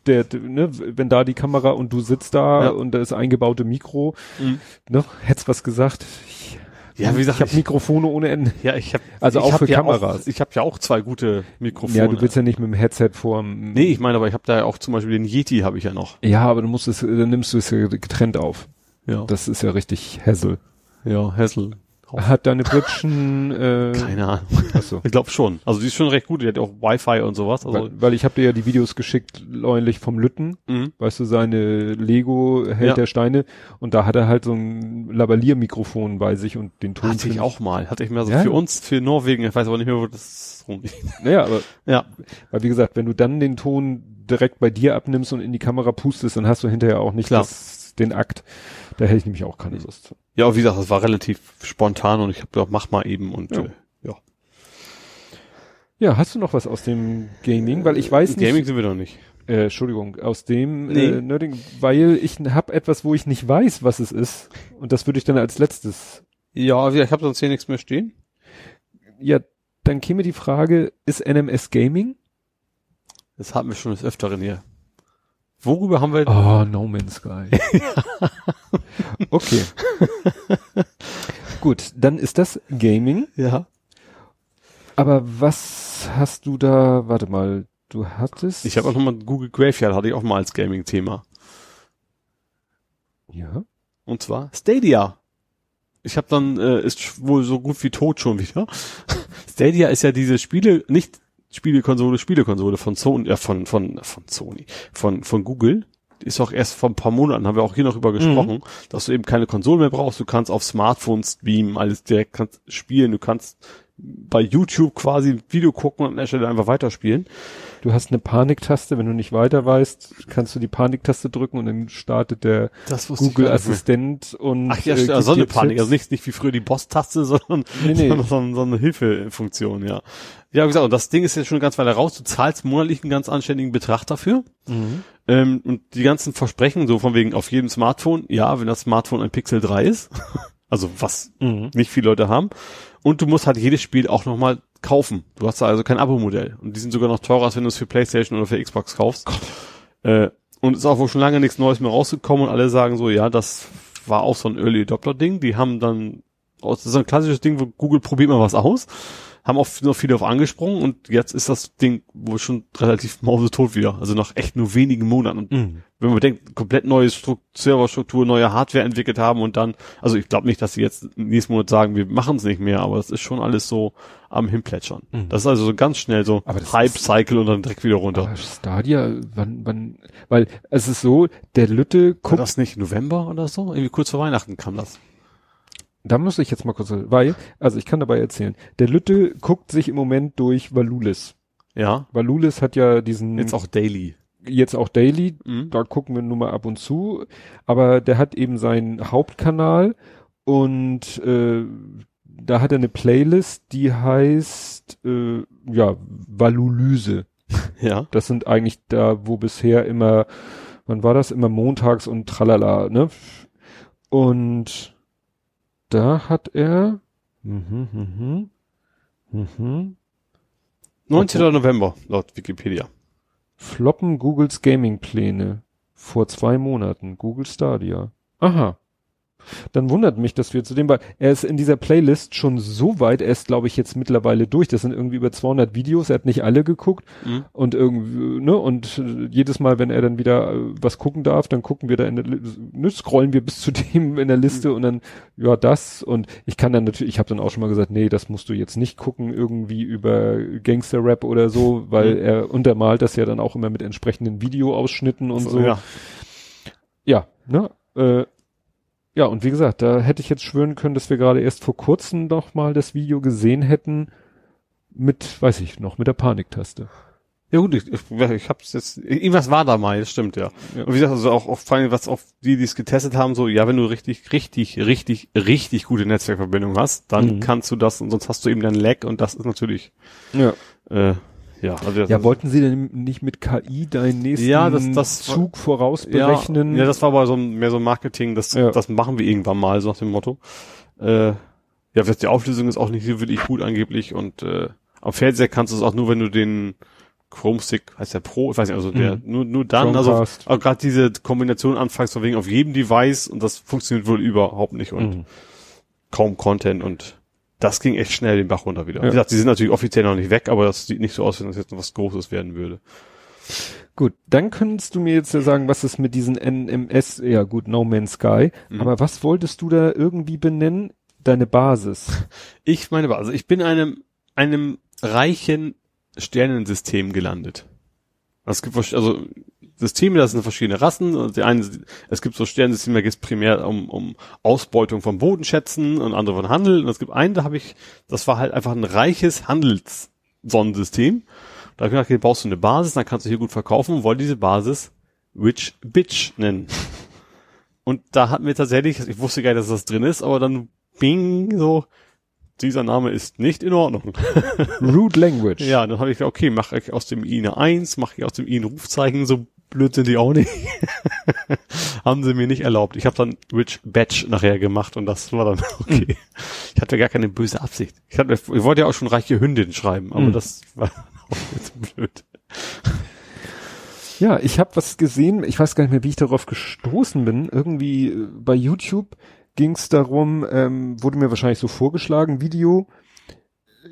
der, ne, wenn da die Kamera und du sitzt da Ja. und da ist eingebaute Mikro, Mhm. ne, hätt's was gesagt. Ich, Ja, wie gesagt, ich habe Mikrofone ohne Ende. Ja, ich habe Also ich auch hab für ja Kameras. Auch, ich habe ja auch zwei gute Mikrofone. Ja, du willst ja nicht mit dem Headset vorm. Nee, ich meine, aber ich habe da ja auch zum Beispiel den Yeti habe ich ja noch. Ja, aber du musst es, dann nimmst du es ja getrennt auf. Ja. Das ist ja richtig Hassel. ja, Hassel. Hat deine Britschen, äh, Keine Ahnung. achso. Ich glaube schon. Also die ist schon recht gut. Die hat auch Wi-Fi und sowas. Also Weil, weil ich habe dir ja die Videos geschickt, neulich vom Lütten, mhm. weißt du, seine Lego Held Ja. der Steine und da hat er halt so ein Lavalier-Mikrofon bei sich und den Ton. hatte ich auch mal. Hatte ich mir so Ja. für uns, für Norwegen. Ich weiß aber nicht mehr, wo das rumliegt. Naja, aber Ja. weil wie gesagt, wenn du dann den Ton direkt bei dir abnimmst und in die Kamera pustest, dann hast du hinterher auch nicht. Das, den Akt. Da hätte ich nämlich auch keine Lust. Ja, wie gesagt, das war relativ spontan und ich habe gedacht, mach mal eben und Ja. äh, ja. Ja, hast du noch was aus dem Gaming? Weil ich weiß nicht. Gaming sind wir noch nicht. Äh, Entschuldigung, aus dem Nee. äh, Nerding, weil ich habe etwas, wo ich nicht weiß, was es ist. Und das würde ich dann als letztes. Ja, ich habe sonst hier nichts mehr stehen. Ja, dann käme die Frage, ist NMS Gaming? Das hatten wir schon des Öfteren hier. Worüber haben wir? Oh, No Man's Sky. okay. Gut, dann ist das Gaming. Ja. Aber was hast du da, warte mal, du hattest. Ich habe auch nochmal Google Graveyard, hatte ich auch mal als Gaming-Thema. Ja. Und zwar Stadia. Ich habe dann, äh, ist wohl so gut wie tot schon wieder. Stadia ist ja diese Spiele, nicht Spielekonsole, Spielekonsole von Sony, äh, von, von, von Sony, von, von Google. Ist auch erst vor ein paar Monaten, haben wir auch hier noch über gesprochen, dass du eben keine Konsole mehr brauchst. Du kannst auf Smartphones streamen, alles direkt kannst spielen. Du kannst bei YouTube quasi ein Video gucken und an der Stelle einfach weiterspielen. Du hast eine Paniktaste, wenn du nicht weiter weißt, kannst du die Paniktaste drücken und dann startet der Google Assistent und Ach ja, äh, also so eine Panik. Tipps. Also nicht, nicht wie früher die Boss-Taste, sondern, Nee, nee. sondern so, so eine Hilfefunktion, ja. Ja, wie gesagt, und das Ding ist jetzt schon ganz weit raus. Du zahlst monatlich einen ganz anständigen Betrag dafür. Mhm. Ähm, und die ganzen Versprechen, so von wegen auf jedem Smartphone, ja, wenn das Smartphone ein Pixel 3 ist, also was Mhm. nicht viele Leute haben. Und du musst halt jedes Spiel auch nochmal kaufen. Du hast da also kein Abo-Modell. Und die sind sogar noch teurer, als wenn du es für Playstation oder für Xbox kaufst. Äh, und ist auch wohl schon lange nichts Neues mehr rausgekommen und alle sagen so, ja, das war auch so ein Early Adopter-Ding. Die haben dann, das ist so ein klassisches Ding, wo Google probiert mal was aus, haben auch noch viele auf angesprungen und jetzt ist das Ding wohl schon relativ mausetot wieder. Also nach echt nur wenigen Monaten. Und Mhm. wenn man denkt, komplett neue Stru Serverstruktur, neue Hardware entwickelt haben und dann, also ich glaube nicht, dass sie jetzt nächsten Monat sagen, wir machen es nicht mehr, aber es ist schon alles so am Hinplätschern. Mhm. Das ist also so ganz schnell so Hype-Cycle und dann direkt wieder runter. Aber Stadia, wann, wann, weil es ist so, der Lütte War guckt, das nicht November oder so? Irgendwie kurz vor Weihnachten kam das. Da muss ich jetzt mal kurz, weil, also ich kann dabei erzählen, der Lütte guckt sich im Moment durch Valulis. Ja. Valulis hat ja diesen, Jetzt auch Daily. jetzt auch Daily, Mhm. da gucken wir nur mal ab und zu, aber der hat eben seinen Hauptkanal und äh, da hat er eine Playlist, die heißt äh, ja Valulyse. Ja. Das sind eigentlich da, wo bisher immer, wann war das? Immer montags und tralala, ne? Und da hat er, mhm, mhm, mhm, 19. November, laut Wikipedia. Floppen Googles Gaming-Pläne. Vor zwei Monaten. Google Stadia. Aha. Dann wundert mich, dass wir zu dem, weil er ist in dieser Playlist schon so weit, er ist glaube ich jetzt mittlerweile durch. Das sind irgendwie über 200 Videos, er hat nicht alle geguckt Mhm. und irgendwie, ne, und äh, jedes Mal, wenn er dann wieder äh, was gucken darf, dann gucken wir da in der, ne, scrollen wir bis zu dem in der Liste und dann, ja, das und ich kann dann natürlich, ich habe dann auch schon mal gesagt, nee, das musst du jetzt nicht gucken, irgendwie über Gangster-Rap oder so, weil Mhm. er untermalt das ja dann auch immer mit entsprechenden Videoausschnitten und so. Ja. Ja, ne? Äh, ja, und wie gesagt, da hätte ich jetzt schwören können, dass wir gerade erst vor kurzem noch mal das Video gesehen hätten mit, weiß ich noch, mit der Paniktaste. Ja gut, ich, ich, ich hab's jetzt, irgendwas war da mal, das stimmt, ja. Ja. Und wie gesagt, also auch, auch vor allem, was auch die, die es getestet haben, so, ja, wenn du richtig, richtig, richtig, richtig gute Netzwerkverbindung hast, dann Mhm. kannst du das und sonst hast du eben dein Lag und das ist natürlich, Ja. äh, ja, also das Ja, wollten Sie denn nicht mit KI deinen nächsten Ja, das- das- Zug vorausberechnen? Ja, ja, das war aber so mehr so Marketing, das, Ja. das machen wir irgendwann mal, so nach dem Motto. Äh, ja, die Auflösung ist auch nicht so wirklich gut angeblich und äh, am Fernseher kannst du es auch nur, wenn du den Chrome Stick, heißt der Pro, ich weiß nicht, also der, Mhm. nur, nur dann, also Chromecast. auch gerade diese Kombination anfangs von wegen auf jedem Device und das funktioniert wohl überhaupt nicht und Mhm. kaum Content und das ging echt schnell den Bach runter wieder. Ja. Wie gesagt, die sind natürlich offiziell noch nicht weg, aber das sieht nicht so aus, wenn das jetzt noch was Großes werden würde. Gut, dann könntest du mir jetzt ja sagen, was ist mit diesen NMS, ja gut, No Man's Sky, Mhm. aber was wolltest du da irgendwie benennen? Deine Basis. Ich meine, also ich bin einem, einem reichen Sternensystem gelandet. Es gibt also Systeme, das sind verschiedene Rassen. Und die einen, es gibt so Sternensysteme, da geht es primär um, um Ausbeutung von Bodenschätzen und andere von Handel. Und es gibt einen, da habe ich, das war halt einfach ein reiches Handelssonnensystem. Da habe ich gedacht, hier brauchst du eine Basis, dann kannst du hier gut verkaufen und wollte diese Basis Rich Bitch nennen. Und da hatten wir tatsächlich, ich wusste gar nicht, dass das drin ist, aber dann bing, so, dieser Name ist nicht in Ordnung. Rude Language. Ja, dann habe ich gedacht, okay, mache ich aus dem I eine Eins, mache ich aus dem I ein Rufzeichen, so blöd sind die auch nicht. Haben sie mir nicht erlaubt. Ich habe dann Rich Batch nachher gemacht und das war dann okay. Ich hatte gar keine böse Absicht. Ich, hatte, ich wollte ja auch schon reiche Hündin schreiben, aber Hm. das war auch jetzt blöd. Ja, ich habe was gesehen, ich weiß gar nicht mehr, wie ich darauf gestoßen bin. Irgendwie äh, bei YouTube ging es darum, ähm, wurde mir wahrscheinlich so vorgeschlagen, Video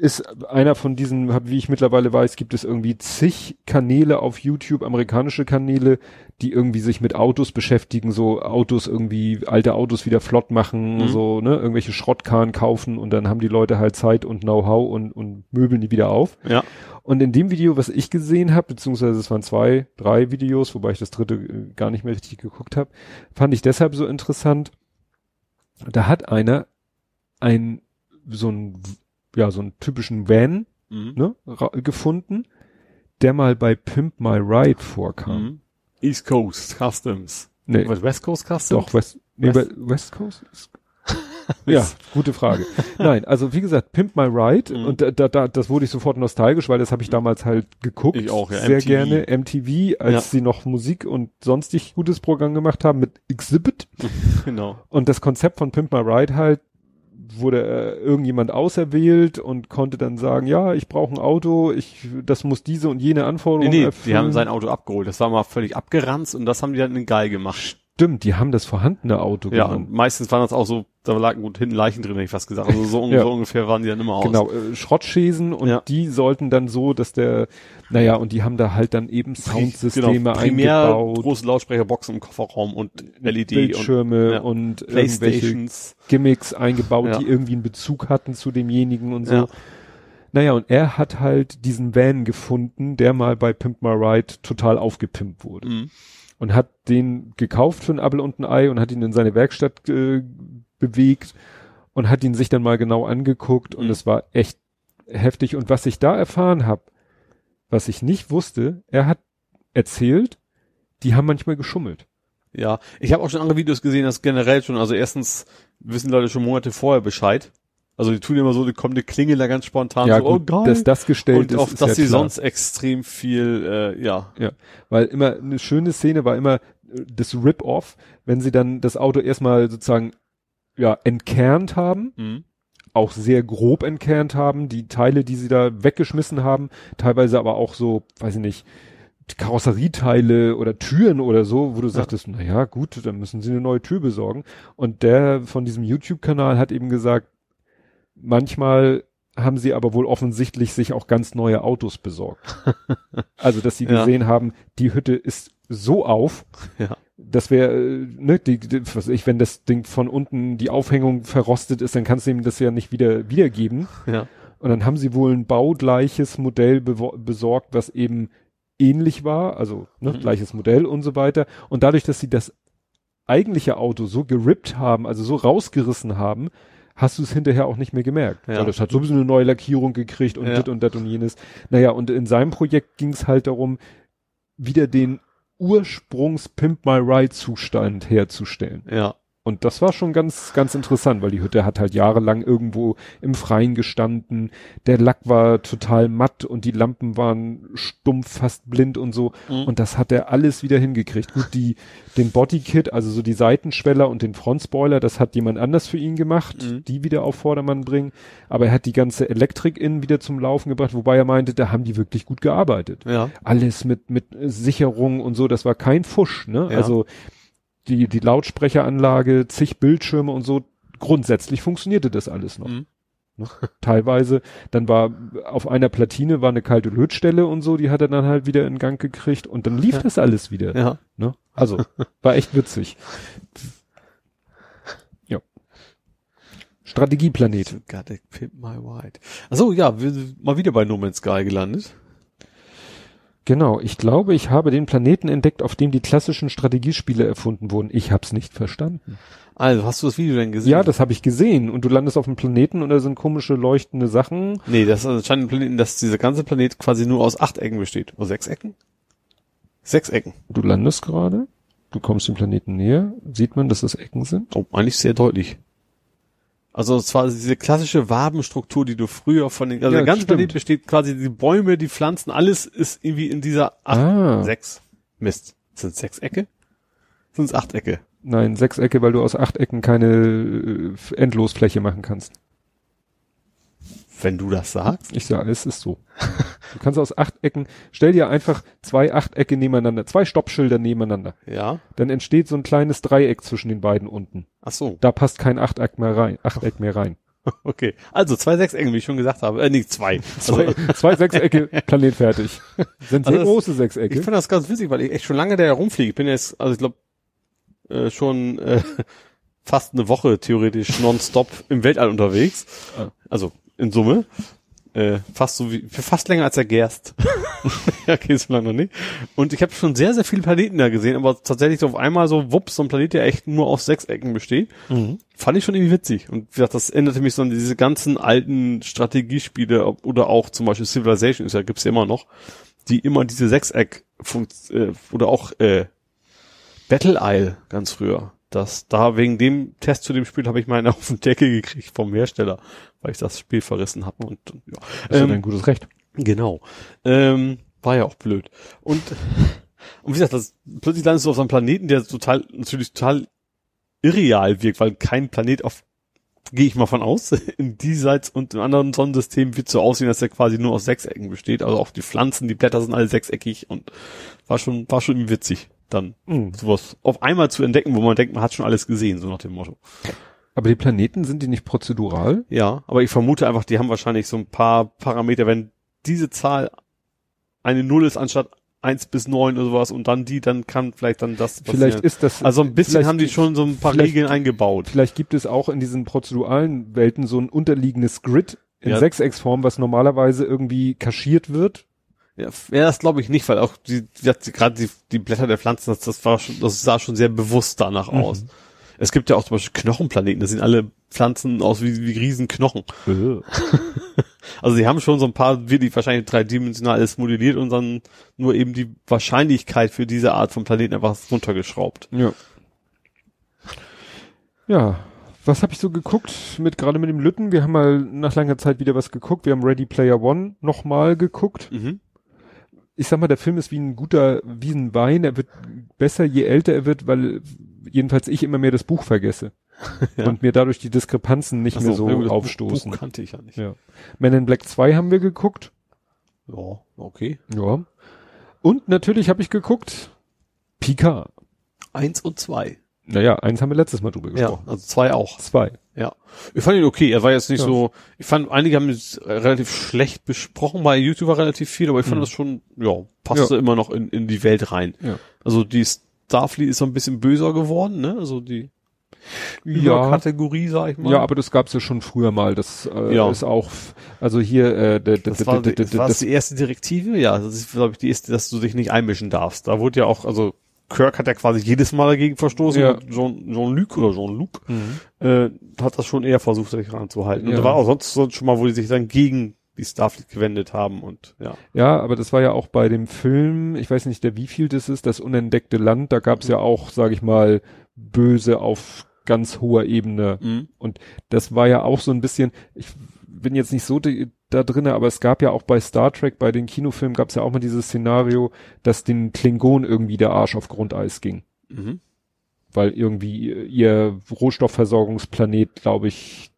ist einer von diesen, wie ich mittlerweile weiß, gibt es irgendwie zig Kanäle auf YouTube, amerikanische Kanäle, die irgendwie sich mit Autos beschäftigen, so Autos irgendwie, alte Autos wieder flott machen, Mhm. so, ne, irgendwelche Schrottkarren kaufen und dann haben die Leute halt Zeit und Know-how und, und möbeln die wieder auf. Ja. Und in dem Video, was ich gesehen habe, beziehungsweise es waren zwei, drei Videos, wobei ich das dritte äh, gar nicht mehr richtig geguckt habe, fand ich deshalb so interessant. Da hat einer ein so ein ja so einen typischen Van Mhm. ne, gefunden, der mal bei Pimp My Ride vorkam. Mhm. East Coast Customs. Nee, West Coast Customs? doch West, nee, West, West Coast. Ja, gute Frage. Nein, also wie gesagt, Pimp My Ride Mhm. und da, da, da, das wurde ich sofort nostalgisch, weil das habe ich damals halt geguckt. Ich auch, ja, Sehr MTV. gerne MTV, als Ja. sie noch Musik und sonstig gutes Programm gemacht haben mit Exhibit. Genau. Und das Konzept von Pimp My Ride halt wurde äh, irgendjemand auserwählt und konnte dann sagen, ja, ich brauche ein Auto, ich, das muss diese und jene Nee, Anforderungen nee, erfüllen. die haben sein Auto abgeholt. Das war mal völlig abgeranzt und das haben die dann in geil gemacht. Stimmt, die haben das vorhandene Auto Ja, genommen. und meistens waren das auch so, da lagen gut hinten Leichen drin, hätte ich fast gesagt. Also so, Ja. so ungefähr waren die dann immer aus. Genau, äh, Schrottschäsen und Ja. die sollten dann so, dass der, naja, und die haben da halt dann eben Soundsysteme genau, primär eingebaut, große Lautsprecherboxen im Kofferraum und LED Bildschirme ja. und und irgendwelche. Gimmicks eingebaut, Ja. die irgendwie einen Bezug hatten zu demjenigen und so. Ja. Naja, und er hat halt diesen Van gefunden, der mal bei Pimp My Ride total aufgepimpt wurde. Mhm. Und hat den gekauft für ein Apfel und ein Ei und hat ihn in seine Werkstatt äh, bewegt und hat ihn sich dann mal genau angeguckt und Mhm. es war echt heftig. Und was ich da erfahren habe, was ich nicht wusste, er hat erzählt, die haben manchmal geschummelt. Ja, ich habe auch schon andere Videos gesehen, das generell schon, also erstens wissen Leute schon Monate vorher Bescheid. Also die tun immer so, die kommt eine Klingel da ganz spontan ja, so, gut, oh geil. dass das gestellt und ist, auf dass ja sie klar. sonst extrem viel, äh, ja. Ja, weil immer eine schöne Szene war immer äh, das Rip-Off, wenn sie dann das Auto erstmal sozusagen ja entkernt haben, Mhm. auch sehr grob entkernt haben, die Teile, die sie da weggeschmissen haben, teilweise aber auch so, weiß ich nicht, Karosserieteile oder Türen oder so, wo du sagtest, na ja, gut, dann müssen sie eine neue Tür besorgen. Und der von diesem YouTube-Kanal hat eben gesagt, manchmal haben sie aber wohl offensichtlich sich auch ganz neue Autos besorgt. also, dass sie Ja. gesehen haben, die Hütte ist so auf, Ja. das wäre, äh, ne, die, die, was ich, wenn das Ding von unten die Aufhängung verrostet ist, dann kannst du ihm das ja nicht wieder wiedergeben. Ja. Und dann haben sie wohl ein baugleiches Modell besorgt, was eben ähnlich war, also ne, Mhm. gleiches Modell und so weiter. Und dadurch, dass sie das eigentliche Auto so gerippt haben, also so rausgerissen haben, hast du es hinterher auch nicht mehr gemerkt. Ja. Weil das hat sowieso eine neue Lackierung gekriegt und Ja. dit und dat und jenes. Naja, und in seinem Projekt ging es halt darum, wieder den Ursprungs Pimp My Ride Zustand herzustellen. Ja. Und das war schon ganz, ganz interessant, weil die Hütte hat halt jahrelang irgendwo im Freien gestanden. Der Lack war total matt und die Lampen waren stumpf, fast blind und so. Mhm. Und das hat er alles wieder hingekriegt. Gut, die, den Bodykit, also so die Seitenschweller und den Frontspoiler, das hat jemand anders für ihn gemacht, Mhm. die wieder auf Vordermann bringen. Aber er hat die ganze Elektrik innen wieder zum Laufen gebracht, wobei er meinte, da haben die wirklich gut gearbeitet Ja. alles mit mit Sicherung und so, das war kein Fusch, ne? Ja. Also die die Lautsprecheranlage, zig Bildschirme und so, grundsätzlich funktionierte das alles noch. Mhm. Ne? Teilweise, dann war auf einer Platine war eine kalte Lötstelle und so, die hat er dann halt wieder in Gang gekriegt und dann lief Ja. das alles wieder. Ja. Ne? Also, war echt witzig. Ja. Strategieplanet. Pimp my ride. Achso, ja, wir sind mal wieder bei No Man's Sky gelandet. Genau, ich glaube, ich habe den Planeten entdeckt, auf dem die klassischen Strategiespiele erfunden wurden. Ich hab's nicht verstanden. Also, hast du das Video denn gesehen? Ja, das habe ich gesehen. Und du landest auf einem Planeten und da sind komische leuchtende Sachen. Nee, das ist anscheinend ein Planeten, dass dieser ganze Planet quasi nur aus acht Ecken besteht. Oder sechs Ecken? Sechs Ecken. Du landest gerade, du kommst dem Planeten näher, sieht man, dass das Ecken sind. Oh, eigentlich sehr deutlich. Also zwar diese klassische Wabenstruktur, die du früher von den, also Ja, der ganze stimmt. Planet besteht quasi die Bäume, die Pflanzen, alles ist irgendwie in dieser acht, Ah. sechs. Mist. Sind sechs Ecke? Sind es acht Ecke? Nein, Sechsecke, weil du aus Achtecken keine äh, Endlosfläche machen kannst. Wenn du das sagst. Ich sage, es ist so. Du kannst aus Achtecken, stell dir einfach zwei Achtecke nebeneinander, zwei Stoppschilder nebeneinander. Ja. Dann entsteht so ein kleines Dreieck zwischen den beiden unten. Ach so. Da passt kein Achteck mehr rein, Achteck mehr rein. Okay. Also zwei Sechsecken, wie ich schon gesagt habe. Äh, nee, zwei. Zwei, Also, zwei Sechsecke, Planet fertig. Sind sehr Also das- große ich Sechsecke. finde das ganz witzig, weil ich echt schon lange da herumfliege. Ich bin jetzt, also ich glaube, äh, schon äh, fast eine Woche theoretisch nonstop im Weltall unterwegs. Ah. Also in Summe. Äh, fast so wie, fast länger als der Gerst. ja, okay, so lange noch nicht. Und ich habe schon sehr, sehr viele Planeten da gesehen, aber tatsächlich so auf einmal so, wups, so ein Planet, der echt nur aus sechs Ecken besteht. Mhm. Fand ich schon irgendwie witzig. Und wie gesagt, das erinnerte mich so an diese ganzen alten Strategiespiele oder auch zum Beispiel Civilization ist ja, gibt's ja immer noch, die immer diese Sechseck äh, oder auch äh, Battle Isle ganz früher. Das, da wegen dem Test zu dem Spiel habe ich meinen auf den Deckel gekriegt vom Hersteller, weil ich das Spiel verrissen habe und ja. Das ist Ähm, dein gutes Recht. Genau. Ähm, war ja auch blöd. Und, und wie gesagt, das, plötzlich landest du auf so einem Planeten, der total, natürlich total irreal wirkt, weil kein Planet auf, gehe ich mal von aus, in diesseits und im anderen Sonnensystem wird so aussehen, dass er quasi nur aus Sechsecken besteht. Also auch die Pflanzen, die Blätter sind alle sechseckig und war schon, war schon witzig, dann Mhm. sowas auf einmal zu entdecken, wo man denkt, man hat schon alles gesehen, so nach dem Motto. Aber die Planeten, sind die nicht prozedural? Ja, aber ich vermute einfach, die haben wahrscheinlich so ein paar Parameter, wenn diese Zahl eine Null ist anstatt eins bis neun oder sowas und dann die, dann kann vielleicht dann das passieren. Vielleicht ist das, also ein bisschen haben die schon so ein paar Regeln eingebaut. vielleicht gibt es auch in diesen prozeduralen Welten so ein unterliegendes Grid in Ja. Sechsecksform, was normalerweise irgendwie kaschiert wird. Ja, das glaube ich nicht, weil auch die, die, die gerade die, die Blätter der Pflanzen, das, das war schon, das sah schon sehr bewusst danach Mhm. aus. Es gibt ja auch zum Beispiel Knochenplaneten, da sehen alle Pflanzen aus wie, wie Riesenknochen. Also sie haben schon so ein paar wirklich wahrscheinlich dreidimensional alles modelliert und dann nur eben die Wahrscheinlichkeit für diese Art von Planeten einfach runtergeschraubt. Ja. Ja. Was habe ich so geguckt mit gerade mit dem Lütten? Wir haben mal nach langer Zeit wieder was geguckt. Wir haben Ready Player One nochmal geguckt. Mhm. Ich sag mal, der Film ist wie ein guter, wie ein Wein. Er wird besser, je älter er wird, weil jedenfalls ich immer mehr das Buch vergesse Ja. und mir dadurch die Diskrepanzen nicht Ach mehr so ja aufstoßen. Buch kannte ich ja nicht. Ja. Men in Black 2 haben wir geguckt. Ja, okay. Ja. Und natürlich habe ich geguckt, Picard. Eins und zwei. Naja, eins haben wir letztes Mal drüber Ja, gesprochen. also zwei auch. Zwei. Ja. Ich fand ihn okay. Er war jetzt nicht Ja. so, ich fand, einige haben es relativ schlecht besprochen, bei YouTube war relativ viel, aber ich fand Mhm. das schon, ja, passte Ja. immer noch in, in die Welt rein. Ja. Also die Starfleet ist so ein bisschen böser geworden, ne? Also die Ja. Kategorie, sag ich mal. Ja, aber das gab's ja schon früher mal. Das äh, Ja. ist auch, also hier, äh, das war, das das- die erste Direktive, ja. Das ist, glaube ich, die erste, dass du dich nicht einmischen darfst. Da wurde ja auch, also Kirk hat ja quasi jedes Mal dagegen verstoßen. Ja. und Jean, Jean-Luc oder Jean-Luc Mhm. äh, hat das schon eher versucht, sich ranzuhalten. Und Ja. da war auch sonst, sonst schon mal, wo die sich dann gegen die Starfleet gewendet haben und ja. Ja, aber das war ja auch bei dem Film, ich weiß nicht, der wie viel das ist, das unentdeckte Land, da gab's ja auch, sage ich mal, böse auf ganz hoher Ebene. Mhm. Das war ja auch so ein bisschen, ich bin jetzt nicht so da drinne, aber es gab ja auch bei Star Trek, bei den Kinofilmen gab's ja auch mal dieses Szenario, dass den Klingonen irgendwie der Arsch auf Grundeis ging. Mhm. weil irgendwie ihr Rohstoffversorgungsplanet, glaube ich,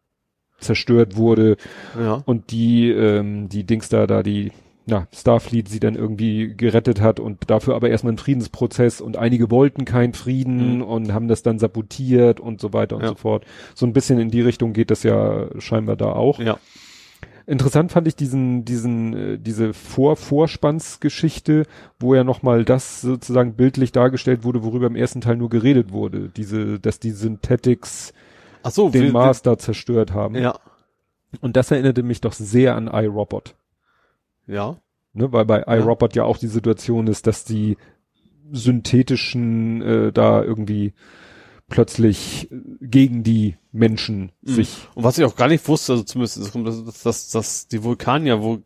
zerstört wurde Ja. und die, ähm, die Dings da, da die, na, Starfleet sie dann irgendwie gerettet hat und dafür aber erstmal ein Friedensprozess und einige wollten keinen Frieden Mhm. und haben das dann sabotiert und so weiter und Ja. so fort. So ein bisschen in die Richtung geht das ja scheinbar da auch. Ja. Interessant fand ich diesen, diesen, äh, diese Vor-Vorspannsgeschichte, wo ja nochmal das sozusagen bildlich dargestellt wurde, worüber im ersten Teil nur geredet wurde. Diese, dass die Synthetics Ach so, den da zerstört haben. Ja. Und das erinnerte mich doch sehr an iRobot. Ja. Ne? Weil bei Ja. iRobot ja auch die Situation ist, dass die synthetischen äh, da irgendwie plötzlich äh, gegen die Menschen Mhm. sich Und was ich auch gar nicht wusste, also zumindest, dass, dass, dass die Vulkanier wohl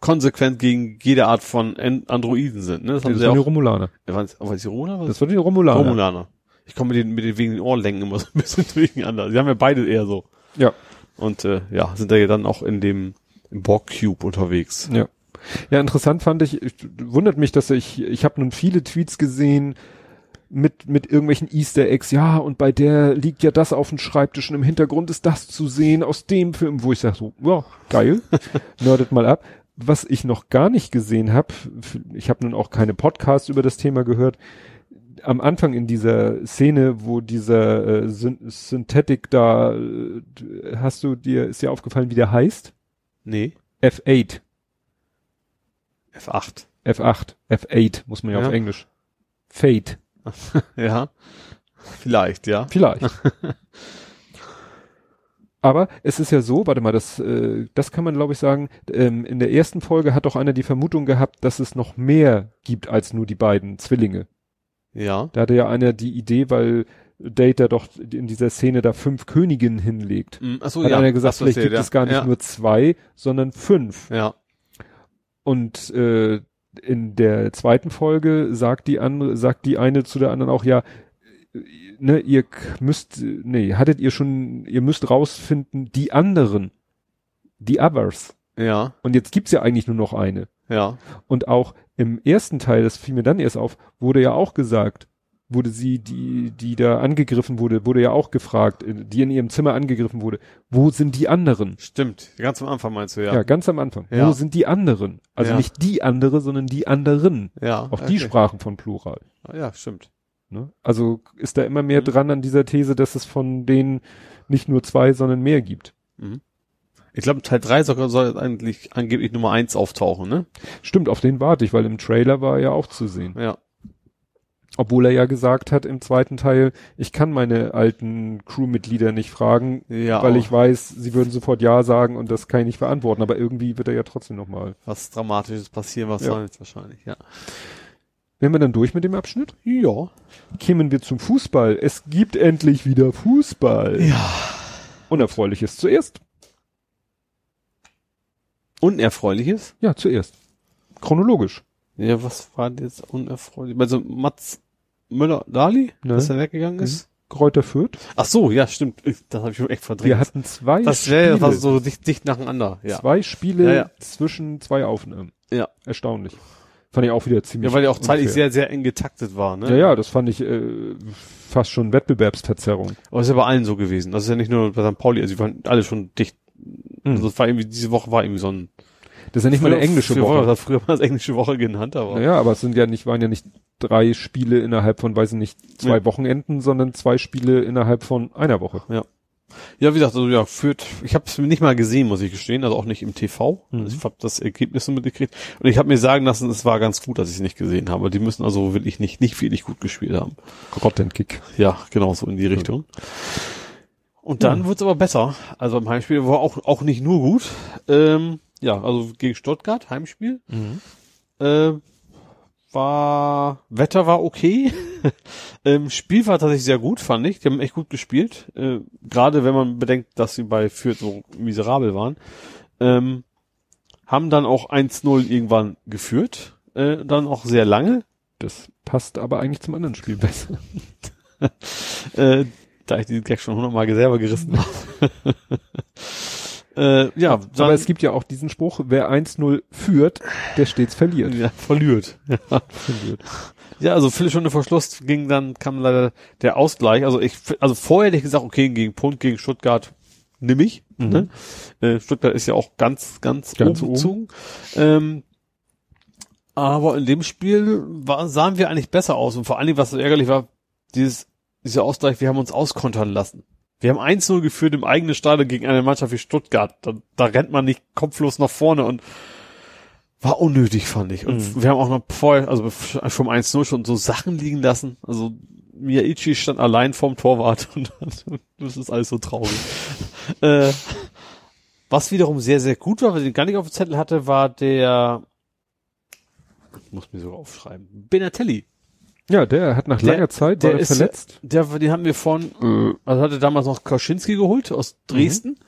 konsequent gegen jede Art von An- Androiden sind. Ne? Das haben das sie waren die auch. Romulaner. Waren es waren es die Romulaner? Das waren die Romulaner. Romulaner. Ich komme mit den, mit den wegen den Ohrlängen immer so ein bisschen durcheinander. Sie haben ja beide eher so. Ja. Und äh, ja, sind da ja dann auch in dem im Borg Cube unterwegs. Ja. Ja, interessant fand ich, ich wundert mich, dass ich, ich habe nun viele Tweets gesehen mit, mit irgendwelchen Easter Eggs, ja, und bei der liegt ja das auf dem Schreibtisch und im Hintergrund ist das zu sehen aus dem Film, wo ich sage so, ja, geil, nerdet mal ab. Was ich noch gar nicht gesehen habe, ich habe nun auch keine Podcasts über das Thema gehört, am Anfang in dieser Szene, wo dieser äh, Syn Synthetic da, äh, hast du dir, ist dir aufgefallen, wie der heißt? Nee, F8. F8. F8, F8 muss man ja, Ja. auf Englisch. Fate, Ja. Vielleicht, ja. vielleicht. Aber es ist ja so, warte mal, das, äh, das kann man glaube ich sagen, ähm, in der ersten Folge hat doch einer die Vermutung gehabt, dass es noch mehr gibt als nur die beiden Zwillinge. Ja. Da hatte ja einer die Idee, weil Data doch in dieser Szene da fünf Königinnen hinlegt. Mm, Achso, Hat ja. einer gesagt, vielleicht gibt ja. es gar nicht ja. nur zwei, sondern fünf. Ja. Und äh, in der zweiten Folge sagt die andere, sagt die eine zu der anderen auch, ja, ne, ihr müsst, nee, hattet ihr schon, ihr müsst rausfinden, die anderen, die others. Ja. Und jetzt gibt's ja eigentlich nur noch eine. Ja. Und auch im ersten Teil, das fiel mir dann erst auf, wurde ja auch gesagt, wurde sie, die, die da angegriffen wurde, wurde ja auch gefragt, äh, die in ihrem Zimmer angegriffen wurde, wo sind die anderen? Stimmt. Ganz am Anfang meinst du, Ja, ja. ganz am Anfang. Ja. Wo sind die anderen? Also Ja. nicht die andere, sondern die anderen. Ja. Auch die sprachen von Plural. Ah, Ja, stimmt. Ne? Also ist da immer mehr Mhm. dran an dieser These, dass es von denen nicht nur zwei, sondern mehr gibt. Mhm. Ich glaube, Teil 3 soll, soll eigentlich angeblich Nummer 1 auftauchen, ne? Stimmt, auf den warte ich, weil im Trailer war er ja auch zu sehen. Ja. Obwohl er ja gesagt hat im zweiten Teil, ich kann meine alten Crewmitglieder nicht fragen, Ja. weil auch ich weiß, sie würden sofort Ja sagen und das kann ich nicht verantworten. Aber irgendwie wird er ja trotzdem nochmal. was Dramatisches passieren, was Ja. soll jetzt wahrscheinlich, ja. Wären wir dann durch mit dem Abschnitt? Ja. Kämen wir zum Fußball. Es gibt endlich wieder Fußball. Ja. Unerfreuliches zuerst. Unerfreuliches? Ja, zuerst. Chronologisch. Ja, was war denn jetzt unerfreulich? Also Mats Müller-Dali, Ne. dass er weggegangen ist? Kräuter Fürth. Ach so, ja, stimmt. Ich- Das habe ich schon echt verdrängt. Wir hatten zwei das Spiele. wäre fast so dicht, dicht nacheinander, ja. Zwei Spiele Ja, ja. zwischen zwei Aufnahmen. Ja. Erstaunlich. Fand ich auch wieder ziemlich. Ja, weil der auch zeitlich unfair. sehr, sehr eng getaktet war, ne? Ja, ja, das fand ich äh, fast schon Wettbewerbsverzerrung. Aber ist ja bei allen so gewesen. Das ist ja nicht nur bei St. Pauli, also die waren alle schon dicht. Mhm. Also es war irgendwie, diese Woche war irgendwie so ein, Das ist ja nicht mal eine englische früher, Woche. Das früher mal das englische Woche genannt, aber. Naja, aber es sind ja nicht, waren ja nicht drei Spiele innerhalb von, weiß ich nicht, zwei Ja. Wochenenden, sondern zwei Spiele innerhalb von einer Woche. Ja, wie gesagt, also ja, führt, ich habe es nicht mal gesehen, muss ich gestehen, also auch nicht im TV. Mhm. Also ich habe das Ergebnis nur mitgekriegt und ich habe mir sagen lassen, es war ganz gut, dass ich es nicht gesehen habe. Die müssen also wirklich nicht nicht wirklich gut gespielt haben. Grottenkick. Ja, genau so in die Richtung. Und dann Ja. wird's aber besser. Also im Heimspiel war auch auch nicht nur gut. Ähm, ja, also gegen Stuttgart Heimspiel. Äh, war Wetter war okay. ähm, Spiel war tatsächlich sehr gut, fand ich. Die haben echt gut gespielt. Äh, Gerade wenn man bedenkt, dass sie bei Fürth so miserabel waren. Ähm, haben dann auch 1-0 irgendwann geführt. Äh, dann auch sehr lange. Das passt aber eigentlich zum anderen Spiel besser. Äh, da ich diesen Gag schon hundertmal selber gerissen habe. Äh, ja, dann, aber es gibt ja auch diesen Spruch, wer 1-0 führt, der stets verliert. ja, verliert. Ja. Verliert. Ja, also Viertelstunde vor Schluss ging dann, kam leider der Ausgleich. Also ich, also vorher hätte ich gesagt, okay, gegen Punkt, gegen Stuttgart nimm ich. Mhm. Ne? Äh, Stuttgart ist ja auch ganz, ganz, Ganz oben oben. Ähm, aber in dem Spiel war, sahen wir eigentlich besser aus. Und vor allen Dingen, was so ärgerlich war, dieses, dieser Ausgleich, wir haben uns auskontern lassen. Wir haben 1-0 geführt im eigenen Stadion gegen eine Mannschaft wie Stuttgart. Da, da rennt man nicht kopflos nach vorne und war unnötig, fand ich. Und Mhm. wir haben auch noch vorher, also vom 1-0 schon so Sachen liegen lassen. Also Miyaichi stand allein vorm Torwart und das ist alles so traurig. äh, was wiederum sehr, sehr gut war, was ich gar nicht auf dem Zettel hatte, war der, ich muss mir sogar aufschreiben, Benatelli. Ja, der hat nach Der- langer Zeit, der war er ist- verletzt. Der, den haben wir von, äh, also hatte damals noch Kauschinski geholt aus Dresden.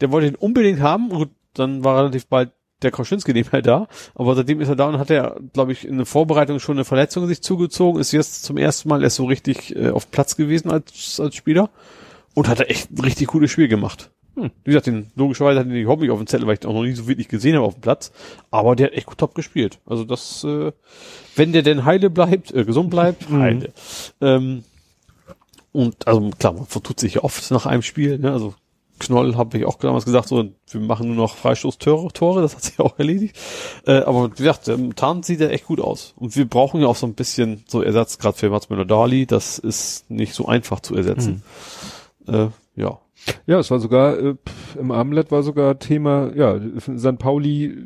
Der wollte ihn unbedingt haben und dann war relativ bald der Kauschinski nicht mehr da. Aber seitdem ist er da und hat er, glaube ich, in der Vorbereitung schon eine Verletzung sich zugezogen, ist jetzt zum ersten Mal erst so richtig äh, auf Platz gewesen als, als Spieler und hat er echt ein richtig gutes Spiel gemacht. Hm. Wie gesagt, den, logischerweise hatte ich überhaupt nicht auf dem Zettel, weil ich den auch noch nie so wirklich gesehen habe auf dem Platz. Aber der hat echt top gespielt. Also das, äh, wenn der denn heile bleibt, äh, gesund bleibt, Mhm. heile. Ähm, und also klar, man vertut sich ja oft nach einem Spiel. Ne? Also Knoll habe ich auch damals gesagt, so wir machen nur noch Freistoßtore, Tore, das hat sich auch erledigt. Äh, aber wie gesagt, momentan sieht er echt gut aus. Und wir brauchen ja auch so ein bisschen so Ersatz, gerade für Mats Müller-Dali. Das ist nicht so einfach zu ersetzen. Äh, ja. Ja, es war sogar, äh, im Armlet war sogar Thema, ja, St. Pauli,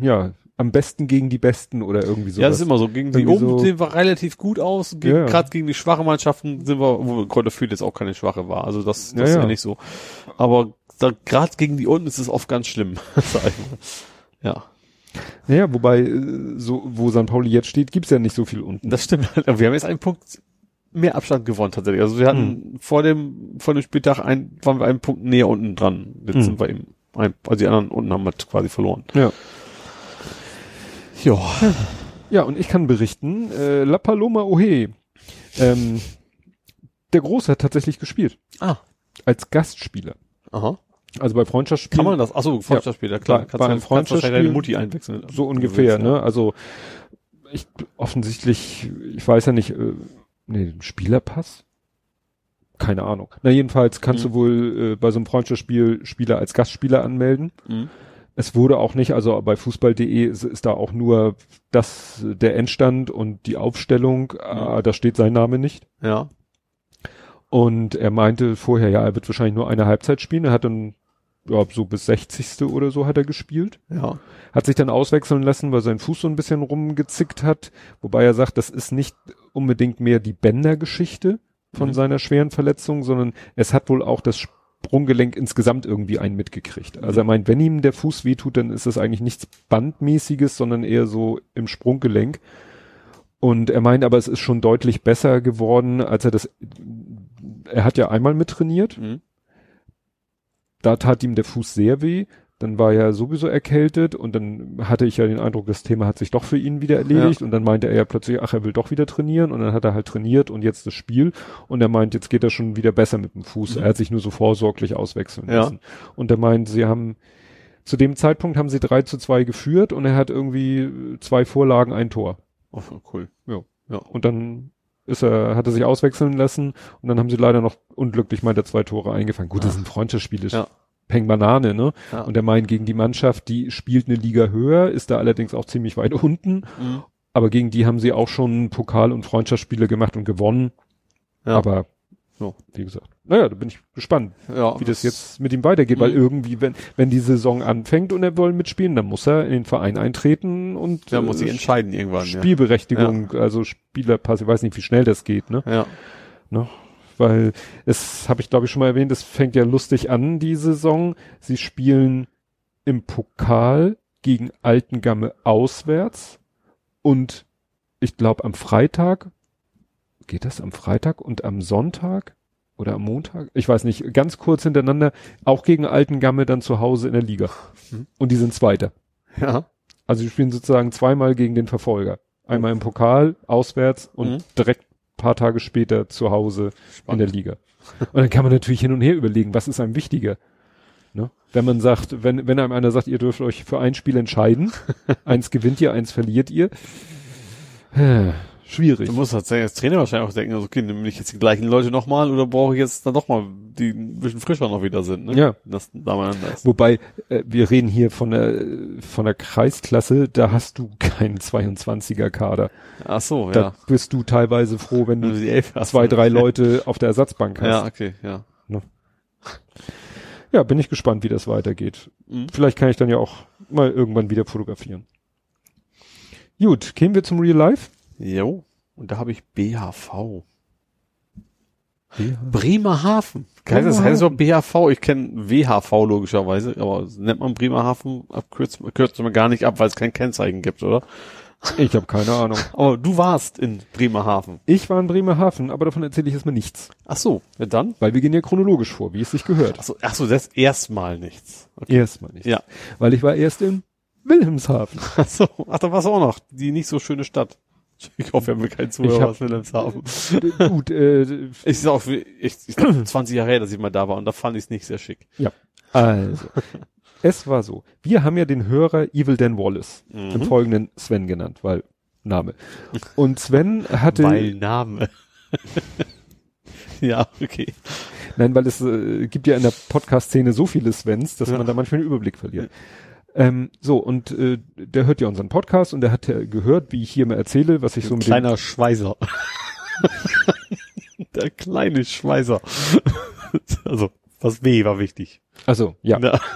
ja, am besten gegen die Besten oder irgendwie sowas. Ja, das ist immer so. Gegen die oben so- sehen wir relativ gut aus. Gegen, Ja, ja. Gerade gegen die schwachen Mannschaften sind wir, wo Kräuter Fürth jetzt auch keine schwache war. Also das, das Ja, ist ja nicht so. Aber gerade gegen die unten ist es oft ganz schlimm. ja, Naja, wobei, äh, so, wo St. Pauli jetzt steht, gibt's ja nicht so viel unten. das stimmt. Aber wir haben jetzt einen Punkt mehr Abstand gewonnen tatsächlich. Also wir hatten vor dem vor dem Spieltag ein, waren wir einen Punkt näher unten dran. Jetzt Mhm. sind wir eben ein, also die anderen unten haben wir quasi verloren. Ja. Ja. Ja, und ich kann berichten, äh, La Paloma Ohe, ähm, der Große hat tatsächlich gespielt. Ah. Als Gastspieler. Aha. Also bei Freundschaftsspielen. Kann man das? Achso, Freundschaftsspieler, klar. Bei- Kannst bei einem wahrscheinlich deine Freundschaftsspiel- Mutti einwechseln. So ungefähr, ne? Also ich offensichtlich, ich weiß ja nicht, äh, nee, Spielerpass? Keine Ahnung. Na jedenfalls kannst Mhm. du wohl äh, bei so einem Freundschaftsspiel Spieler als Gastspieler anmelden. Mhm. Es wurde auch nicht, also bei Fußball.de ist, ist da auch nur das der Endstand und die Aufstellung, äh, da steht sein Name nicht. Ja. Und er meinte vorher, ja, er wird wahrscheinlich nur eine Halbzeit spielen. Er hat dann, ja, so bis 60. oder so hat er gespielt. Ja. Hat sich dann auswechseln lassen, weil sein Fuß so ein bisschen rumgezickt hat. Wobei er sagt, das ist nicht unbedingt mehr die Bändergeschichte von Mhm. seiner schweren Verletzung, sondern es hat wohl auch das Sprunggelenk insgesamt irgendwie einen mitgekriegt. Also er meint, wenn ihm der Fuß wehtut, dann ist das eigentlich nichts Bandmäßiges, sondern eher so im Sprunggelenk. Und er meint aber, es ist schon deutlich besser geworden, als er das, er hat ja einmal mittrainiert Mhm. Da tat ihm der Fuß sehr weh. Dann war er sowieso erkältet und dann hatte ich ja den Eindruck, das Thema hat sich doch für ihn wieder erledigt und dann meinte er ja plötzlich, ach, er will doch wieder trainieren und dann hat er halt trainiert und jetzt das Spiel und er meint, jetzt geht er schon wieder besser mit dem Fuß. Mhm. Er hat sich nur so vorsorglich auswechseln Ja. lassen. Und er meint, sie haben, zu dem Zeitpunkt haben sie 3 zu 2 geführt und er hat irgendwie zwei Vorlagen, ein Tor. Oh, cool. Ja. Ja. Und dann ist er, hat er sich auswechseln lassen und dann haben sie leider noch unglücklich meint er zwei Tore eingefangen. Gut, das Ah. sind Freundschaftsspiele. Ja. Peng Banane, ne? Ja. Und der meint gegen die Mannschaft, die spielt eine Liga höher, ist da allerdings auch ziemlich weit unten, Mhm. aber gegen die haben sie auch schon Pokal- und Freundschaftsspiele gemacht und gewonnen. Ja. Aber, So. wie gesagt, naja, da bin ich gespannt, ja, wie das jetzt mit ihm weitergeht, weil Mhm. irgendwie, wenn, wenn die Saison anfängt und er will mitspielen, dann muss er in den Verein eintreten und Da muss ich äh, entscheiden irgendwann. Spielberechtigung, also Spielerpass, ich weiß nicht, wie schnell das geht, ne? Ja. ne? Weil es habe ich glaube ich schon mal erwähnt, es fängt ja lustig an die Saison. Sie spielen im Pokal gegen Altengamme auswärts und ich glaube am Freitag geht das am Freitag und am Sonntag oder am Montag? Ich weiß nicht, ganz kurz hintereinander auch gegen Altengamme dann zu Hause in der Liga. Mhm. Und die sind Zweiter. Ja. Also sie spielen sozusagen zweimal gegen den Verfolger. Einmal im Pokal, auswärts und Mhm. direkt paar Tage später zu Hause in Spannend. der Liga. Und dann kann man natürlich hin und her überlegen, was ist einem wichtiger? Ne? Wenn man sagt, wenn, wenn einem einer sagt, ihr dürft euch für ein Spiel entscheiden, eins gewinnt ihr, eins verliert ihr, äh, schwierig. Du musst tatsächlich als Trainer wahrscheinlich auch denken, also, okay, nehme ich jetzt die gleichen Leute nochmal oder brauche ich jetzt dann doch mal, die ein bisschen frischer noch wieder sind, ne? Ja. Das da mal anders. Wobei, äh, wir reden hier von der, von der Kreisklasse, da hast du keinen 22er Kader. Ach so, Da ja. bist du teilweise froh, wenn du du die elf hast. zwei, drei Leute auf der Ersatzbank hast. Ja, okay, ja. Ja, bin ich gespannt, wie das weitergeht. Mhm. Vielleicht kann ich dann ja auch mal irgendwann wieder fotografieren. Gut, kämen wir zum Real Life? Jo. Und da habe ich BHV. Bremerhaven. Heißt das heißt doch BHV? Ich kenne WHV logischerweise, aber nennt man Bremerhaven, abkürzt, kürzt man gar nicht ab, weil es kein Kennzeichen gibt, oder? Ich habe keine Ahnung. Aber du warst in Bremerhaven. Ich war in Bremerhaven, aber davon erzähle ich erstmal nichts. Ach so, ja dann? Weil wir gehen ja chronologisch vor, wie es sich gehört. Ach so, ach so das erstmal nichts. Okay. Erstmal nichts. Ja. Weil ich war erst in Wilhelmshaven. Ach so, ach, da warst du auch noch. Die nicht so schöne Stadt. Ich hoffe, wir haben keinen Zuhörer Ich hab- aus Wilhelmshaven. Gut, äh, Ich ist auch, wie- ich, ich, 20 Jahre her, dass ich mal da war und da fand ich es nicht sehr schick. also. es war so. Wir haben ja den Hörer Evil Dan Wallace im Mhm. Folgenden Sven genannt, weil Name. Und Sven hatte, Weil Name. ja, okay. nein, weil es äh, gibt ja in der Podcast-Szene so viele Svens, dass Ja. man da manchmal den Überblick verliert. Ähm, so, und äh, der hört ja unseren Podcast und der hat ja gehört, wie ich hier mal erzähle, was ich so mit Kleiner Schweißer. Der kleine Schweißer. also, das W war wichtig. Also, ja. Ja.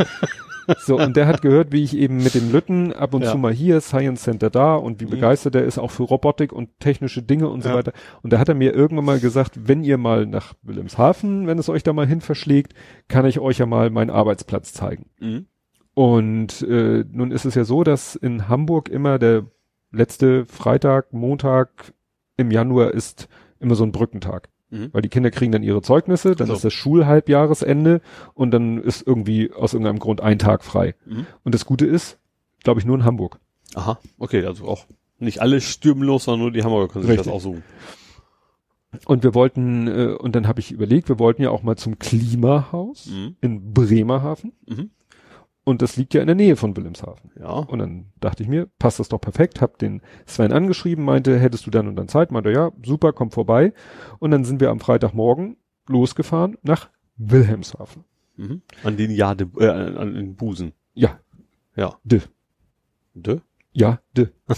So, und der hat gehört, wie ich eben mit dem Lütten ab und Ja. zu mal hier, Science Center da und wie Mhm. begeistert er ist auch für Robotik und technische Dinge und so Ja. weiter. Und da hat er mir irgendwann mal gesagt, wenn ihr mal nach Wilhelmshaven, wenn es euch da mal hin verschlägt, kann ich euch ja mal meinen Arbeitsplatz zeigen. Mhm. Und äh, nun ist es ja so, dass in Hamburg immer der letzte Freitag, Montag im Januar ist immer so ein Brückentag. Mhm. Weil die Kinder kriegen dann ihre Zeugnisse, dann So. ist das Schulhalbjahresende und dann ist irgendwie aus irgendeinem Grund ein Tag frei. Mhm. Und das Gute ist, glaube ich, nur in Hamburg. Aha, okay, also auch nicht alle stürmen los, sondern nur die Hamburger können sich Richtig. das aussuchen. Und wir wollten, äh, und dann habe ich überlegt, wir wollten ja auch mal zum Klimahaus Mhm. in Bremerhaven. Mhm. Und das liegt ja in der Nähe von Wilhelmshaven. Ja. Und dann dachte ich mir, passt das doch perfekt, hab den Sven angeschrieben, meinte, hättest du dann und dann Zeit? Meinte, ja, super, komm vorbei. Und dann sind wir am Freitagmorgen losgefahren nach Wilhelmshaven. Mhm. An den Jade, äh, an den Busen. Ja, Ja. de, De? ja, de.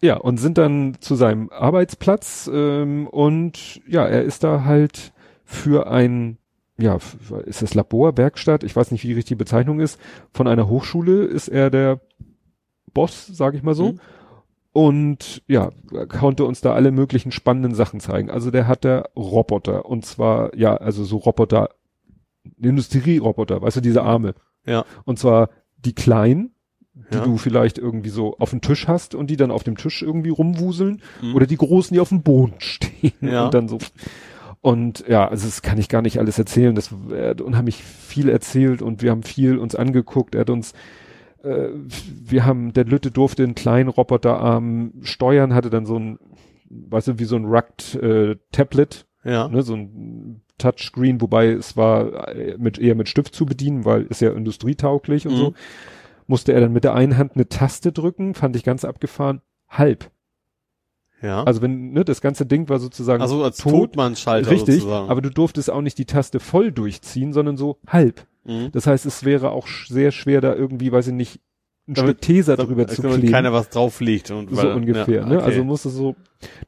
ja, und sind dann zu seinem Arbeitsplatz ähm, und ja, er ist da halt für ein, ja, ist das Labor, Werkstatt, ich weiß nicht, wie die richtige Bezeichnung ist, von einer Hochschule ist er der Boss, sage ich mal so. Mhm. Und ja, er konnte uns da alle möglichen spannenden Sachen zeigen. Also der hat da Roboter und zwar, ja, also so Roboter, Industrieroboter, weißt du, diese Arme. Ja. Und zwar die kleinen, die Ja. du vielleicht irgendwie so auf dem Tisch hast und die dann auf dem Tisch irgendwie rumwuseln Mhm. oder die großen, die auf dem Boden stehen Ja. und dann so. Und ja, also das kann ich gar nicht alles erzählen. Das er hat unheimlich viel erzählt und wir haben viel uns angeguckt. Er hat uns, äh, wir haben, der Lütte durfte einen kleinen Roboterarm steuern, hatte dann so ein, weißt du, wie so ein Rugged äh, Tablet, Ja. ne, so ein Touchscreen, wobei es war äh, mit eher mit Stift zu bedienen, weil ist ja industrietauglich und Mhm. so. Musste er dann mit der einen Hand eine Taste drücken, fand ich ganz abgefahren, halb. Ja. Also wenn, ne, das ganze Ding war sozusagen also als tot, Totmannschalter richtig, sozusagen. aber du durftest auch nicht die Taste voll durchziehen, sondern so halb. Mhm. Das heißt, es wäre auch sch- sehr schwer, da irgendwie, weiß ich nicht, ein Damit- Stück Teser drüber Damit zu kleben. keiner was drauflegt und so weil- ungefähr, ja, ne? okay. Also musste so,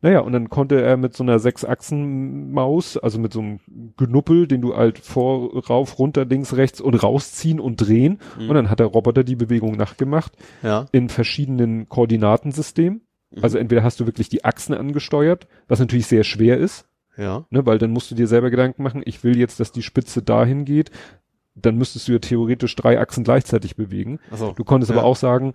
naja, und dann konnte er mit so einer Sechsachsen-Maus, also mit so einem Genuppel, den du halt vor, rauf, runter, links, rechts und rausziehen und drehen. Mhm. Und dann hat der Roboter die Bewegung nachgemacht ja. in verschiedenen Koordinatensystemen. Mhm. Also entweder hast du wirklich die Achsen angesteuert, was natürlich sehr schwer ist, Ja. ne, weil dann musst du dir selber Gedanken machen, ich will jetzt, dass die Spitze dahin geht, dann müsstest du ja theoretisch drei Achsen gleichzeitig bewegen. Also Du konntest Ja. aber auch sagen,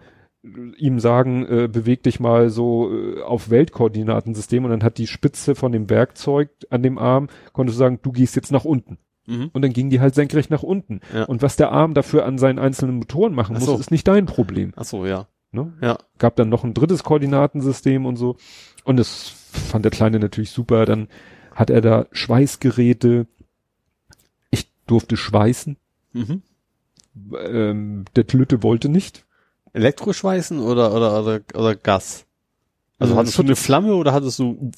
ihm sagen, äh, beweg dich mal so äh, auf Weltkoordinatensystem und dann hat die Spitze von dem Werkzeug an dem Arm, konntest du sagen, du gehst jetzt nach unten. mhm. Und dann ging die halt senkrecht nach unten. Ja. Und was der Arm dafür an seinen einzelnen Motoren machen Ach muss, so. ist nicht dein Problem. Ach so, ja. Ne? Ja. Gab dann noch ein drittes Koordinatensystem und so. Und das fand der Kleine natürlich super. Dann hat er da Schweißgeräte. Ich durfte schweißen. Mhm. Ähm, der Lütte wollte nicht. Elektroschweißen oder oder oder, oder Gas? Also Äh, hattest du eine Flamme oder hattest du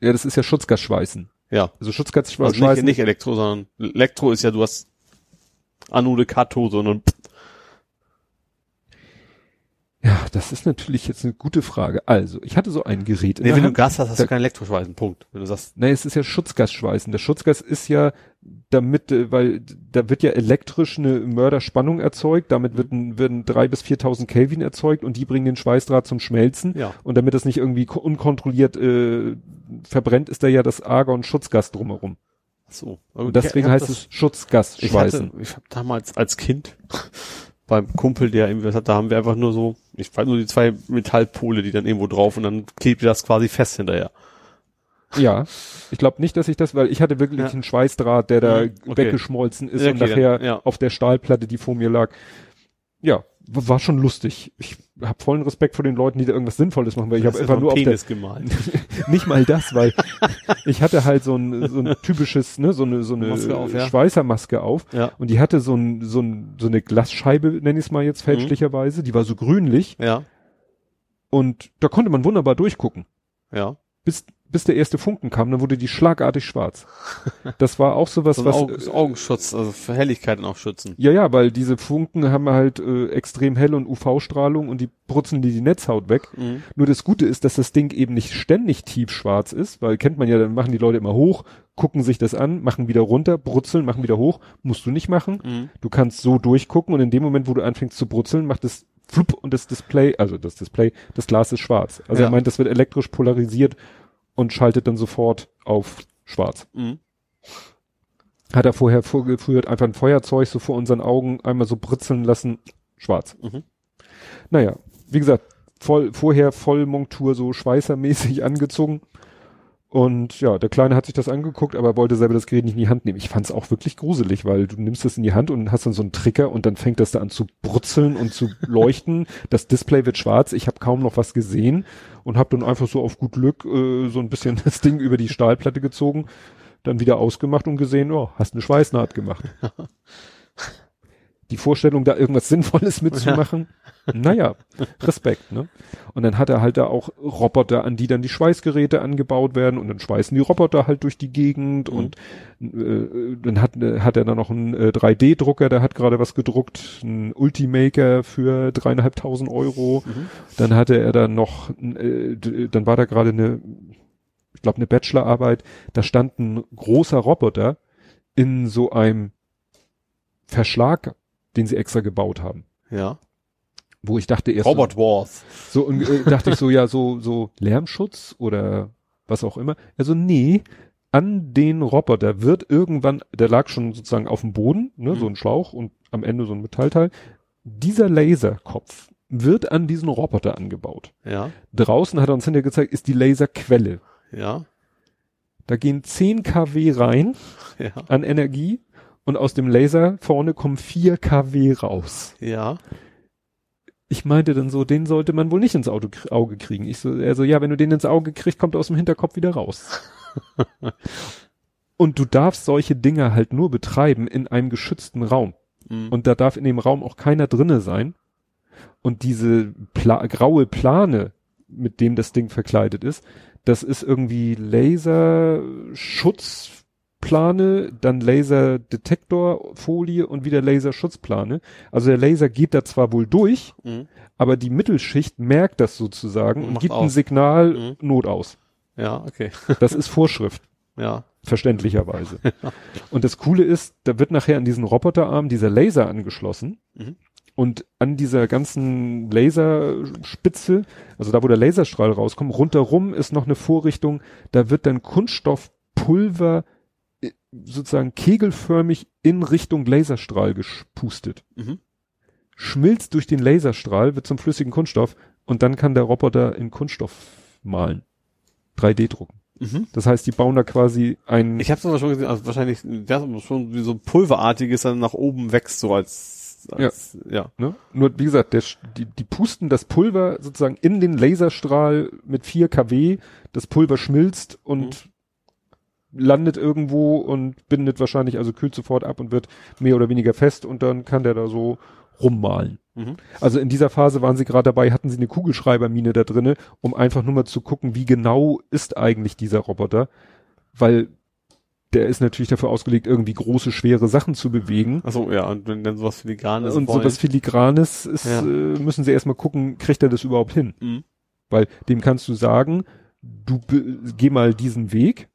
Ja, das ist ja Schutzgasschweißen. ja, Also Schutzgasschweißen. also nicht, nicht Elektro, sondern Elektro ist ja du hast Anode Kathode, sondern Ja, das ist natürlich jetzt eine gute Frage. Also, ich hatte so ein Gerät in nee, wenn du Hand. Gas hast, hast Da- du kein Elektroschweißen. Punkt. Wenn du sagst, Nee, es ist ja Schutzgasschweißen. Der Schutzgas ist ja damit, äh, weil da wird ja elektrisch eine Mörderspannung erzeugt, damit wird ein, werden drei bis 4.000 Kelvin erzeugt und die bringen den Schweißdraht zum Schmelzen. ja, Und damit das nicht irgendwie ko- unkontrolliert äh, verbrennt, ist da ja das Argon-Schutzgas drumherum. so. Und deswegen heißt das- es Schutzgasschweißen. Ich hatte, ich habe damals als Kind beim Kumpel, der irgendwie was hat, da haben wir einfach nur so, ich weiß nur die zwei Metallpole, die dann irgendwo drauf und dann klebt ihr das quasi fest hinterher. Ja, ich glaube nicht, dass ich das, weil ich hatte wirklich Ja. einen Schweißdraht, der da Mhm, okay. weggeschmolzen ist Ja, und okay, nachher ja. auf der Stahlplatte, die vor mir lag. Ja, war schon lustig. Ich habe vollen Respekt vor den Leuten, die da irgendwas Sinnvolles machen, weil ich habe einfach nur auf der, Penis gemalt. nicht mal das, weil ich hatte halt so ein, so ein typisches, ne, so eine, so eine Maske auf, ja. Schweißermaske auf Ja, und die hatte so ein, so ein, so eine Glasscheibe, nenne ich es mal Mhm. jetzt fälschlicherweise, die war so grünlich ja, und da konnte man wunderbar durchgucken. ja. bis, bis der erste Funken kam, dann wurde die schlagartig schwarz. Das war auch sowas, So was. Augen, so Augenschutz, also für Helligkeiten auch schützen. ja, ja, weil diese Funken haben halt äh, extrem hell und UV-Strahlung und die brutzeln die die Netzhaut weg. Mhm. Nur das Gute ist, dass das Ding eben nicht ständig tiefschwarz ist, weil kennt man ja, dann machen die Leute immer hoch, gucken sich das an, machen wieder runter, brutzeln, machen wieder hoch. Musst du nicht machen. Mhm. Du kannst so durchgucken und in dem Moment, wo du anfängst zu brutzeln, macht es flupp und das Display, also das Display, das Glas ist schwarz. Also Ja. er meint, das wird elektrisch polarisiert und schaltet dann sofort auf schwarz. Mhm. Hat er vorher vorgeführt, einfach ein Feuerzeug so vor unseren Augen einmal so britzeln lassen, schwarz. Mhm. Naja, wie gesagt, voll, vorher Vollmontur so schweißermäßig angezogen. Und ja, der Kleine hat sich das angeguckt, aber wollte selber das Gerät nicht in die Hand nehmen. Ich fand es auch wirklich gruselig, weil du nimmst das in die Hand und hast dann so einen Trigger und dann fängt das da an zu brutzeln und zu leuchten. Das Display wird schwarz. Ich habe kaum noch was gesehen und habe dann einfach so auf gut Glück äh, so ein bisschen das Ding über die Stahlplatte gezogen, dann wieder ausgemacht und gesehen, oh, hast eine Schweißnaht gemacht. Die Vorstellung, da irgendwas Sinnvolles mitzumachen, naja, Respekt, ne? Und dann hat er halt da auch Roboter, an die dann die Schweißgeräte angebaut werden und dann schweißen die Roboter halt durch die Gegend Mhm. und äh, dann hat, äh, hat er dann noch einen äh, 3D-Drucker, der hat gerade was gedruckt, ein Ultimaker für dreieinhalbtausend Euro. Mhm. Dann hatte er dann noch, äh, dann war da gerade eine, ich glaube eine Bachelorarbeit, da stand ein großer Roboter in so einem Verschlag, den sie extra gebaut haben. Ja. Wo ich dachte erst, Robot Wars. so, und, äh, dachte ich so, ja, so, so Lärmschutz oder was auch immer. Also nee, an den Roboter wird irgendwann, der lag schon sozusagen auf dem Boden, ne, so Mhm. ein Schlauch und am Ende so ein Metallteil. Dieser Laserkopf wird an diesen Roboter angebaut. Ja. Draußen hat er uns hinterher gezeigt, ist die Laserquelle. Ja. Da gehen 10 kW rein Ja. an Energie und aus dem Laser vorne kommen 4 kW raus. Ja. Ich meinte dann so, den sollte man wohl nicht ins Auto, Auge kriegen. Ich so, er so, ja, wenn du den ins Auge kriegst, kommt er aus dem Hinterkopf wieder raus. und du darfst solche Dinger halt nur betreiben in einem geschützten Raum. Mhm. Und da darf in dem Raum auch keiner drinne sein. Und diese Pla graue Plane mit dem das Ding verkleidet ist. Das ist irgendwie Laserschutzplane, dann Laserdetektorfolie und wieder Laserschutzplane. Also der Laser geht da zwar wohl durch, Mhm. aber die Mittelschicht merkt das sozusagen und Macht gibt ein aus. Signal Mhm. Not aus. Ja, okay. Das ist Vorschrift, Ja. verständlicherweise. Und das Coole ist, da wird nachher an diesen Roboterarm dieser Laser angeschlossen. Mhm. Und an dieser ganzen Laserspitze, also da, wo der Laserstrahl rauskommt, rundherum ist noch eine Vorrichtung, da wird dann Kunststoffpulver sozusagen kegelförmig in Richtung Laserstrahl gespustet. Mhm. Schmilzt durch den Laserstrahl, wird zum flüssigen Kunststoff und dann kann der Roboter in Kunststoff malen. 3D drucken. Mhm. Das heißt, die bauen da quasi ein, Ich habe es aber schon gesehen, also wahrscheinlich, das ist schon wie so pulverartiges dann nach oben wächst, so als, als ja. ne? Nur, wie gesagt, der, die, die pusten das Pulver sozusagen in den Laserstrahl mit 4 kW, das Pulver schmilzt und landet irgendwo und bindet wahrscheinlich, also kühlt sofort ab und wird mehr oder weniger fest und dann kann der da so rummalen. Mhm. Also in dieser Phase waren sie gerade dabei, hatten sie eine Kugelschreibermine da drinne, um einfach nur mal zu gucken, wie genau ist eigentlich dieser Roboter, weil der ist natürlich dafür ausgelegt, irgendwie große, schwere Sachen zu bewegen. Achso, ja, und wenn dann sowas filigranes und wollen. sowas Filigranes ist, Ja. äh, müssen sie erstmal gucken, kriegt er das überhaupt hin? Mhm. Weil dem kannst du sagen, du geh mal diesen Weg.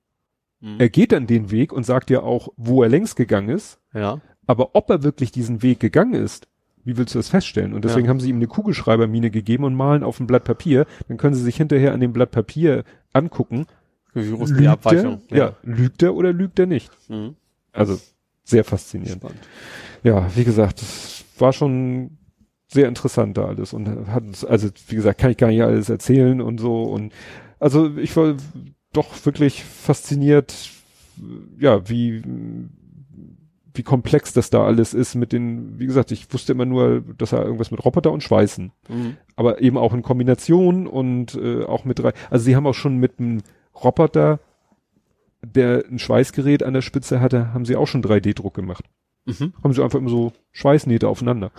Mhm. Er geht dann den Weg und sagt dir auch, wo er längst gegangen ist. Ja. Aber ob er wirklich diesen Weg gegangen ist, wie willst du das feststellen? Und deswegen Ja. haben sie ihm eine Kugelschreibermine gegeben und malen auf ein Blatt Papier. Dann können sie sich hinterher an dem Blatt Papier angucken. Wie groß ist die Lügt er? Abweichung? Ja. lügt er oder lügt er nicht? Mhm. Also sehr faszinierend. Spannend. Ja, wie gesagt, das war schon sehr interessant da alles und hat uns, also wie gesagt, kann ich gar nicht alles erzählen und so und also ich war doch wirklich fasziniert, ja, wie wie komplex das da alles ist mit den, wie gesagt, ich wusste immer nur, dass er irgendwas mit Roboter und Schweißen, Mhm. aber eben auch in Kombination und äh, auch mit drei, also sie haben auch schon mit einem Roboter, der ein Schweißgerät an der Spitze hatte, haben sie auch schon 3D-Druck gemacht Mhm. haben sie einfach immer so Schweißnähte aufeinander.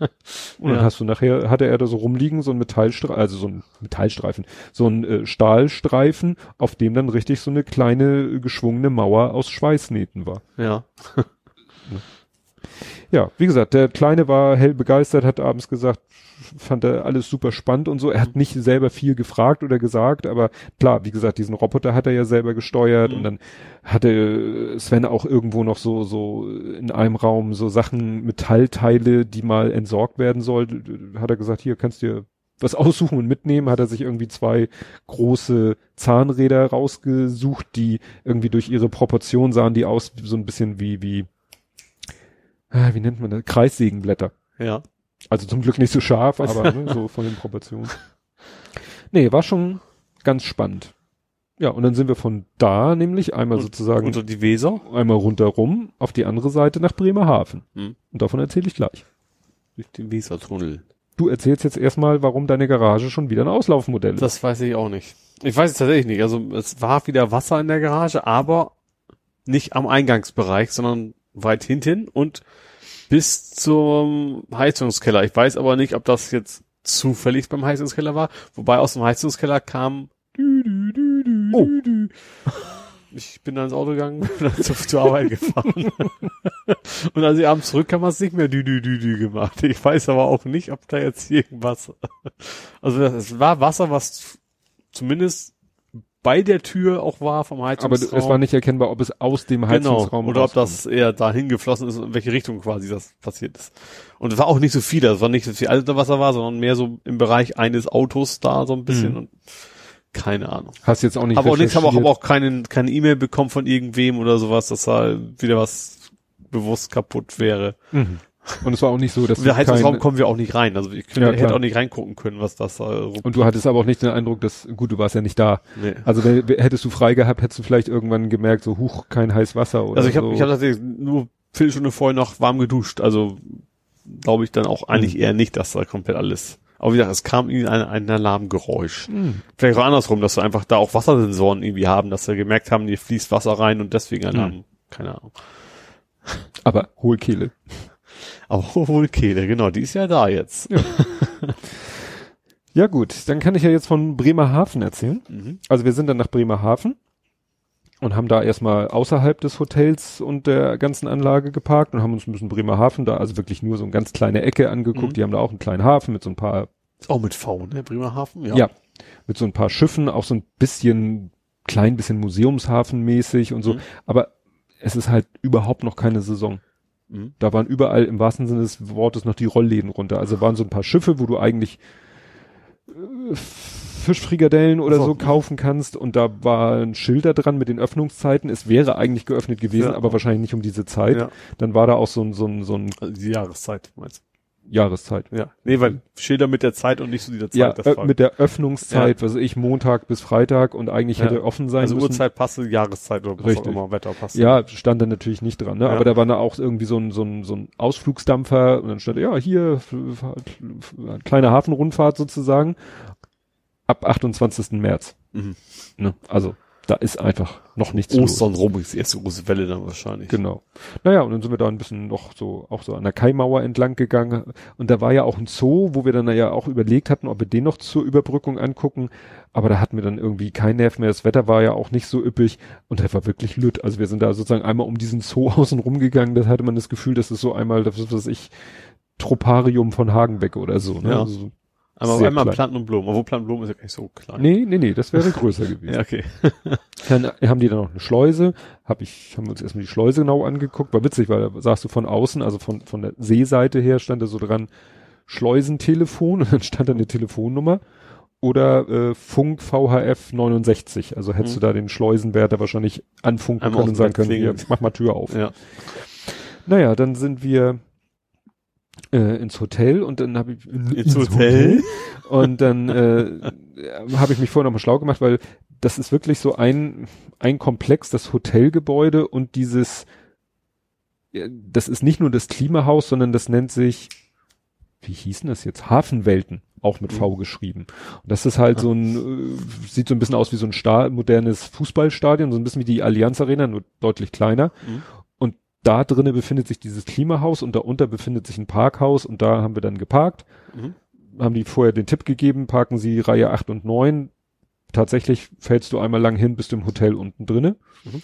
Und dann Ja. hast du nachher, hatte er da so rumliegen, so ein Metallstreifen, also so ein Metallstreifen, so ein äh, Stahlstreifen, auf dem dann richtig so eine kleine geschwungene Mauer aus Schweißnähten war. Ja. Ja, wie gesagt, der Kleine war hell begeistert, hat abends gesagt, fand er alles super spannend und so. Er hat nicht selber viel gefragt oder gesagt, aber klar, wie gesagt, diesen Roboter hat er ja selber gesteuert Mhm. und dann hatte Sven auch irgendwo noch so, so in einem Raum so Sachen, Metallteile, die mal entsorgt werden sollten. Hat er gesagt, hier kannst du dir was aussuchen und mitnehmen, hat er sich irgendwie zwei große Zahnräder rausgesucht, die irgendwie durch ihre Proportion sahen die aus, so ein bisschen wie, wie, wie nennt man das? Kreissägenblätter. Ja. Also zum Glück nicht so scharf, aber ne, so von den Proportionen. Nee, war schon ganz spannend. Ja, und dann sind wir von da nämlich einmal Und- sozusagen so die Weser? einmal rundherum auf die andere Seite nach Bremerhaven. Hm. Und davon erzähle ich gleich. Durch den Wesertunnel. Du erzählst jetzt erstmal, warum deine Garage schon wieder ein Auslaufmodell ist. Das weiß ich auch nicht. Ich weiß es tatsächlich nicht. Also es war wieder Wasser in der Garage, aber nicht am Eingangsbereich, sondern weit hinten und bis zum Heizungskeller. Ich weiß aber nicht, ob das jetzt zufällig beim Heizungskeller war. Wobei aus dem Heizungskeller kam Oh. Ich bin dann ins Auto gegangen, bin dann zur, zur Arbeit gefahren. und als ich abends zurückkam, hat es nicht mehr dü, dü, dü, dü gemacht. Ich weiß aber auch nicht, ob da jetzt irgendwas, also es war Wasser, was zumindest bei der Tür auch war vom aber Heizungsraum. es war nicht erkennbar, ob es aus dem Genau, Heizungsraum oder ob das eher dahin geflossen ist und in welche Richtung quasi das passiert ist. Und es war auch nicht so viel, es war nicht so viel alter Wasser war, sondern mehr so im Bereich eines Autos da so ein bisschen Mhm. und keine Ahnung. Hast jetzt auch nicht Aber auch nichts, habe auch, aber auch keinen, keine E-Mail bekommen von irgendwem oder sowas, dass da wieder was bewusst kaputt wäre. Mhm. Und es war auch nicht so, dass der Heizungsraum kommen wir auch nicht rein. Also ich könnte, Ja, hätte auch nicht reingucken können, was das da und du hattest aber auch nicht den Eindruck, dass, gut, du warst ja nicht da. nee. Also hättest du frei gehabt, hättest du vielleicht irgendwann gemerkt, so huch, kein heiß Wasser oder Also ich habe so. ich hab tatsächlich nur Viertelstunde vorher noch warm geduscht. Also glaube ich dann auch eigentlich Mhm. eher nicht, dass da komplett alles. Aber wie gesagt, es kam irgendwie ein, ein Alarmgeräusch. Hm. Vielleicht auch andersrum, dass wir einfach da auch Wassersensoren irgendwie haben, dass wir gemerkt haben, hier fließt Wasser rein und deswegen Alarm. Mhm. Keine Ahnung. Aber Hohlkehle. Aber Hohlkehle, genau, die ist ja da jetzt. Ja gut, dann kann ich ja jetzt von Bremerhaven erzählen. Mhm. Also wir sind dann nach Bremerhaven und haben da erstmal außerhalb des Hotels und der ganzen Anlage geparkt und haben uns ein bisschen Bremerhaven da, also wirklich nur so eine ganz kleine Ecke angeguckt. Mhm. Die haben da auch einen kleinen Hafen mit so ein paar, Auch mit V, ne? Bremerhaven? ja. mit so ein paar Schiffen, auch so ein bisschen, klein bisschen Museumshafenmäßig und so. Mhm. Aber es ist halt überhaupt noch keine Saison. Mhm. Da waren überall im wahrsten Sinne des Wortes noch die Rollläden runter. Also waren so ein paar Schiffe, wo du eigentlich äh, Fischfrikadellen oder so. so kaufen kannst und da waren Schilder dran mit den Öffnungszeiten. Es wäre eigentlich geöffnet gewesen, Ja. aber wahrscheinlich nicht um diese Zeit. Ja. Dann war da auch so ein, so ein, so ein Also die Jahreszeit, meinst Jahreszeit. Ja. Nee, weil Schilder mit der Zeit und nicht so dieser Zeit. Ja, das war- mit der Öffnungszeit, was weiß ich, Montag bis Freitag und eigentlich Ja. hätte offen sein also müssen. Uhrzeit passte, Jahreszeit oder Richtig. immer, Wetter passte. Ja, stand da natürlich nicht dran, ne? Ja. Aber da war da auch irgendwie so ein, so ein, so ein Ausflugsdampfer und dann stand, ja, hier, kleine Hafenrundfahrt sozusagen, ab 28. März. Mhm. Ne? Also, da ist einfach noch nichts los. Ostern rum ist die erste große Welle dann wahrscheinlich. Genau. Naja, und dann sind wir da ein bisschen noch so, auch so an der Kaimauer entlang gegangen. Und da war ja auch ein Zoo, wo wir dann ja auch überlegt hatten, ob wir den noch zur Überbrückung angucken. Aber da hatten wir dann irgendwie keinen Nerv mehr. Das Wetter war ja auch nicht so üppig. Und das war wirklich lütt. Also wir sind da sozusagen einmal um diesen Zoo außen rumgegangen. Da hatte man das Gefühl, dass es so einmal, das ist, was ich, Troparium von Hagenbeck oder so. Ne? Ja. Also, Einmal, Sehr einmal klein. Planten und Blumen. Obwohl Planten und Blumen ist ja gar nicht so klein. nee, nee, nee, das wäre größer gewesen. Ja, okay. Dann haben die dann noch eine Schleuse, hab ich, haben wir uns erstmal die Schleuse genau angeguckt, war witzig, weil da sagst du von außen, also von, von der Seeseite her stand da so dran Schleusentelefon und dann stand da eine Telefonnummer oder äh, Funk VHF 69, also hättest Mhm. du da den Schleusenwärter wahrscheinlich anfunken Einmal können und sagen können, hier, mach mal Tür auf. Ja. Naja, dann sind wir äh, ins Hotel und dann habe ich Ins Hotel? und dann äh, habe ich mich vorher noch mal schlau gemacht, weil das ist wirklich so ein ein Komplex, das Hotelgebäude und dieses das ist nicht nur das Klimahaus, sondern das nennt sich wie hieß denn das jetzt? Hafenwelten, auch mit V geschrieben. Und das ist halt so ein, äh, sieht so ein bisschen aus wie so ein Sta modernes Fußballstadion, so ein bisschen wie die Allianz Arena, nur deutlich kleiner. Mhm. Da drinnen befindet sich dieses Klimahaus und darunter befindet sich ein Parkhaus und da haben wir dann geparkt. Mhm. Haben die vorher den Tipp gegeben, parken Sie Reihe 8 und 9. Tatsächlich fällst du einmal lang hin, bist du im Hotel unten drinne. Mhm.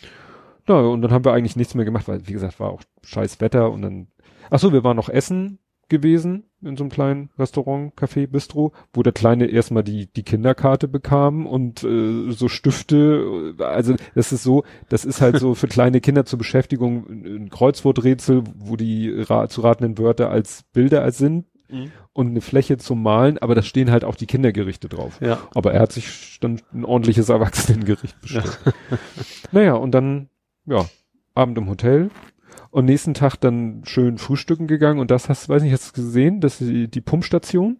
Na, und dann haben wir eigentlich nichts mehr gemacht, weil, wie gesagt, war auch scheiß Wetter und dann, ach so, wir waren noch essen gewesen in so einem kleinen Restaurant, Café, Bistro, wo der Kleine erstmal die, die Kinderkarte bekam und äh, so Stifte, äh, also das ist so, das ist halt so für kleine Kinder zur Beschäftigung ein Kreuzworträtsel, wo die ra zu ratenden Wörter als Bilder sind Mhm. und eine Fläche zum Malen, aber da stehen halt auch die Kindergerichte drauf. Ja. Aber er hat sich dann ein ordentliches Erwachsenengericht bestellt. naja, und dann, ja, Abend im Hotel und nächsten Tag dann schön frühstücken gegangen und das hast, weiß nicht, hast du gesehen, dass die, die Pumpstation?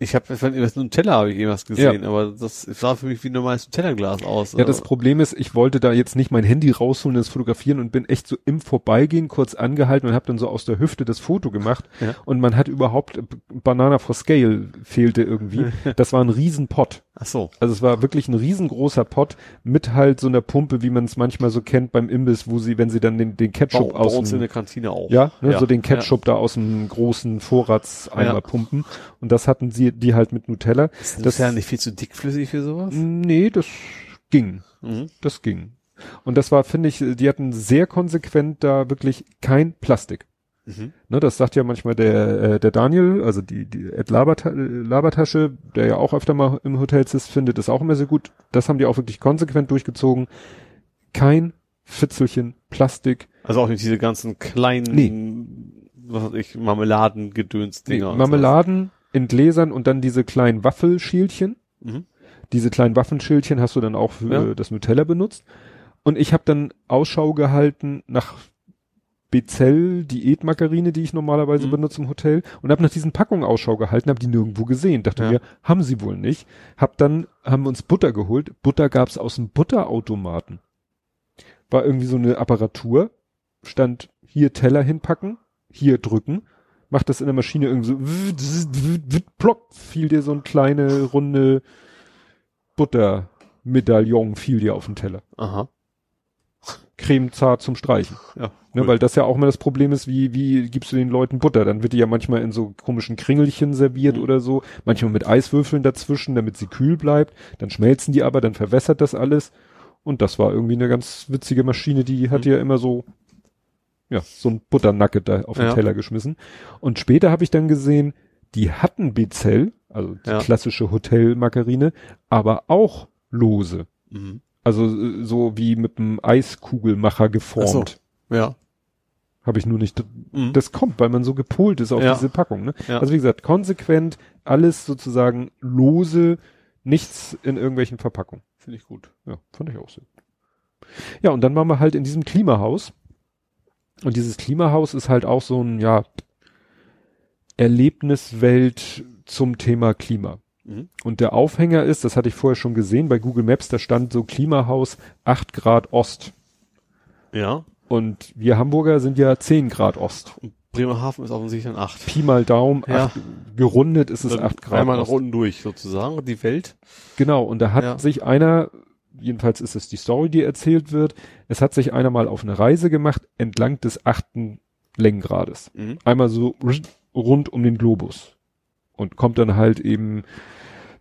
Ich habe das Nutella habe ich irgendwas gesehen, aber das sah für mich wie ein normales Nutella-Glas aus. Ja, das Also, Problem ist, ich wollte da jetzt nicht mein Handy rausholen, das fotografieren und bin echt so im Vorbeigehen kurz angehalten und habe dann so aus der Hüfte das Foto gemacht Ja. und man hat überhaupt Banana for Scale fehlte irgendwie. Das war ein Riesenpott. Ach so. Also es war wirklich ein riesengroßer Pott mit halt so einer Pumpe, wie man es manchmal so kennt beim Imbiss, wo sie, wenn sie dann den, den Ketchup bei aus uns in dem, der Kantine auch. ja, ne, Ja, so den Ketchup da aus dem großen Vorratseimer Ja. pumpen. Und das hatten sie, die halt mit Nutella. Ist das ja nicht viel zu dickflüssig für sowas? Nee, das ging. Mhm. Das ging. Und das war, finde ich, die hatten sehr konsequent da wirklich kein Plastik. Mhm. Ne, das sagt ja manchmal der, äh, der Daniel, also die, die Ed Laberta Labertasche, der ja auch öfter mal im Hotels ist, findet es auch immer sehr gut. Das haben die auch wirklich konsequent durchgezogen. Kein Fitzelchen Plastik. Also auch nicht diese ganzen kleinen, was weiß ich, Marmeladengedöns-Dinger. Nee, Marmeladen in Gläsern und dann diese kleinen Waffelschiälchen. sowas. Mhm. Diese kleinen Waffenschildchen hast du dann auch für Ja. das Nutella benutzt. Und ich habe dann Ausschau gehalten nach Bezell Diätmargarine, die ich normalerweise Mhm. benutze im Hotel und habe nach diesen Packungen Ausschau gehalten, habe die nirgendwo gesehen. Dachte Ja. mir, haben sie wohl nicht. Hab dann haben wir uns Butter geholt. Butter gab's aus dem Butterautomaten. War irgendwie so eine Apparatur, stand hier Teller hinpacken, hier drücken, macht das in der Maschine irgendwie so plopp, fiel dir so ein kleine runde Buttermedaillon fiel dir auf den Teller. Aha. cremezart zum Streichen. Ja. Ne, cool. weil das ja auch immer das Problem ist, wie, wie gibst du den Leuten Butter? Dann wird die ja manchmal in so komischen Kringelchen serviert Mhm. oder so, manchmal mit Eiswürfeln dazwischen, damit sie kühl bleibt. Dann schmelzen die aber, dann verwässert das alles. Und das war irgendwie eine ganz witzige Maschine, die hat Mhm. ja immer so, ja, so ein Butternugget da auf den Ja. Teller geschmissen. Und später habe ich dann gesehen, die hatten Bezell, also die Ja. klassische Hotelmargarine, aber auch lose. Mhm. Also äh, so wie mit einem Eiskugelmacher geformt. Ja. Habe ich nur nicht. Mhm. Das kommt, weil man so gepolt ist auf Ja. diese Packung. Ne? Ja. Also wie gesagt, konsequent alles sozusagen lose, nichts in irgendwelchen Verpackungen. Finde ich gut. Ja, fand ich auch so. Ja, und dann waren wir halt in diesem Klimahaus. Und dieses Klimahaus ist halt auch so ein, ja, Erlebniswelt zum Thema Klima. Mhm. Und der Aufhänger ist, das hatte ich vorher schon gesehen, bei Google Maps, da stand so Klimahaus 8 Grad Ost. Ja. Und wir Hamburger sind ja 10 Grad Ost. Und Bremerhaven ist offensichtlich ein 8. Pi mal Daumen, Ja. acht, gerundet ist es Dann 8 Grad. Einmal nach unten durch sozusagen, die Welt. Genau, und da hat Ja. sich einer, jedenfalls ist es die Story, die erzählt wird, es hat sich einer mal auf eine Reise gemacht entlang des achten Längengrades. Mhm. Einmal so rund um den Globus. Und kommt dann halt eben,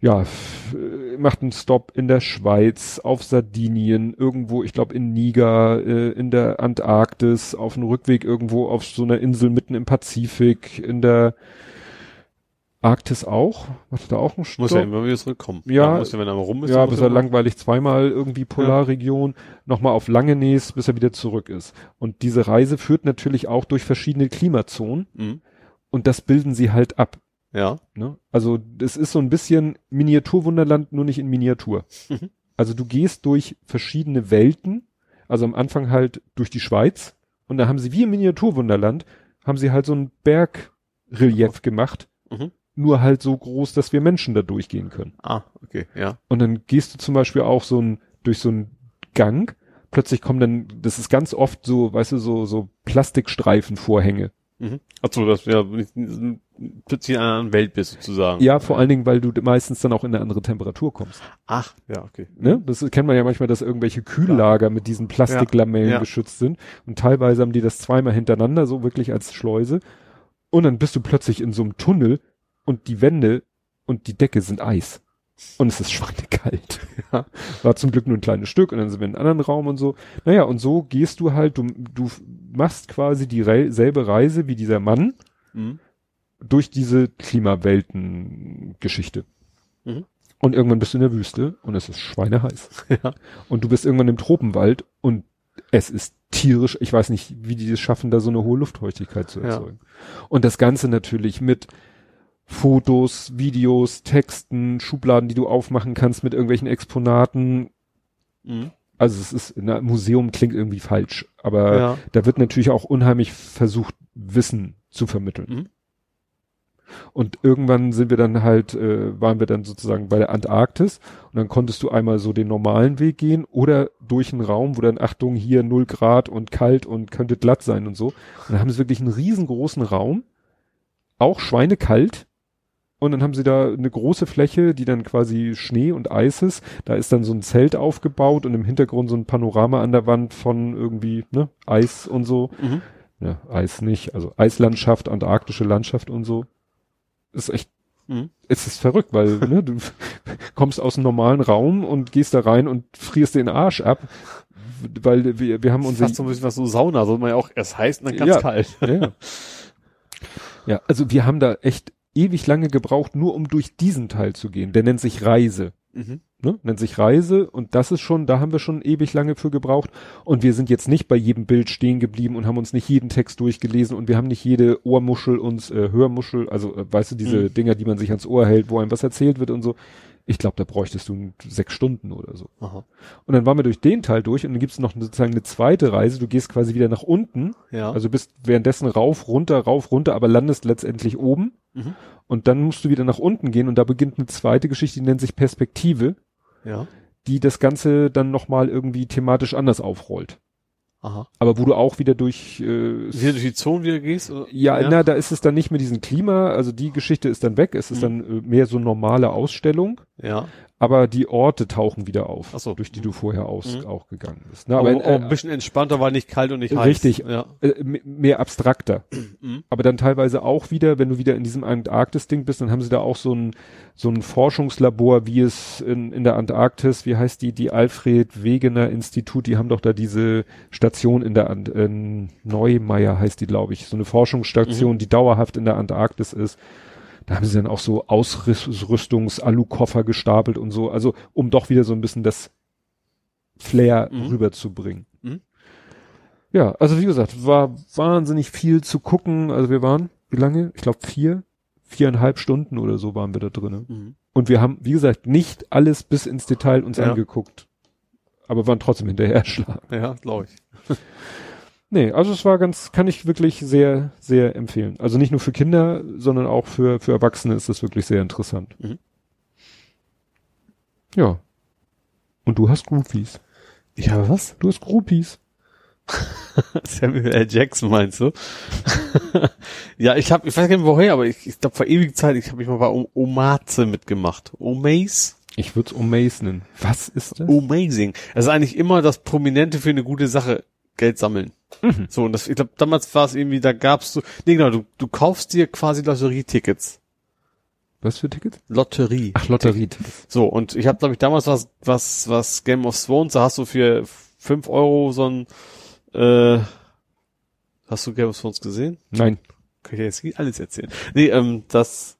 ja, äh, macht einen Stop in der Schweiz, auf Sardinien, irgendwo, ich glaube in Niger, äh, in der Antarktis, auf dem Rückweg irgendwo auf so einer Insel mitten im Pazifik, in der Arktis auch. Macht da auch einen Stopp? Muss ja immer wieder zurückkommen. Ja. muss ja, wenn er mal rum ist. Ja, bis er langweilig zweimal irgendwie Polarregion, nochmal auf Langenäs, bis er wieder zurück ist. Und diese Reise führt natürlich auch durch verschiedene Klimazonen Mhm. und das bilden sie halt ab. Ja. Ne? Also das ist so ein bisschen Miniaturwunderland, nur nicht in Miniatur. Mhm. Also du gehst durch verschiedene Welten, also am Anfang halt durch die Schweiz und da haben sie wie im Miniaturwunderland, haben sie halt so ein Bergrelief gemacht, Mhm. Nur halt so groß, dass wir Menschen da durchgehen können. Ah, okay, ja. Und dann gehst du zum Beispiel auch so ein, durch so einen Gang, plötzlich kommen dann, das ist ganz oft so, weißt du, so, so Plastikstreifenvorhänge. Mhm. Ach so, dass du ja plötzlich in einer anderen Welt bist sozusagen. Ja, vor allen Dingen, weil du meistens dann auch in eine andere Temperatur kommst. Ach, ja, okay. Ne? Das kennt man ja manchmal, dass irgendwelche Kühllager mit diesen Plastiklamellen Ja, ja. geschützt sind. Und teilweise haben die das zweimal hintereinander, so wirklich als Schleuse. Und dann bist du plötzlich in so einem Tunnel und die Wände und die Decke sind Eis. Und es ist schweinekalt. Ja. War zum Glück nur ein kleines Stück und dann sind wir in einem anderen Raum und so. Naja, und so gehst du halt, du, du machst quasi dieselbe Reise wie dieser Mann Mhm. durch diese Klimawelten-Geschichte. Mhm. Und irgendwann bist du in der Wüste und es ist schweineheiß. Ja. Und du bist irgendwann im Tropenwald und es ist tierisch. Ich weiß nicht, wie die es schaffen, da so eine hohe Luftfeuchtigkeit zu Ja. erzeugen. Und das Ganze natürlich mit Fotos, Videos, Texten, Schubladen, die du aufmachen kannst mit irgendwelchen Exponaten. Mhm. Also es ist, ein Museum klingt irgendwie falsch, aber ja. da wird natürlich auch unheimlich versucht, Wissen zu vermitteln. Mhm. Und irgendwann sind wir dann halt, äh, waren wir dann sozusagen bei der Antarktis und dann konntest du einmal so den normalen Weg gehen oder durch einen Raum, wo dann Achtung hier null Grad und kalt und könnte glatt sein und so. Und dann haben sie wirklich einen riesengroßen Raum, auch schweinekalt. Und dann haben sie da eine große Fläche, die dann quasi Schnee und Eis ist. Da ist dann so ein Zelt aufgebaut und im Hintergrund so ein Panorama an der Wand von irgendwie ne, Eis und so Mhm. ja, Eis nicht, also Eislandschaft, antarktische Landschaft und so. Ist echt, Mhm. es ist verrückt, weil ne, du kommst aus einem normalen Raum und gehst da rein und frierst den Arsch ab, weil wir, wir haben unsere Fast so ein bisschen was so Sauna, soll man ja auch erst heiß und dann ganz Ja. kalt. ja. ja, also wir haben da echt ewig lange gebraucht, nur um durch diesen Teil zu gehen. Der nennt sich Reise. Mhm. ne, nennt sich Reise und das ist schon, da haben wir schon ewig lange für gebraucht und wir sind jetzt nicht bei jedem Bild stehen geblieben und haben uns nicht jeden Text durchgelesen und wir haben nicht jede Ohrmuschel uns äh, Hörmuschel, also äh, weißt du, diese Mhm. Dinger, die man sich ans Ohr hält, wo einem was erzählt wird und so. Ich glaube, da bräuchtest du sechs Stunden oder so. Aha. Und dann waren wir durch den Teil durch und dann gibt's noch sozusagen eine zweite Reise. Du gehst quasi wieder nach unten, Ja. also bist währenddessen rauf, runter, rauf, runter, aber landest letztendlich oben. Mhm. Und dann musst du wieder nach unten gehen und da beginnt eine zweite Geschichte, die nennt sich Perspektive ja. die das Ganze dann nochmal irgendwie thematisch anders aufrollt. Aha. Aber wo du auch wieder durch, äh, Hier durch die Zone wieder gehst? Oder? ja, na, da ist es dann nicht mehr diesen Klima, also die Geschichte ist dann weg, es ist Mhm. dann äh, mehr so normale Ausstellung. Ja. aber die Orte tauchen wieder auf, so. durch die du vorher aus, Mhm. auch gegangen bist. Ne, Aber, aber äh, ein bisschen entspannter, war nicht kalt und nicht heiß. Richtig. Ja. äh, mehr abstrakter. Mhm. Aber dann teilweise auch wieder, wenn du wieder in diesem Antarktis-Ding bist, dann haben sie da auch so ein, so ein Forschungslabor, wie es in, in der Antarktis, wie heißt die, die Alfred Wegener Institut, die haben doch da diese Station in der, Ant in Neumeier heißt die, glaube ich, so eine Forschungsstation, Mhm. die dauerhaft in der Antarktis ist. Da haben sie dann auch so Ausrüstungs-Alukoffer gestapelt und so, also um doch wieder so ein bisschen das Flair Mhm. rüberzubringen. Mhm. Ja, also wie gesagt, war wahnsinnig viel zu gucken. Also wir waren, wie lange? Ich glaube vier, viereinhalb Stunden oder so waren wir da drinnen. Mhm. Und wir haben, wie gesagt, nicht alles bis ins Detail uns Ja. angeguckt. Aber waren trotzdem hinterher erschlagen. Ja, glaube ich. Nee, also es war ganz, kann ich wirklich sehr, sehr empfehlen. Also nicht nur für Kinder, sondern auch für, für Erwachsene ist das wirklich sehr interessant. Mhm. Ja. Und du hast Groupies. Ich habe was? Du hast Groupies. Samuel L. Jackson meinst du? ja, ich habe, ich weiß gar nicht woher, aber ich, ich glaube vor ewiger Zeit, ich habe mich mal bei O- Omaze mitgemacht. Omaze? Ich würde es Omaze nennen. Was ist das? Amazing. Das ist eigentlich immer das Prominente für eine gute Sache Geld sammeln. Mhm. So, und das, ich glaube, damals war es irgendwie, da gab's so, nee, genau, du, du kaufst dir quasi Lotterietickets. Was für Tickets? Lotterie. Ach, Lotterietickets. So, und ich habe, glaube ich, damals was, was, was Game of Thrones, da hast du für fünf Euro so ein, äh, hast du Game of Thrones gesehen? Nein, Kann ich jetzt alles erzählen. Nee, ähm, das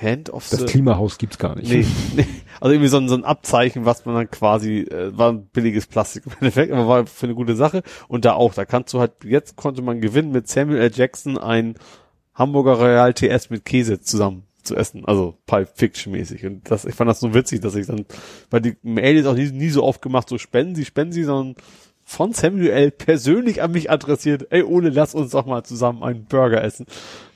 Hand of das the... Klimahaus gibt's gar nicht. Nee, nee, also irgendwie so ein, so ein Abzeichen, was man dann quasi, äh, war ein billiges Plastik im Endeffekt, aber war für eine gute Sache. Und da auch, da kannst du halt, jetzt konnte man gewinnen mit Samuel L. Jackson ein Hamburger Royal TS mit Käse zusammen zu essen, also Pulp Fiction mäßig. Und das, ich fand das so witzig, dass ich dann, weil die Mail ist auch nie, nie so oft gemacht, so spenden sie, spenden sie, sondern von Samuel persönlich an mich adressiert, ey, ohne lass uns doch mal zusammen einen Burger essen.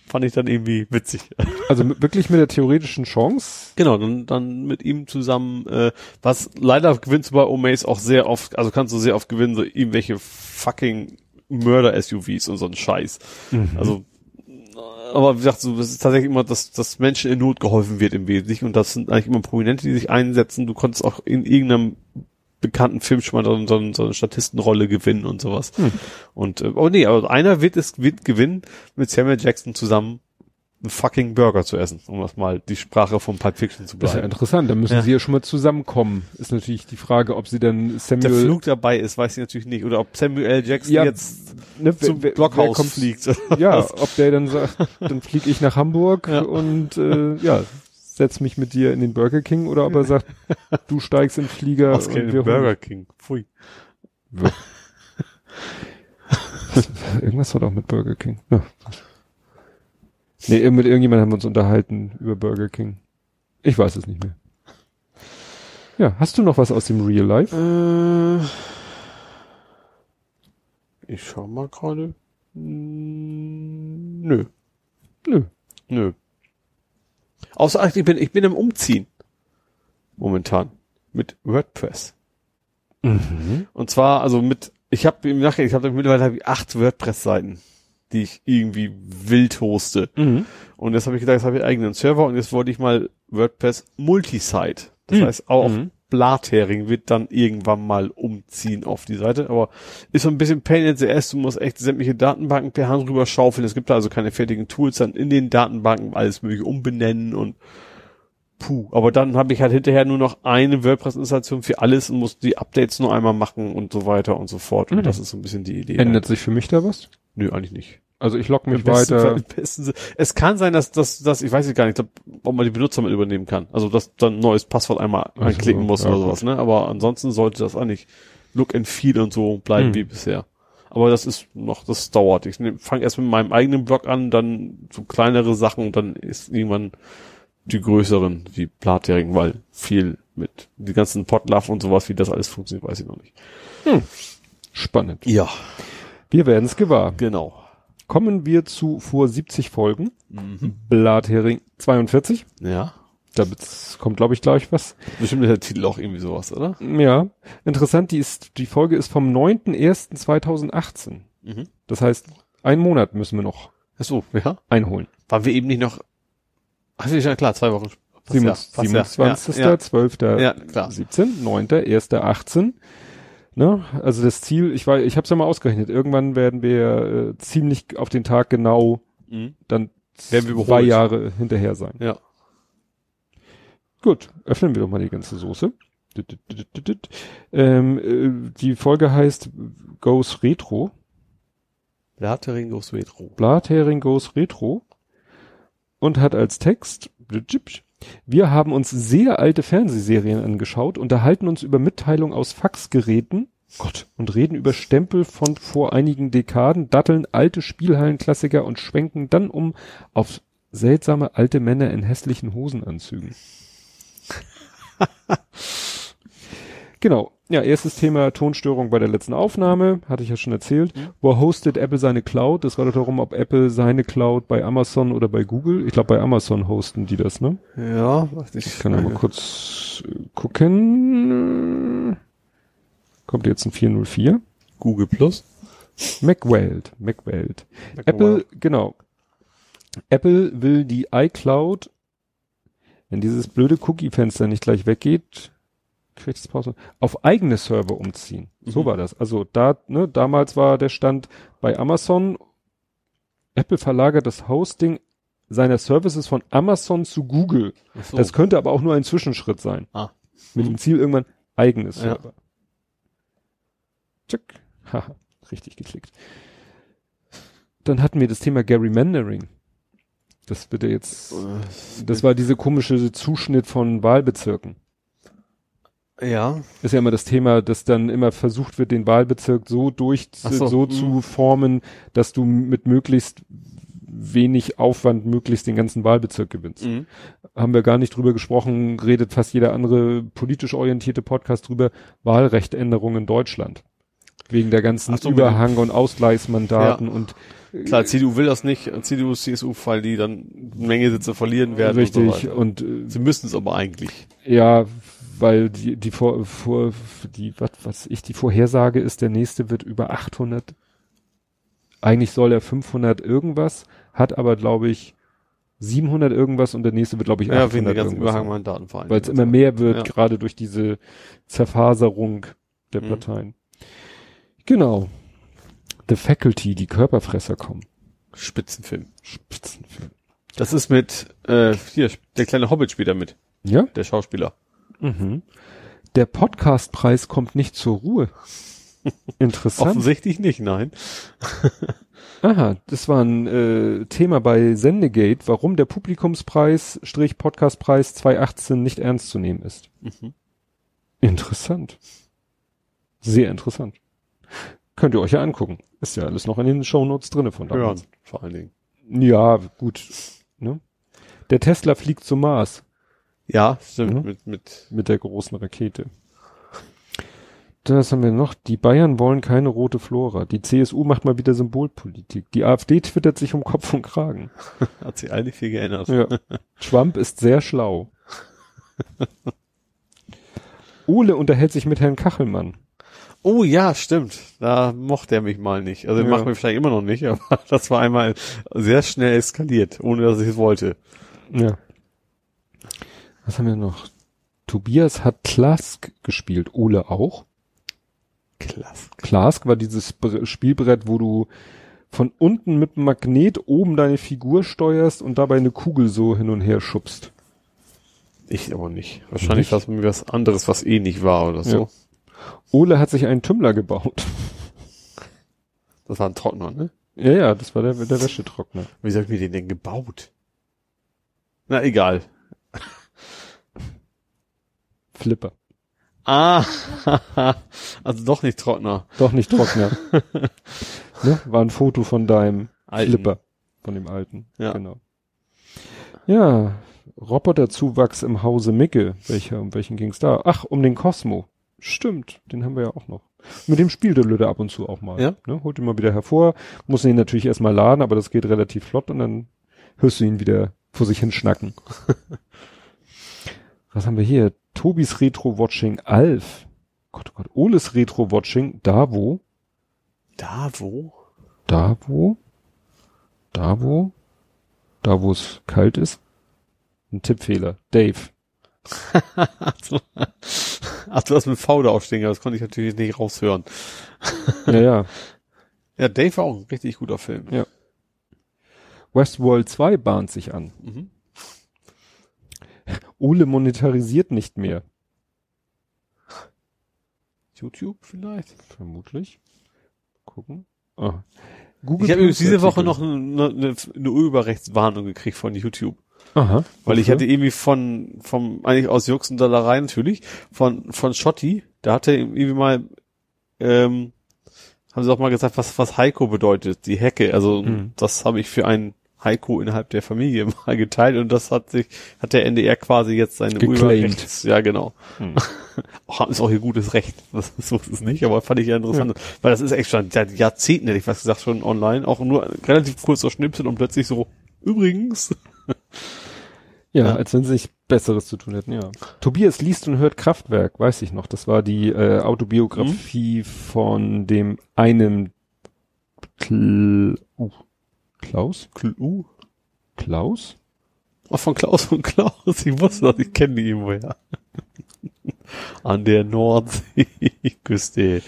Fand ich dann irgendwie witzig. Also mit, wirklich mit der theoretischen Chance. Genau, dann, dann mit ihm zusammen, äh, was leider gewinnst du bei Omaze auch sehr oft, also kannst du sehr oft gewinnen, so irgendwelche fucking Mörder-SUVs und so ein Scheiß. Also, aber wie gesagt, so, das ist tatsächlich immer, dass, dass Menschen in Not geholfen wird im Wesentlichen und das sind eigentlich immer Prominente, die sich einsetzen. Du konntest auch in irgendeinem bekannten Film schon mal so, so, so eine Statistenrolle gewinnen und sowas. Und, äh, oh nee, aber einer wird es wird gewinnen, mit Samuel Jackson zusammen einen fucking Burger zu essen, um das mal die Sprache vom Pulp Fiction zu Das ist ja bleiben. interessant. Da müssen Ja. sie ja schon mal zusammenkommen. Ist natürlich die Frage, ob sie dann Der Samuel Flug dabei ist, weiß ich natürlich nicht. Oder ob Samuel L. Jackson Ja, jetzt ne, zum wer- Blockhaus wer kommt- fliegt. Ja, ob der dann sagt, dann fliege ich nach Hamburg Ja. und äh, ja, setz mich mit dir in den Burger King oder ob er sagt, du steigst in den Flieger und Ausgerechnet wir Burger King. Pfui. holen- Irgendwas war doch mit Burger King. Ja. Nee, mit irgendjemandem haben wir uns unterhalten über Burger King. Ich weiß es nicht mehr. Ja, hast du noch was aus dem Real Life? Äh, ich schau mal gerade. Hm, Nö, Nö. nö. Außer ach, ich bin, ich bin im Umziehen. Momentan. Mit WordPress. Mhm. Und zwar, also mit, ich habe im Nachhinein, ich habe mittlerweile hab ich acht WordPress-Seiten, die ich irgendwie wild hoste. Mhm. Und jetzt habe ich gedacht, jetzt habe ich einen eigenen Server und jetzt wollte ich mal WordPress Multisite. Das Mhm. heißt, auch auf Mhm. Blathering wird dann irgendwann mal umziehen auf die Seite. Aber ist so ein bisschen Pain in the Ass. Du musst echt sämtliche Datenbanken per Hand rüber schaufeln. Es gibt da also keine fertigen Tools, dann in den Datenbanken alles mögliche umbenennen und puh. Aber dann habe ich halt hinterher nur noch eine WordPress-Installation für alles und muss die Updates nur einmal machen und so weiter und so fort. Und Mhm. das ist so ein bisschen die Idee. Ändert sich für mich da was? Nö, eigentlich nicht. Also ich logge mich weiter. Fall. Es kann sein, dass, dass, dass ich weiß ich gar nicht, ob man die Benutzer mit übernehmen kann. Also, dass dann ein neues Passwort einmal anklicken muss ja, oder sowas, ne? Aber ansonsten sollte das eigentlich Look and Feel und so bleiben Hm. wie bisher. Aber das ist noch, das dauert. Ich fange erst mit meinem eigenen Blog an, dann so kleinere Sachen und dann ist irgendwann die größeren, wie Blathering, weil viel mit die ganzen Podlove und sowas, wie das alles funktioniert, weiß ich noch nicht. Spannend. Ja, Wir werden es gewahr. genau. Kommen wir zu vor 70 Folgen. Mhm. Blathering 42. Ja. Damit kommt, glaube ich, gleich was. Bestimmt ist der Titel auch irgendwie sowas, oder? Ja, interessant, die ist, die Folge ist vom 9.01.2018. Mhm. Das heißt, einen Monat müssen wir noch Ach so, ja. einholen. Waren wir eben nicht noch, ist ja klar, zwei Wochen Das ja, fast ja. 27. Ja, ja. 12. Ja, klar. 17, 9. 1. 18. Ne? Also das Ziel, ich war, ich habe es ja mal ausgerechnet, irgendwann werden wir äh, ziemlich auf den Tag genau Mhm. dann Werden wir zwei. Jahre hinterher sein. Ja. Gut, öffnen wir doch mal die ganze Soße. Ähm, äh, die Folge heißt Goes Retro. Blatteringus Retro. Blathering Goes Retro. Und hat als Text, wir haben uns sehr alte Fernsehserien angeschaut, unterhalten uns über Mitteilungen aus Faxgeräten, Gott, und reden über Stempel von vor einigen Dekaden, datteln alte Spielhallenklassiker und schwenken dann um auf seltsame alte Männer in hässlichen Hosenanzügen. genau. Ja, erstes Thema Tonstörung bei der letzten Aufnahme, hatte ich ja schon erzählt. Mhm. Wo hostet Apple seine Cloud? Das war doch darum, ob Apple seine Cloud bei Amazon oder bei Google. Ich glaube, bei Amazon hosten die das, ne? Ja, warte, ich Ich kann ja mal kurz äh, gucken. Kommt jetzt ein 404. Google Plus. Macweld, Macweld. Apple, genau. Apple will die iCloud, wenn dieses blöde Cookie-Fenster nicht gleich weggeht, kriegt es Pause, auf eigene Server umziehen. So Mhm. war das. Also da, ne, damals war der Stand bei Amazon, Apple verlagert das Hosting seiner Services von Amazon zu Google. So. Das könnte aber auch nur ein Zwischenschritt sein. Ah. Mit dem Ziel irgendwann eigenes Ja. Server. Tschick. Haha, richtig geklickt. Dann hatten wir das Thema Gerrymandering. Das wird ja jetzt, das war diese komische Zuschnitt von Wahlbezirken. Ja. Ist ja immer das Thema, dass dann immer versucht wird, den Wahlbezirk so durch, so, so, mhm. zu formen, dass du mit möglichst wenig Aufwand möglichst den ganzen Wahlbezirk gewinnst. Mhm. haben wir gar nicht drüber gesprochen, redet fast jeder andere politisch orientierte Podcast drüber, Wahlrechtänderung in Deutschland. Wegen der ganzen so, Überhang- und Ausgleichsmandaten und Klar, CDU will das nicht, CDU, CSU, weil die dann Menge Sitze verlieren werden. richtig Und, so und äh, Sie müssten es aber eigentlich. ja, weil die die vor, vor die was was ich die Vorhersage ist, der nächste wird über 800 eigentlich soll er 500 irgendwas, hat aber glaube ich 700 irgendwas und der nächste wird glaube ich 800 Ja, wegen der ganzen irgendwas. Überhang weil es immer mehr wird, Ja. gerade durch diese Zerfaserung der Mhm. Parteien. Genau. The Faculty, die Körperfresser kommen. Spitzenfilm. Spitzenfilm. Das ist mit, äh, hier, der kleine Hobbit spielt da mit, Ja? der Schauspieler. Mhm. Der Podcastpreis kommt nicht zur Ruhe. Interessant. Offensichtlich nicht, nein. Aha, das war ein äh, Thema bei Sendegate, warum der Publikumspreis, Strich Podcastpreis 2018 nicht ernst zu nehmen ist. Mhm. Interessant. Sehr interessant. Könnt ihr euch ja angucken. Ist ja alles noch in den Shownotes drinne von Hören, damals. vor allen Dingen. Ja, gut. Ne? Der Tesla fliegt zum Mars Ja, stimmt, Mhm. mit, mit, mit der großen Rakete. Das haben wir noch. Die Bayern wollen keine rote Flora. Die CSU macht mal wieder Symbolpolitik. Die AfD twittert sich um Kopf und Kragen. hat sich eigentlich viel geändert. Ja. Trump ist sehr schlau. Ole unterhält sich mit Herrn Kachelmann. Oh ja, stimmt. Da mochte er mich mal nicht. Also Ja. macht mich vielleicht immer noch nicht, aber das war einmal sehr schnell eskaliert, ohne dass ich es wollte. Ja. Was haben wir noch? Tobias hat Klask gespielt. Ole auch. Klasse. Klask war dieses Bre- Spielbrett, wo du von unten mit einem Magnet oben deine Figur steuerst und dabei eine Kugel so hin und her schubst. Ich aber nicht. Wahrscheinlich war es mir was anderes, was eh nicht war oder so. Ja. Ole hat sich einen Tümmler gebaut. Das war ein Trockner, ne? Ja, ja, das war der, der Wäschetrockner. Wie soll ich mir den denn gebaut? Na, egal. Flipper. Ah, also doch nicht Trockner. Doch nicht Trockner. ne? War ein Foto von deinem Alten. Flipper. Von dem alten. Ja. Genau. Ja, Roboterzuwachs im Hause Micke. Welcher, um welchen ging's da? Ach, um den Cosmo. Stimmt, den haben wir ja auch noch. Mit dem spielt der Lüde ab und zu auch mal. Ja. Ne? Holt ihn mal wieder hervor. Muss ihn natürlich erstmal laden, aber das geht relativ flott und dann hörst du ihn wieder vor sich hin schnacken. Was haben wir hier? Tobis Retro-Watching Alf. Gott, oh Gott. Oles Retro-Watching Davo. Da wo? Da wo? Da wo? Da wo es kalt ist? Ein Tippfehler. Dave. Ach, du hast mit V da aufstehen, das konnte ich natürlich nicht raushören. Ja, ja. Ja, Dave war auch ein richtig guter Film. Ja. Westworld 2 bahnt sich an. Mhm. Ole monetarisiert nicht mehr. YouTube vielleicht? Vermutlich. Gucken. Ah. Google Ich habe übrigens diese Woche noch eine, eine, eine Urheberrechtswarnung gekriegt von YouTube. Aha. Weil ich Wofür? hatte irgendwie von, vom, eigentlich aus Jux und Dollerei natürlich, von, von Schotti, da hatte irgendwie mal, ähm, haben sie auch mal gesagt, was, was Heiko bedeutet, die Hecke. Also, Mhm. das habe ich für einen Heiko innerhalb der Familie mal geteilt und das hat sich, hat der NDR quasi jetzt seine. Urheberrechts, ja genau. Hm. Ist auch ihr gutes Recht. Das, so ist es nicht, aber fand ich ja interessant. Weil das ist echt schon seit Jahrzehnten, hätte ich was gesagt, schon online. Auch nur relativ kurzer Schnipsel und plötzlich so, übrigens. Ja, Ja. als wenn sie sich Besseres zu tun hätten, ja. Tobias liest und hört Kraftwerk, weiß ich noch. Das war die äh, Autobiografie von dem einen Kl uh, Klaus? Uh. Klaus? Ach, von Klaus und Klaus. Ich wusste das, ich kenne die irgendwoher. An der Nordseeküste.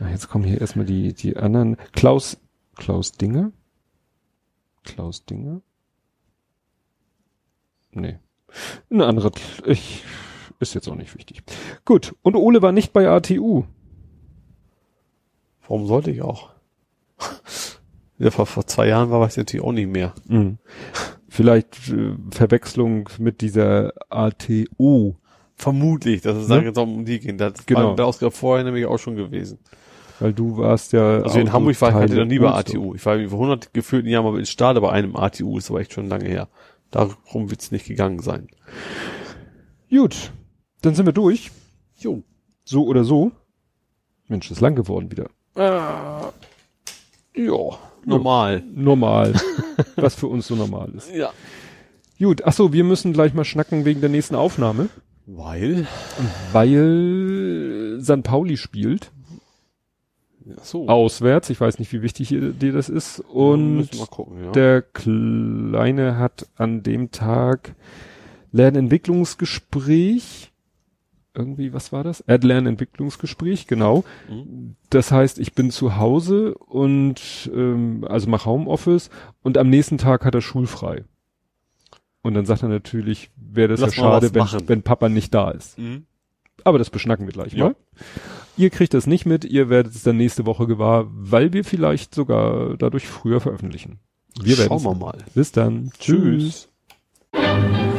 Ja, jetzt kommen hier erstmal die, die anderen. Klaus, Klaus Dinger? Klaus Dinger? Nee. Ein anderer, ich, ist jetzt auch nicht wichtig. Gut. Und Ole war nicht bei ATU. Warum sollte ich auch? Ja, vor, vor zwei Jahren war ich natürlich auch nicht mehr. Mhm. Vielleicht äh, Verwechslung mit dieser ATO, Vermutlich, dass es Ne? da jetzt auch um die ging. Das Genau. war der Ausgabe vorher nämlich auch schon gewesen. weil du warst ja. Also in Hamburg war ich Autoteile noch nie bei. ATU. Ich war irgendwie vor 100 gefühlten Jahren mal in Stade bei einem ATU, ist aber echt schon lange her. Darum wird's nicht gegangen sein. Gut, dann sind wir durch. Jo. So oder so. Mensch, ist lang geworden wieder. Äh, ja, normal. Normal. Was für uns so normal ist. Ja. Gut, ach so, wir müssen gleich mal schnacken wegen der nächsten Aufnahme, Weil? weil San Pauli spielt Ach so. auswärts. Ich weiß nicht, wie wichtig dir das ist. Und gucken, ja. der Kleine hat an dem Tag Lernentwicklungsgespräch. Irgendwie, was war das? Er hat Lernentwicklungsgespräch, genau. Mhm. Das heißt, ich bin zu Hause und ähm, also mach Homeoffice und am nächsten Tag hat er schulfrei. Und dann sagt er natürlich, wäre das Lass ja schade, wenn, machen. wenn Papa nicht da ist. Mhm. Aber das beschnacken wir gleich Ja. mal. Ihr kriegt das nicht mit, ihr werdet es dann nächste Woche gewahr, weil wir vielleicht sogar dadurch früher veröffentlichen. Wir werden Schauen wir mal. Bis dann. Tschüss. Tschüss.